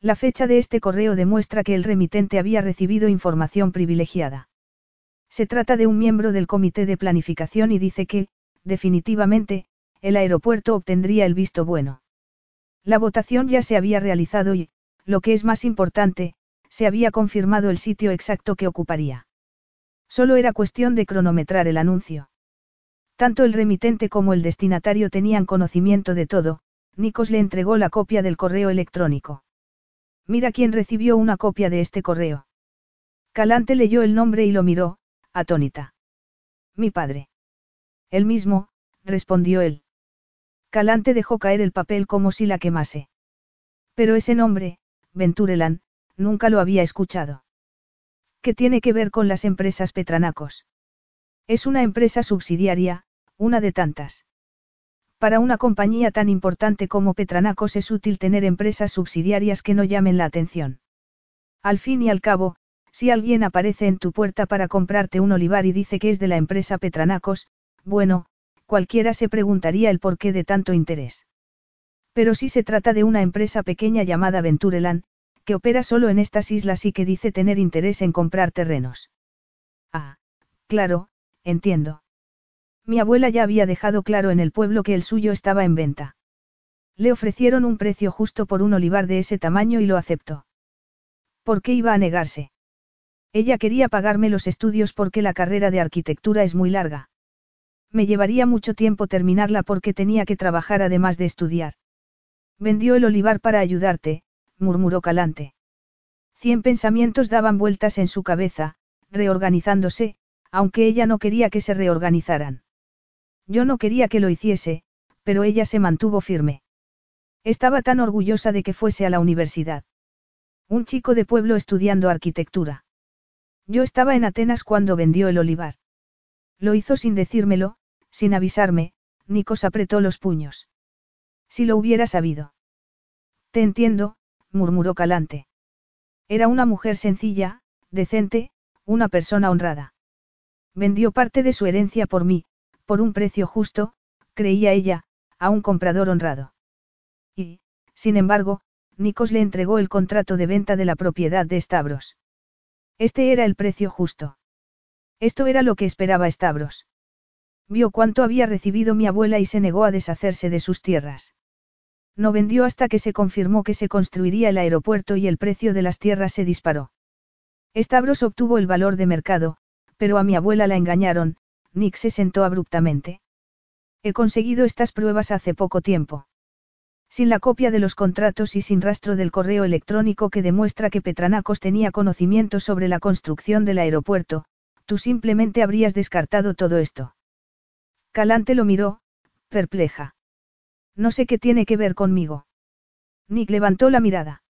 La fecha de este correo demuestra que el remitente había recibido información privilegiada. Se trata de un miembro del comité de planificación y dice que, definitivamente, el aeropuerto obtendría el visto bueno. La votación ya se había realizado y, lo que es más importante, se había confirmado el sitio exacto que ocuparía. Solo era cuestión de cronometrar el anuncio. Tanto el remitente como el destinatario tenían conocimiento de todo, Nikos le entregó la copia del correo electrónico. Mira quién recibió una copia de este correo. Calante leyó el nombre y lo miró, atónita. Mi padre. El mismo, respondió él. Calante dejó caer el papel como si la quemase. Pero ese nombre, Venturelan, nunca lo había escuchado. ¿Qué tiene que ver con las empresas Petranacos? Es una empresa subsidiaria, una de tantas. Para una compañía tan importante como Petranacos es útil tener empresas subsidiarias que no llamen la atención. Al fin y al cabo, si alguien aparece en tu puerta para comprarte un olivar y dice que es de la empresa Petranacos, bueno, cualquiera se preguntaría el porqué de tanto interés. Pero si se trata de una empresa pequeña llamada Venturelan, que opera solo en estas islas y que dice tener interés en comprar terrenos. Ah, claro, entiendo. Mi abuela ya había dejado claro en el pueblo que el suyo estaba en venta. Le ofrecieron un precio justo por un olivar de ese tamaño y lo aceptó. ¿Por qué iba a negarse? Ella quería pagarme los estudios porque la carrera de arquitectura es muy larga. Me llevaría mucho tiempo terminarla porque tenía que trabajar además de estudiar. Vendió el olivar para ayudarte, murmuró Calante. Cien pensamientos daban vueltas en su cabeza, reorganizándose, aunque ella no quería que se reorganizaran. Yo no quería que lo hiciese, pero ella se mantuvo firme. Estaba tan orgullosa de que fuese a la universidad. Un chico de pueblo estudiando arquitectura. Yo estaba en Atenas cuando vendió el olivar. Lo hizo sin decírmelo, sin avisarme, Nikos apretó los puños. Si lo hubiera sabido. Te entiendo, murmuró Calante. Era una mujer sencilla, decente, una persona honrada. Vendió parte de su herencia por mí, por un precio justo, creía ella, a un comprador honrado. Y, sin embargo, Nikos le entregó el contrato de venta de la propiedad de Stavros. Este era el precio justo. Esto era lo que esperaba Stavros. Vio cuánto había recibido mi abuela y se negó a deshacerse de sus tierras. No vendió hasta que se confirmó que se construiría el aeropuerto y el precio de las tierras se disparó. Stavros obtuvo el valor de mercado, pero a mi abuela la engañaron, Nick se sentó abruptamente. He conseguido estas pruebas hace poco tiempo. Sin la copia de los contratos y sin rastro del correo electrónico que demuestra que Petranacos tenía conocimiento sobre la construcción del aeropuerto, tú simplemente habrías descartado todo esto. Calante lo miró, perpleja. No sé qué tiene que ver conmigo. Nick levantó la mirada.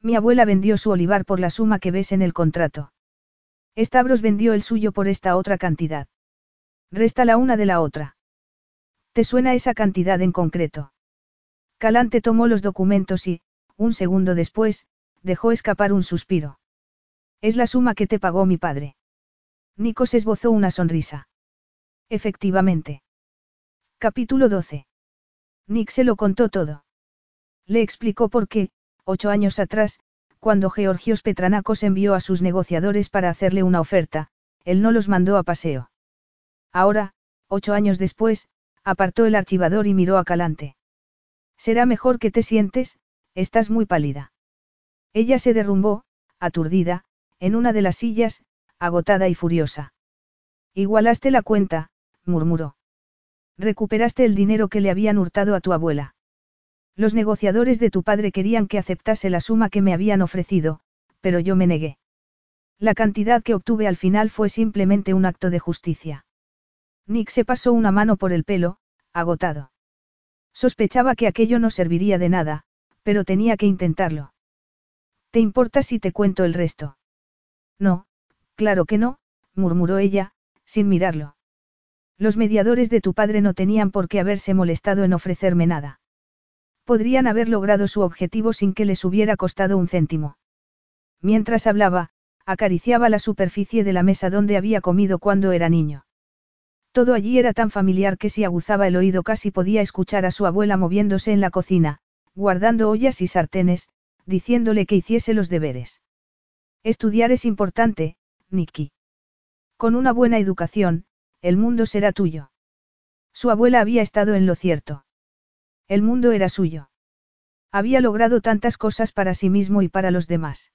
Mi abuela vendió su olivar por la suma que ves en el contrato. Stavros vendió el suyo por esta otra cantidad. Resta la una de la otra. ¿Te suena esa cantidad en concreto? Calante tomó los documentos y, un segundo después, dejó escapar un suspiro. Es la suma que te pagó mi padre. Nikos esbozó una sonrisa. Efectivamente. Capítulo 12. Nick se lo contó todo. Le explicó por qué, ocho años atrás, cuando Georgios Petranacos envió a sus negociadores para hacerle una oferta, él no los mandó a paseo. Ahora, ocho años después, apartó el archivador y miró a Calante. Será mejor que te sientes, estás muy pálida. Ella se derrumbó, aturdida, en una de las sillas, agotada y furiosa. Igualaste la cuenta, murmuró. Recuperaste el dinero que le habían hurtado a tu abuela. Los negociadores de tu padre querían que aceptase la suma que me habían ofrecido, pero yo me negué. La cantidad que obtuve al final fue simplemente un acto de justicia. Nick se pasó una mano por el pelo, agotado. Sospechaba que aquello no serviría de nada, pero tenía que intentarlo. ¿Te importa si te cuento el resto? No, claro que no, murmuró ella, sin mirarlo. Los mediadores de tu padre no tenían por qué haberse molestado en ofrecerme nada. Podrían haber logrado su objetivo sin que les hubiera costado un céntimo. Mientras hablaba, acariciaba la superficie de la mesa donde había comido cuando era niño. Todo allí era tan familiar que si aguzaba el oído casi podía escuchar a su abuela moviéndose en la cocina, guardando ollas y sartenes, diciéndole que hiciese los deberes. Estudiar es importante, Nicky. Con una buena educación, el mundo será tuyo. Su abuela había estado en lo cierto. El mundo era suyo. Había logrado tantas cosas para sí mismo y para los demás.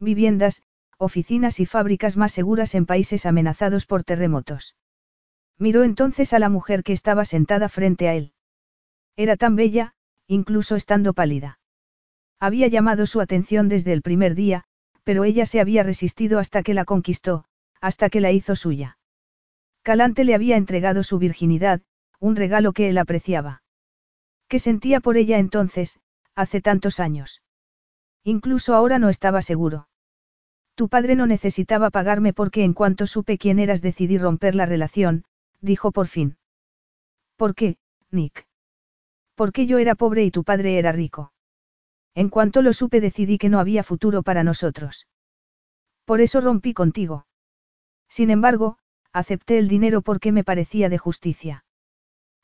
Viviendas, oficinas y fábricas más seguras en países amenazados por terremotos. Miró entonces a la mujer que estaba sentada frente a él. Era tan bella, incluso estando pálida. Había llamado su atención desde el primer día, pero ella se había resistido hasta que la conquistó, hasta que la hizo suya. Calante le había entregado su virginidad, un regalo que él apreciaba. ¿Qué sentía por ella entonces, hace tantos años? Incluso ahora no estaba seguro. Tu padre no necesitaba pagarme porque en cuanto supe quién eras decidí romper la relación, dijo por fin. ¿Por qué, Nick? Porque yo era pobre y tu padre era rico. En cuanto lo supe decidí que no había futuro para nosotros. Por eso rompí contigo. Sin embargo, acepté el dinero porque me parecía de justicia.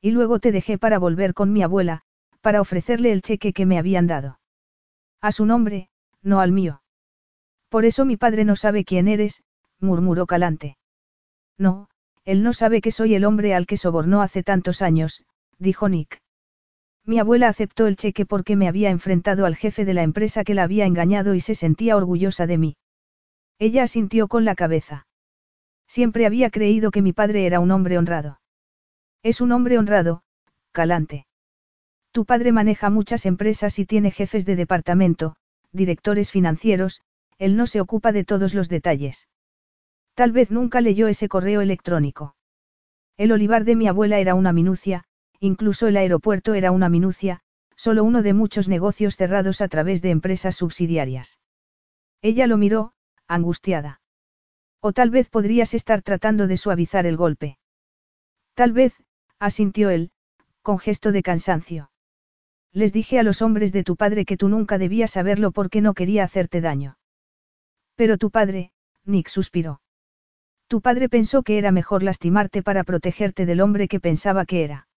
Y luego te dejé para volver con mi abuela, para ofrecerle el cheque que me habían dado. A su nombre, no al mío. Por eso mi padre no sabe quién eres, murmuró Calante. No, él no sabe que soy el hombre al que sobornó hace tantos años, dijo Nick. Mi abuela aceptó el cheque porque me había enfrentado al jefe de la empresa que la había engañado y se sentía orgullosa de mí. Ella asintió con la cabeza. Siempre había creído que mi padre era un hombre honrado. Es un hombre honrado, Calante. Tu padre maneja muchas empresas y tiene jefes de departamento, directores financieros, él no se ocupa de todos los detalles. Tal vez nunca leyó ese correo electrónico. El olivar de mi abuela era una minucia, incluso el aeropuerto era una minucia, solo uno de muchos negocios cerrados a través de empresas subsidiarias. Ella lo miró, angustiada. O tal vez podrías estar tratando de suavizar el golpe. Tal vez, asintió él, con gesto de cansancio. Les dije a los hombres de tu padre que tú nunca debías saberlo porque no quería hacerte daño. Pero tu padre, Nick suspiró. Tu padre pensó que era mejor lastimarte para protegerte del hombre que pensaba que era.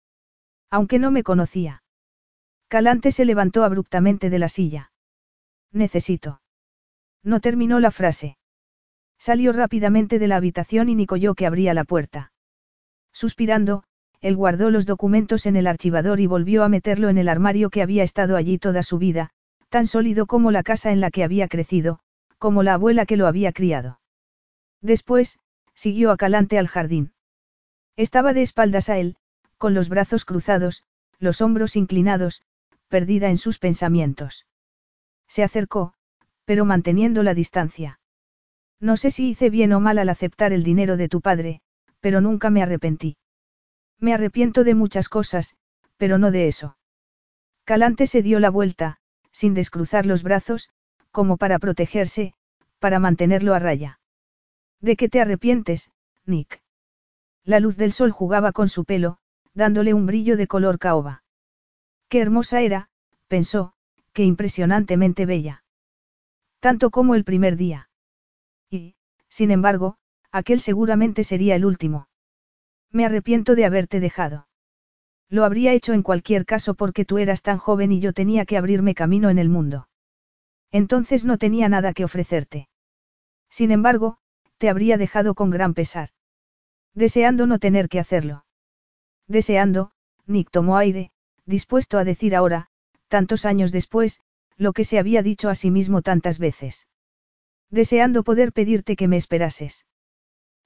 Aunque no me conocía. Calante se levantó abruptamente de la silla. Necesito. No terminó la frase. Salió rápidamente de la habitación y Nick oyó que abría la puerta. Suspirando, él guardó los documentos en el archivador y volvió a meterlo en el armario que había estado allí toda su vida, tan sólido como la casa en la que había crecido, como la abuela que lo había criado. Después, siguió a Calante al jardín. Estaba de espaldas a él, con los brazos cruzados, los hombros inclinados, perdida en sus pensamientos. Se acercó, pero manteniendo la distancia. No sé si hice bien o mal al aceptar el dinero de tu padre, pero nunca me arrepentí. Me arrepiento de muchas cosas, pero no de eso. Calante se dio la vuelta, sin descruzar los brazos, como para protegerse, para mantenerlo a raya. ¿De qué te arrepientes, Nick? La luz del sol jugaba con su pelo, dándole un brillo de color caoba. Qué hermosa era, pensó, qué impresionantemente bella. Tanto como el primer día. Y, sin embargo, aquel seguramente sería el último. Me arrepiento de haberte dejado. Lo habría hecho en cualquier caso porque tú eras tan joven y yo tenía que abrirme camino en el mundo. Entonces no tenía nada que ofrecerte. Sin embargo, te habría dejado con gran pesar. Deseando no tener que hacerlo. Deseando, Nick tomó aire, dispuesto a decir ahora, tantos años después, lo que se había dicho a sí mismo tantas veces. Deseando poder pedirte que me esperases.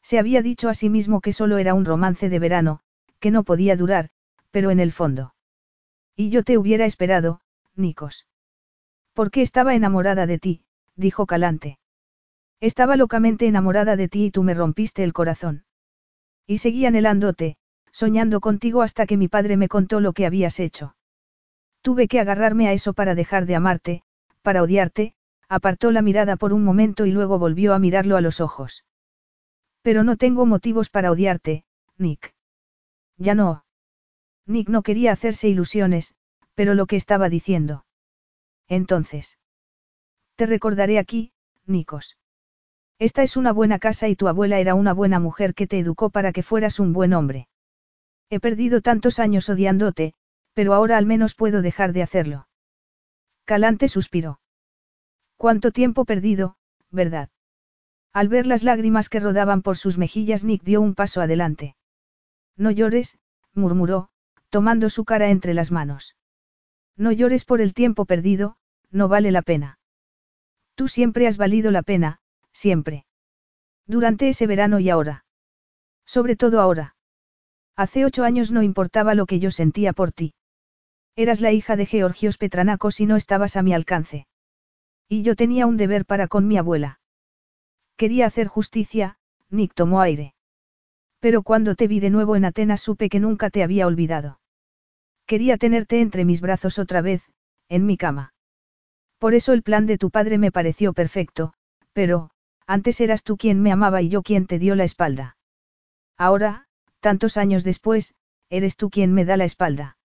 Se había dicho a sí mismo que solo era un romance de verano, que no podía durar, pero en el fondo. Y yo te hubiera esperado, Nikos. Porque estaba enamorada de ti, dijo Calante. Estaba locamente enamorada de ti y tú me rompiste el corazón. Y seguí anhelándote, soñando contigo hasta que mi padre me contó lo que habías hecho. Tuve que agarrarme a eso para dejar de amarte, para odiarte, apartó la mirada por un momento y luego volvió a mirarlo a los ojos. Pero no tengo motivos para odiarte, Nick. Ya no. Nick no quería hacerse ilusiones, pero lo que estaba diciendo. Entonces. Te recordaré aquí, Nikos. Esta es una buena casa y tu abuela era una buena mujer que te educó para que fueras un buen hombre. He perdido tantos años odiándote, pero ahora al menos puedo dejar de hacerlo. Calante suspiró. ¿Cuánto tiempo perdido, verdad? Al ver las lágrimas que rodaban por sus mejillas, Nick dio un paso adelante. No llores, murmuró, tomando su cara entre las manos. No llores por el tiempo perdido, no vale la pena. Tú siempre has valido la pena, siempre. Durante ese verano y ahora. Sobre todo ahora. Hace ocho años no importaba lo que yo sentía por ti. Eras la hija de Georgios Petranacos y no estabas a mi alcance. Y yo tenía un deber para con mi abuela. Quería hacer justicia, Nick tomó aire. Pero cuando te vi de nuevo en Atenas supe que nunca te había olvidado. Quería tenerte entre mis brazos otra vez, en mi cama. Por eso el plan de tu padre me pareció perfecto, pero, antes eras tú quien me amaba y yo quien te dio la espalda. Ahora, tantos años después, eres tú quien me da la espalda.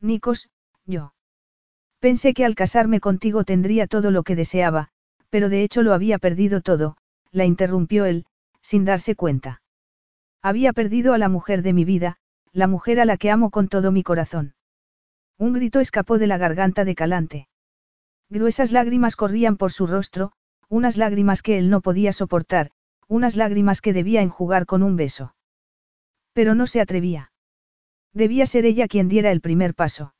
Nikos, yo. Pensé que al casarme contigo tendría todo lo que deseaba, pero de hecho lo había perdido todo, la interrumpió él, sin darse cuenta. Había perdido a la mujer de mi vida, la mujer a la que amo con todo mi corazón. Un grito escapó de la garganta de Calante. Gruesas lágrimas corrían por su rostro, unas lágrimas que él no podía soportar, unas lágrimas que debía enjugar con un beso. Pero no se atrevía. Debía ser ella quien diera el primer paso.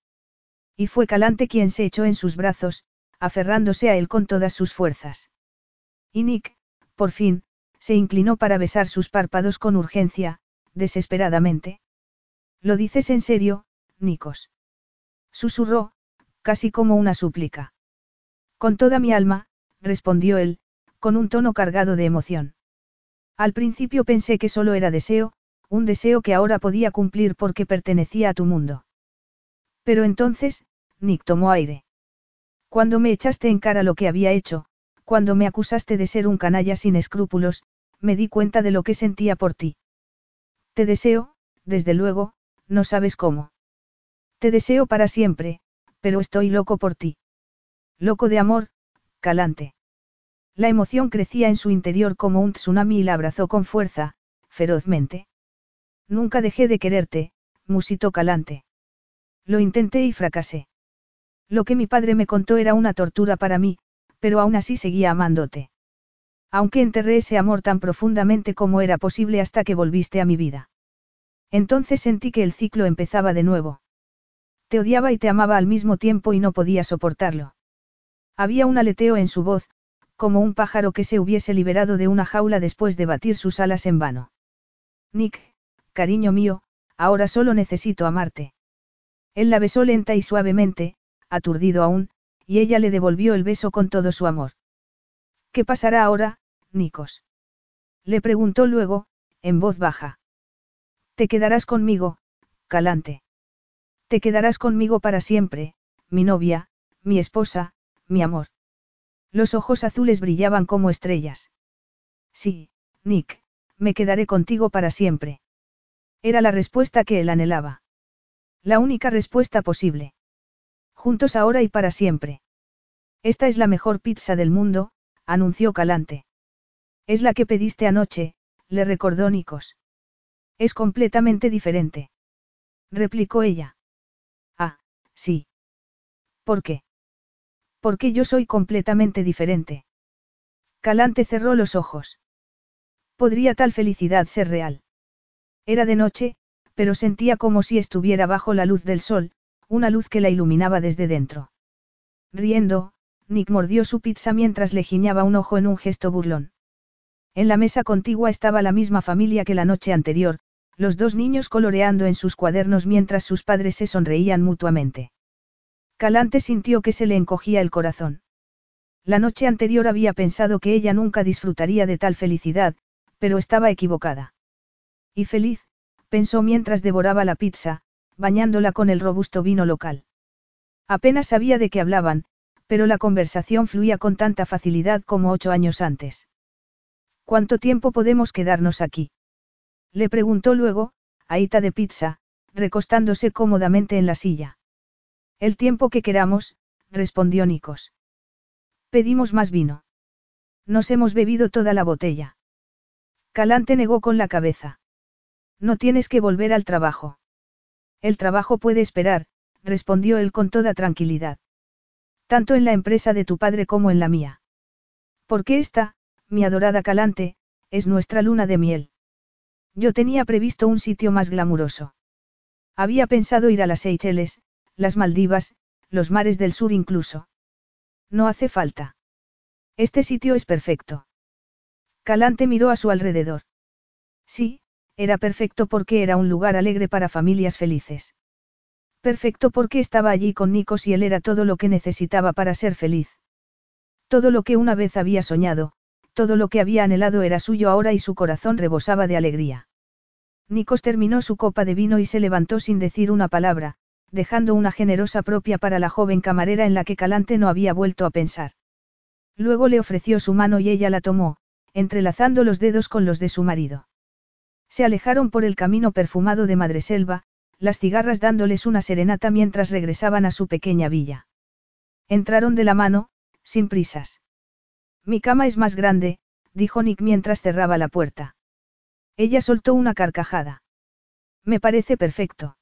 Y fue Calante quien se echó en sus brazos, aferrándose a él con todas sus fuerzas. Y Nick, por fin, se inclinó para besar sus párpados con urgencia, desesperadamente. ¿Lo dices en serio, Nikos? Susurró, casi como una súplica. Con toda mi alma, respondió él, con un tono cargado de emoción. Al principio pensé que solo era deseo, un deseo que ahora podía cumplir porque pertenecía a tu mundo. Pero entonces, Nick tomó aire. Cuando me echaste en cara lo que había hecho, cuando me acusaste de ser un canalla sin escrúpulos, me di cuenta de lo que sentía por ti. Te deseo, desde luego, no sabes cómo. Te deseo para siempre, pero estoy loco por ti. Loco de amor, calante. La emoción crecía en su interior como un tsunami y la abrazó con fuerza, ferozmente. Nunca dejé de quererte, musitó calante. Lo intenté y fracasé. Lo que mi padre me contó era una tortura para mí, pero aún así seguía amándote. Aunque enterré ese amor tan profundamente como era posible hasta que volviste a mi vida. Entonces sentí que el ciclo empezaba de nuevo. Te odiaba y te amaba al mismo tiempo y no podía soportarlo. Había un aleteo en su voz, como un pájaro que se hubiese liberado de una jaula después de batir sus alas en vano. Nick, cariño mío, ahora solo necesito amarte. Él la besó lenta y suavemente, aturdido aún, y ella le devolvió el beso con todo su amor. ¿Qué pasará ahora, Nikos? Le preguntó luego, en voz baja. Te quedarás conmigo, Calante. Te quedarás conmigo para siempre, mi novia, mi esposa, mi amor. Los ojos azules brillaban como estrellas. Sí, Nick, me quedaré contigo para siempre. Era la respuesta que él anhelaba. La única respuesta posible. Juntos ahora y para siempre. Esta es la mejor pizza del mundo, anunció Calante. Es la que pediste anoche, le recordó Nikos. Es completamente diferente. Replicó ella. Ah, sí. ¿Por qué? Porque yo soy completamente diferente. Calante cerró los ojos. ¿Podría tal felicidad ser real? Era de noche, pero sentía como si estuviera bajo la luz del sol, una luz que la iluminaba desde dentro. Riendo, Nick mordió su pizza mientras le giñaba un ojo en un gesto burlón. En la mesa contigua estaba la misma familia que la noche anterior, los dos niños coloreando en sus cuadernos mientras sus padres se sonreían mutuamente. Calante sintió que se le encogía el corazón. La noche anterior había pensado que ella nunca disfrutaría de tal felicidad, pero estaba equivocada. Y feliz, pensó mientras devoraba la pizza, bañándola con el robusto vino local. Apenas sabía de qué hablaban, pero la conversación fluía con tanta facilidad como ocho años antes. ¿Cuánto tiempo podemos quedarnos aquí? Le preguntó luego, Aita de pizza, recostándose cómodamente en la silla. El tiempo que queramos, respondió Nikos. Pedimos más vino. Nos hemos bebido toda la botella. Calante negó con la cabeza. No tienes que volver al trabajo. El trabajo puede esperar, respondió él con toda tranquilidad. Tanto en la empresa de tu padre como en la mía. Porque esta, mi adorada Calante, es nuestra luna de miel. Yo tenía previsto un sitio más glamuroso. Había pensado ir a las Seychelles, las Maldivas, los mares del sur incluso. No hace falta. Este sitio es perfecto. Calante miró a su alrededor. Sí, era perfecto porque era un lugar alegre para familias felices. Perfecto porque estaba allí con Nikos y él era todo lo que necesitaba para ser feliz. Todo lo que una vez había soñado, todo lo que había anhelado era suyo ahora y su corazón rebosaba de alegría. Nikos terminó su copa de vino y se levantó sin decir una palabra, dejando una generosa propia para la joven camarera en la que Calante no había vuelto a pensar. Luego le ofreció su mano y ella la tomó, entrelazando los dedos con los de su marido. Se alejaron por el camino perfumado de Madreselva, las cigarras dándoles una serenata mientras regresaban a su pequeña villa. Entraron de la mano, sin prisas. Mi cama es más grande, dijo Nick mientras cerraba la puerta. Ella soltó una carcajada. Me parece perfecto.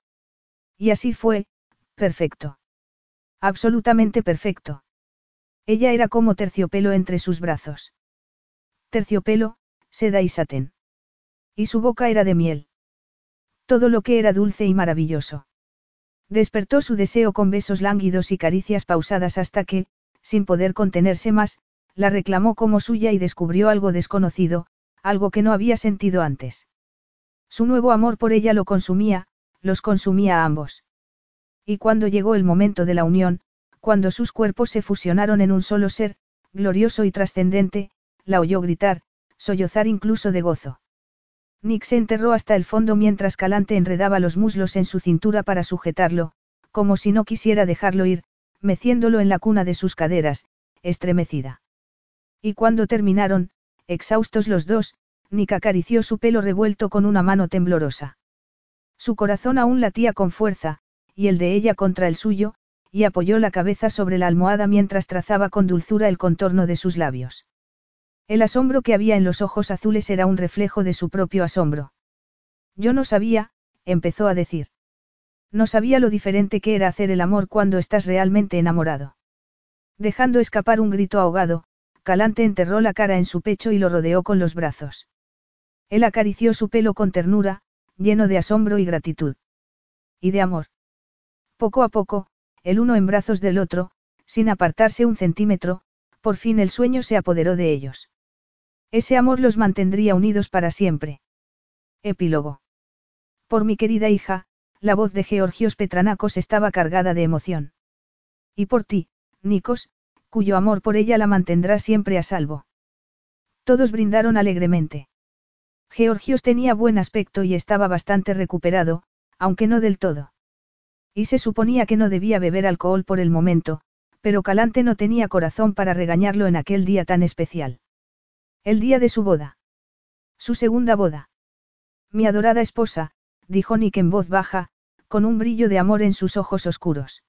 Y así fue, perfecto. Absolutamente perfecto. Ella era como terciopelo entre sus brazos. Terciopelo, seda y satén. Y su boca era de miel. Todo lo que era dulce y maravilloso. Despertó su deseo con besos lánguidos y caricias pausadas hasta que, sin poder contenerse más, la reclamó como suya y descubrió algo desconocido, algo que no había sentido antes. Su nuevo amor por ella lo consumía, los consumía a ambos. Y cuando llegó el momento de la unión, cuando sus cuerpos se fusionaron en un solo ser, glorioso y trascendente, la oyó gritar, sollozar incluso de gozo. Nick se enterró hasta el fondo mientras Calante enredaba los muslos en su cintura para sujetarlo, como si no quisiera dejarlo ir, meciéndolo en la cuna de sus caderas, estremecida. Y cuando terminaron, exhaustos los dos, Nick acarició su pelo revuelto con una mano temblorosa. Su corazón aún latía con fuerza, y el de ella contra el suyo, y apoyó la cabeza sobre la almohada mientras trazaba con dulzura el contorno de sus labios. El asombro que había en los ojos azules era un reflejo de su propio asombro. Yo no sabía, empezó a decir. No sabía lo diferente que era hacer el amor cuando estás realmente enamorado. Dejando escapar un grito ahogado, Calante enterró la cara en su pecho y lo rodeó con los brazos. Él acarició su pelo con ternura, lleno de asombro y gratitud. Y de amor. Poco a poco, el uno en brazos del otro, sin apartarse un centímetro, por fin el sueño se apoderó de ellos. Ese amor los mantendría unidos para siempre. Epílogo. Por mi querida hija, la voz de Georgios Petranacos estaba cargada de emoción. Y por ti, Nikos, cuyo amor por ella la mantendrá siempre a salvo. Todos brindaron alegremente. Georgios tenía buen aspecto y estaba bastante recuperado, aunque no del todo. Y se suponía que no debía beber alcohol por el momento, pero Calante no tenía corazón para regañarlo en aquel día tan especial. El día de su boda. Su segunda boda. Mi adorada esposa, dijo Nick en voz baja, con un brillo de amor en sus ojos oscuros.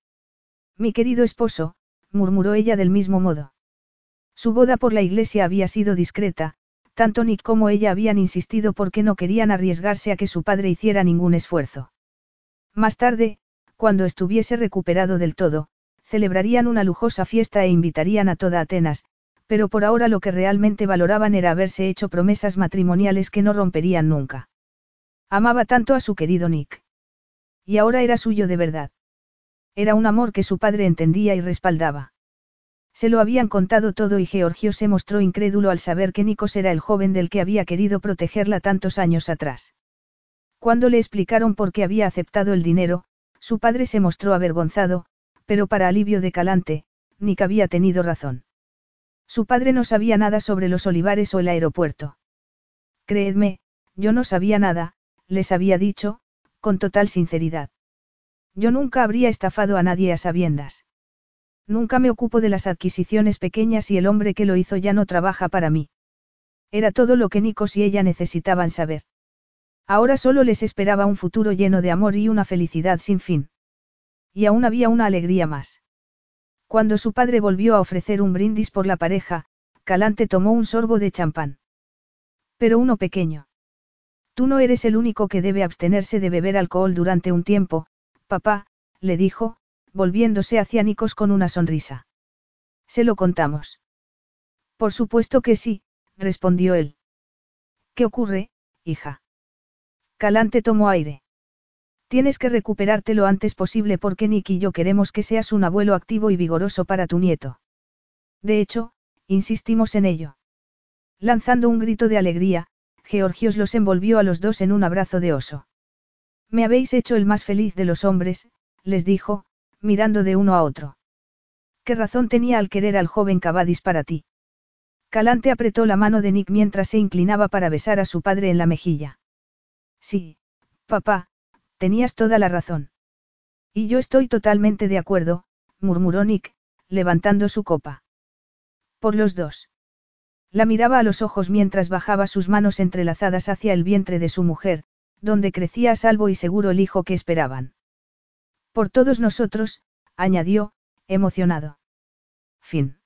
Mi querido esposo, murmuró ella del mismo modo. Su boda por la iglesia había sido discreta, tanto Nick como ella habían insistido porque no querían arriesgarse a que su padre hiciera ningún esfuerzo. Más tarde, cuando estuviese recuperado del todo, celebrarían una lujosa fiesta e invitarían a toda Atenas, pero por ahora lo que realmente valoraban era haberse hecho promesas matrimoniales que no romperían nunca. Amaba tanto a su querido Nick. Y ahora era suyo de verdad. Era un amor que su padre entendía y respaldaba. Se lo habían contado todo y Georgio se mostró incrédulo al saber que Nikos era el joven del que había querido protegerla tantos años atrás. Cuando le explicaron por qué había aceptado el dinero, su padre se mostró avergonzado, pero para alivio de Calante, Nick había tenido razón. Su padre no sabía nada sobre los olivares o el aeropuerto. Creedme, yo no sabía nada, les había dicho, con total sinceridad. Yo nunca habría estafado a nadie a sabiendas. Nunca me ocupo de las adquisiciones pequeñas y el hombre que lo hizo ya no trabaja para mí. Era todo lo que Nikos y ella necesitaban saber. Ahora solo les esperaba un futuro lleno de amor y una felicidad sin fin. Y aún había una alegría más. Cuando su padre volvió a ofrecer un brindis por la pareja, Calante tomó un sorbo de champán. Pero uno pequeño. Tú no eres el único que debe abstenerse de beber alcohol durante un tiempo, papá, le dijo, volviéndose hacia Nikos con una sonrisa. ¿Se lo contamos? Por supuesto que sí, respondió él. ¿Qué ocurre, hija? Calante tomó aire. Tienes que recuperarte lo antes posible porque Nick y yo queremos que seas un abuelo activo y vigoroso para tu nieto. De hecho, insistimos en ello. Lanzando un grito de alegría, Georgios los envolvió a los dos en un abrazo de oso. Me habéis hecho el más feliz de los hombres, les dijo, mirando de uno a otro. ¿Qué razón tenía al querer al joven Cavadis para ti? Calante apretó la mano de Nick mientras se inclinaba para besar a su padre en la mejilla. Sí, papá, tenías toda la razón. Y yo estoy totalmente de acuerdo, murmuró Nick, levantando su copa. Por los dos. La miraba a los ojos mientras bajaba sus manos entrelazadas hacia el vientre de su mujer, donde crecía a salvo y seguro el hijo que esperaban. Por todos nosotros, añadió, emocionado. Fin.